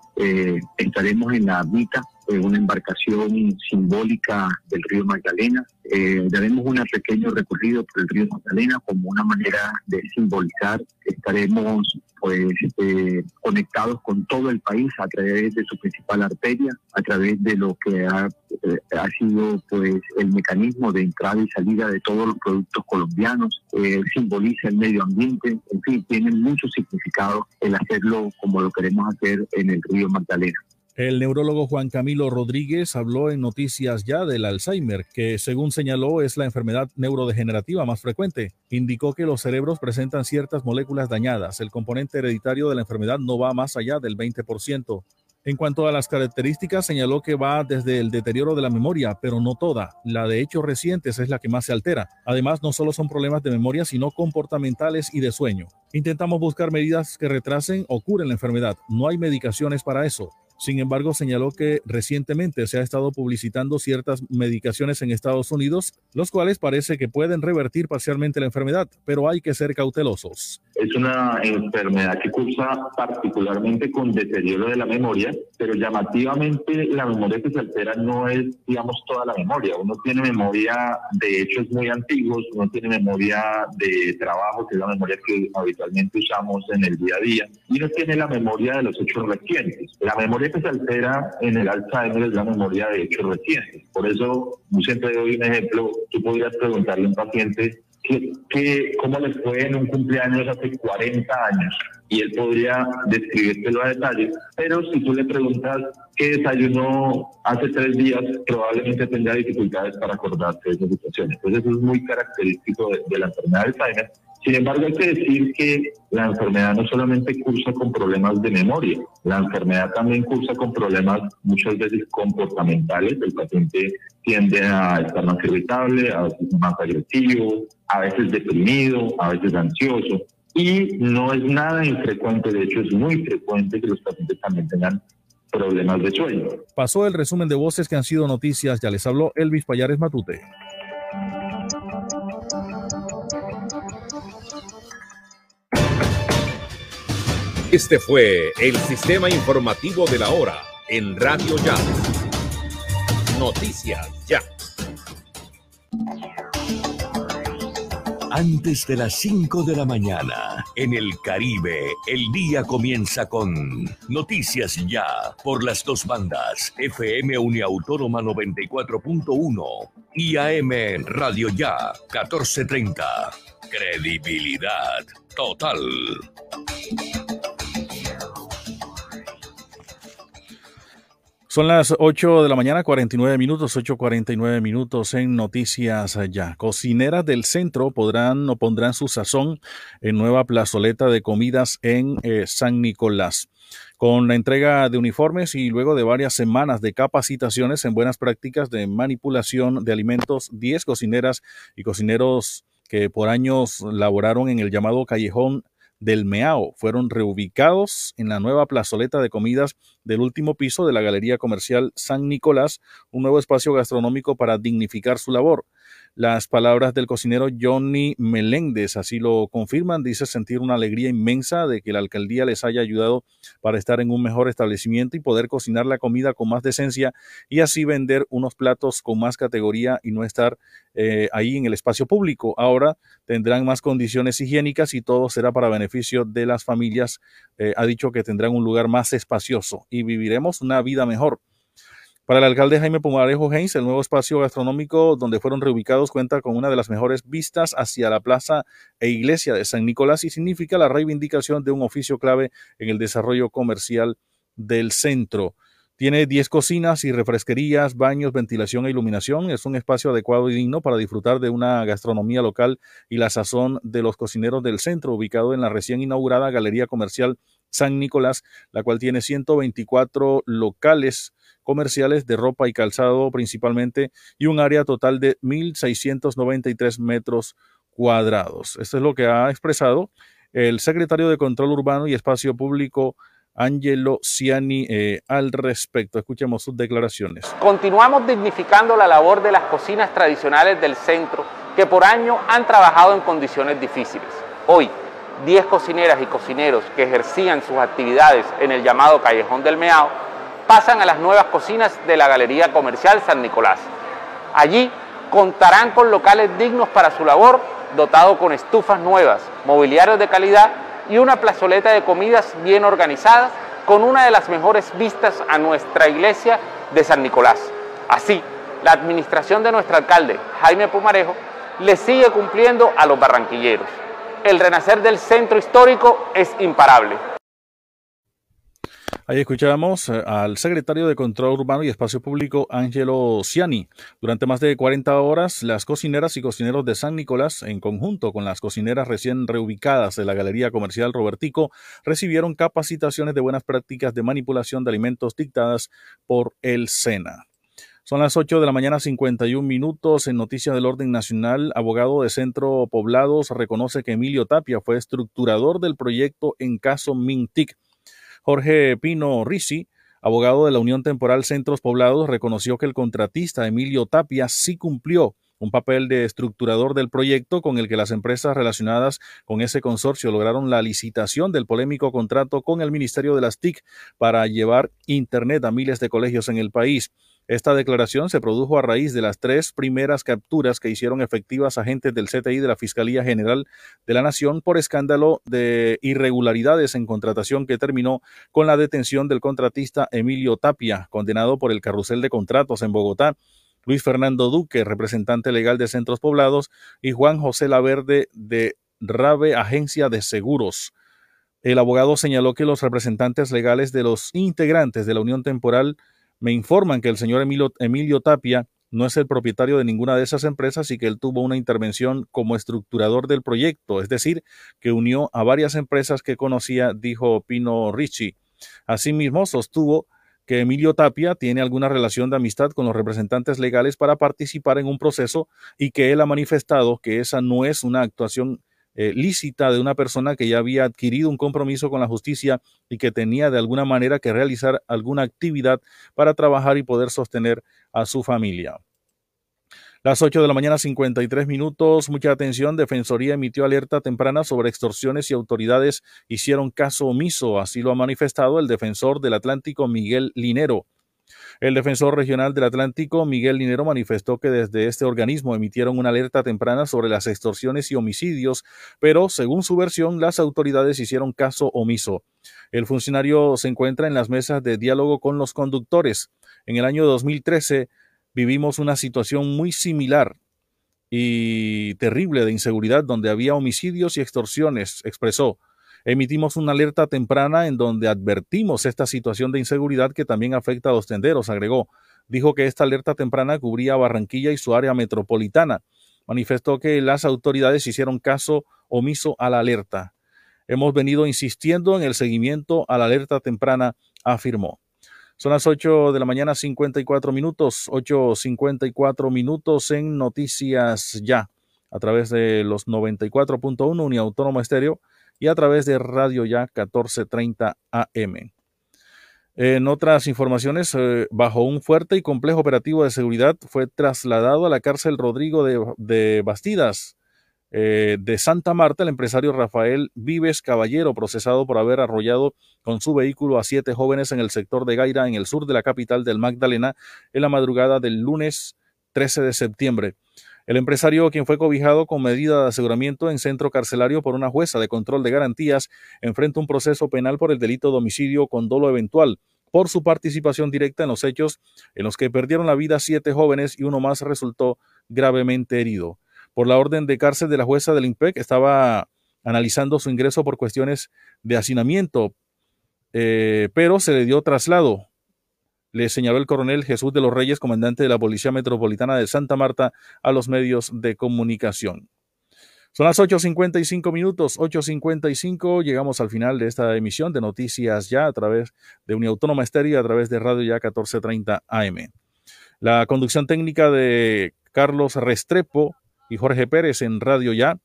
estaremos en la mitad una embarcación simbólica del río Magdalena. Eh, daremos un pequeño recorrido por el río Magdalena como una manera de simbolizar. Estaremos pues eh, conectados con todo el país a través de su principal arteria, a través de lo que ha, eh, ha sido pues el mecanismo de entrada y salida de todos los productos colombianos, eh, simboliza el medio ambiente, en fin, tiene mucho significado el hacerlo como lo queremos hacer en el río Magdalena. El neurólogo Juan Camilo Rodríguez habló en Noticias Ya del Alzheimer, que según señaló es la enfermedad neurodegenerativa más frecuente. Indicó que los cerebros presentan ciertas moléculas dañadas. El componente hereditario de la enfermedad no va más allá del 20%. En cuanto a las características, señaló que va desde el deterioro de la memoria, pero no toda. La de hechos recientes es la que más se altera. Además, no solo son problemas de memoria, sino comportamentales y de sueño. Intentamos buscar medidas que retrasen o curen la enfermedad. No hay medicaciones para eso. Sin embargo, señaló que recientemente se ha estado publicitando ciertas medicaciones en Estados Unidos, los cuales parece que pueden revertir parcialmente la enfermedad, pero hay que ser cautelosos. Es una enfermedad que cursa particularmente con deterioro de la memoria, pero llamativamente la memoria que se altera no es, digamos, toda la memoria. Uno tiene memoria de hechos muy antiguos, uno tiene memoria de trabajo, que es la memoria que habitualmente usamos en el día a día, y uno tiene la memoria de los hechos recientes. La memoria que se altera en el Alzheimer es la memoria de hechos recientes. Por eso, siempre doy un ejemplo, tú podrías preguntarle a un paciente que, cómo le fue en un cumpleaños hace 40 años y él podría describírtelo a detalle, pero si tú le preguntas qué desayunó hace tres días, probablemente tendrá dificultades para acordarse de esas situaciones. Entonces eso es muy característico de, de la enfermedad de Alzheimer. Sin embargo, hay que decir que la enfermedad no solamente cursa con problemas de memoria, la enfermedad también cursa con problemas muchas veces comportamentales. El paciente tiende a estar más irritable, a veces más agresivo, a veces deprimido, a veces ansioso. Y no es nada infrecuente, de hecho es muy frecuente que los pacientes también tengan problemas de sueño. Pasó el resumen de voces que han sido noticias. Ya les habló Elvis Payares Matute. Este fue el sistema informativo de la hora en Radio Ya. Noticias Ya. Antes de las 5 de la mañana, en el Caribe, el día comienza con Noticias Ya por las dos bandas, FM Uniautónoma 94.1 y AM Radio Ya 1430. Credibilidad total. Son las 8 de la mañana, 49 minutos, 8.49 minutos en Noticias Ya. Cocineras del centro podrán o pondrán su sazón en nueva plazoleta de comidas en eh, San Nicolás. Con la entrega de uniformes y luego de varias semanas de capacitaciones en buenas prácticas de manipulación de alimentos, 10 cocineras y cocineros que por años laboraron en el llamado callejón del Meao fueron reubicados en la nueva plazoleta de comidas del último piso de la Galería Comercial San Nicolás, un nuevo espacio gastronómico para dignificar su labor. Las palabras del cocinero Johnny Meléndez así lo confirman. Dice sentir una alegría inmensa de que la alcaldía les haya ayudado para estar en un mejor establecimiento y poder cocinar la comida con más decencia y así vender unos platos con más categoría y no estar eh, ahí en el espacio público. Ahora tendrán más condiciones higiénicas y todo será para beneficio de las familias. Eh, ha dicho que tendrán un lugar más espacioso y viviremos una vida mejor. Para el alcalde Jaime Pumarejo Heinz, el nuevo espacio gastronómico donde fueron reubicados cuenta con una de las mejores vistas hacia la plaza e iglesia de San Nicolás y significa la reivindicación de un oficio clave en el desarrollo comercial del centro. Tiene 10 cocinas y refresquerías, baños, ventilación e iluminación. Es un espacio adecuado y digno para disfrutar de una gastronomía local y la sazón de los cocineros del centro, ubicado en la recién inaugurada Galería Comercial San Nicolás, la cual tiene 124 locales comerciales de ropa y calzado principalmente y un área total de 1.693 metros cuadrados. Esto es lo que ha expresado el secretario de Control Urbano y Espacio Público, Angelo Ciani, eh, al respecto. Escuchemos sus declaraciones. Continuamos dignificando la labor de las cocinas tradicionales del centro que por año han trabajado en condiciones difíciles. Hoy, 10 cocineras y cocineros que ejercían sus actividades en el llamado Callejón del Meao pasan a las nuevas cocinas de la Galería Comercial San Nicolás. Allí contarán con locales dignos para su labor, dotado con estufas nuevas, mobiliarios de calidad y una plazoleta de comidas bien organizadas con una de las mejores vistas a nuestra iglesia de San Nicolás. Así, la administración de nuestro alcalde, Jaime Pumarejo, le sigue cumpliendo a los barranquilleros. El renacer del centro histórico es imparable. Ahí escuchamos eh, al secretario de Control Urbano y Espacio Público, Angelo Ciani. Durante más de 40 horas, las cocineras y cocineros de San Nicolás, en conjunto con las cocineras recién reubicadas de la Galería Comercial Robertico, recibieron capacitaciones de buenas prácticas de manipulación de alimentos dictadas por el SENA. Son las 8 de la mañana 51 minutos en Noticias del Orden Nacional. Abogado de Centro Poblados reconoce que Emilio Tapia fue estructurador del proyecto en caso Mintic Jorge Pino Risi abogado de la Unión Temporal Centros Poblados, reconoció que el contratista Emilio Tapia sí cumplió un papel de estructurador del proyecto con el que las empresas relacionadas con ese consorcio lograron la licitación del polémico contrato con el Ministerio de las TIC para llevar Internet a miles de colegios en el país. Esta declaración se produjo a raíz de las tres primeras capturas que hicieron efectivas agentes del CTI de la Fiscalía General de la Nación por escándalo de irregularidades en contratación que terminó con la detención del contratista Emilio Tapia, condenado por el carrusel de contratos en Bogotá, Luis Fernando Duque, representante legal de Centros Poblados, y Juan José Laverde de Rave Agencia de Seguros. El abogado señaló que los representantes legales de los integrantes de la Unión Temporal me informan que el señor Emilio, Tapia no es el propietario de ninguna de esas empresas y que él tuvo una intervención como estructurador del proyecto, es decir, que unió a varias empresas que conocía, dijo Pino Ricci. Asimismo, sostuvo que Emilio Tapia tiene alguna relación de amistad con los representantes legales para participar en un proceso y que él ha manifestado que esa no es una actuación eh, lícita de una persona que ya había adquirido un compromiso con la justicia y que tenía de alguna manera que realizar alguna actividad para trabajar y poder sostener a su familia. Las 8 de la mañana 53 minutos, mucha atención, Defensoría emitió alerta temprana sobre extorsiones y autoridades hicieron caso omiso, así lo ha manifestado el defensor del Atlántico Miguel Linero. El defensor regional del Atlántico, Miguel Linero, manifestó que desde este organismo emitieron una alerta temprana sobre las extorsiones y homicidios, pero según su versión, las autoridades hicieron caso omiso. El funcionario se encuentra en las mesas de diálogo con los conductores. En el año 2013 vivimos una situación muy similar y terrible de inseguridad donde había homicidios y extorsiones, expresó. Emitimos una alerta temprana en donde advertimos esta situación de inseguridad que también afecta a los tenderos, agregó. Dijo que esta alerta temprana cubría Barranquilla y su área metropolitana. Manifestó que las autoridades hicieron caso omiso a la alerta. Hemos venido insistiendo en el seguimiento a la alerta temprana, afirmó. Son las 8 de la mañana, 54 minutos, 8.54 minutos en Noticias Ya, a través de los 94.1 Uniautónoma Estéreo y a través de Radio Ya 1430 AM. En otras informaciones, eh, bajo un fuerte y complejo operativo de seguridad, fue trasladado a la cárcel Rodrigo de, Bastidas eh, de Santa Marta el empresario Rafael Vives Caballero, procesado por haber arrollado con su vehículo a siete jóvenes en el sector de Gaira, en el sur de la capital del Magdalena, en la madrugada del lunes 13 de septiembre. El empresario, quien fue cobijado con medida de aseguramiento en centro carcelario por una jueza de control de garantías, enfrenta un proceso penal por el delito de homicidio con dolo eventual por su participación directa en los hechos en los que perdieron la vida siete jóvenes y uno más resultó gravemente herido. Por la orden de cárcel de la jueza del IMPEC, estaba analizando su ingreso por cuestiones de hacinamiento, eh, pero se le dio traslado le señaló el coronel Jesús de los Reyes, comandante de la Policía Metropolitana de Santa Marta, a los medios de comunicación. Son las 8.55 minutos, 8.55, llegamos al final de esta emisión de Noticias Ya a través de Uniautónoma Estéreo, a través de Radio Ya 1430 AM. La conducción técnica de Carlos Restrepo y Jorge Pérez en Radio Ya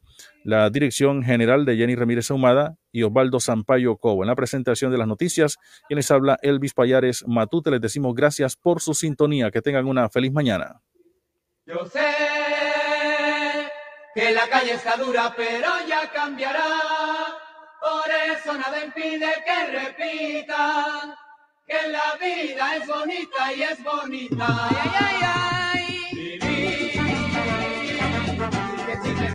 la dirección general de Jenny Ramírez Ahumada y Osvaldo Sampaio Cobo. En la presentación de las noticias, quien les habla Elvis Payares Matute, les decimos gracias por su sintonía. Que tengan una feliz mañana. Yo sé que la calle está dura, pero ya cambiará. Por eso nada impide que que la vida es bonita y es bonita. Ay, ay, ay,